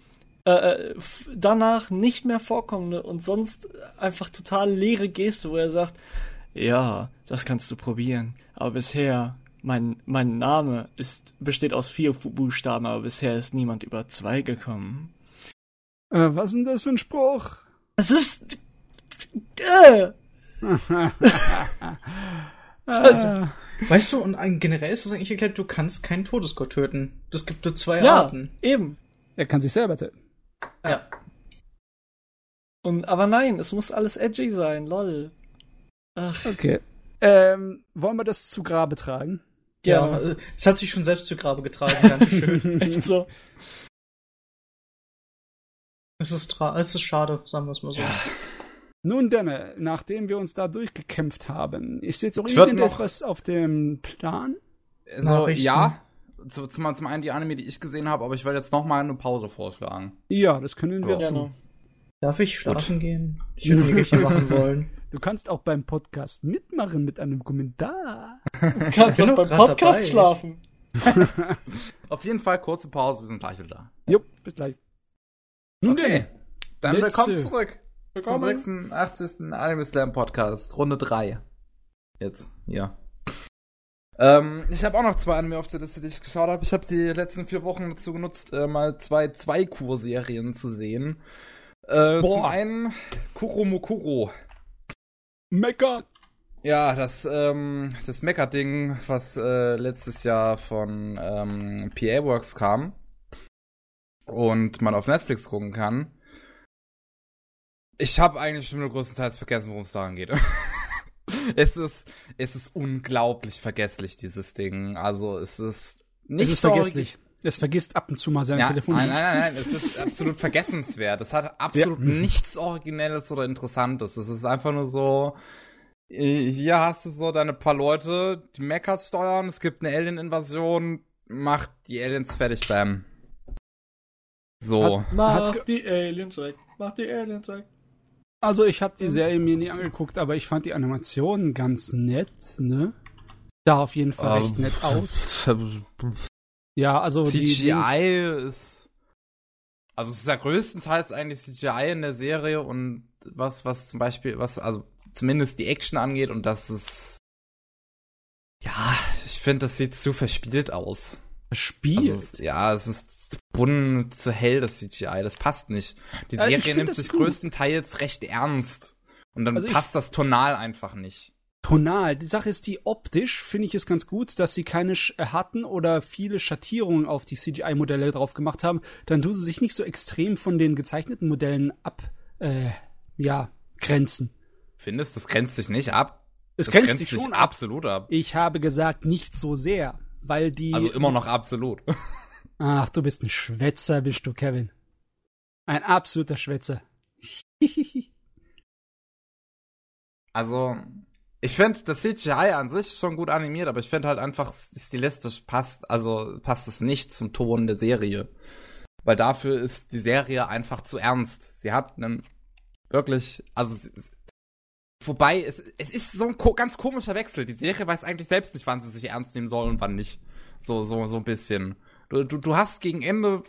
äh, äh danach nicht mehr vorkommende und sonst einfach total leere Geste, wo er sagt, ja, das kannst du probieren, aber bisher mein, mein Name ist, besteht aus vier Buchstaben, aber bisher ist niemand über zwei gekommen. Äh, was ist denn das für ein Spruch? Das ist. Äh. also, weißt du, und generell ist das eigentlich erklärt, du kannst keinen Todesgott töten. Das gibt nur zwei ja, Arten. Eben. Er kann sich selber töten. Ja. Und, aber nein, es muss alles edgy sein, lol. Ach. Okay. Ähm, wollen wir das zu Grabe tragen? Ja, ja, es hat sich schon selbst zu Grabe getragen, Dankeschön. Echt so. Es ist, es ist schade, sagen wir es mal so. Ja. Nun denn, nachdem wir uns da durchgekämpft haben, ist jetzt auch irgendetwas auf dem Plan? Also, ja. Zum, zum einen die Anime, die ich gesehen habe, aber ich werde jetzt noch mal eine Pause vorschlagen. Ja, das können wir ja. tun. Darf ich schlafen Gut. gehen? Ich würde Nickerchen machen wollen. Du kannst auch beim Podcast mitmachen mit einem Kommentar. Du kannst auch beim Podcast dabei. schlafen. Auf jeden Fall kurze Pause, wir sind gleich wieder da. Jupp, bis gleich. Okay, dann willkommen zurück willkommen. zum 86. Anime Slam Podcast, Runde 3. Jetzt, ja. Ähm, ich habe auch noch zwei Anime auf der Liste, die ich geschaut habe. Ich habe die letzten vier Wochen dazu genutzt, äh, mal zwei Zwei-Kur-Serien zu sehen. Äh, zum einen Kuromokuro. Mecha. Ja, das, ähm, das Mecha-Ding, was äh, letztes Jahr von ähm, PA Works kam und man auf Netflix gucken kann. Ich habe eigentlich schon nur größtenteils vergessen, worum es daran geht. es ist, es ist unglaublich vergesslich, dieses Ding. Also es ist nicht es ist vergesslich. Es vergisst ab und zu mal seine ja, Telefon. Nein, nein, nein, es ist absolut vergessenswert. Es hat absolut ja. nichts Originelles oder Interessantes. Es ist einfach nur so, hier hast du so deine paar Leute, die Mechas steuern, es gibt eine Alien-Invasion, macht die Aliens fertig, bam. So. Hat, mach hat, die Aliens weg, mach die Aliens weg. Also ich habe die Serie mir nie angeguckt, aber ich fand die Animationen ganz nett, ne? Sah auf jeden Fall um, recht nett aus. Ja, also CGI ist also es ist ja größtenteils eigentlich CGI in der Serie und was was zum Beispiel was also zumindest die Action angeht und das ist ja ich finde das sieht zu verspielt aus. Verspielt? Also, ja, es ist bunt zu hell das CGI, das passt nicht. Die Serie äh, nimmt sich gut. größtenteils recht ernst und dann also passt das tonal einfach nicht tonal. Die Sache ist, die optisch finde ich es ganz gut, dass sie keine äh, hatten oder viele Schattierungen auf die CGI-Modelle drauf gemacht haben. Dann tun sie sich nicht so extrem von den gezeichneten Modellen ab, äh, ja, grenzen. Findest, das grenzt sich nicht ab? Es grenzt, grenzt, sich schon ab. absolut ab. Ich habe gesagt, nicht so sehr, weil die. Also immer noch absolut. Ach, du bist ein Schwätzer, bist du, Kevin. Ein absoluter Schwätzer. also, ich finde das CGI an sich schon gut animiert, aber ich finde halt einfach stilistisch passt, also passt es nicht zum Ton der Serie. Weil dafür ist die Serie einfach zu ernst. Sie hat einen wirklich, also wobei es, es ist so ein ganz komischer Wechsel. Die Serie weiß eigentlich selbst nicht, wann sie sich ernst nehmen soll und wann nicht. So so so ein bisschen. Du, du, du hast gegen Ende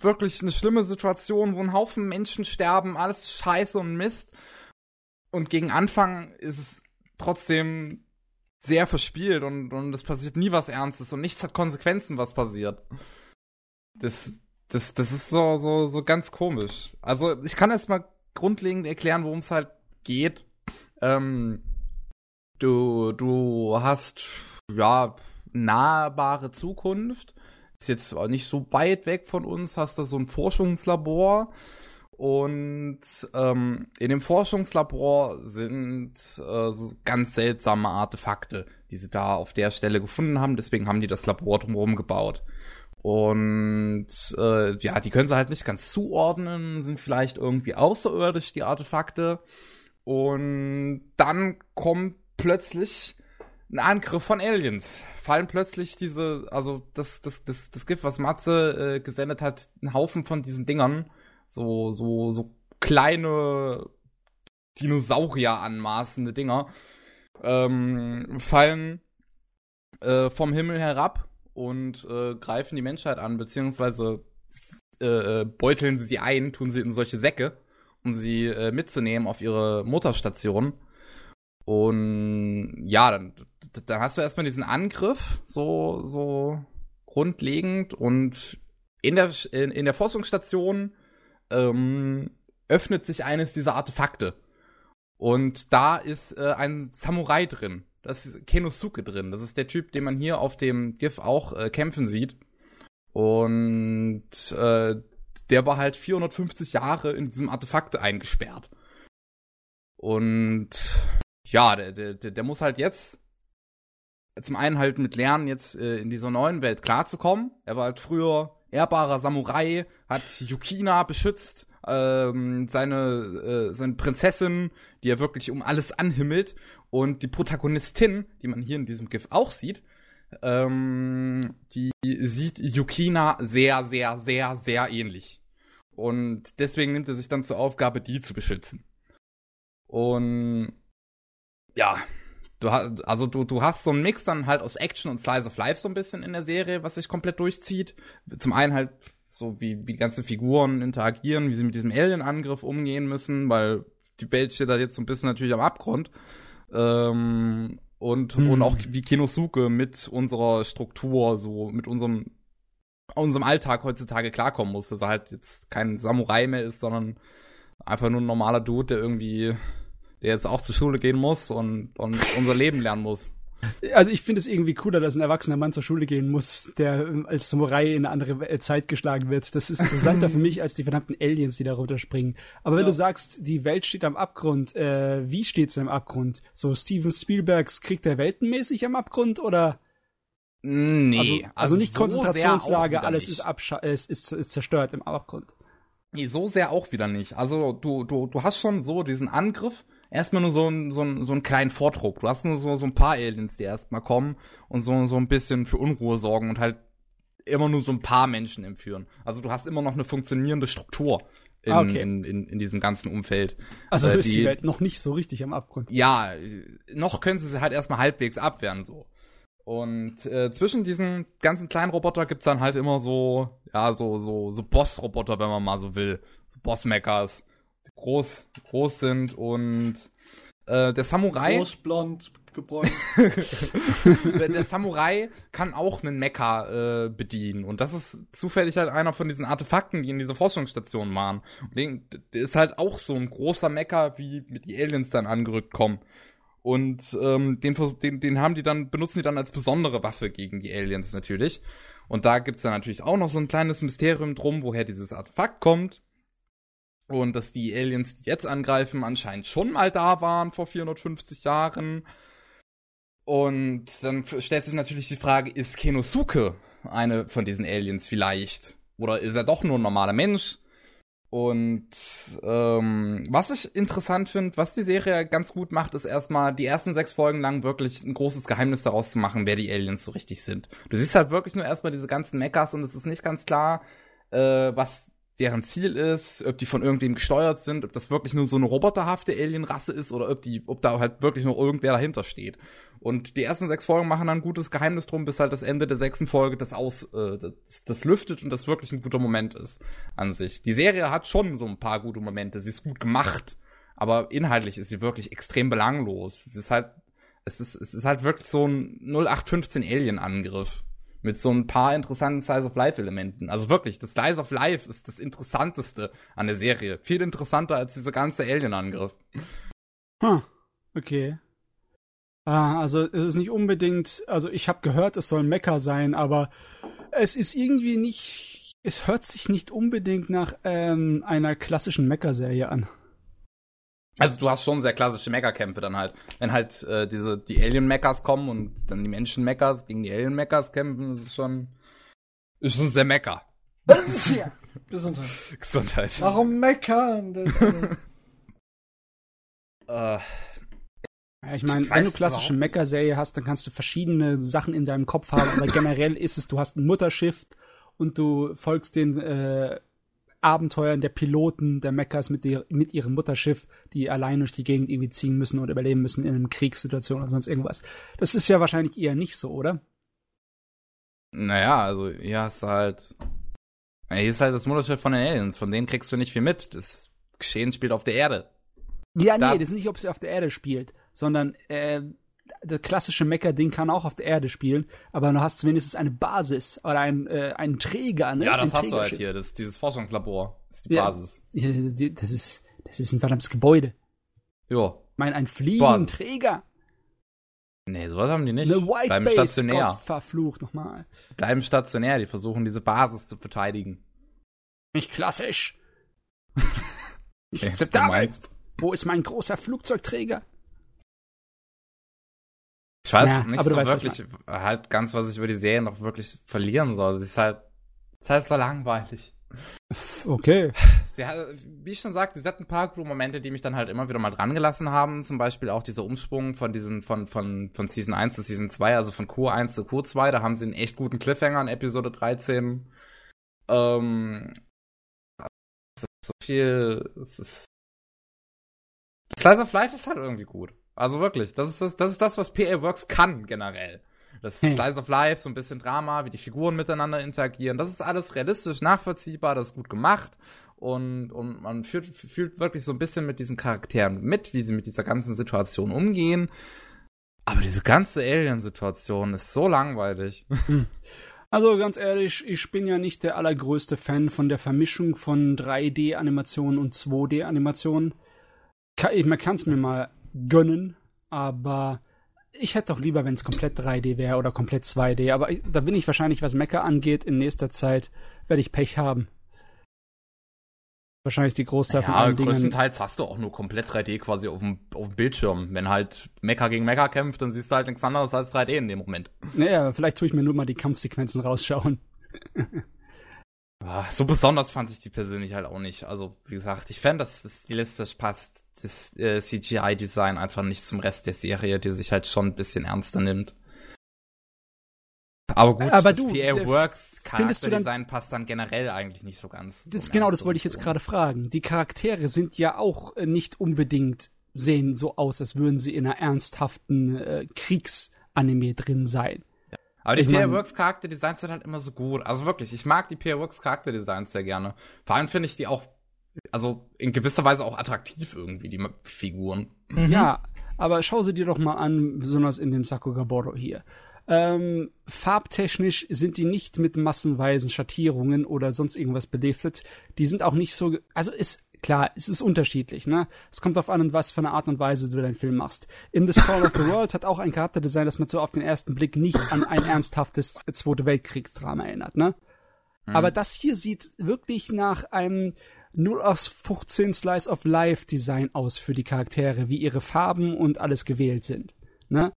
wirklich eine schlimme Situation, wo ein Haufen Menschen sterben, alles Scheiße und Mist. Und gegen Anfang ist es trotzdem sehr verspielt und, und es passiert nie was Ernstes und nichts hat Konsequenzen, was passiert. Das, das, das ist so, so, so ganz komisch. Also, ich kann erst mal grundlegend erklären, worum es halt geht. Ähm, du, du hast, ja, nahbare Zukunft. Ist jetzt nicht so weit weg von uns, hast da so ein Forschungslabor und ähm, in dem Forschungslabor sind äh, ganz seltsame Artefakte, die sie da auf der Stelle gefunden haben. Deswegen haben die das Labor drumherum gebaut. Und äh, ja, die können sie halt nicht ganz zuordnen, sind vielleicht irgendwie außerirdisch, die Artefakte. Und dann kommt plötzlich ein Angriff von Aliens. Fallen plötzlich diese, also das, das, das, das Gift, was Matze äh, gesendet hat, ein Haufen von diesen Dingern so, so, so kleine Dinosaurier anmaßende Dinger. ähm, fallen äh, vom Himmel herab und äh, greifen die Menschheit an, beziehungsweise äh, beuteln sie ein, tun sie in solche Säcke, um sie äh, mitzunehmen auf ihre Mutterstation. Und ja, dann, dann hast du erstmal diesen Angriff, so, so grundlegend. Und in der, in, in der Forschungsstation ähm, öffnet sich eines dieser Artefakte. Und da ist äh, ein Samurai drin. Das ist Kenosuke drin. Das ist der Typ, den man hier auf dem GIF auch äh, kämpfen sieht. Und äh, der war halt 450 Jahre in diesem Artefakt eingesperrt. Und ja, der, der, der muss halt jetzt zum einen halt mit Lernen jetzt äh, in dieser neuen Welt klarzukommen. Er war halt früher ehrbarer Samurai, hat Yukina beschützt, ähm, seine, äh, seine Prinzessin, die er wirklich um alles anhimmelt. Und die Protagonistin, die man hier in diesem GIF auch sieht, ähm, die sieht Yukina sehr, sehr, sehr, sehr ähnlich. Und deswegen nimmt er sich dann zur Aufgabe, die zu beschützen. Und ja, du hast, also du, du hast so einen Mix dann halt aus Action und Slice of Life so ein bisschen in der Serie, was sich komplett durchzieht. Zum einen halt so wie, wie die ganzen Figuren interagieren, wie sie mit diesem Alien-Angriff umgehen müssen, weil die Welt steht da jetzt so ein bisschen natürlich am Abgrund. Ähm, und, hm. und auch wie Kinosuke mit unserer Struktur, so mit unserem, unserem Alltag heutzutage klarkommen muss, dass er halt jetzt kein Samurai mehr ist, sondern einfach nur ein normaler Dude, der irgendwie, der jetzt auch zur Schule gehen muss und, und unser Leben lernen muss. Also ich finde es irgendwie cooler, dass ein erwachsener Mann zur Schule gehen muss, der ähm, als Samurai in eine andere Zeit geschlagen wird. Das ist interessanter für mich als die verdammten Aliens, die da runterspringen. Aber wenn ja. du sagst, die Welt steht am Abgrund, äh, wie steht sie am Abgrund? So Steven Spielbergs Krieg der Welten mäßig am Abgrund oder? Nee, also, also, also nicht so Konzentrationslage, alles ist, ist, ist, ist zerstört im Abgrund. Nee, so sehr auch wieder nicht. Also du, du, du hast schon so diesen Angriff, erstmal nur so, ein, so, ein, so einen kleinen Vordruck. Du hast nur so, so ein paar Aliens, die erstmal kommen und so, so ein bisschen für Unruhe sorgen und halt immer nur so ein paar Menschen entführen. Also du hast immer noch eine funktionierende Struktur in, ah, okay. in, in, in diesem ganzen Umfeld. Also äh, ist die, die Welt noch nicht so richtig am Abgrund. Ja, noch können sie sie halt erstmal halbwegs abwehren so. Und äh, zwischen diesen ganzen kleinen Roboter gibt's dann halt immer so, ja, so, so, so Boss-Roboter, wenn man mal so will. So Boss-Meckers, groß, groß sind und äh, der Samurai. Groß, blond, gebräunt. der Samurai kann auch einen Mecha äh, bedienen. Und das ist zufällig halt einer von diesen Artefakten, die in dieser Forschungsstation waren. Und den, der ist halt auch so ein großer Mecha, wie mit die Aliens dann angerückt kommen. Und ähm, den, den, den haben die dann, benutzen die dann als besondere Waffe gegen die Aliens natürlich. Und da gibt's dann natürlich auch noch so ein kleines Mysterium drum, woher dieses Artefakt kommt. Und dass die Aliens, die jetzt angreifen, anscheinend schon mal da waren vor 450 Jahren. Und dann stellt sich natürlich die Frage, ist Kenosuke eine von diesen Aliens vielleicht? Oder ist er doch nur ein normaler Mensch? Und ähm, was ich interessant finde, was die Serie ganz gut macht, ist erstmal die ersten sechs Folgen lang wirklich ein großes Geheimnis daraus zu machen, wer die Aliens so richtig sind. Du siehst halt wirklich nur erstmal diese ganzen Mechas und es ist nicht ganz klar, äh, was deren Ziel ist, ob die von irgendwem gesteuert sind, ob das wirklich nur so eine roboterhafte Alienrasse ist oder ob die, ob da halt wirklich nur irgendwer dahinter steht. Und die ersten sechs Folgen machen dann ein gutes Geheimnis drum, bis halt das Ende der sechsten Folge das aus, äh, das, das lüftet und das wirklich ein guter Moment ist an sich. Die Serie hat schon so ein paar gute Momente, sie ist gut gemacht, aber inhaltlich ist sie wirklich extrem belanglos. Es ist halt, es ist, es ist halt wirklich so ein 0815 Alien-Angriff mit so ein paar interessanten Slice of Life Elementen. Also wirklich, das Slice of Life ist das interessanteste an der Serie. Viel interessanter als dieser ganze Alien-Angriff. Hm, okay. Ah, also es ist nicht unbedingt, also ich habe gehört, es soll Mecha sein, aber es ist irgendwie nicht, es hört sich nicht unbedingt nach ähm, einer klassischen Mecha-Serie an. Also du hast schon sehr klassische Mecha-Kämpfe dann halt. Wenn halt äh, diese die Alien-Mechas kommen und dann die Menschen-Mechas gegen die Alien-Mechas kämpfen, ist schon ist schon sehr Mecha. ja. Gesundheit. Gesundheit. Warum Mecha? äh, ja, ich meine, wenn du klassische Mecha-Serie hast, dann kannst du verschiedene Sachen in deinem Kopf haben, aber generell ist es, du hast ein Mutterschiff und du folgst den äh, Abenteuern der Piloten der Mechas mit, der, mit ihrem Mutterschiff, die allein durch die Gegend irgendwie ziehen müssen oder überleben müssen in einer Kriegssituation oder sonst irgendwas. Das ist ja wahrscheinlich eher nicht so, oder? Naja, also hier ist halt. Hier ist halt das Mutterschiff von den Aliens, von denen kriegst du nicht viel mit. Das Geschehen spielt auf der Erde. Ja, nee, da das ist nicht, ob es auf der Erde spielt, sondern äh, das klassische Mecha-Ding kann auch auf der Erde spielen, aber du hast zumindest eine Basis oder ein, äh, einen Träger, ne? Ja, das hast du halt hier. Das, dieses Forschungslabor ist die ja, Basis. Das ist, das ist ein verdammtes Gebäude. Jo. Ich meine, ein fliegenden Träger. Nee, sowas haben die nicht. Eine White Bleiben Base, stationär. Gott, verflucht nochmal. Bleiben stationär, die versuchen diese Basis zu verteidigen. Nicht klassisch. ich okay, akzeptabel. Wo ist mein großer Flugzeugträger? Ich weiß ja, nicht so wirklich halt ganz, was ich über die Serie noch wirklich verlieren soll. Sie ist halt, ist halt so langweilig. Okay. Sie hat, wie ich schon sagte, sie hat ein paar Crew-Momente, die mich dann halt immer wieder mal dran gelassen haben. Zum Beispiel auch dieser Umsprung von diesen, von, von, von Season 1 zu Season 2, also von Q1 zu Q2. Da haben sie einen echt guten Cliffhanger in Episode 13. Ähm, so viel, es ist, Slice of Life ist halt irgendwie gut. Also wirklich, das ist das, das ist das, was PA Works kann generell. Das ist hm. Slice of Life, so ein bisschen Drama, wie die Figuren miteinander interagieren. Das ist alles realistisch, nachvollziehbar, das ist gut gemacht. Und, und man fühlt, fühlt wirklich so ein bisschen mit diesen Charakteren mit, wie sie mit dieser ganzen Situation umgehen. Aber diese ganze Alien-Situation ist so langweilig. Hm. Also ganz ehrlich, ich bin ja nicht der allergrößte Fan von der Vermischung von 3D-Animationen und 2D-Animationen. Man kann es mir mal gönnen, aber ich hätte doch lieber, wenn es komplett 3D wäre oder komplett 2D. Aber da bin ich wahrscheinlich, was Mecker angeht, in nächster Zeit werde ich Pech haben. Wahrscheinlich die Großteil ja, von allen Dingen. größtenteils hast du auch nur komplett 3D quasi auf dem, auf dem Bildschirm. Wenn halt Mecha gegen Mecha kämpft, dann siehst du halt nichts anderes als 3D in dem Moment. Naja, vielleicht tue ich mir nur mal die Kampfsequenzen rausschauen. Ah, so besonders fand ich die persönlich halt auch nicht. Also, wie gesagt, ich fände, dass das stilistisch passt, das äh, CGI-Design einfach nicht zum Rest der Serie, die sich halt schon ein bisschen ernster nimmt. Aber gut, aber das du, PA Works Charakterdesign passt dann generell eigentlich nicht so ganz. Das, so genau, das wollte ich jetzt gerade fragen. Die Charaktere sind ja auch äh, nicht unbedingt sehen so aus, als würden sie in einer ernsthaften äh, Kriegsanime drin sein. Aber die PA Works Charakterdesigns sind halt immer so gut. Also wirklich, ich mag die PA Works Charakterdesigns sehr gerne. Vor allem finde ich die auch, also in gewisser Weise auch attraktiv irgendwie, die Figuren. Mhm. Ja, aber schau sie dir doch mal an, besonders in dem Sakugaboro hier. Ähm, farbtechnisch sind die nicht mit massenweisen Schattierungen oder sonst irgendwas beleftet. Die sind auch nicht so, also es, klar, es ist unterschiedlich, ne? Es kommt auf an, was für eine Art und Weise du deinen Film machst. In The Call of the World hat auch ein Charakterdesign, das man so auf den ersten Blick nicht an ein ernsthaftes Zweite Weltkriegsdrama erinnert, ne? Mhm. Aber das hier sieht wirklich nach einem 0 aus 15 Slice of Life Design aus für die Charaktere, wie ihre Farben und alles gewählt sind, ne?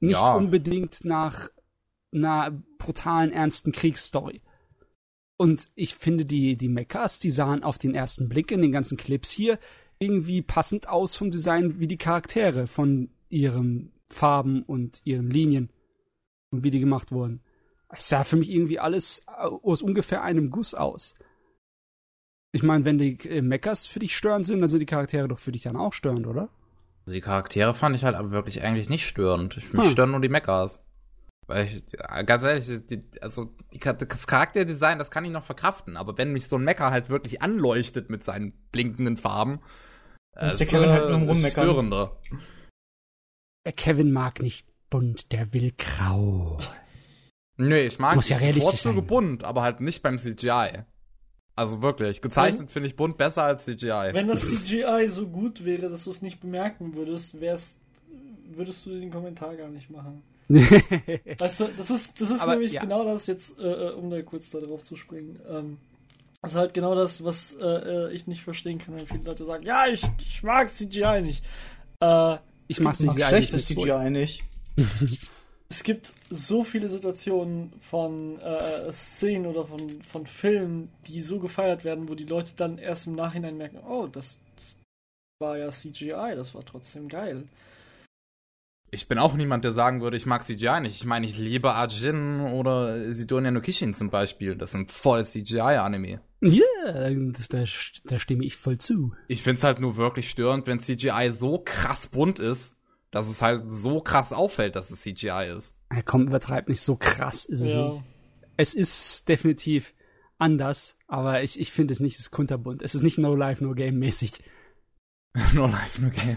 Nicht ja. unbedingt nach einer brutalen, ernsten Kriegsstory. Und ich finde, die, die Mechas, die sahen auf den ersten Blick in den ganzen Clips hier irgendwie passend aus vom Design wie die Charaktere von ihren Farben und ihren Linien und wie die gemacht wurden. Es sah für mich irgendwie alles aus ungefähr einem Guss aus. Ich meine, wenn die äh, Mechas für dich störend sind, dann sind die Charaktere doch für dich dann auch störend, oder? Also die Charaktere fand ich halt aber wirklich eigentlich nicht störend. Mich hm. stören nur die Mechas. Weil ich, ganz ehrlich, die, also die, das Charakterdesign, das kann ich noch verkraften, aber wenn mich so ein Mecker halt wirklich anleuchtet mit seinen blinkenden Farben, das ist der Kevin halt nur Rummeckern. Störender. Der Kevin mag nicht bunt, der will grau. Nö, ich mag Muss ja sein. bunt, aber halt nicht beim CGI. Also wirklich, gezeichnet finde ich bunt besser als CGI. Wenn das CGI so gut wäre, dass du es nicht bemerken würdest, wär's, würdest du den Kommentar gar nicht machen weißt du, das ist, das ist Aber, nämlich ja. genau das jetzt, äh, äh, um da kurz darauf zu springen. Ähm, das ist halt genau das, was äh, äh, ich nicht verstehen kann, wenn viele Leute sagen, ja, ich, ich mag CGI nicht. Äh, ich mag CGI schlechtes CGI nicht. es gibt so viele Situationen von äh, Szenen oder von, von Filmen, die so gefeiert werden, wo die Leute dann erst im Nachhinein merken, oh, das war ja CGI, das war trotzdem geil. Ich bin auch niemand, der sagen würde, ich mag CGI nicht. Ich meine, ich liebe Arjin oder Sidonia no Kishin zum Beispiel. Das sind voll CGI-Anime. Ja, das, da, da stimme ich voll zu. Ich find's halt nur wirklich störend, wenn CGI so krass bunt ist, dass es halt so krass auffällt, dass es CGI ist. Ja, komm, übertreibt nicht, so krass ist es Ja. nicht. Es ist definitiv anders, aber ich, ich finde es nicht, es ist kunterbunt. Es ist nicht No Life, No Game mäßig. no life, no game.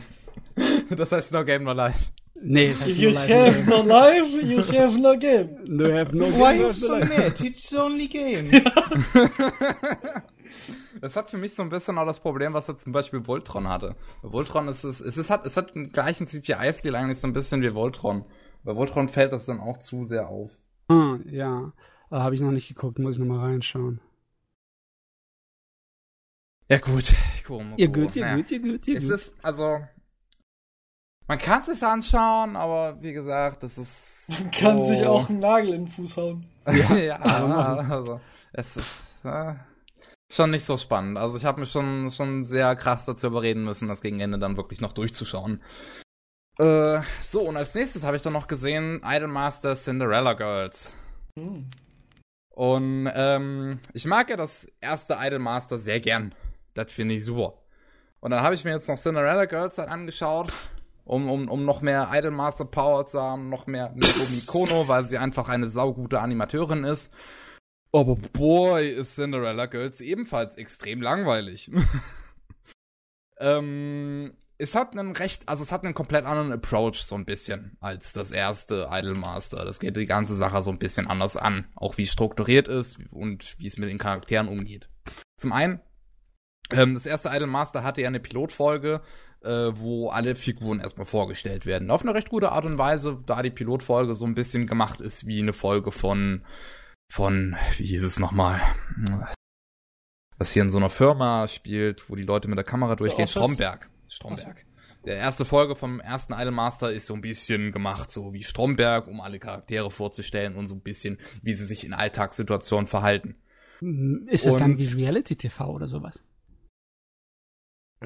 Das heißt no game, no life. Nee, es heißt You No Life, have No no life, you have no game. No have no Why game. you no so mad? It's only game. Das hat für mich so ein bisschen auch das Problem, was jetzt zum Beispiel Voltron hatte. Bei Voltron ist es, es, ist, hat, es hat den gleichen CGI-Stil eigentlich so ein bisschen wie Voltron. Bei Voltron fällt das dann auch zu sehr auf. Ah, ja. Äh, Habe ich noch nicht geguckt, muss ich noch mal reinschauen. Ja gut, ich gucke mal. Ihr gut, ihr Naja. gut, ihr gut, ihr Es gut. ist, also, man kann es sich anschauen, aber wie gesagt, das ist. Man kann so- sich auch einen Nagel in den Fuß hauen. ja, ja also, es ist äh, schon nicht so spannend. Also ich habe mich schon, schon sehr krass dazu überreden müssen, das gegen Ende dann wirklich noch durchzuschauen. Äh, so, und als nächstes habe ich dann noch gesehen Idolmaster Cinderella Girls. Hm. Und ähm, ich mag ja das erste Idolmaster sehr gern. Das finde ich super. Und dann habe ich mir jetzt noch Cinderella Girls halt angeschaut, um, um, um noch mehr Idolmaster Power zu haben, noch mehr Megumi Kono, weil sie einfach eine saugute Animateurin ist. Aber boy, ist Cinderella Girls ebenfalls extrem langweilig. ähm, es hat einen recht, also es hat einen komplett anderen Approach so ein bisschen als das erste Idolmaster. Das geht die ganze Sache so ein bisschen anders an, auch wie strukturiert ist und wie es mit den Charakteren umgeht. Zum einen, das erste Idolmaster hatte ja eine Pilotfolge, äh, wo alle Figuren erstmal vorgestellt werden. Auf eine recht gute Art und Weise, da die Pilotfolge so ein bisschen gemacht ist wie eine Folge von, von, wie hieß es nochmal? Was hier in so einer Firma spielt, wo die Leute mit der Kamera durchgehen. Stromberg. Stromberg. Der erste Folge vom ersten Idolmaster ist so ein bisschen gemacht, so wie Stromberg, um alle Charaktere vorzustellen und so ein bisschen, wie sie sich in Alltagssituationen verhalten. Ist es dann wie Reality TV oder sowas?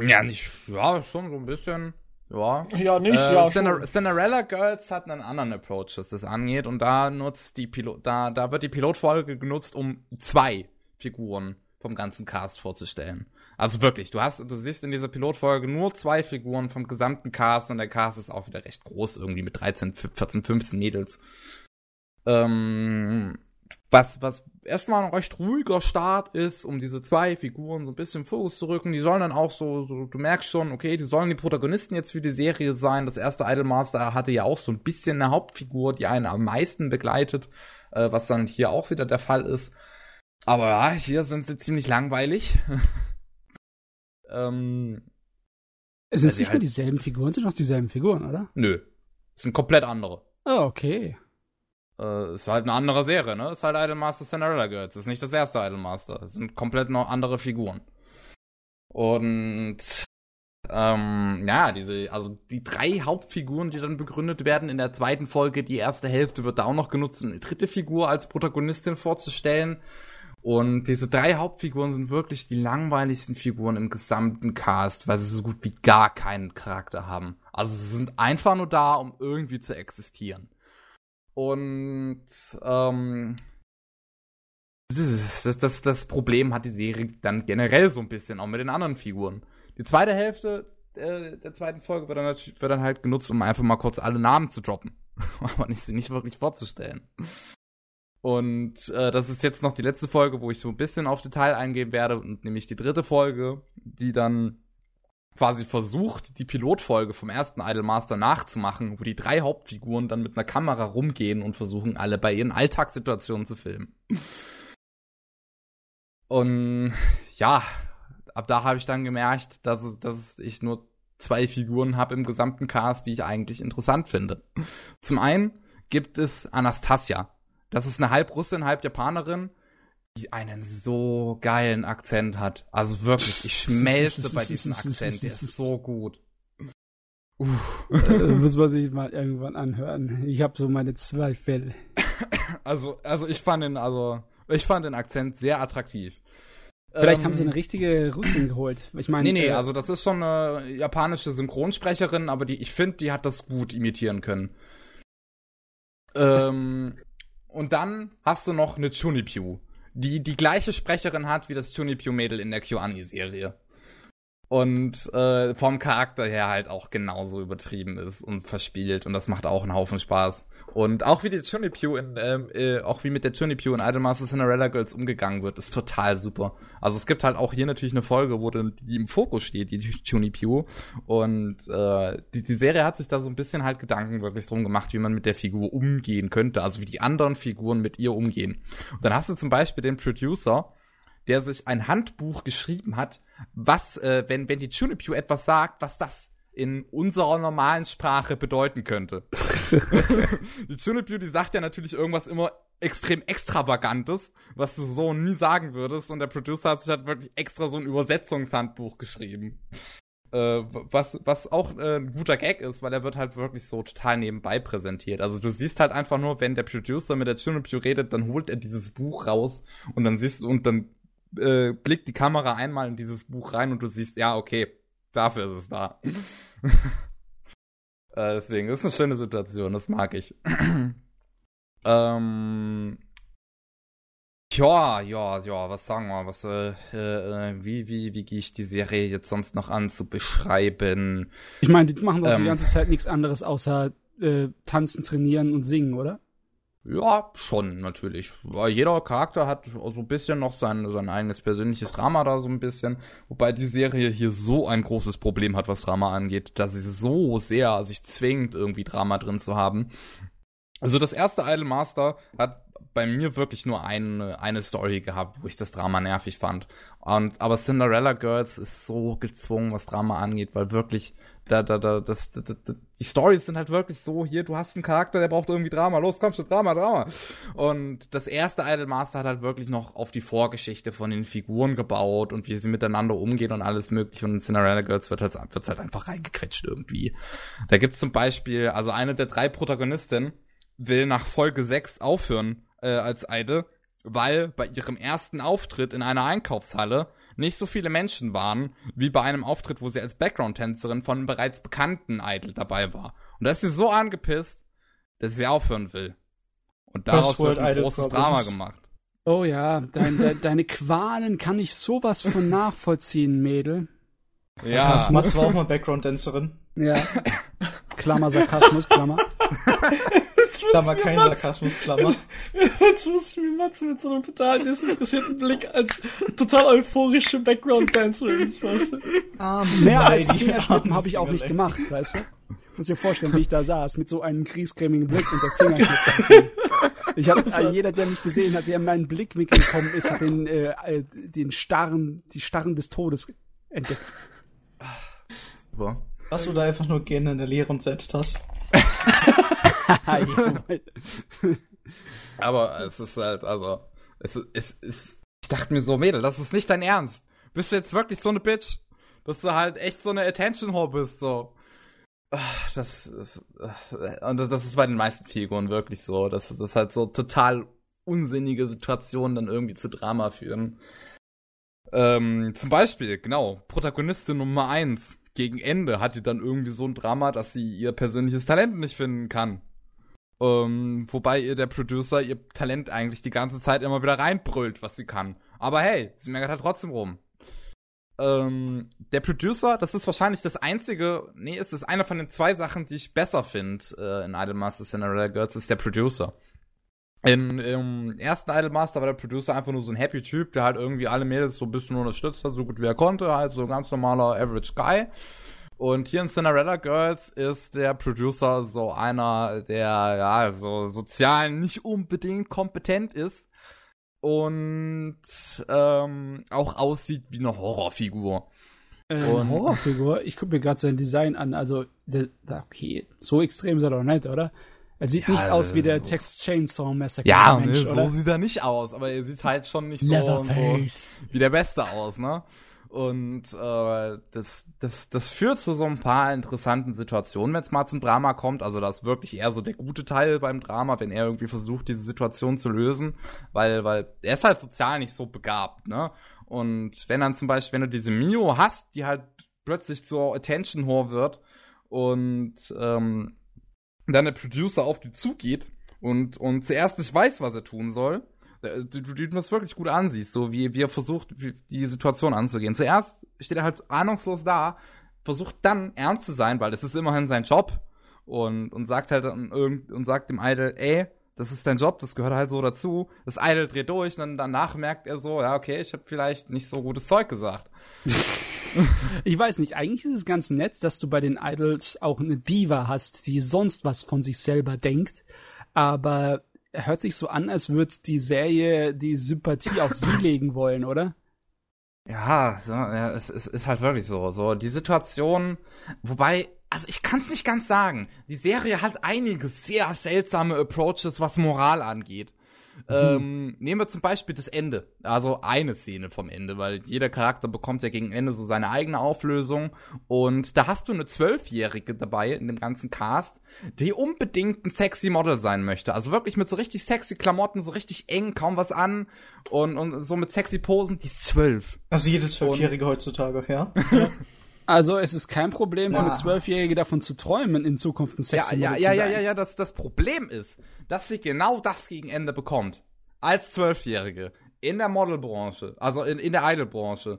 Ja, nicht, ja, schon so ein bisschen, ja. Ja, nicht, Äh, ja. Cinder schon. Cinderella Girls hat einen anderen Approach, was das angeht, und da nutzt die Pilot, da, da wird die Pilotfolge genutzt, um zwei Figuren vom ganzen Cast vorzustellen. Also wirklich, du hast, du siehst in dieser Pilotfolge nur zwei Figuren vom gesamten Cast und der Cast ist auch wieder recht groß, irgendwie mit 13, 14, 15 Mädels. Ähm, was, was erstmal ein recht ruhiger Start ist, um diese zwei Figuren so ein bisschen Fokus zu rücken. Die sollen dann auch so, so, du merkst schon, okay, die sollen die Protagonisten jetzt für die Serie sein. Das erste Idolmaster hatte ja auch so ein bisschen eine Hauptfigur, die einen am meisten begleitet, äh, was dann hier auch wieder der Fall ist. Aber ja, hier sind sie ziemlich langweilig. ähm, Es sind nicht mehr halt- dieselben Figuren, sind noch dieselben Figuren, oder? nö. Das sind komplett andere. Oh, okay. Äh, ist halt eine andere Serie, ne? Ist halt Idolmaster Cinderella Girls. Ist nicht das erste Idolmaster. Es sind komplett noch andere Figuren. Und ähm, ja, diese, also die drei Hauptfiguren, die dann begründet werden in der zweiten Folge, die erste Hälfte wird da auch noch genutzt, um eine dritte Figur als Protagonistin vorzustellen. Und diese drei Hauptfiguren sind wirklich die langweiligsten Figuren im gesamten Cast, weil sie so gut wie gar keinen Charakter haben. Also sie sind einfach nur da, um irgendwie zu existieren. Und ähm, das, das, das, Problem hat die Serie dann generell so ein bisschen, auch mit den anderen Figuren. Die zweite Hälfte äh, der zweiten Folge wird dann, wird dann halt genutzt, um einfach mal kurz alle Namen zu droppen. Aber nicht, sie nicht wirklich vorzustellen. Und äh, das ist jetzt noch die letzte Folge, wo ich so ein bisschen auf Detail eingehen werde, und nämlich die dritte Folge, die dann quasi versucht, die Pilotfolge vom ersten Idolmaster nachzumachen, wo die drei Hauptfiguren dann mit einer Kamera rumgehen und versuchen, alle bei ihren Alltagssituationen zu filmen. Und ja, ab da habe ich dann gemerkt, dass, dass ich nur zwei Figuren habe im gesamten Cast, die ich eigentlich interessant finde. Zum einen gibt es Anastasia. Das ist eine halb Russin, halb Japanerin, die einen so geilen Akzent hat. Also wirklich, ich schmelze bei diesem Akzent. Der ist so gut. Uff. äh, muss man sich mal irgendwann anhören. Ich habe so meine Zweifel. Also, also ich fand den, also ich fand den Akzent sehr attraktiv. Vielleicht ähm, haben sie eine richtige Russin geholt. Ich meine, nee, nee, äh, also das ist schon eine japanische Synchronsprecherin, aber die, ich finde, die hat das gut imitieren können. Ähm, und dann hast du noch eine Chunipyu, die die gleiche Sprecherin hat wie das Chunipyu-Mädel in der KyoAni-Serie und äh, vom Charakter her halt auch genauso übertrieben ist und verspielt und das macht auch einen Haufen Spaß. Und auch wie die Chunipyu in, ähm, äh, auch wie mit der Chunipyu in Idolmaster Cinderella Girls umgegangen wird, ist total super. Also es gibt halt auch hier natürlich eine Folge, wo die, die im Fokus steht, die Chunipyu. Und äh, die, die Serie hat sich da so ein bisschen halt Gedanken wirklich drum gemacht, wie man mit der Figur umgehen könnte, also wie die anderen Figuren mit ihr umgehen. Und dann hast du zum Beispiel den Producer, der sich ein Handbuch geschrieben hat, was, äh, wenn, wenn die Chunipew etwas sagt, was das in unserer normalen Sprache bedeuten könnte. die Chunipew, die sagt ja natürlich irgendwas immer extrem extravagantes, was du so nie sagen würdest und der Producer hat sich halt wirklich extra so ein Übersetzungshandbuch geschrieben. Äh, was, was auch äh, ein guter Gag ist, weil er wird halt wirklich so total nebenbei präsentiert. Also du siehst halt einfach nur, wenn der Producer mit der Chunipew redet, dann holt er dieses Buch raus und dann siehst du, und dann äh, blickt die Kamera einmal in dieses Buch rein und du siehst, ja, okay, dafür ist es da. äh, deswegen ist eine schöne Situation, das mag ich. ähm, ja, ja, ja, was sagen wir, was, äh, äh, wie, wie, wie gehe ich die Serie jetzt sonst noch an zu beschreiben? Ich meine, die machen doch ähm, die ganze Zeit nichts anderes außer äh, tanzen, trainieren und singen, oder? Ja, schon, natürlich. Weil jeder Charakter hat so ein bisschen noch sein, sein eigenes persönliches Drama da so ein bisschen. Wobei die Serie hier so ein großes Problem hat, was Drama angeht, dass sie so sehr sich zwingt, irgendwie Drama drin zu haben. Also das erste Idol Master hat bei mir wirklich nur eine, eine Story gehabt, wo ich das Drama nervig fand. Und, aber Cinderella Girls ist so gezwungen, was Drama angeht, weil wirklich, da, da, da, das, da, da, die Stories sind halt wirklich so, hier, du hast einen Charakter, der braucht irgendwie Drama, los, komm schon, Drama, Drama. Und das erste Idol Master hat halt wirklich noch auf die Vorgeschichte von den Figuren gebaut und wie sie miteinander umgehen und alles mögliche. Und in Cinderella Girls wird halt, wird's halt einfach reingequetscht irgendwie. Da gibt's zum Beispiel, also eine der drei Protagonistinnen will nach Folge 6 aufhören, äh, als Eide, weil bei ihrem ersten Auftritt in einer Einkaufshalle nicht so viele Menschen waren, wie bei einem Auftritt, wo sie als Background-Tänzerin von einem bereits bekannten Idol dabei war. Und da ist sie so angepisst, dass sie aufhören will. Und daraus wird ein großes Drama gemacht. Oh ja, dein, de, deine Qualen kann ich sowas von nachvollziehen, Mädel. Ja. Sarkasmus war auch mal Background-Tänzerin. Ja. Klammer Sarkasmus, Klammer. Klammer, kein Sarkasmus, Klammer. Jetzt muss ich mir Matze mit so einem total desinteressierten Blick als total euphorische Background-Dancerin vorstellen. Mehr als Fingerschnippen habe ich auch nicht gemacht, weißt du? Muss dir vorstellen, wie ich da saß, mit so einem kriescremigen Blick und der Fingerschnitt. Ich habe also, jeder, der mich gesehen hat, der in meinen Blickwinkel gekommen ist, hat den, äh, äh, den starren, die Starren des Todes entdeckt. Super. Hast du da einfach nur gerne in der Lehre und Selbsthass? Aber es ist halt, also, es ist, es, ich dachte mir so, Mädel, das ist nicht dein Ernst. Bist du jetzt wirklich so eine Bitch? Dass du halt echt so eine Attention Whore bist, so. Das ist, und das ist bei den meisten Figuren wirklich so, dass das halt so total unsinnige Situationen dann irgendwie zu Drama führen. Ähm, zum Beispiel, genau, Protagonistin Nummer eins gegen Ende hat die dann irgendwie so ein Drama, dass sie ihr persönliches Talent nicht finden kann. Ähm, wobei ihr der Producer ihr Talent eigentlich die ganze Zeit immer wieder reinbrüllt, was sie kann. Aber hey, sie meckert halt trotzdem rum. Ähm, der Producer, das ist wahrscheinlich das einzige, nee, es ist eine von den zwei Sachen, die ich besser finde äh, in Idolmaster Cinderella Girls, ist der Producer. In, Im ersten Idolmaster war der Producer einfach nur so ein happy Typ, der halt irgendwie alle Mädels so ein bisschen unterstützt hat, so gut wie er konnte, halt so ein ganz normaler Average Guy. Und hier in Cinderella Girls ist der Producer so einer, der ja so sozial nicht unbedingt kompetent ist und ähm, auch aussieht wie eine Horrorfigur. Äh, und Horrorfigur? Ich gucke mir gerade sein Design an. Also, der, okay, so extrem ist er doch nicht, oder? Er sieht ja, nicht aus wie der so. Text Chainsaw Massacre. Ja, Mensch, ne, so sieht er nicht aus, aber er sieht halt schon nicht so, so wie der Beste aus, ne? Und äh, das, das, das führt zu so ein paar interessanten Situationen, wenn es mal zum Drama kommt. Also das ist wirklich eher so der gute Teil beim Drama, wenn er irgendwie versucht, diese Situation zu lösen, weil, weil er ist halt sozial nicht so begabt, ne? Und wenn dann zum Beispiel, wenn du diese Mio hast, die halt plötzlich zur Attention Whore wird und ähm, dann der Producer auf die zugeht und, und zuerst nicht weiß, was er tun soll, du, du, du das wirklich gut ansiehst, so wie, wie er versucht, wie, die Situation anzugehen. Zuerst steht er halt ahnungslos da, versucht dann ernst zu sein, weil das ist immerhin sein Job und, und sagt halt dann irgend, und sagt dem Idol, ey, das ist dein Job, das gehört halt so dazu. Das Idol dreht durch und dann danach merkt er so, ja, okay, ich habe vielleicht nicht so gutes Zeug gesagt. ich weiß nicht, eigentlich ist es ganz nett, dass du bei den Idols auch eine Diva hast, die sonst was von sich selber denkt, aber hört sich so an, als würde die Serie die Sympathie auf sie legen wollen, oder? Ja, so, ja es, es ist halt wirklich so. So, die Situation, wobei, also ich kann es nicht ganz sagen. Die Serie hat einige sehr seltsame Approaches, was Moral angeht. Ähm, nehmen wir zum Beispiel das Ende. Also eine Szene vom Ende, weil jeder Charakter bekommt ja gegen Ende so seine eigene Auflösung. Und da hast du eine Zwölfjährige dabei in dem ganzen Cast, die unbedingt ein sexy Model sein möchte. Also wirklich mit so richtig sexy Klamotten, so richtig eng, kaum was an und, und so mit sexy Posen. Die ist zwölf. Also jede Zwölfjährige heutzutage, ja. Also es ist kein Problem für eine Zwölfjährige davon zu träumen, in Zukunft ein sexy ja, Model ja, zu ja, sein. Ja, ja, ja, das, das Problem ist, dass sie genau das gegen Ende bekommt. Als Zwölfjährige. In der Modelbranche, also in, in der Idolbranche,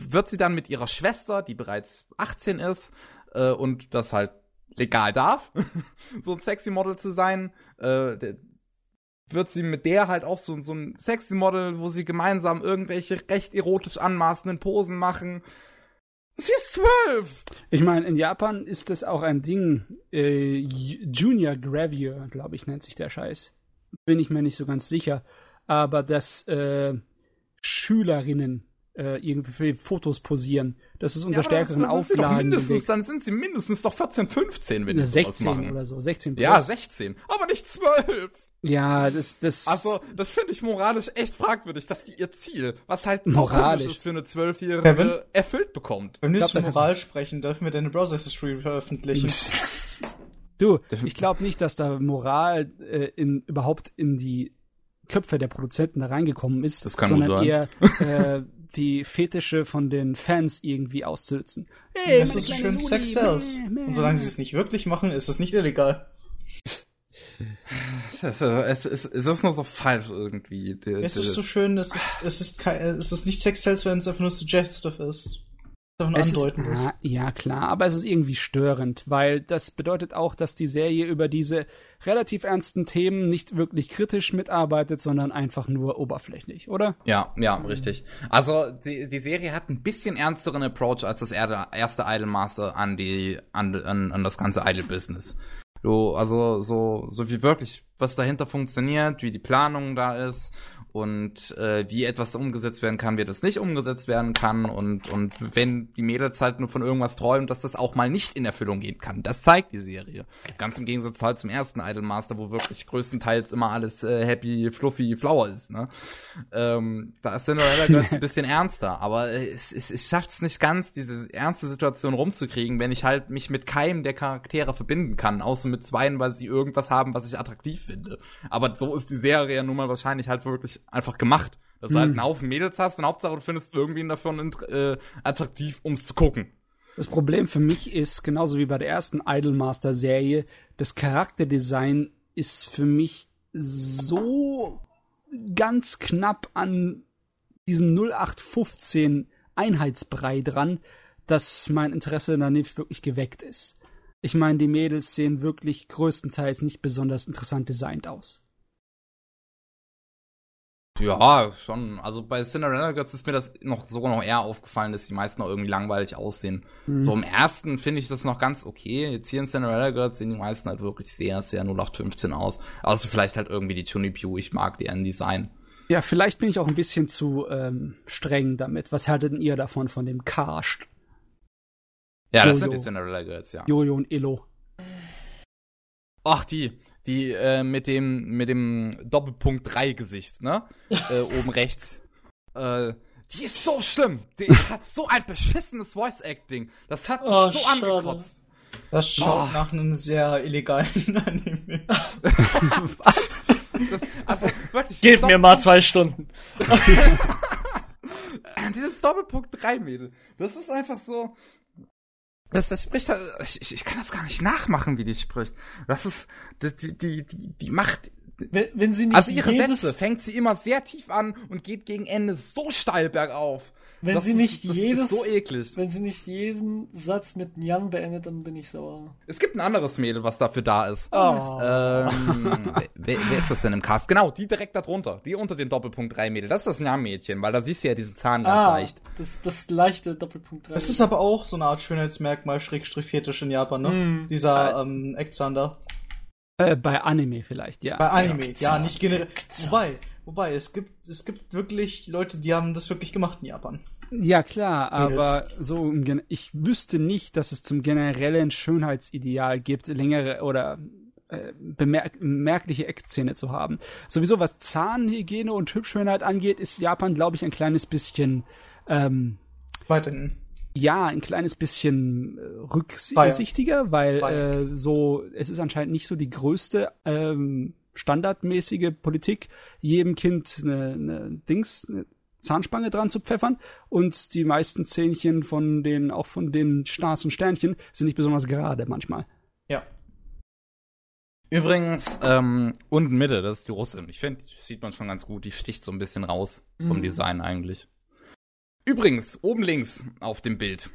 wird sie dann mit ihrer Schwester, die bereits 18 ist äh, und das halt legal darf, so ein sexy Model zu sein, äh, wird sie mit der halt auch so, so ein sexy Model, wo sie gemeinsam irgendwelche recht erotisch anmaßenden Posen machen. Sie ist zwölf! Ich meine, in Japan ist das auch ein Ding. Äh, Junior Gravier, glaube ich, nennt sich der Scheiß. Bin ich mir nicht so ganz sicher. Aber dass äh, Schülerinnen äh, irgendwie für Fotos posieren, das ist unter ja, stärkeren das Auflagen. Mindestens, dann sind sie mindestens doch 14, 15, wenn die 16 oder so. 16 plus. Ja, 16. Aber nicht 12. Ja, das, das. Also, das finde ich moralisch echt fragwürdig, dass die ihr Ziel, was halt moralisch ist für eine Zwölfjährige, erfüllt bekommt. Wenn wir nicht über Moral sprechen, dürfen wir deine Browser History veröffentlichen. du, ich glaube nicht, dass da Moral äh, in, überhaupt in die Köpfe der Produzenten da reingekommen ist, das kann sondern eher äh, die Fetische von den Fans irgendwie auszunutzen. Hey, das ist schön Sex Cells. Und solange sie es nicht wirklich machen, ist es nicht illegal. Es, es, es, es ist nur so falsch irgendwie. Die, es ist so schön, es ist, es ist, kein, es ist nicht Sex Cells, wenn es einfach nur suggestive ist. Es ist, ah, ja, klar, aber es ist irgendwie störend, weil das bedeutet auch, dass die Serie über diese relativ ernsten Themen nicht wirklich kritisch mitarbeitet, sondern einfach nur oberflächlich, oder? Ja, ja, richtig. Also die, die Serie hat ein bisschen ernsteren Approach als das erste Idolmaster an die an, an, an das ganze Idol-Business. Du, also so, so wie wirklich, was dahinter funktioniert, wie die Planung da ist und äh, wie etwas umgesetzt werden kann, wie das nicht umgesetzt werden kann und und wenn die Mädels halt nur von irgendwas träumen, dass das auch mal nicht in Erfüllung gehen kann. Das zeigt die Serie. Ganz im Gegensatz halt zum ersten Idolmaster, wo wirklich größtenteils immer alles äh, happy, fluffy, flower ist. Ne? Ähm, da ist Cinderella Girls ein bisschen ernster, aber es, es, es schafft es nicht ganz, diese ernste Situation rumzukriegen, wenn ich halt mich mit keinem der Charaktere verbinden kann, außer mit zweien, weil sie irgendwas haben, was ich attraktiv finde. Aber so ist die Serie ja nun mal wahrscheinlich halt wirklich einfach gemacht. Dass du halt einen hm. Haufen Mädels hast und Hauptsache du findest irgendwen davon äh, attraktiv, ums zu gucken. Das Problem für mich ist, genauso wie bei der ersten Idolmaster-Serie, das Charakterdesign ist für mich so ganz knapp an diesem 0815 Einheitsbrei dran, dass mein Interesse da nicht wirklich geweckt ist. Ich meine, die Mädels sehen wirklich größtenteils nicht besonders interessant designt aus. Ja, schon. Also bei Cinderella Girls ist mir das noch sogar noch eher aufgefallen, dass die meisten noch irgendwie langweilig aussehen. Mhm. So im ersten finde ich das noch ganz okay. Jetzt hier in Cinderella Girls sehen die meisten halt wirklich sehr, sehr 0815 aus. Also vielleicht halt irgendwie die Pew. Ich mag deren Design. Ja, vielleicht bin ich auch ein bisschen zu ähm, streng damit. Was haltet ihr davon, von dem Cast? Ja, Jojo. das sind die Cinderella Girls, ja. Jojo und Elo. Ach, die die äh, mit dem mit dem Doppelpunkt 3 Gesicht, ne? äh, oben rechts. Äh, die ist so schlimm. Die hat so ein beschissenes Voice Acting. Das hat mich oh, so schade. angekotzt. Das schaut oh. nach einem sehr illegalen Anime. das, also wirklich. Gib mir mal zwei Stunden. Dieses Doppelpunkt 3 Mädel. Das ist einfach so. Das, das spricht, ich, ich kann das gar nicht nachmachen, wie die spricht. Das ist, die, die, die, die macht, Wenn, wenn sie nicht also ihre jedes, Sätze fängt sie immer sehr tief an und geht gegen Ende so steil bergauf. Wenn das sie ist, nicht das jedes, ist so eklig. wenn sie nicht jeden Satz mit Nyan beendet, dann bin ich sauer. Es gibt ein anderes Mädel, was dafür da ist. Oh. Ähm, wer, wer ist das denn im Cast? Genau, die direkt da drunter. Die unter dem Doppelpunkt 3 Mädel. Das ist das Nyan-Mädchen, weil da siehst du ja diesen Zahn ganz ah, leicht. das, das leichte Doppelpunkt 3. Das ist aber auch so eine Art Schönheitsmerkmal, Schrägstrich Fetisch in Japan, ne? Mm. Dieser ähm, Eckzander. Äh, bei Anime vielleicht, ja. Bei Anime, ja, nicht generell. Wobei, wobei, es gibt, es gibt wirklich Leute, die haben das wirklich gemacht in Japan. Ja, klar, aber so im Gen ich wüsste nicht, dass es zum generellen Schönheitsideal gibt, längere oder äh, bemerk merkliche Eckzähne zu haben. Sowieso was Zahnhygiene und Hübschschönheit angeht, ist Japan, glaube ich, ein kleines bisschen ähm, Weiterhin. ja, ein kleines bisschen äh, rücksichtiger, weil äh, so es ist anscheinend nicht so die größte ähm, standardmäßige Politik, jedem Kind eine, eine Dings, eine Zahnspange dran zu pfeffern und die meisten Zähnchen von den auch von den Stars und Sternchen sind nicht besonders gerade manchmal. Ja. Übrigens, ähm, unten Mitte, das ist die Russin. Ich finde, sieht man schon ganz gut. Die sticht so ein bisschen raus vom Mhm. Design eigentlich. Übrigens, oben links auf dem Bild.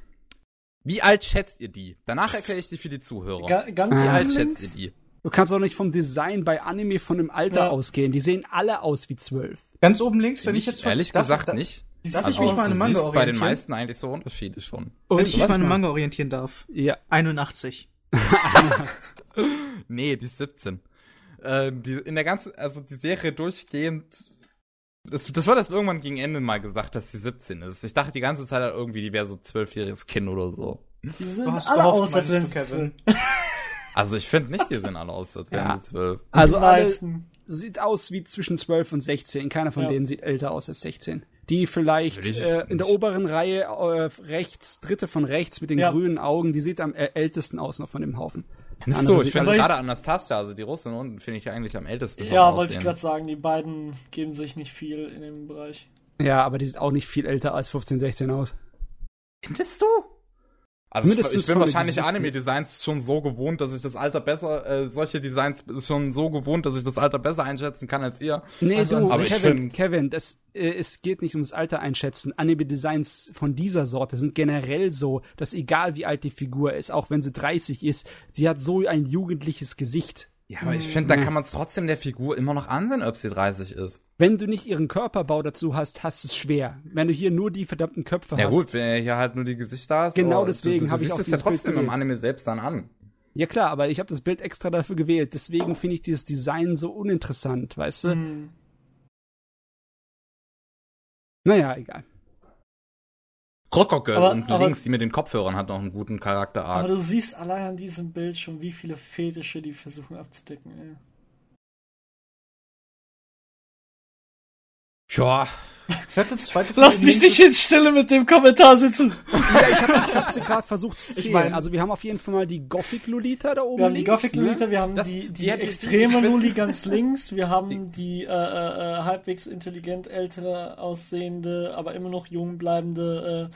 Wie alt schätzt ihr die? Danach erkläre ich die für die Zuhörer. Ga ganz Wie Ah. alt links? schätzt ihr die? Du kannst auch nicht vom Design bei Anime von dem Alter Ja. ausgehen. Die sehen alle aus wie zwölf. Ganz oben links, wenn ich Ich jetzt ehrlich darf- gesagt darf- nicht. Darf Also ich mich mal an Manga siehst bei den orientieren? meisten eigentlich so Unterschiede schon. Wenn Und ich mich mal an Manga orientieren darf. Ja. 81. Nee, die ist 17. Ähm, die, in der ganzen, also die Serie durchgehend. Das, das war das irgendwann gegen Ende mal gesagt, dass sie 17 ist. Ich dachte die ganze Zeit halt irgendwie, die wäre so zwölfjähriges Kind oder so. Die sehen Du hast alle aus, als Kevin? zwölf. Also ich finde nicht, die sehen alle aus, als wären Ja. sie zwölf. Also alle sieht aus wie zwischen 12 und 16. Keiner von Ja. denen sieht älter aus als 16. Die vielleicht äh, in der oberen Reihe äh, rechts, dritte von rechts mit den Ja. grünen Augen, die sieht am äh, ältesten aus noch von dem Haufen. Nicht so, ich finde gerade Anastasia, also die Russin unten, finde ich eigentlich am ältesten. Ja, wollte ich gerade sagen, die beiden geben sich nicht viel in dem Bereich. Ja, aber die sieht auch nicht viel älter als 15, 16 aus. Findest du? Also ich, Mindestens ich bin wahrscheinlich Anime-Designs schon so gewohnt, dass ich das Alter besser, äh, solche Designs schon so gewohnt, dass ich das Alter besser einschätzen kann als ihr. Nee, Also du, Aber ich Kevin, find- Kevin, das, äh, es geht nicht ums Alter einschätzen. Anime-Designs von dieser Sorte sind generell so, dass egal wie alt die Figur ist, auch wenn sie 30 ist, sie hat so ein jugendliches Gesicht. Ja, aber ich finde, da Ja. kann man es trotzdem der Figur immer noch ansehen, ob sie 30 ist. Wenn du nicht ihren Körperbau dazu hast, hast es schwer. Wenn du hier nur die verdammten Köpfe Ja hast. gut, wenn hier halt nur die Gesichter hast. Genau aber deswegen du, du hab ich auch es ja dieses Bild trotzdem im. Anime selbst dann an. Ja klar, aber ich habe das Bild extra dafür gewählt. Deswegen finde ich dieses Design so uninteressant, weißt du? Hm. Naja, egal. Aber- unten aber- links, die mit den Kopfhörern hat noch einen guten Aber Charakterart. du siehst allein an diesem Bild schon, wie viele Fetische die versuchen abzudecken. Ey. Ja, Ich hatte zweite Lass mich nicht in Stille mit dem Kommentar sitzen. Ja, ich habe ich hab sie gerade versucht zu zählen. mein- also wir haben auf jeden Fall mal die Gothic Lolita da oben Wir haben die links, Gothic Lolita, ne? wir haben Das- die, die die ich- extreme ich find- Luli ganz links, wir haben die, äh, äh, äh, halbwegs intelligent ältere aussehende, aber immer noch jung bleibende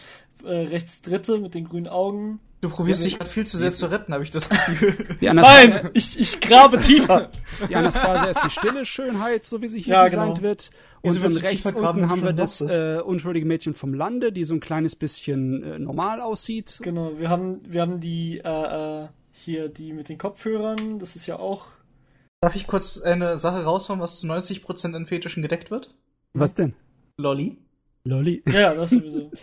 äh, äh, rechts dritte mit den grünen Augen. Du probierst dich gerade viel zu sehr zu retten, habe ich das Gefühl. Nein, ich, ich grabe tiefer. die Anastasia ist die stille Schönheit, so wie sie hier Ja, designt genau. wird. Und Wieso dann rechts unten haben wir das äh, unschuldige Mädchen vom Lande, die so ein kleines bisschen äh, normal aussieht. Genau, wir haben, wir haben die äh, äh, hier die mit den Kopfhörern, das ist ja auch. Darf ich kurz eine Sache raushauen, was zu 90% an Fetischen gedeckt wird? Was denn? Lolli. Lolli. Ja, ja, das sowieso.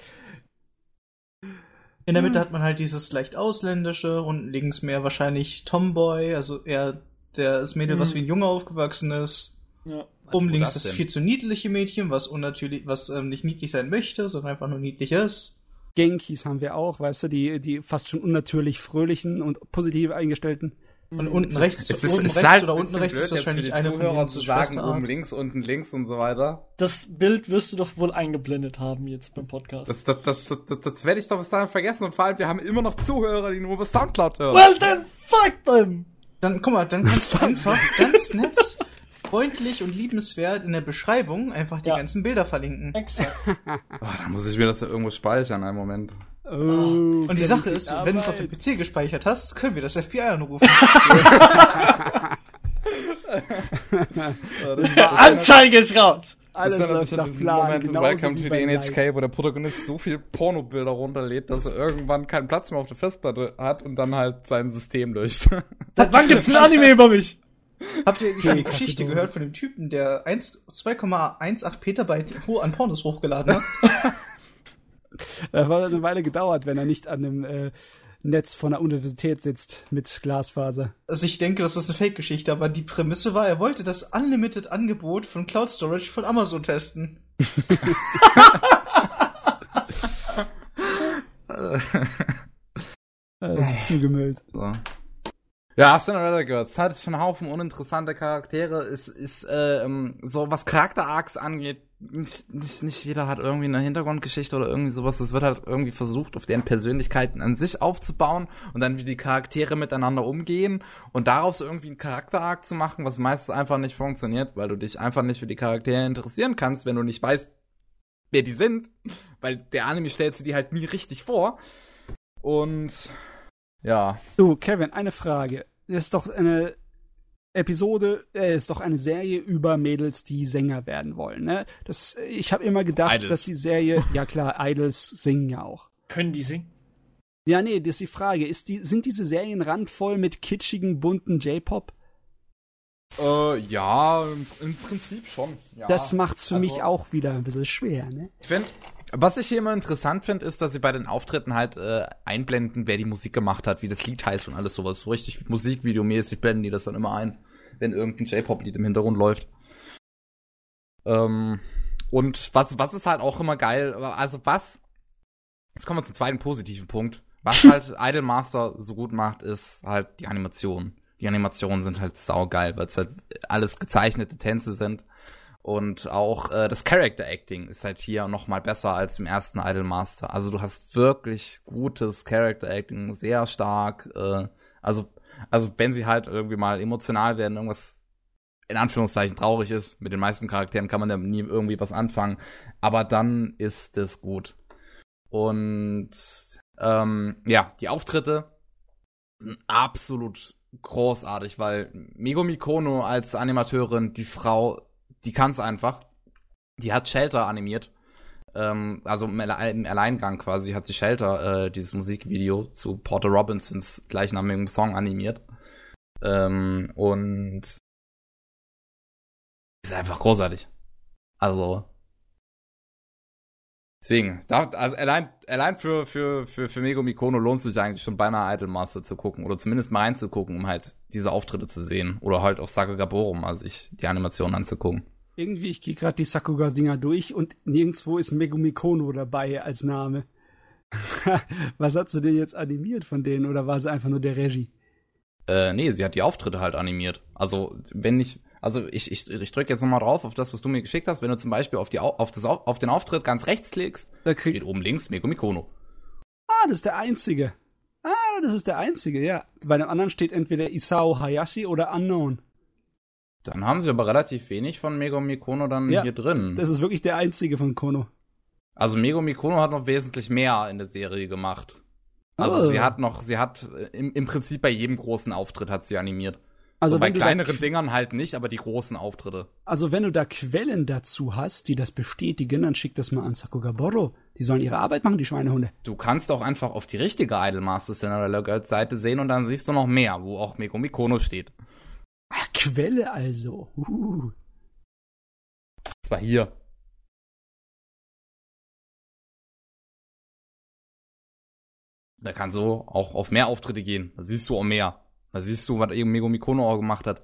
In der Mitte hat man halt dieses leicht ausländische, unten links mehr wahrscheinlich Tomboy, also eher der, das Mädel, was Mhm. wie ein Junge aufgewachsen ist. Ja. Oben wo links das das denn? viel zu niedliche Mädchen, was unnatürlich, was ähm, nicht niedlich sein möchte, sondern einfach nur niedlich ist. Genkis haben wir auch, weißt du, die, die fast schon unnatürlich fröhlichen und positiv eingestellten. Und unten rechts, Es ist, oben es rechts ist halt oder unten rechts blöd, ist für wahrscheinlich die eine Zuhörer zu sagen, oben links, unten links und so weiter. Das Bild wirst du doch wohl eingeblendet haben jetzt beim Podcast. Das, das, das, das, das, das werde ich doch bis dahin vergessen und vor allem, wir haben immer noch Zuhörer, die nur über Soundcloud hören. well then, fuck them! Dann, guck mal, dann kannst du einfach ganz nett freundlich und liebenswert in der Beschreibung einfach die Ja. ganzen Bilder verlinken. Exakt. Oh, da muss ich mir das ja irgendwo speichern, einen Moment. Oh, Und die Sache ist, Arbeit. wenn du es auf dem PC gespeichert hast, können wir das FBI anrufen. Anzeige ist raus! Alles das ist läuft dann nach Plan, Moment in genauso Welcome to the. NHK, wo der Protagonist so viel Pornobilder runterlädt, dass er irgendwann keinen Platz mehr auf der Festplatte hat und dann halt sein System löscht. Seit wann gibt's ein Anime über mich? Habt ihr die Geschichte gehört von dem Typen, der 1 2,18 Petabyte an Pornos hochgeladen hat? Das hat eine Weile gedauert, wenn er nicht an dem äh, Netz von der Universität sitzt mit Glasfaser. Also ich denke, das ist eine Fake-Geschichte, aber die Prämisse war, er wollte das Unlimited-Angebot von Cloud Storage von Amazon testen. Äh, das ist zugemüllt. So. Ja, Cinderella Girls hat schon einen Haufen uninteressante Charaktere. Es ist äh, ähm, so, was Charakter-Arcs angeht, nicht, nicht, nicht jeder hat irgendwie eine Hintergrundgeschichte oder irgendwie sowas. Es wird halt irgendwie versucht, auf deren Persönlichkeiten an sich aufzubauen und dann wie die Charaktere miteinander umgehen und daraus irgendwie einen Charakter-Arc zu machen, was meistens einfach nicht funktioniert, weil du dich einfach nicht für die Charaktere interessieren kannst, wenn du nicht weißt, wer die sind, weil der Anime stellt sie dir halt nie richtig vor. Und ja, Du, Kevin, eine Frage. Das ist doch eine Episode, äh, ist doch eine Serie über Mädels, die Sänger werden wollen, ne? Das, ich habe immer gedacht, Idols. dass die Serie, ja klar, Idols singen ja auch. Können die singen? Ja, nee, das ist die Frage. Ist die, sind diese Serien randvoll mit kitschigen, bunten J-Pop? Äh, ja, im, im Prinzip schon. Ja. Das macht's für also- mich auch wieder ein bisschen schwer, ne? Ich find, was ich hier immer interessant finde, ist, dass sie bei den Auftritten halt äh, einblenden, wer die Musik gemacht hat, wie das Lied heißt und alles sowas. So richtig musikvideomäßig blenden die das dann immer ein, wenn irgendein J-Pop-Lied im Hintergrund läuft. Ähm, und was, was ist halt auch immer geil, also was, jetzt kommen wir zum zweiten positiven Punkt. Was halt Idolmaster so gut macht, ist halt die Animation. Die Animationen sind halt saugeil, weil es halt alles gezeichnete Tänze sind. Und auch äh, das Character Acting ist halt hier noch mal besser als im ersten Idolmaster. Also du hast wirklich gutes Character Acting, sehr stark. Äh, also also wenn sie halt irgendwie mal emotional werden, irgendwas in Anführungszeichen traurig ist, mit den meisten Charakteren kann man ja nie irgendwie was anfangen. Aber dann ist es gut. Und ähm, ja, die Auftritte sind absolut großartig, weil Megumi Kono als Animateurin, die Frau, die kann's einfach. Die hat Shelter animiert. Ähm, also im, im Alleingang quasi hat sie Shelter, äh, dieses Musikvideo zu Porter Robinsons gleichnamigen Song animiert. Ähm, und ist einfach großartig. Also Deswegen, da, also allein, allein für, für, für, für Megumi Kono lohnt es sich eigentlich schon beinahe Idolmaster zu gucken oder zumindest mal reinzugucken, um halt diese Auftritte zu sehen oder halt auf Sakagaborum mal sich die Animation anzugucken. Irgendwie, ich gehe gerade die Sakuga-Dinger durch und nirgendwo ist Megumi Kono dabei als Name. Was hat sie denn jetzt animiert von denen oder war sie einfach nur der Regie? Äh, nee, sie hat die Auftritte halt animiert. Also, wenn ich, also ich, ich, ich drücke jetzt nochmal drauf auf das, was du mir geschickt hast. Wenn du zum Beispiel auf, die, Au- auf, das, Au- auf den Auftritt ganz rechts klickst, Da kriegt, steht oben links Megumi Kono. ah, das ist der einzige. Ah, das ist der einzige, ja. Bei dem anderen steht entweder Isao Hayashi oder Unknown. Dann haben sie aber relativ wenig von Megumi Kono dann Ja, hier drin. Das ist wirklich der einzige von Kono. Also Megumi Kono hat noch wesentlich mehr in der Serie gemacht. Also Oh. sie hat noch, sie hat äh, im, im Prinzip bei jedem großen Auftritt hat sie animiert. Also so bei kleineren Dingern halt nicht, aber die großen Auftritte. Also wenn du da Quellen dazu hast, die das bestätigen, dann schick das mal an Sakugaboro. Die sollen ihre Arbeit machen, die Schweinehunde. Du kannst auch einfach auf die richtige Idolmaster Cinderella Girls Seite sehen und dann siehst du noch mehr, wo auch Megumi Kono steht. Ah, Quelle also. Uh. Zwar hier. Da kann so auch auf mehr Auftritte gehen. Da siehst du auch mehr. Da siehst du, was eben Megumi Kono auch gemacht hat.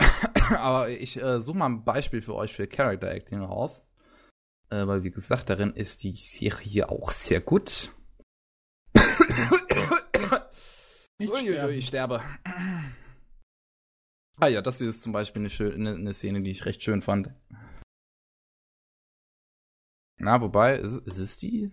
Aber ich äh, suche mal ein Beispiel für euch für Character Acting raus. Äh, weil, wie gesagt, darin ist die Serie auch sehr gut. Nicht Uiuiui, sterben. ich sterbe. Ah ja, das hier ist zum Beispiel eine, schön, eine, eine Szene, die ich recht schön fand. Na, wobei, ist, ist es die?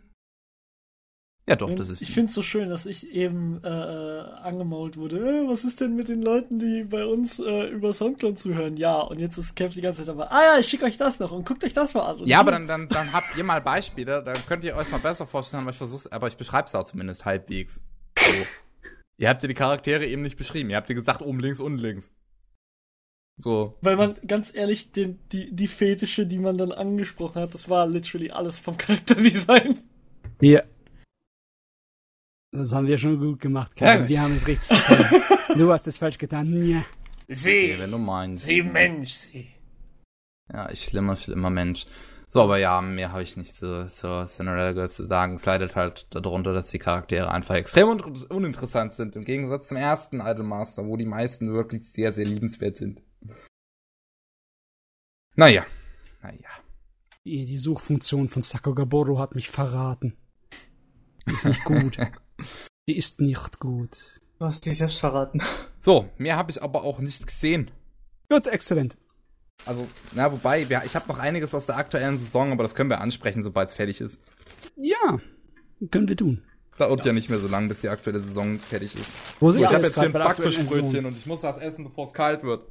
Ja, doch, das ist. Ich finde es so schön, dass ich eben äh, angemault wurde. Äh, was ist denn mit den Leuten, die bei uns äh, über Soundcloud zuhören? Ja, und jetzt ist Kev die ganze Zeit aber, ah ja, ich schicke euch das noch und guckt euch das mal an. Und ja, aber dann, dann, dann habt ihr mal Beispiele, dann könnt ihr euch noch besser vorstellen, aber ich versuch's, aber ich beschreib's auch zumindest halbwegs. So. ihr habt ja die Charaktere eben nicht beschrieben. Ihr habt ihr gesagt, oben links, unten links. So. Weil man, ganz ehrlich, den, die, die Fetische, die man dann angesprochen hat, das war literally alles vom Charakterdesign. Ja. Das haben wir schon gut gemacht, Kevin. Ja, wir haben es richtig getan. du hast es falsch getan. Ja. Sie. Okay, wenn du meinst. Sie Mensch, sie. Ja, ich schlimmer, schlimmer Mensch. So, aber ja, mehr habe ich nicht zu, zu Cinderella Girls zu sagen. Es leidet halt darunter, dass die Charaktere einfach extrem un uninteressant sind. Im Gegensatz zum ersten Idolmaster, wo die meisten wirklich sehr, sehr liebenswert sind. Naja. Naja. Die, die Suchfunktion von Sakogaboro hat mich verraten. Die ist nicht gut. die ist nicht gut. Du hast dich selbst verraten. So, mehr habe ich aber auch nicht gesehen. Gut, exzellent. Also, na, wobei, ich habe noch einiges aus der aktuellen Saison, aber das können wir ansprechen, sobald es fertig ist. Ja, können wir tun. Dauert ja. ja nicht mehr so lange, bis die aktuelle Saison fertig ist. Wo sind so, wir ich habe jetzt hier ein Backfischbrötchen und ich muss das essen, bevor es kalt wird.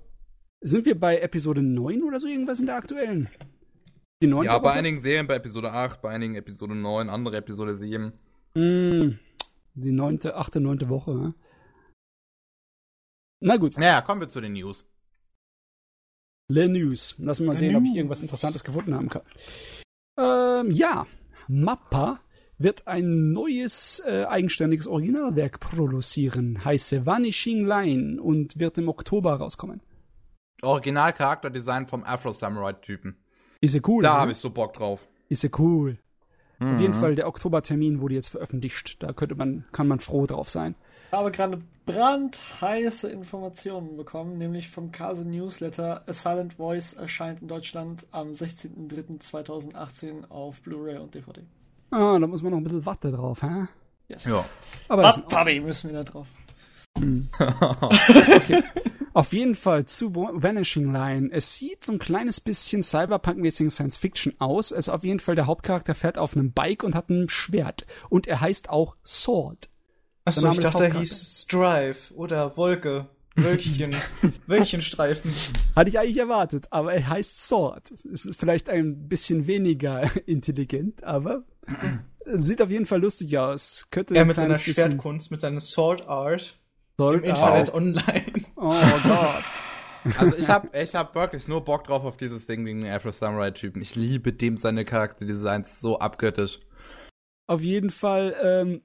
Sind wir bei Episode 9 oder so irgendwas in der aktuellen? Die 9. Ja, bei einigen Serien bei Episode 8, bei einigen Episode 9, andere Episode 7. Mm, die neunte, achte, neunte Woche. Ne? Na gut. Naja, kommen wir zu den News. Le News. Lass mal sehen, ob ich irgendwas Interessantes gefunden haben kann. Ähm, ja, Mappa wird ein neues äh, eigenständiges Originalwerk produzieren, heiße Vanishing Line und wird im Oktober rauskommen. Original-Charakterdesign vom Afro-Samurai-Typen. Ist ja cool. Da ne? habe ich so Bock drauf. Ist ja cool. Mhm. Auf jeden Fall, der Oktobertermin wurde jetzt veröffentlicht. Da könnte man, kann man froh drauf sein. Ich habe gerade brandheiße Informationen bekommen, nämlich vom Kase Newsletter. A Silent Voice erscheint in Deutschland am 16.03.2018 auf Blu-ray und DVD. Ah, da muss man noch ein bisschen Watte drauf, hä? Yes. Ja. Aber Watte müssen wir da drauf. Hm. okay. Auf jeden Fall zu Vanishing Line. Es sieht so ein kleines bisschen Cyberpunk-mäßigen Science Fiction aus. Es ist auf jeden Fall der Hauptcharakter fährt auf einem Bike und hat ein Schwert. Und er heißt auch Sword. Achso, ich dachte, er hieß Strive oder Wolke. Wölkchen. Wölkchenstreifen. Hatte ich eigentlich erwartet, aber er heißt Sword. Es ist vielleicht ein bisschen weniger intelligent, aber sieht auf jeden Fall lustig aus. Könnte er mit seiner Schwertkunst, mit seiner Sword Art Soll im Internet online. Oh Gott. Also ich habe ich hab wirklich nur Bock drauf auf dieses Ding wegen den Afro Samurai Typen. Ich liebe dem seine Charakterdesigns so abgöttisch. Auf jeden Fall ähm,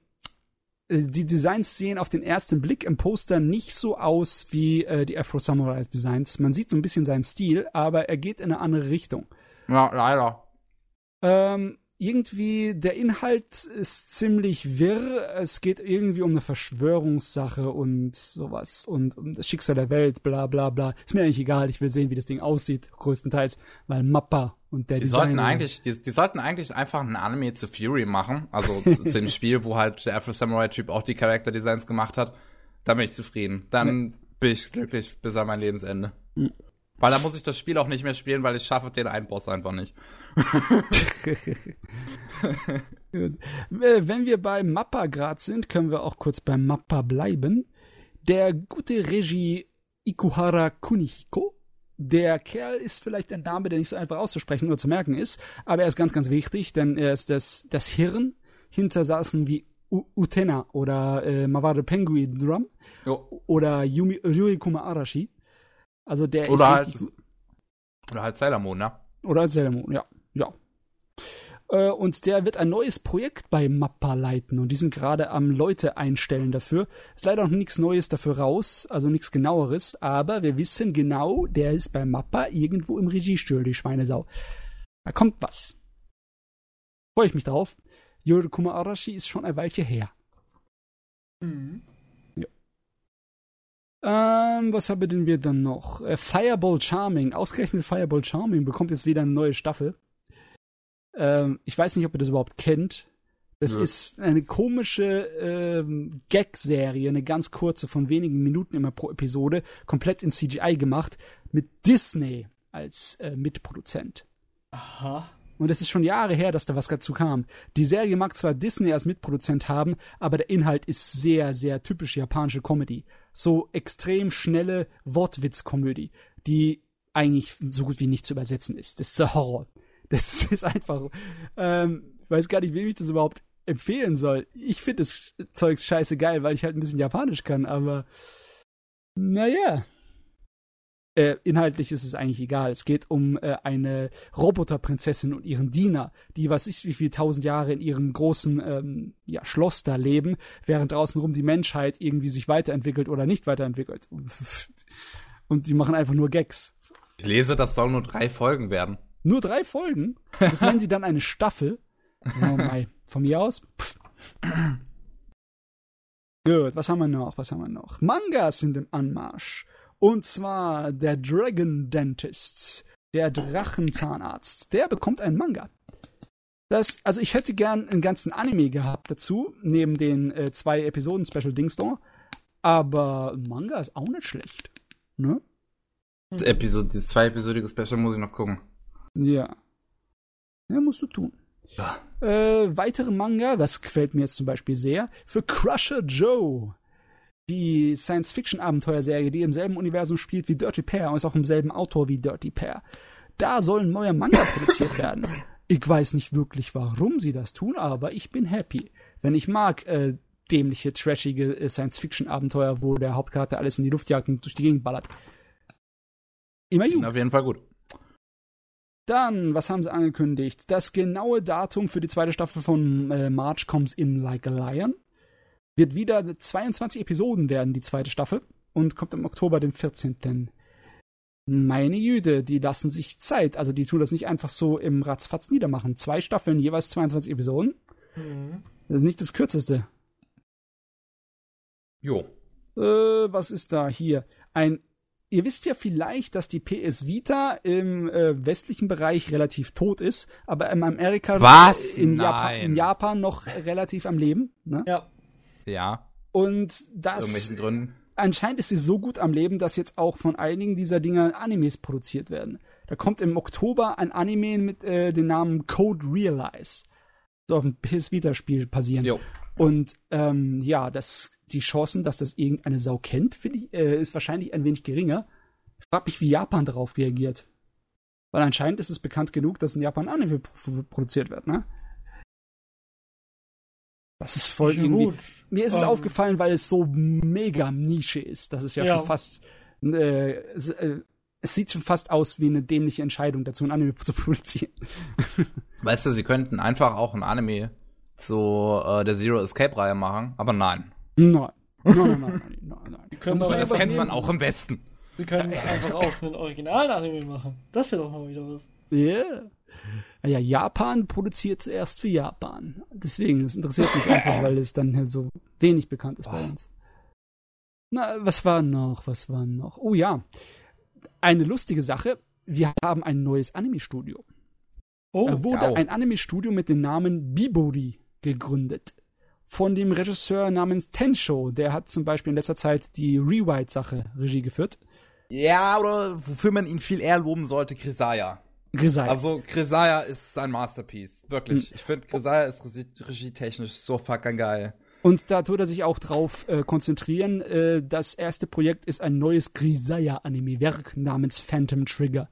äh, die Designs sehen auf den ersten Blick im Poster nicht so aus wie äh, die Afro Samurai Designs. Man sieht so ein bisschen seinen Stil, aber er geht in eine andere Richtung. Ja, leider. Ähm, irgendwie, der Inhalt ist ziemlich wirr. Es geht irgendwie um eine Verschwörungssache und sowas und um das Schicksal der Welt, bla bla bla. Ist mir eigentlich egal, ich will sehen, wie das Ding aussieht, größtenteils, weil Mappa und der die Designer. Sollten eigentlich, die, die, sollten eigentlich einfach ein Anime zu Fury machen, also zu, zu dem Spiel, wo halt der Afro Samurai Typ auch die Character Designs gemacht hat. Da bin ich zufrieden. Dann ja. bin ich glücklich bis an mein Lebensende. Weil da muss ich das Spiel auch nicht mehr spielen, weil ich schaffe den einen Boss einfach nicht. Wenn wir bei Mappa grad sind, können wir auch kurz bei Mappa bleiben. Der gute Regie Ikuhara Kunihiko. Der Kerl ist vielleicht ein Name, der nicht so einfach auszusprechen oder zu merken ist, aber er ist ganz, ganz wichtig, denn er ist das, das Hirn hinter Saßen wie U Utena oder äh, Maware Penguin Drum jo. oder Yumi, Ryuikuma Arashi. Also der oder ist halt, Oder halt Sailor Moon, ne? Oder halt Sailor Moon, ja. Ja. Äh, und der wird ein neues Projekt bei Mappa leiten und die sind gerade am Leute einstellen dafür. Ist leider noch nichts Neues dafür raus, also nichts genaueres, aber wir wissen genau, der ist bei Mappa irgendwo im Regiestuhl, die Schweinesau. Da kommt was. Freue ich mich drauf. Yorikuma Arashi ist schon ein Weilchen her. Mhm. Ähm, was haben wir dann noch? Äh, Fireball Charming. Ausgerechnet Fireball Charming bekommt jetzt wieder eine neue Staffel. Ähm, ich weiß nicht, ob ihr das überhaupt kennt. Das ja. ist eine komische ähm, Gag-Serie, eine ganz kurze von wenigen Minuten immer pro Episode, komplett in CGI gemacht, mit Disney als äh, Mitproduzent. Aha. Und es ist schon Jahre her, dass da was dazu kam. Die Serie mag zwar Disney als Mitproduzent haben, aber der Inhalt ist sehr, sehr typisch japanische Comedy. So extrem schnelle Wortwitzkomödie, die eigentlich so gut wie nicht zu übersetzen ist. Das ist der Horror. Das ist einfach, ähm, ich weiß gar nicht, wem ich das überhaupt empfehlen soll. Ich finde das Zeugs scheiße geil, weil ich halt ein bisschen Japanisch kann, aber naja. Äh, inhaltlich ist es eigentlich egal. Es geht um äh, eine Roboterprinzessin und ihren Diener, die was ist wie viel tausend Jahre in ihrem großen ähm, ja, Schloss da leben, während draußen rum die Menschheit irgendwie sich weiterentwickelt oder nicht weiterentwickelt. Und die machen einfach nur Gags. Ich lese, das soll nur drei Folgen werden. Nur drei Folgen? Das nennen sie dann eine Staffel. Oh mein. Von mir aus? Pff. Gut, was haben wir noch? Was haben wir noch? Mangas sind im Anmarsch. Und zwar der Dragon Dentist, der Drachenzahnarzt. Der bekommt einen Manga. Das, also ich hätte gern einen ganzen Anime gehabt dazu, neben den äh, zwei Episoden Special Dings da. Aber Manga ist auch nicht schlecht. Ne? Das Episode, dieses zwei episodige Special muss ich noch gucken. Ja. Ja, musst du tun. Ja. Äh, weitere Manga, das gefällt mir jetzt zum Beispiel sehr, für Crusher Joe. Die Science-Fiction-Abenteuerserie, die im selben Universum spielt wie Dirty Pair und ist auch im selben Autor wie Dirty Pair. Da soll ein neuer Manga produziert werden. Ich weiß nicht wirklich, warum sie das tun, aber ich bin happy. Wenn ich mag, äh, dämliche, trashige äh, Science-Fiction-Abenteuer, wo der Hauptcharakter alles in die Luft jagt und durch die Gegend ballert. Immer gut. Auf jeden Fall gut. Dann, was haben sie angekündigt? Das genaue Datum für die zweite Staffel von äh, March Comes In Like a Lion. Wird wieder 22 Episoden werden, die zweite Staffel. Und kommt im Oktober, den 14. Meine Jüde, die lassen sich Zeit. Also die tun das nicht einfach so im Ratzfatz niedermachen. Zwei Staffeln, jeweils 22 Episoden. Mhm. Das ist nicht das kürzeste. Jo. Äh, was ist da hier? Ein Ihr wisst ja vielleicht, dass die PS Vita im äh, westlichen Bereich relativ tot ist, aber in Amerika Was? In, Japan, in Japan noch relativ am Leben. Ne? Ja. Ja. Und Aus das irgendwelchen Gründen. anscheinend ist sie so gut am Leben, dass jetzt auch von einigen dieser Dinger Animes produziert werden. Da kommt im Oktober ein Anime mit äh, dem Namen Code Realize. So auf dem PS Vita Spiel passieren. Jo. Und ähm, ja, das, die Chancen, dass das irgendeine Sau kennt, finde ich, äh, ist wahrscheinlich ein wenig geringer. Ich frage mich, wie Japan darauf reagiert. Weil anscheinend ist es bekannt genug, dass in Japan Anime pro- produziert wird, ne? Das ist voll gut. Mir ist es Ähm, aufgefallen, weil es so mega Nische ist. Das ist ja, Ja. schon fast. Äh, es, äh, es sieht schon fast aus wie eine dämliche Entscheidung, dazu ein Anime zu produzieren. Weißt du, sie könnten einfach auch ein Anime zu äh, der Zero Escape Reihe machen, aber nein. Nein. Nein, nein, nein, nein, nein, können man Das kennt man nehmen. auch im Westen. Sie können einfach auch einen originalen Anime machen. Das wäre doch mal wieder was. Ja. Ja, Japan produziert zuerst für Japan. Deswegen, das interessiert mich einfach, weil es dann so wenig bekannt ist bei uns. Na, was war noch? Was war noch? Oh ja. Eine lustige Sache. Wir haben ein neues Anime-Studio. Oh, Da wurde geil. ein Anime-Studio mit dem Namen Bibori gegründet. Von dem Regisseur namens Tensho. Der hat zum Beispiel in letzter Zeit die Rewrite-Sache Regie geführt. Ja, oder wofür man ihn viel eher loben sollte, Grisaya. Also Grisaya ist sein Masterpiece, wirklich. Ich finde Grisaya ist regie- regietechnisch so fucking geil. Und da tut er sich auch drauf äh, konzentrieren. Äh, das erste Projekt ist ein neues Grisaya-Anime-Werk namens Phantom Trigger.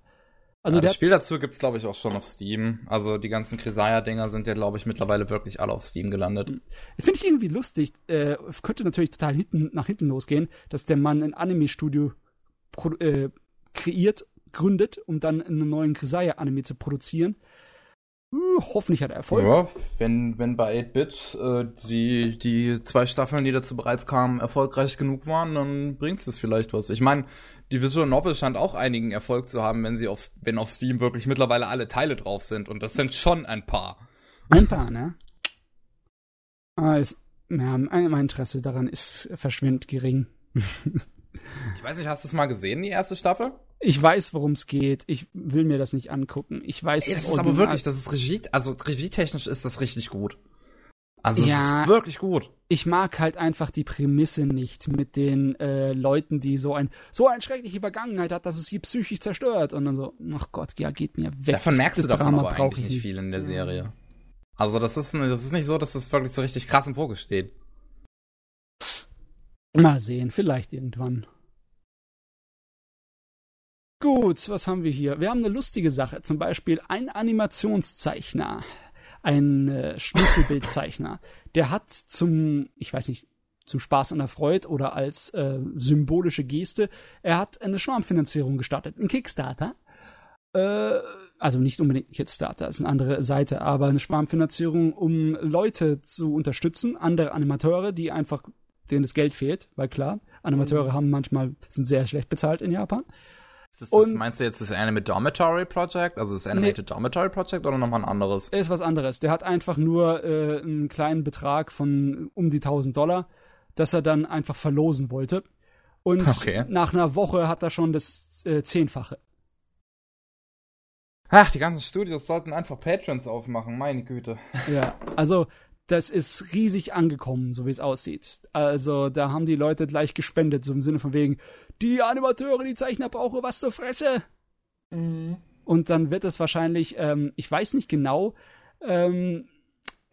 Also ja, der das Spiel dazu gibt's glaube ich auch schon auf Steam. Also die ganzen Grisaya-Dinger sind ja glaube ich mittlerweile wirklich alle auf Steam gelandet. finde ich irgendwie lustig. Äh, könnte natürlich total hinten, nach hinten losgehen, dass der Mann ein Anime-Studio pro- äh, kreiert, gründet, um dann einen neuen Grisaya-Anime zu produzieren. Hm, hoffentlich hat er Erfolg. Ja, wenn, wenn bei 8-Bit äh, die, die zwei Staffeln, die dazu bereits kamen, erfolgreich genug waren, dann bringt's es vielleicht was. Ich meine, die Visual Novel scheint auch einigen Erfolg zu haben, wenn sie auf, wenn auf Steam wirklich mittlerweile alle Teile drauf sind. Und das sind schon ein paar. Ein paar, ne? Ah, ist, ja, mein Interesse daran ist verschwindend gering. Ich weiß nicht, hast du es mal gesehen, die erste Staffel? Ich weiß, worum es geht. Ich will mir das nicht angucken. Ich weiß, das ist aber wirklich, das ist Regie, also regietechnisch ist das richtig gut. Also Ja. es ist wirklich gut. ich mag halt einfach die Prämisse nicht mit den äh, Leuten, die so ein so eine schreckliche Vergangenheit hat, dass es sie psychisch zerstört und dann so, ach Gott, ja, geht mir weg. Davon merkst du Das davon Drama aber eigentlich ich nicht viel in der Serie. Also das ist, das ist nicht so, dass das wirklich so richtig krass im Fokus steht. Mal sehen, vielleicht irgendwann. Gut, was haben wir hier? Wir haben eine lustige Sache, zum Beispiel ein Animationszeichner, ein äh, Schlüsselbildzeichner, der hat zum, ich weiß nicht, zum Spaß und der Freude oder als äh, symbolische Geste, er hat eine Schwarmfinanzierung gestartet, ein Kickstarter. Äh, also nicht unbedingt ein Kickstarter, ist eine andere Seite, aber eine Schwarmfinanzierung, um Leute zu unterstützen, andere Animateure, die einfach denen das Geld fehlt, weil klar, Animateure haben manchmal, sind sehr schlecht bezahlt in Japan. Das, Und- meinst du jetzt das Anime Dormitory Project? Also das Animated Dormitory Project oder nochmal ein anderes? Er ist was anderes. Der hat einfach nur äh, einen kleinen Betrag von um die 1000 Dollar, dass er dann einfach verlosen wollte. Und Okay. nach einer Woche hat er schon das äh, Zehnfache. Ach, die ganzen Studios sollten einfach Patrons aufmachen, meine Güte. Ja, also das ist riesig angekommen, so wie es aussieht. Also da haben die Leute gleich gespendet, so im Sinne von wegen, die Animateure, die Zeichner brauchen was zur Fresse. Mhm. Und dann wird es wahrscheinlich, ähm, ich weiß nicht genau, ähm,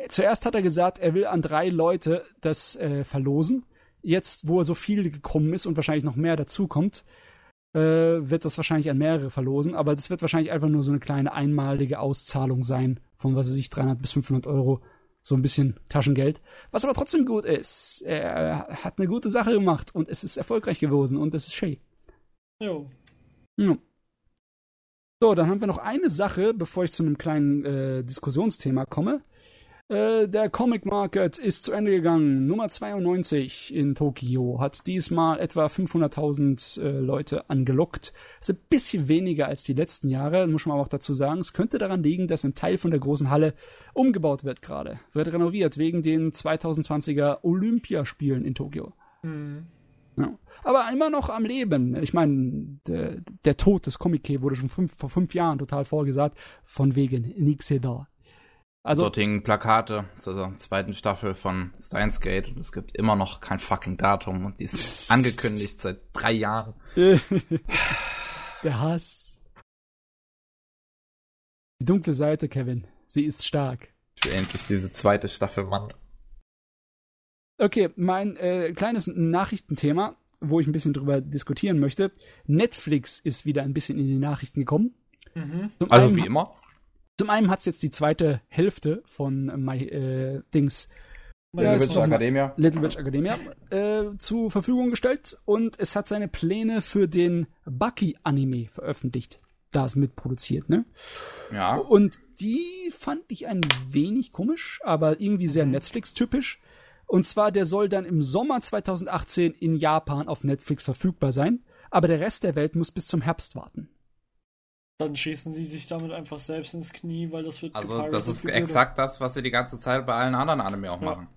zuerst hat er gesagt, er will an drei Leute das äh, verlosen. Jetzt, wo er so viel gekommen ist und wahrscheinlich noch mehr dazukommt, äh, wird das wahrscheinlich an mehrere verlosen. Aber das wird wahrscheinlich einfach nur so eine kleine einmalige Auszahlung sein, von was weiß ich, 300 bis 500 Euro. So ein bisschen Taschengeld. Was aber trotzdem gut ist. Er hat eine gute Sache gemacht und es ist erfolgreich gewesen und es ist schön. Jo. Ja. So, dann haben wir noch eine Sache, bevor ich zu einem kleinen äh, Diskussionsthema komme. Äh, der Comic Market ist zu Ende gegangen. Nummer 92 in Tokio hat diesmal etwa 500.000 äh, Leute angelockt. Das ist ein bisschen weniger als die letzten Jahre, muss man aber auch dazu sagen. Es könnte daran liegen, dass ein Teil von der großen Halle umgebaut wird gerade. Wird renoviert wegen den 2020er Olympiaspielen in Tokio. Mhm. Ja. Aber immer noch am Leben. Ich meine, der, der Tod des Comic wurde schon fünf, vor fünf Jahren total vorgesagt, von wegen Nixe da. Also, Dort hingen Plakate zur zweiten Staffel von Steins Gate und es gibt immer noch kein fucking Datum und die ist angekündigt seit drei Jahren. der Hass. Die dunkle Seite, Kevin. Sie ist stark. Ich will endlich diese zweite Staffel, Mann. Okay, mein äh, kleines Nachrichtenthema, wo ich ein bisschen drüber diskutieren möchte. Netflix ist wieder ein bisschen in die Nachrichten gekommen. Mhm. Also einen- wie immer. Zum einen hat es jetzt die zweite Hälfte von My äh, Ja, Gott. ist Witch Academia. Little Witch Academia äh, zur Verfügung gestellt und es hat seine Pläne für den Bucky-Anime veröffentlicht. Da ist mitproduziert, ne? Ja. Und die fand ich ein wenig komisch, aber irgendwie sehr Netflix-typisch. Und zwar, der soll dann im Sommer 2018 in Japan auf Netflix verfügbar sein, aber der Rest der Welt muss bis zum Herbst warten. Dann schießen sie sich damit einfach selbst ins Knie, weil das wird Also das ist exakt das, was sie die ganze Zeit bei allen anderen Anime auch Ja. machen.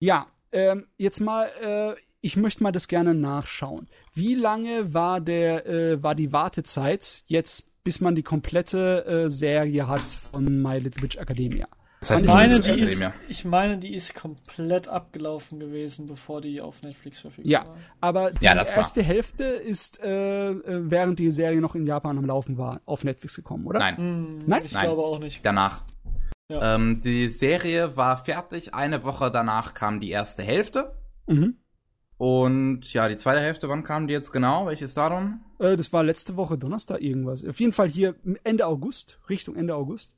Ja, ähm, jetzt mal, äh, ich möchte mal das gerne nachschauen. Wie lange war der, äh, war die Wartezeit jetzt, bis man die komplette äh, Serie hat von My Little Witch Academia? Das heißt, Ich meine, die ist, ich meine, die ist komplett abgelaufen gewesen, bevor die auf Netflix verfügbar Ja. war. Aber die Ja, das war- erste Hälfte ist, äh, äh, während die Serie noch in Japan am Laufen war, auf Netflix gekommen, oder? Nein, Hm, Nein? Ich Nein. glaube auch nicht. danach. Ja. Ähm, die Serie war fertig, eine Woche danach kam die erste Hälfte. Mhm. Und ja, die zweite Hälfte, wann kam die jetzt genau? Welches Datum? Äh, das war letzte Woche Donnerstag irgendwas. Auf jeden Fall hier Ende August, Richtung Ende August.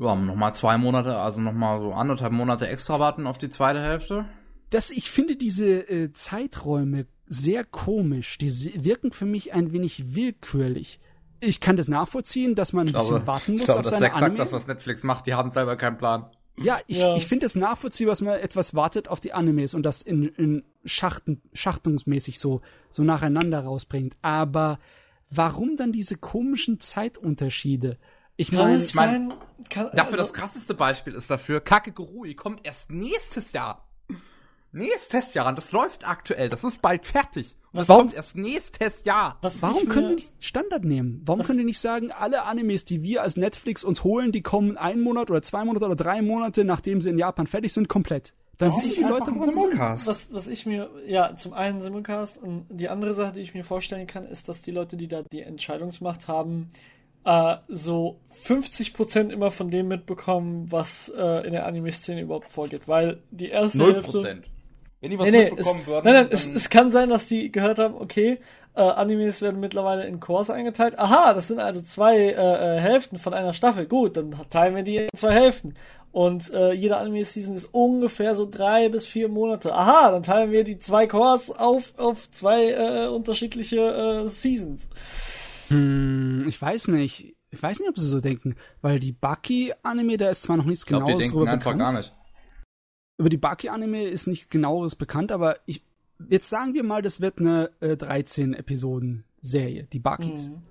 Ja, nochmal zwei Monate, also nochmal so anderthalb Monate extra warten auf die zweite Hälfte. Das, ich finde diese äh, Zeiträume sehr komisch. Die wirken für mich ein wenig willkürlich. Ich kann das nachvollziehen, dass man ein bisschen warten muss ich glaube, auf das ist seine exakt Anime. das, was Netflix macht. Die haben selber keinen Plan. ja, ich, Ja. ich finde es nachvollziehbar, dass man etwas wartet auf die Animes und das in, in Schachten, schachtungsmäßig so, so nacheinander rausbringt. Aber warum dann diese komischen Zeitunterschiede? Ich meine, es mein? Kann, Dafür also, das krasseste Beispiel ist dafür, Kakegurui kommt erst nächstes Jahr. Nächstes Jahr, und das läuft aktuell, das ist bald fertig. Was Warum- kommt erst nächstes Jahr? Was Warum ich können die nicht Standard nehmen? Warum Was- können die nicht sagen, alle Animes, die wir als Netflix uns holen, die kommen einen Monat oder zwei Monate oder drei Monate, nachdem sie in Japan fertig sind, komplett? Dann wissen die Leute, woran sie sind. Was, was ich mir, ja, zum einen Simulcast und die andere Sache, die ich mir vorstellen kann, ist, dass die Leute, die da die Entscheidungsmacht haben, äh, so 50% immer von dem mitbekommen, was äh, in der Anime-Szene überhaupt vorgeht. Weil die erste Null Hälfte. Prozent. Wenn die was Nee, nee, es, mitbekommen würden, nein, nein, es, es kann sein, dass die gehört haben, okay, äh, Animes werden mittlerweile in Cores eingeteilt. Aha, das sind also zwei äh, äh, Hälften von einer Staffel. Gut, dann teilen wir die in zwei Hälften. Und äh, jede Anime-Season ist ungefähr so drei bis vier Monate. Aha, dann teilen wir die zwei Cores auf, auf zwei äh, unterschiedliche äh, Seasons. Hm, ich weiß nicht. Ich weiß nicht, ob sie so denken, weil die Baki-Anime, da ist zwar noch nichts ich glaube, die genaues denken drüber einfach bekannt. gar nicht. Über die Baki-Anime ist nicht genaueres bekannt, aber ich, jetzt sagen wir mal, das wird eine äh, 13-Episoden-Serie, die Bakis. Mhm.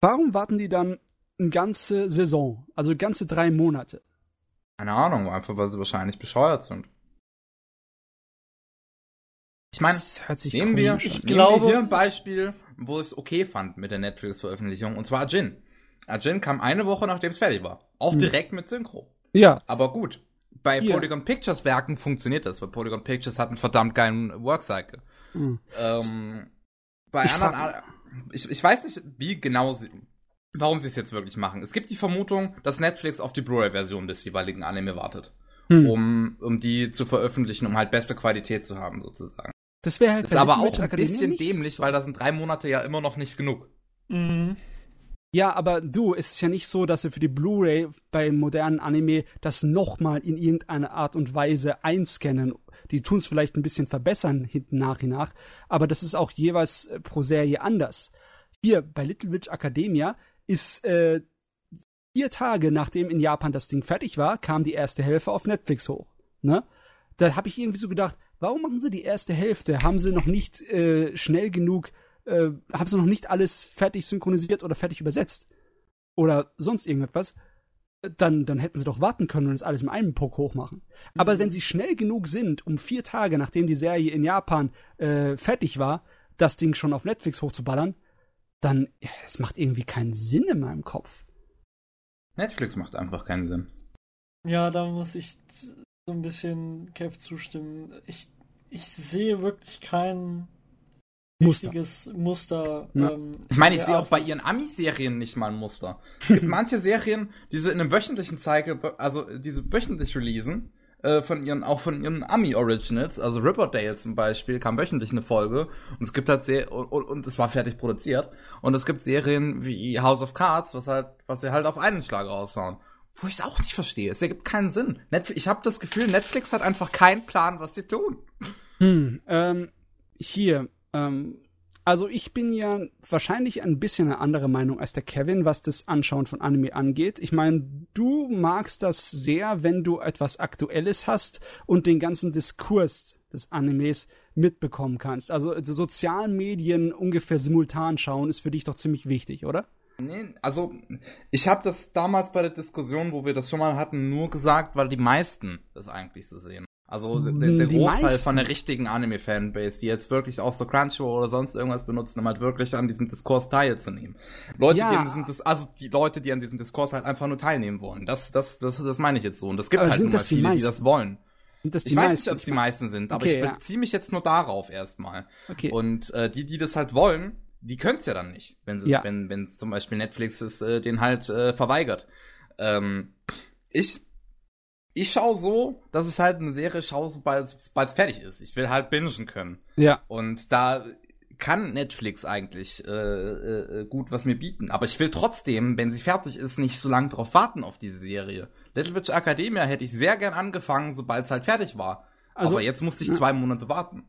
Warum warten die dann eine ganze Saison, also ganze drei Monate? Keine Ahnung, einfach weil sie wahrscheinlich bescheuert sind. Ich meine, das hört sich nehmen wir, Ich nehmen glaube- wir hier ein Beispiel, wo ich es okay fand mit der Netflix-Veröffentlichung, und zwar Ajin. Ajin kam eine Woche, nachdem es fertig war. Auch Hm. direkt mit Synchro. Ja, Aber gut, bei Hier. Polygon Pictures Werken funktioniert das, weil Polygon Pictures hat einen verdammt geilen Workcycle. Hm. Ähm, bei Ich anderen, frag- ich, ich weiß nicht, wie genau sie, warum sie es jetzt wirklich machen. Es gibt die Vermutung, dass Netflix auf die Blu-ray-Version des jeweiligen Anime wartet, Hm. um, um die zu veröffentlichen, um halt beste Qualität zu haben, sozusagen. Das wäre halt Das ist bei aber auch ein bisschen nicht. dämlich, weil da sind drei Monate ja immer noch nicht genug. Mhm. Ja, aber du, es ist ja nicht so, dass sie für die Blu-ray beim modernen Anime das nochmal in irgendeiner Art und Weise einscannen. Die tun es vielleicht ein bisschen verbessern hinten nach und nach, aber das ist auch jeweils äh, pro Serie anders. Hier bei Little Witch Academia ist äh, vier Tage nachdem in Japan das Ding fertig war, kam die erste Hälfte auf Netflix hoch. Ne? Da habe ich irgendwie so gedacht, warum machen sie die erste Hälfte? Haben sie noch nicht äh, schnell genug äh, haben sie noch nicht alles fertig synchronisiert oder fertig übersetzt oder sonst irgendetwas, dann, dann hätten sie doch warten können und es alles im einen Puck hochmachen. Aber wenn sie schnell genug sind, um vier Tage, nachdem die Serie in Japan äh, fertig war, das Ding schon auf Netflix hochzuballern, dann, es macht irgendwie keinen Sinn in meinem Kopf. Netflix macht einfach keinen Sinn. Ja, da muss ich so ein bisschen Kev zustimmen. Ich, ich sehe wirklich kein Muster. richtiges Muster. Ja. ähm, Ich meine, ich sehe auch bei ihren Ami-Serien nicht mal ein Muster. Es gibt manche Serien, die sie in einem wöchentlichen Cycle, also diese wöchentlich releasen, äh, von ihren, auch von ihren Ami-Originals, also Riverdale zum Beispiel, kam wöchentlich eine Folge und es gibt halt sehr, und, und, und es war fertig produziert. Und es gibt Serien wie House of Cards, was halt, was sie halt auf einen Schlag raushauen. Wo ich es auch nicht verstehe. Es ergibt keinen Sinn. Netflix, ich habe das Gefühl, Netflix hat einfach keinen Plan, was sie tun. Hm, ähm, hier, ähm, also ich bin ja wahrscheinlich ein bisschen eine andere Meinung als der Kevin, was das Anschauen von Anime angeht. Ich meine, du magst das sehr, wenn du etwas Aktuelles hast und den ganzen Diskurs des Animes mitbekommen kannst. Also die sozialen Medien ungefähr simultan schauen ist für dich doch ziemlich wichtig, oder? Nee, also ich habe das damals bei der Diskussion, wo wir das schon mal hatten, nur gesagt, weil die meisten das eigentlich so sehen. Also der, der Die Großteil meisten? von der richtigen Anime-Fanbase, die jetzt wirklich auch so Crunchyroll oder sonst irgendwas benutzen, um halt wirklich an diesem Diskurs teilzunehmen. Leute, Ja. die an diesem Dis also die Leute, die an diesem Diskurs halt einfach nur teilnehmen wollen. Das, das, das, das meine ich jetzt so. Und es gibt Aber halt nun mal die viele, die meisten? das wollen. Sind das die Ich weiß meisten? nicht, ob es die meisten sind, aber Okay, ich ja. beziehe mich jetzt nur darauf erstmal. Okay. Und äh, die, die das halt wollen, die können es ja dann nicht, wenn sie, Ja. wenn wenn zum Beispiel Netflix es äh, den halt äh, verweigert. Ähm, ich ich schaue so, dass ich halt eine Serie schaue, sobald es fertig ist. Ich will halt bingen können. ja. Und da kann Netflix eigentlich äh, äh, gut was mir bieten. Aber ich will trotzdem, wenn sie fertig ist, nicht so lange drauf warten auf diese Serie. Little Witch Academia hätte ich sehr gern angefangen, sobald es halt fertig war. Also, Aber jetzt musste ich zwei Monate warten.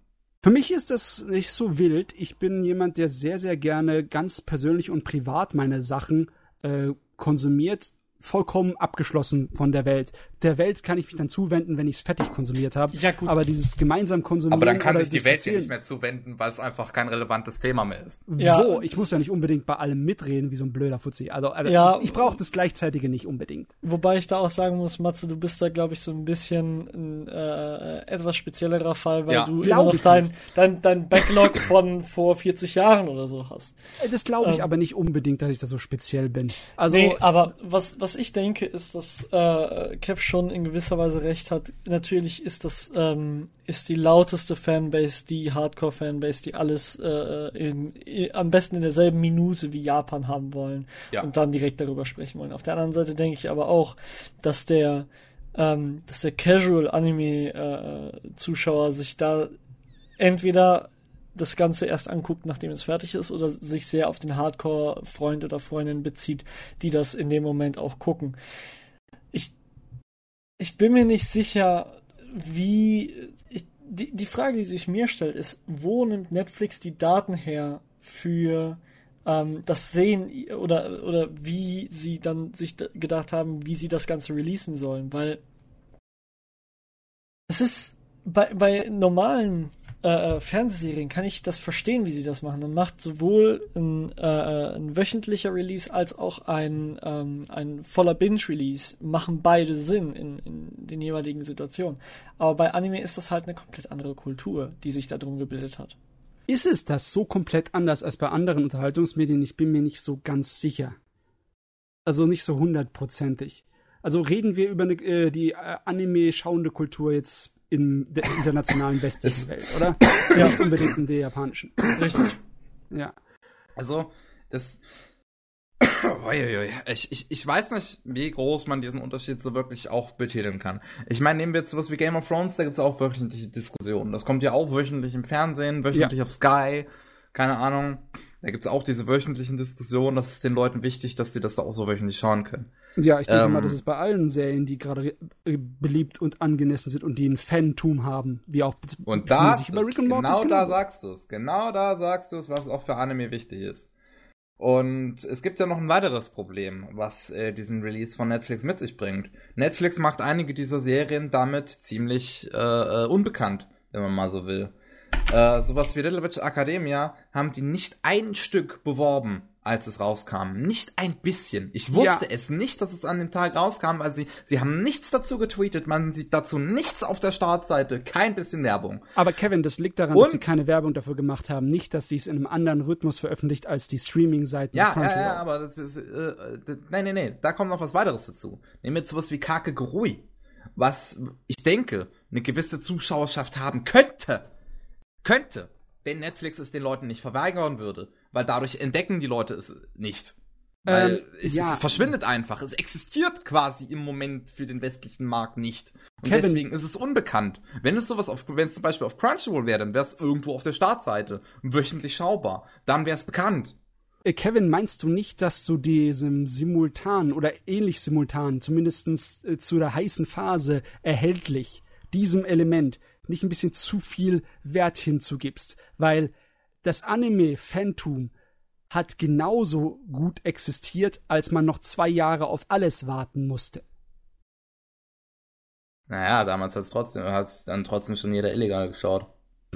Für mich ist das nicht so wild. Ich bin jemand, der sehr, sehr gerne ganz persönlich und privat meine Sachen äh, konsumiert vollkommen abgeschlossen von der Welt. Der Welt kann ich mich dann zuwenden, wenn ich es fertig konsumiert habe. Ja, gut. Aber dieses gemeinsam konsumieren. Aber dann kann sich die Welt ja Erzählen- nicht mehr zuwenden, weil es einfach kein relevantes Thema mehr ist. Ja. So, ich muss ja nicht unbedingt bei allem mitreden, wie so ein blöder Fuzzi. Also, also Ja. ich, brauche das Gleichzeitige nicht unbedingt. Wobei ich da auch sagen muss, Matze, du bist da, glaube ich, so ein bisschen ein äh, etwas speziellerer Fall, weil Ja. du immer Glaub noch ich dein, dein, dein Backlog von vor 40 Jahren oder so hast. Das glaube ich Ähm. aber nicht unbedingt, dass ich da so speziell bin. Also, nee, aber was, was ich denke, ist, dass äh, Kev schon in gewisser Weise recht hat. Natürlich ist das ähm, ist die lauteste Fanbase, die Hardcore-Fanbase, die alles äh, in, i- am besten in derselben Minute wie Japan haben wollen Ja. und dann direkt darüber sprechen wollen. Auf der anderen Seite denke ich aber auch, dass der ähm, dass der Casual-Anime-Zuschauer sich da entweder das Ganze erst anguckt, nachdem es fertig ist, oder sich sehr auf den Hardcore-Freund oder Freundin bezieht, die das in dem Moment auch gucken. Ich, ich bin mir nicht sicher, wie. Ich, die, die Frage, die sich mir stellt, ist, wo nimmt Netflix die Daten her für ähm, das Sehen oder, oder wie sie dann sich gedacht haben, wie sie das Ganze releasen sollen? Weil es ist bei, bei normalen äh, äh, Fernsehserien kann ich das verstehen, wie sie das machen. Dann macht sowohl ein, äh, äh, ein wöchentlicher Release als auch ein, ähm, ein voller Binge-Release machen beide Sinn in, in den jeweiligen Situationen. Aber bei Anime ist das halt eine komplett andere Kultur, die sich da drum gebildet hat. ist es das so komplett anders als bei anderen Unterhaltungsmedien? Ich bin mir nicht so ganz sicher. Also nicht so hundertprozentig. Also reden wir über eine, äh, die äh, Anime-schauende Kultur jetzt in der internationalen westlichen Welt, oder? Nicht unbedingt in der japanischen. Richtig. Ja. Also, es. Uiuiui. Ich, ich, ich weiß nicht, wie groß man diesen Unterschied so wirklich auch betiteln kann. Ich meine, nehmen wir jetzt sowas wie Game of Thrones, da gibt's auch wöchentliche Diskussionen. Das kommt ja auch wöchentlich im Fernsehen, wöchentlich auf Sky, keine Ahnung. Da gibt's auch diese wöchentlichen Diskussionen. Das ist den Leuten wichtig, dass sie das da auch so wöchentlich schauen können. Ja, ich denke Ähm, mal, das ist bei allen Serien, die gerade äh, beliebt und angenessen sind und die ein Fantum haben, wie auch Und da, sich über Rick and Morty genau da genauso. sagst du es. Genau da sagst du es, was auch für Anime wichtig ist. Und es gibt ja noch ein weiteres Problem, was äh, diesen Release von Netflix mit sich bringt. Netflix macht einige dieser Serien damit ziemlich äh, äh, unbekannt, wenn man mal so will. Äh, sowas wie Little Witch Academia haben die nicht ein Stück beworben, als es rauskam. Nicht ein bisschen. Ich wusste Ja. es nicht, dass es an dem Tag rauskam, weil sie, sie haben nichts dazu getweetet, man sieht dazu nichts auf der Startseite, kein bisschen Werbung. Aber Kevin, das liegt daran, dass Und- sie keine Werbung dafür gemacht haben, nicht, dass sie es in einem anderen Rhythmus veröffentlicht als die Streaming-Seiten Ja, ja, ja, aber das ist, äh, nein, nein, nein, da kommt noch was weiteres dazu. Nehmen wir jetzt sowas wie Kake Gurui, was ich denke, eine gewisse Zuschauerschaft haben könnte. Könnte. Wenn Netflix es den Leuten nicht verweigern würde, weil dadurch entdecken die Leute es nicht. Weil Ähm, es, ja. es verschwindet einfach. Es existiert quasi im Moment für den westlichen Markt nicht. Und Kevin- deswegen ist es unbekannt. Wenn es sowas auf, wenn es zum Beispiel auf Crunchyroll wäre, dann wäre es irgendwo auf der Startseite, wöchentlich schaubar. Dann wäre es bekannt. Äh, Kevin, meinst du nicht, dass du diesem simultan oder ähnlich simultan, zumindestens äh, zu der heißen Phase erhältlich, diesem Element nicht ein bisschen zu viel Wert hinzugibst? Weil das Anime-Phantom hat genauso gut existiert, als man noch zwei Jahre auf alles warten musste. Naja, damals hat's trotzdem, hat's dann trotzdem schon jeder illegal geschaut.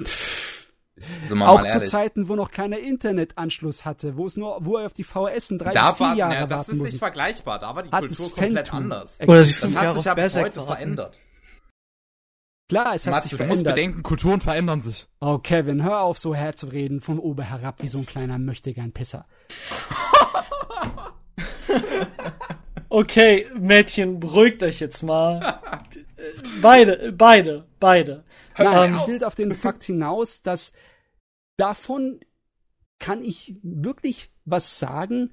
Wir Auch mal zu. Zeiten, wo noch keiner Internetanschluss hatte, wo es nur, wo er auf die VHS in drei da bis vier war, Jahre ja, das warten ist musste. nicht vergleichbar. Da war die Hat Kultur das komplett anders. Oder Das hat sich aber bis heute verändert. Klar, es hat Matze, sich du musst verändert. bedenken, Kulturen verändern sich. Oh, Kevin, hör auf, so herzureden, von oben herab, wie so ein kleiner Möchtegern-Pisser. Okay, Mädchen, beruhigt euch jetzt mal. beide, beide, beide. Nein, Ähm, ich will auf den Fakt hinaus, dass davon kann ich wirklich was sagen.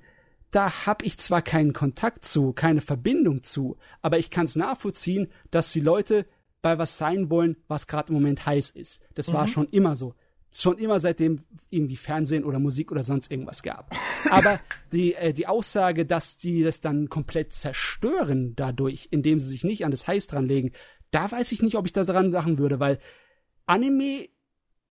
Da habe ich zwar keinen Kontakt zu, keine Verbindung zu, aber ich kann es nachvollziehen, dass die Leute bei was sein wollen, was gerade im Moment heiß ist. Das war schon immer so. Schon immer seitdem irgendwie Fernsehen oder Musik oder sonst irgendwas gab. Aber die, äh, die Aussage, dass die das dann komplett zerstören dadurch, indem sie sich nicht an das Heiß dran legen, da weiß ich nicht, ob ich das daran machen würde, weil Anime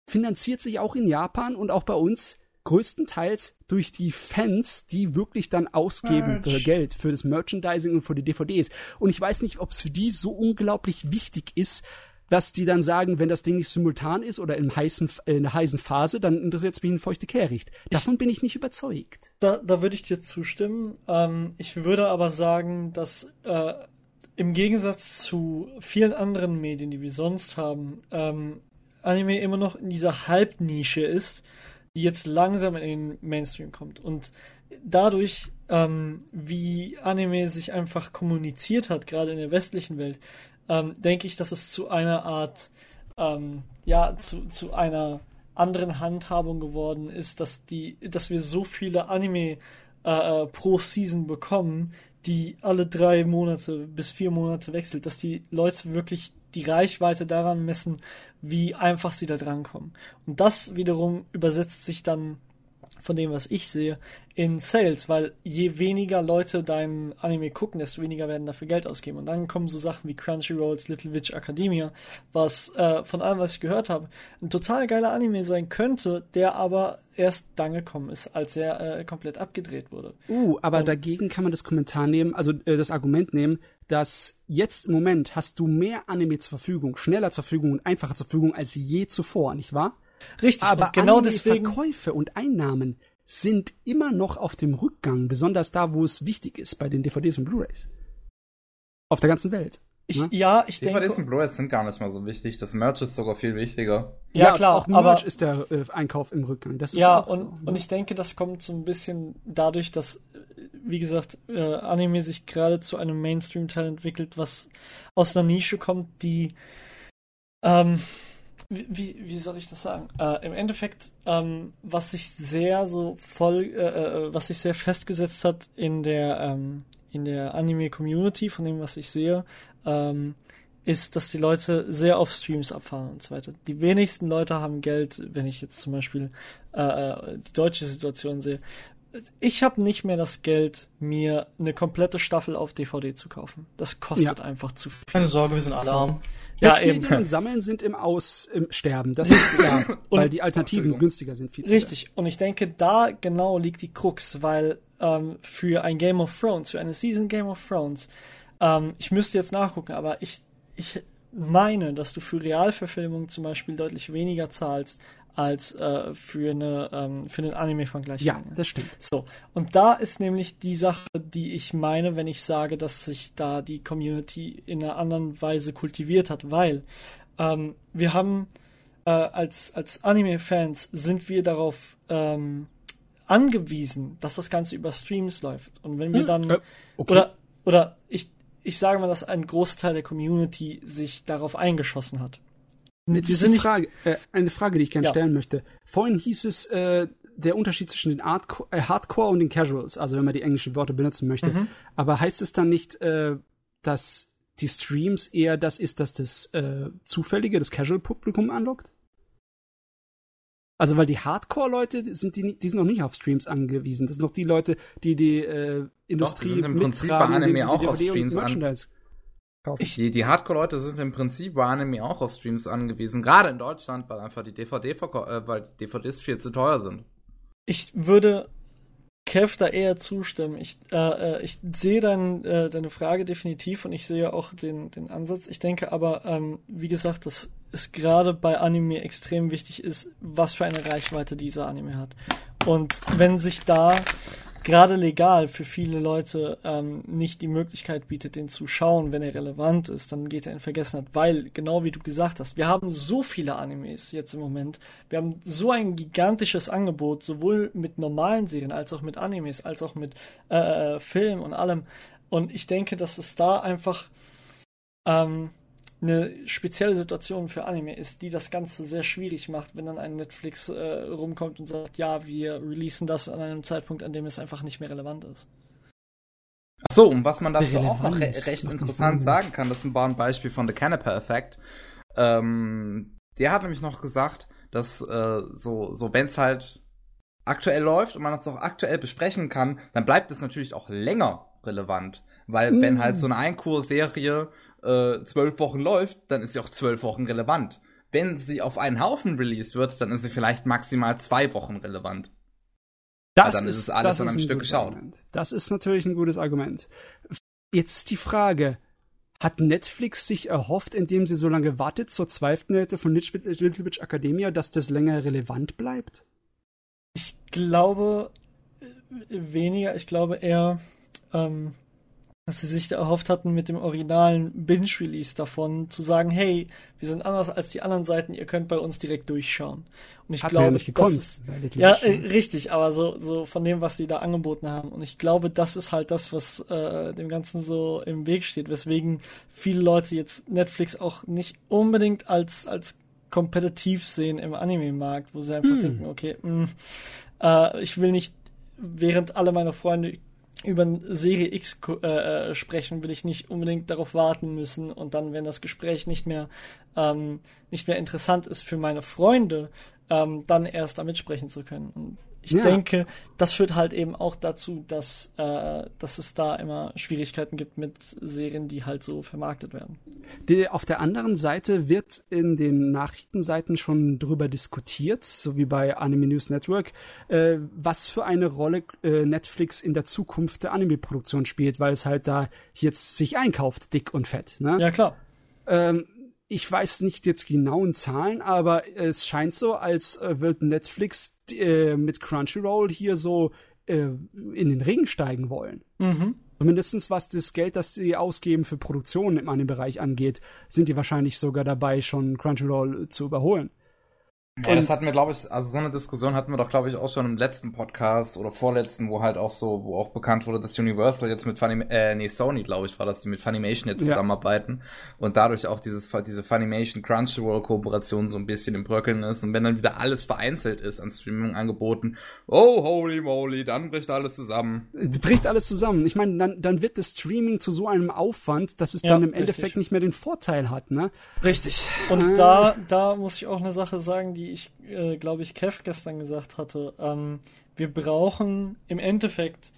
finanziert sich auch in Japan und auch bei uns größtenteils durch die Fans, die wirklich dann ausgeben für Geld für das Merchandising und für die DVDs. Und ich weiß nicht, ob es für die so unglaublich wichtig ist, dass die dann sagen, wenn das Ding nicht simultan ist oder in, heißen, in einer heißen Phase, dann interessiert es mich ein feuchte Kehricht. Davon ich, bin ich nicht überzeugt. Da, da würde ich dir zustimmen. Ähm, ich würde aber sagen, dass äh, im Gegensatz zu vielen anderen Medien, die wir sonst haben, ähm, Anime immer noch in dieser Halbnische ist, die jetzt langsam in den Mainstream kommt. Und dadurch, ähm, wie Anime sich einfach kommuniziert hat, gerade in der westlichen Welt, ähm, denke ich, dass es zu einer Art, ähm, ja, zu, zu einer anderen Handhabung geworden ist, dass die, dass wir so viele Anime äh, äh pro Season bekommen, die alle drei Monate bis vier Monate wechselt, dass die Leute wirklich die Reichweite daran messen, wie einfach sie da drankommen. Und das wiederum übersetzt sich dann von dem, was ich sehe, in Sales, weil je weniger Leute dein Anime gucken, desto weniger werden dafür Geld ausgeben. Und dann kommen so Sachen wie Crunchyrolls Little Witch Academia, was äh, von allem, was ich gehört habe, ein total geiler Anime sein könnte, der aber erst dann gekommen ist, als er äh, komplett abgedreht wurde. Uh, aber Und, dagegen kann man das Kommentar nehmen, also äh, das Argument nehmen, dass jetzt im Moment hast du mehr Anime zur Verfügung, schneller zur Verfügung und einfacher zur Verfügung als je zuvor, nicht wahr? Richtig, aber genau deswegen Verkäufe und Einnahmen sind immer noch auf dem Rückgang, besonders da, wo es wichtig ist, bei den DVDs und Blu-rays. Auf der ganzen Welt. Ich, ne? Ja, ich denke. DVDs und Blu-rays sind gar nicht mal so wichtig. Das Merch ist sogar viel wichtiger. Ja, ja klar. Auch Merch aber, ist der äh, Einkauf im Rückgang. Das ist ja, und, so. und ich denke, das kommt so ein bisschen dadurch, dass, wie gesagt, äh, Anime sich gerade zu einem Mainstream-Teil entwickelt, was aus einer Nische kommt, die ähm, wie, wie soll ich das sagen? Äh, Im Endeffekt, ähm, was sich sehr so voll, äh, äh, was sich sehr festgesetzt hat in der, ähm, in der Anime-Community, von dem, was ich sehe, ähm, ist, dass die Leute sehr auf Streams abfahren und so weiter. Die wenigsten Leute haben Geld, wenn ich jetzt zum Beispiel äh, äh die deutsche Situation sehe. Ich habe nicht mehr das Geld, mir eine komplette Staffel auf DVD zu kaufen. Das kostet ja. einfach zu viel. Keine Sorge, wir sind alle arm. Ja, eben. und Sammeln sind im Aus, im Sterben. Das ist ja, weil die Alternativen günstiger sind. Viel richtig. Und ich denke, da genau liegt die Krux, weil ähm, für ein Game of Thrones, für eine Season Game of Thrones, ähm, ich müsste jetzt nachgucken, aber ich, ich meine, dass du für Realverfilmungen zum Beispiel deutlich weniger zahlst als äh, für eine ähm, für einen Anime von gleicher Ja, das stimmt. So und da ist nämlich die Sache, die ich meine, wenn ich sage, dass sich da die Community in einer anderen Weise kultiviert hat, weil ähm, wir haben äh, als als Anime-Fans sind wir darauf ähm, angewiesen, dass das Ganze über Streams läuft und wenn wir hm, dann okay. oder oder ich ich sage mal, dass ein großer Teil der Community sich darauf eingeschossen hat. Jetzt ist eine Frage, äh, eine Frage, die ich gerne ja. stellen möchte. Vorhin hieß es, äh, der Unterschied zwischen den Art äh, Hardcore und den Casuals, also wenn man die englischen Worte benutzen möchte. Mhm. Aber heißt es dann nicht, äh, dass die Streams eher das ist, dass das äh, zufällige, das Casual-Publikum anlockt? Also weil die Hardcore-Leute sind die, die sind noch nicht auf Streams angewiesen. Das sind noch die Leute, die die äh, Industrie Doch, die sind im Prinzip bei Anime auch auf Streams an. Ich, die die Hardcore-Leute sind im Prinzip bei Anime auch auf Streams angewiesen, gerade in Deutschland, weil einfach die DVD äh, weil DVDs viel zu teuer sind. Ich würde Kev da eher zustimmen. Ich, äh, äh, ich sehe dein, äh, deine Frage definitiv und ich sehe auch den, den Ansatz. Ich denke aber, ähm, wie gesagt, dass es gerade bei Anime extrem wichtig ist, was für eine Reichweite dieser Anime hat. Und wenn sich da gerade legal für viele Leute ähm, nicht die Möglichkeit bietet, den zu schauen, wenn er relevant ist, dann geht er in Vergessenheit, weil, genau wie du gesagt hast, wir haben so viele Animes jetzt im Moment, wir haben so ein gigantisches Angebot, sowohl mit normalen Serien als auch mit Animes, als auch mit äh, äh Film und allem. Und ich denke, dass es da einfach ähm, eine spezielle Situation für Anime ist, die das Ganze sehr schwierig macht, wenn dann ein Netflix äh, rumkommt und sagt, ja, wir releasen das an einem Zeitpunkt, an dem es einfach nicht mehr relevant ist. Ach so, und was man dazu auch noch re recht interessant sagen kann, das war ein Beispiel von The Canapa Effect. Ähm, der hat nämlich noch gesagt, dass äh, so, so wenn es halt aktuell läuft und man es auch aktuell besprechen kann, dann bleibt es natürlich auch länger relevant. Weil mm. wenn halt so eine Einkurserie äh, zwölf Wochen läuft, dann ist sie auch zwölf Wochen relevant. Wenn sie auf einen Haufen released wird, dann ist sie vielleicht maximal zwei Wochen relevant. Das dann ist, ist alles an einem Stück geschaut. Argument. Das ist natürlich ein gutes Argument. Jetzt ist die Frage, hat Netflix sich erhofft, indem sie so lange wartet zur zwölften Hälfte von Little Witch Academia, dass das länger relevant bleibt? Ich glaube äh, weniger. Ich glaube eher, ähm, dass sie sich da erhofft hatten, mit dem originalen Binge-Release davon zu sagen, hey, wir sind anders als die anderen Seiten, ihr könnt bei uns direkt durchschauen. Und ich Hat glaube, ja nicht gekonnt, das ist, ja, äh, richtig, aber so, so von dem, was sie da angeboten haben. Und ich glaube, das ist halt das, was äh, dem Ganzen so im Weg steht, weswegen viele Leute jetzt Netflix auch nicht unbedingt als, als kompetitiv sehen im Anime-Markt, wo sie einfach hm. denken, okay, mh, äh, ich will nicht, während alle meine Freunde über Serie X äh, äh, sprechen, will ich nicht unbedingt darauf warten müssen und dann, wenn das Gespräch nicht mehr ähm, nicht mehr interessant ist für meine Freunde, ähm, dann erst damit sprechen zu können. Und ich ja. denke, das führt halt eben auch dazu, dass, äh, dass es da immer Schwierigkeiten gibt mit Serien, die halt so vermarktet werden. Die, auf der anderen Seite wird in den Nachrichtenseiten schon drüber diskutiert, so wie bei Anime News Network, äh, was für eine Rolle äh, Netflix in der Zukunft der Anime-Produktion spielt, weil es halt da jetzt sich einkauft, dick und fett. Ne? Ja, klar. Ähm, ich weiß nicht jetzt genauen Zahlen, aber es scheint so, als äh, wird Netflix äh, mit Crunchyroll hier so äh, in den Ring steigen wollen. Mhm. Zumindest was das Geld, das sie ausgeben für Produktionen im Anime-Bereich angeht, sind die wahrscheinlich sogar dabei, schon Crunchyroll zu überholen. Ja, das hatten wir, glaube ich, also so eine Diskussion hatten wir doch, glaube ich, auch schon im letzten Podcast oder vorletzten, wo halt auch so, wo auch bekannt wurde, dass Universal jetzt mit Funny, äh, nee, Sony, glaube ich, war das, die mit Funimation jetzt ja. zusammenarbeiten und dadurch auch dieses, diese Funimation Crunchyroll Kooperation so ein bisschen im Bröckeln ist und wenn dann wieder alles vereinzelt ist an Streaming-Angeboten, oh, holy moly, dann bricht alles zusammen. Bricht alles zusammen. Ich meine, dann, dann wird das Streaming zu so einem Aufwand, dass es ja, dann im richtig. Endeffekt nicht mehr den Vorteil hat, ne? Richtig. Und ah. da, da muss ich auch eine Sache sagen, die wie ich, äh, glaube ich, Kev gestern gesagt hatte, ähm, wir brauchen im Endeffekt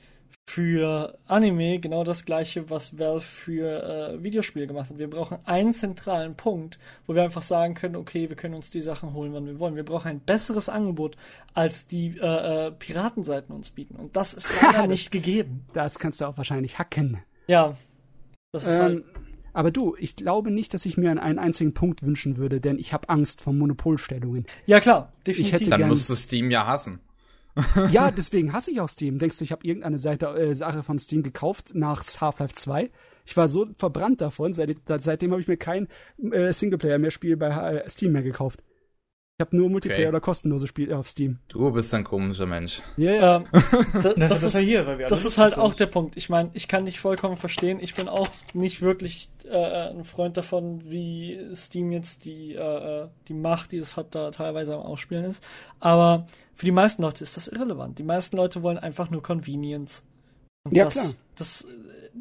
für Anime genau das gleiche, was Valve für äh, Videospiele gemacht hat. Wir brauchen einen zentralen Punkt, wo wir einfach sagen können, okay, wir können uns die Sachen holen, wann wir wollen. Wir brauchen ein besseres Angebot, als die äh, äh, Piratenseiten uns bieten. Und das ist leider nicht gegeben. Das kannst du auch wahrscheinlich hacken. Ja. Das ist ähm, halt aber du, ich glaube nicht, dass ich mir einen einzigen Punkt wünschen würde, denn ich habe Angst vor Monopolstellungen. Ja klar, definitiv. Ich hätte Dann musst du Steam ja hassen. ja, deswegen hasse ich auch Steam. Denkst du, ich habe irgendeine Seite, äh, Sache von Steam gekauft nach Half-Life 2? Ich war so verbrannt davon, seit, seitdem habe ich mir kein äh, Singleplayer mehr Spiel bei äh, Steam mehr gekauft. Ich habe nur Multiplayer okay. oder kostenlose Spiele auf Steam. Du bist ein komischer Mensch. Ja, yeah. ähm, da, das, das, ist, ja hier, weil wir das ist halt auch der Punkt. Ich meine, ich kann dich vollkommen verstehen. Ich bin auch nicht wirklich äh, ein Freund davon, wie Steam jetzt die, äh, äh, die Macht, die es hat, da teilweise am Ausspielen ist. Aber für die meisten Leute ist das irrelevant. Die meisten Leute wollen einfach nur Convenience. Und ja, das, klar. Das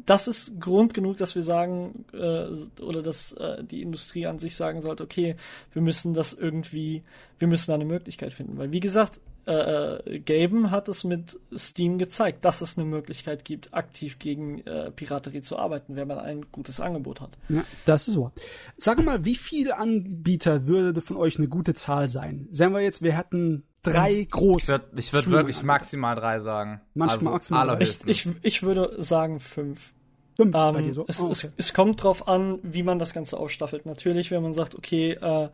das ist Grund genug, dass wir sagen, äh, oder dass äh, die Industrie an sich sagen sollte, okay, wir müssen das irgendwie, wir müssen da eine Möglichkeit finden. Weil wie gesagt, äh, äh, Gaben hat es mit Steam gezeigt, dass es eine Möglichkeit gibt, aktiv gegen äh, Piraterie zu arbeiten, wenn man ein gutes Angebot hat. Ja, das ist so. Sag mal, wie viele Anbieter würde von euch eine gute Zahl sein? Sagen wir jetzt, wir hätten drei große. Ich würde ich würd wirklich maximal drei sagen. Manchmal also maximal drei. Ich, ich, ich würde sagen fünf. Fünf ähm, bei dir so? Es, oh, okay. es, es, kommt drauf an, wie man das Ganze aufstaffelt. Natürlich, wenn man sagt, okay, äh,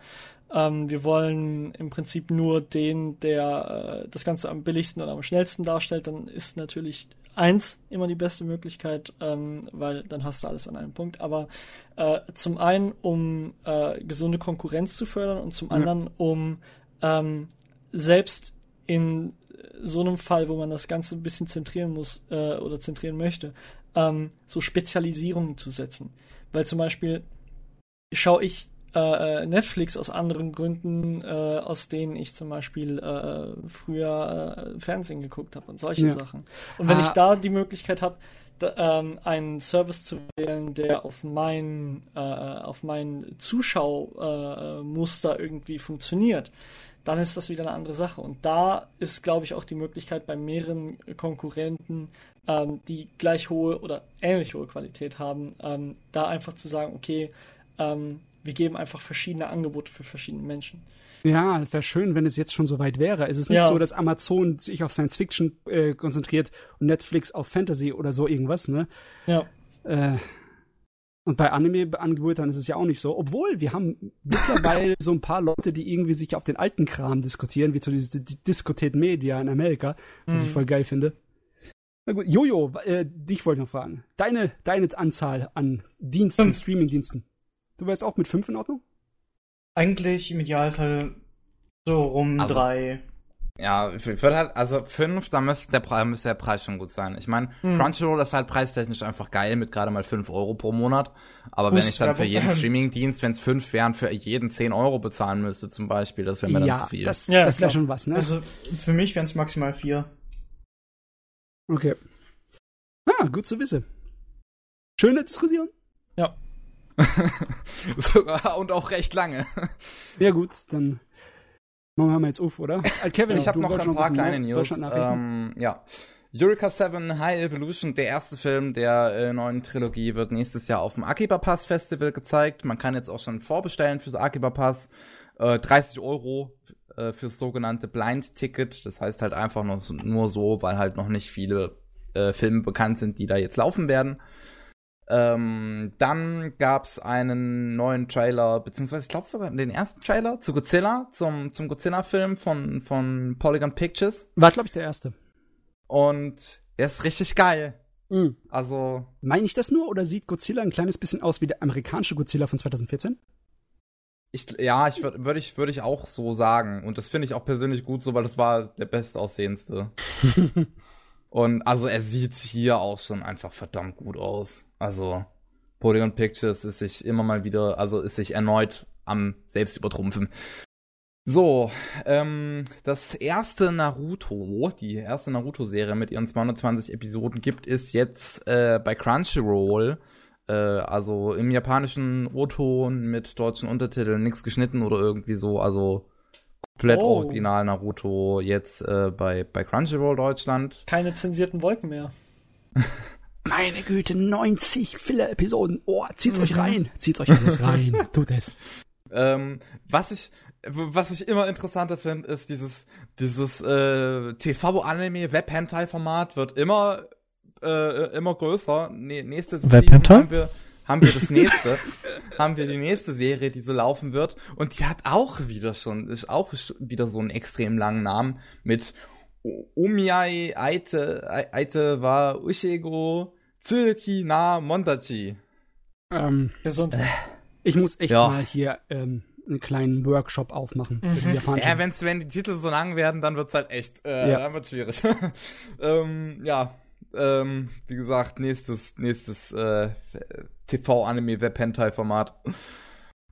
ähm, wir wollen im Prinzip nur den, der äh, das Ganze am billigsten oder am schnellsten darstellt, dann ist natürlich eins immer die beste Möglichkeit, ähm, weil dann hast du alles an einem Punkt. Aber äh, zum einen, um äh, gesunde Konkurrenz zu fördern und zum anderen, um ähm, selbst in so einem Fall, wo man das Ganze ein bisschen zentrieren muss äh, oder zentrieren möchte, ähm, so Spezialisierungen zu setzen. Weil zum Beispiel schaue ich äh, Netflix aus anderen Gründen, äh, aus denen ich zum Beispiel äh, früher äh, Fernsehen geguckt habe und solche ja. Sachen. Und wenn ah. ich da die Möglichkeit habe, ähm, einen Service zu wählen, der auf mein, äh, auf mein Zuschauermuster irgendwie funktioniert, dann ist das wieder eine andere Sache. Und da ist, glaube ich, auch die Möglichkeit bei mehreren Konkurrenten, ähm, die gleich hohe oder ähnlich hohe Qualität haben, ähm, da einfach zu sagen, okay, ähm, wir geben einfach verschiedene Angebote für verschiedene Menschen. Ja, es wäre schön, wenn es jetzt schon so weit wäre. Es ist nicht Ja. so, dass Amazon sich auf Science Fiction äh, konzentriert und Netflix auf Fantasy oder so irgendwas, ne? Ja. Äh, und bei Anime-Angebotern ist es ja auch nicht so. Obwohl, wir haben mittlerweile so ein paar Leute, die irgendwie sich auf den alten Kram diskutieren, wie zu diese die Discotheque Media in Amerika, was ich Mhm. voll geil finde. Na gut, Jojo, äh, dich wollte ich noch fragen. Deine, deine Anzahl an Diensten. Streaming-Diensten. Du wärst auch mit fünf in Ordnung? Eigentlich im Idealfall so rum Also- drei. Ja, ich würde halt, also fünf, da müsste der, Preis, müsste der Preis schon gut sein. Ich meine, Hm. Crunchyroll ist halt preistechnisch einfach geil mit gerade mal fünf Euro pro Monat. Aber wenn Muss ich dann für jeden Streamingdienst, wenn es fünf wären, für jeden zehn Euro bezahlen müsste zum Beispiel, das wäre mir dann ja, zu viel. das, Ja, das wäre schon was, ne? Also für mich wären es maximal vier. Okay. Ah, gut zu wissen. Schöne Diskussion. Sogar und auch recht lange. Ja, gut, dann machen wir mal jetzt auf, oder? Äh, Kevin, ich habe noch ein paar kleine News. Ähm, ja. Eureka 7 High Evolution, der erste Film der äh, neuen Trilogie, wird nächstes Jahr auf dem Akiba Pass Festival gezeigt. Man kann jetzt auch schon vorbestellen fürs Akiba Pass. Äh, 30 Euro äh, fürs sogenannte Blind Ticket. Das heißt halt einfach noch, nur so, weil halt noch nicht viele äh, Filme bekannt sind, die da jetzt laufen werden. Ähm, dann gab's einen neuen Trailer, beziehungsweise ich glaube sogar den ersten Trailer zu Godzilla, zum, zum Godzilla-Film von, von Polygon Pictures. War, glaube ich, der erste. Und der ist richtig geil. Mhm. Also, Meine ich das nur oder sieht Godzilla ein kleines bisschen aus wie der amerikanische Godzilla von 2014? ich, ja, ich würde würd ich, würd ich auch so sagen. Und das finde ich auch persönlich gut so, weil das war der bestaussehendste. Und also er sieht hier auch schon einfach verdammt gut aus. Also Polygon Pictures ist sich immer mal wieder, also ist sich erneut am selbst übertrumpfen. So, ähm, das erste Naruto, die erste Naruto-Serie mit ihren 220 Episoden gibt es jetzt äh, bei Crunchyroll. Äh, also im japanischen O-Ton mit deutschen Untertiteln, nichts geschnitten oder irgendwie so, also komplett Oh. original Naruto jetzt äh, bei, bei Crunchyroll Deutschland. Keine zensierten Wolken mehr. Meine Güte, 90 Filler-Episoden. Oh, zieht's euch Mhm. rein. Zieht's euch alles rein. Tut es. Ähm, was ich was ich immer interessanter finde, ist dieses dieses äh, TV-Anime-Web-Hentai-Format wird immer äh, immer größer. Nee, nächste Season Web-Hentai? Haben wir haben wir das nächste, haben wir die nächste Serie, die so laufen wird und die hat auch wieder schon ist auch wieder so einen extrem langen Namen mit Omiai Aite Ai- Aite wa Ushego Tsuki na Mondachi. Ähm, Gesundheit. ich muss echt Ja. mal hier ähm, einen kleinen Workshop aufmachen für Mhm. die japanischen. Ja, wenn's, wenn die Titel so lang werden, dann wird's halt echt, äh, Ja. dann wird's schwierig. ähm, ja, ähm, wie gesagt, nächstes, nächstes äh, TV-Anime-Web-Hentai-Format.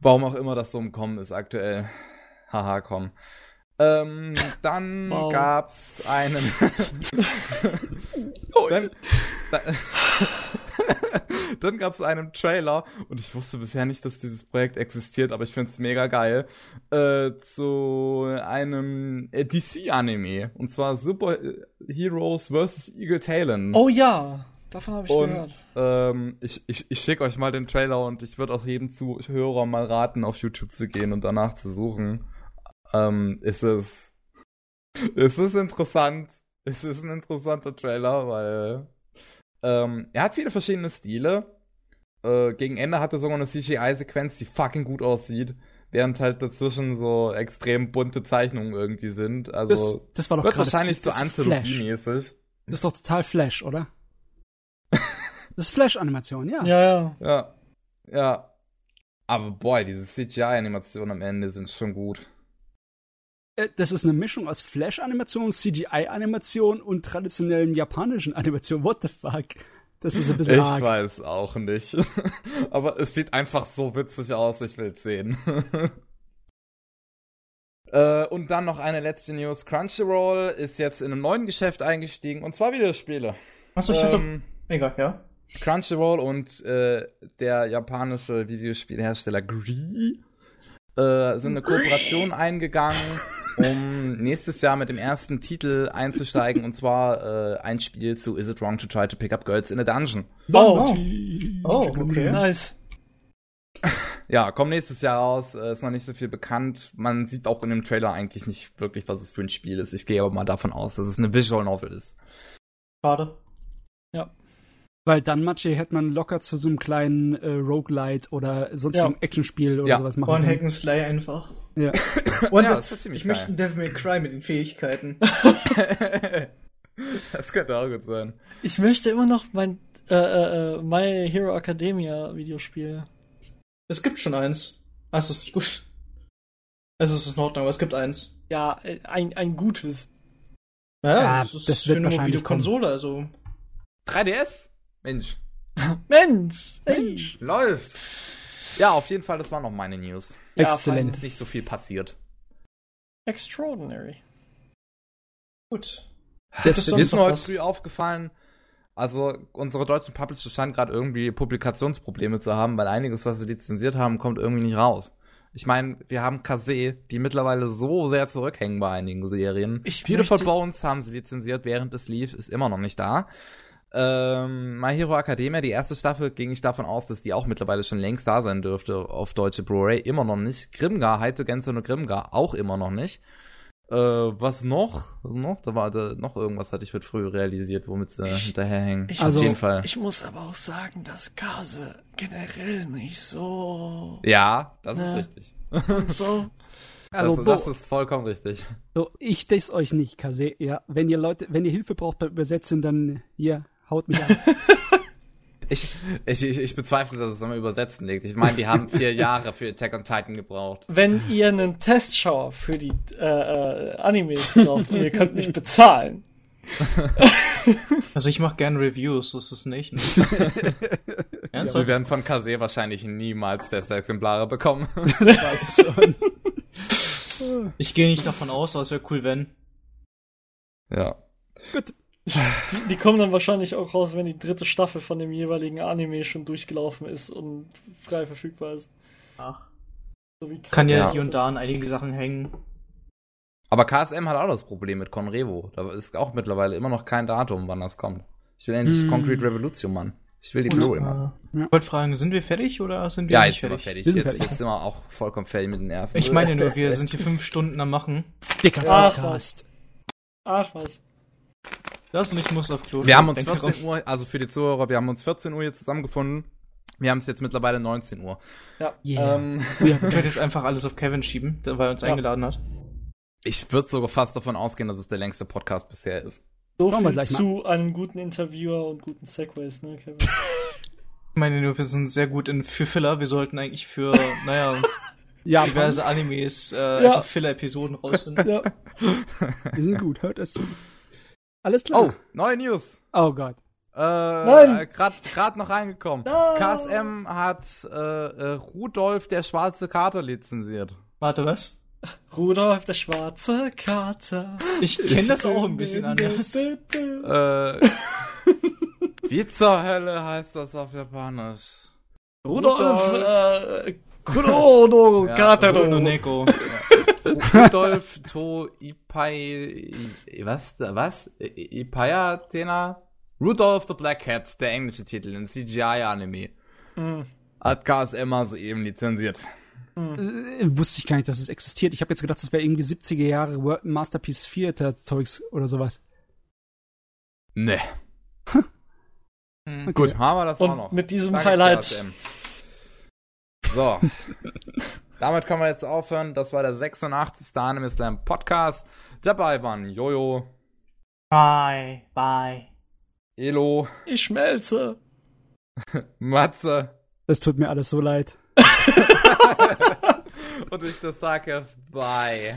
Warum auch immer das so im Kommen ist aktuell. Haha, komm. Ähm, dann Wow. gab's einen. dann, da, dann gab's einen Trailer und ich wusste bisher nicht, dass dieses Projekt existiert, aber ich find's mega geil. Äh, zu einem DC-Anime und zwar Super Heroes vs. Eagle Talon. Oh ja, davon habe ich Und gehört. ähm, ich, ich, ich schicke euch mal den Trailer und ich würde auch jedem Zuhörer mal raten, auf YouTube zu gehen und danach zu suchen. Ähm, ist es. Ist es interessant. Es ist ein interessanter Trailer, weil ähm, er hat viele verschiedene Stile. Äh, gegen Ende hat er sogar eine CGI-Sequenz, die fucking gut aussieht, während halt dazwischen so extrem bunte Zeichnungen irgendwie sind. Also das, das war doch wird gerade wahrscheinlich so. Anthologie-mäßig. Das ist doch total Flash, oder? das ist Flash-Animation, ja. Ja, ja. Ja. Ja. Aber boy, diese CGI-Animationen am Ende sind schon gut. Äh, Das ist eine Mischung aus Flash-Animation, CGI-Animation und traditionellen japanischen Animation. What the fuck? Das ist ein bisschen Ich arg. weiß auch nicht. Aber es sieht einfach so witzig aus, ich will's sehen. äh, und dann noch eine letzte News. Crunchyroll ist jetzt in einem neuen Geschäft eingestiegen, und zwar Videospiele. Achso, ich hatte. Ähm, Egal, ja. Crunchyroll und äh, der japanische Videospielhersteller Gree äh, sind eine Kooperation eingegangen, um nächstes Jahr mit dem ersten Titel einzusteigen und zwar äh, ein Spiel zu Is It Wrong to Try to Pick Up Girls in a Dungeon. Oh, Oh, okay. nice. Ja, kommt nächstes Jahr raus, äh, ist noch nicht so viel bekannt. Man sieht auch in dem Trailer eigentlich nicht wirklich, was es für ein Spiel ist. Ich gehe aber mal davon aus, dass es eine Visual Novel ist. Schade. Weil dann, Matsche, hätte man locker zu so einem kleinen äh, Roguelite oder sonstigen Ja. Actionspiel oder Ja. sowas machen One können. Hack and Slay einfach. Ja. Und Ja, das wird ziemlich ich möchte geil. ein Devil May Cry mit den Fähigkeiten. das könnte auch gut sein. Ich möchte immer noch mein äh, äh, äh, My Hero Academia Videospiel. Es gibt schon eins. Ah, es ist nicht gut. Es ist in Ordnung, aber es gibt eins. Ja, äh, ein, ein gutes. Ja, ist das für wird eine wahrscheinlich mobile Konsole, also. 3DS? Mensch, Mensch! Hey. läuft. Ja, auf jeden Fall, das waren noch meine News. Ja, Exzellent. Ist nicht so viel passiert. Extraordinary. Gut. Das sonst ist mir heute früh aufgefallen, also unsere deutschen Publisher scheinen gerade irgendwie Publikationsprobleme zu haben, weil einiges, was sie lizenziert haben, kommt irgendwie nicht raus. Ich meine, wir haben Kase, die mittlerweile so sehr zurückhängen bei einigen Serien. Ich Beautiful möchte- Bones haben sie lizenziert, während es lief, ist immer noch nicht da. Ähm, My Hero Academia, die erste Staffel, ging ich davon aus, dass die auch mittlerweile schon längst da sein dürfte auf deutsche Blu-ray. Immer noch nicht. Grimgar, Heite Gänse und Grimgar, auch immer noch nicht. Äh, was noch? Was noch? Da war da noch irgendwas, hatte ich heute früh realisiert, womit sie hinterherhängen. ich- Also- auf jeden Fall. Ich muss aber auch sagen, dass Kase generell nicht so ja, das Ja. ist richtig. und so. Also, das, Bo, das ist vollkommen richtig. so, ich diss euch nicht, Kase. Ja, wenn ihr Leute, wenn ihr Hilfe braucht beim Übersetzen, dann hier, haut mich an. Ich, ich, ich, ich bezweifle, dass es am Übersetzen liegt. Ich meine, die haben vier Jahre für Attack on Titan gebraucht. Wenn ihr einen Testschauer für die äh, äh, Animes braucht und ihr könnt mich bezahlen, Also ich mache gerne Reviews, das ist nicht. nicht. Wir Ernsthaft? werden von Kase wahrscheinlich niemals Testexemplare bekommen. Weiß schon. Ich gehe nicht davon aus, aber es wäre cool, wenn. ja. Gut. Die, die kommen dann wahrscheinlich auch raus, wenn die dritte Staffel von dem jeweiligen Anime schon durchgelaufen ist und frei verfügbar ist. Ach. So wie Kann ja, Ja. hier und da an einigen Sachen hängen. Aber KSM hat auch das Problem mit Conrevo. Da ist auch mittlerweile immer noch kein Datum, wann das kommt. Ich will endlich Hm. Concrete Revolution, Mann. Ich will die Blu-ray, Mann. Äh, Ich wollte fragen, sind wir fertig oder sind wir Ja, nicht jetzt sind wir fertig? fertig. Wir sind Jetzt, fertig. jetzt sind wir auch vollkommen fertig mit den Nerven. Ich meine nur, wir sind hier fünf Stunden am Machen. Dicker Ach, Podcast. Ach was. Das und ich muss auf Klo. Wir haben uns Denke 14 Uhr, also für die Zuhörer, wir haben uns 14 Uhr jetzt zusammengefunden. Wir haben es jetzt mittlerweile 19 Uhr. Ja. Yeah. Ähm, Wir Ich werde jetzt einfach alles auf Kevin schieben, weil er uns Ja. eingeladen hat. ich würde sogar fast davon ausgehen, dass es der längste Podcast bisher ist. So Schauen wir viel zu einem guten Interviewer und guten Segways, ne, Kevin? Ich meine nur, wir sind sehr gut in für Filler. Wir sollten eigentlich für, naja, ja, diverse Animes äh, Ja. Filler-Episoden rausfinden. ja. wir sind gut, hört es zu. Alles klar. Oh, neue News. Oh Gott. Äh, Nein. Grad, grad noch reingekommen. Nein. KSM hat äh, äh, Rudolf der schwarze Kater lizenziert. Warte, was? Rudolf, der schwarze Kater. Ich kenne das auch ein bisschen anders. Äh, wie zur Hölle heißt das auf Japanisch? Rudolf, äh, Kurono Ja, Katero. Bruno Neko. Rudolf to Ipai. Was? Was? I- Ipaya Tena? Rudolph the Black Cat, der englische Titel, ein CGI-Anime. Hm. Hat KSM mal soeben lizenziert. Äh, wusste ich gar nicht, dass es existiert. Ich habe jetzt gedacht, das wäre irgendwie 70er Jahre World Masterpiece Theater Zeugs oder sowas. Ne. Hm. Gut, haben wir das auch Und noch. mit diesem Danke, Highlight. KSM. So. Damit können wir jetzt aufhören. Das war der 86. Anime Slam Podcast. Dabei waren Jojo, Bye, bye. Elo, Ich schmelze. Matze Das tut mir alles so leid. und ich das sage. Bye.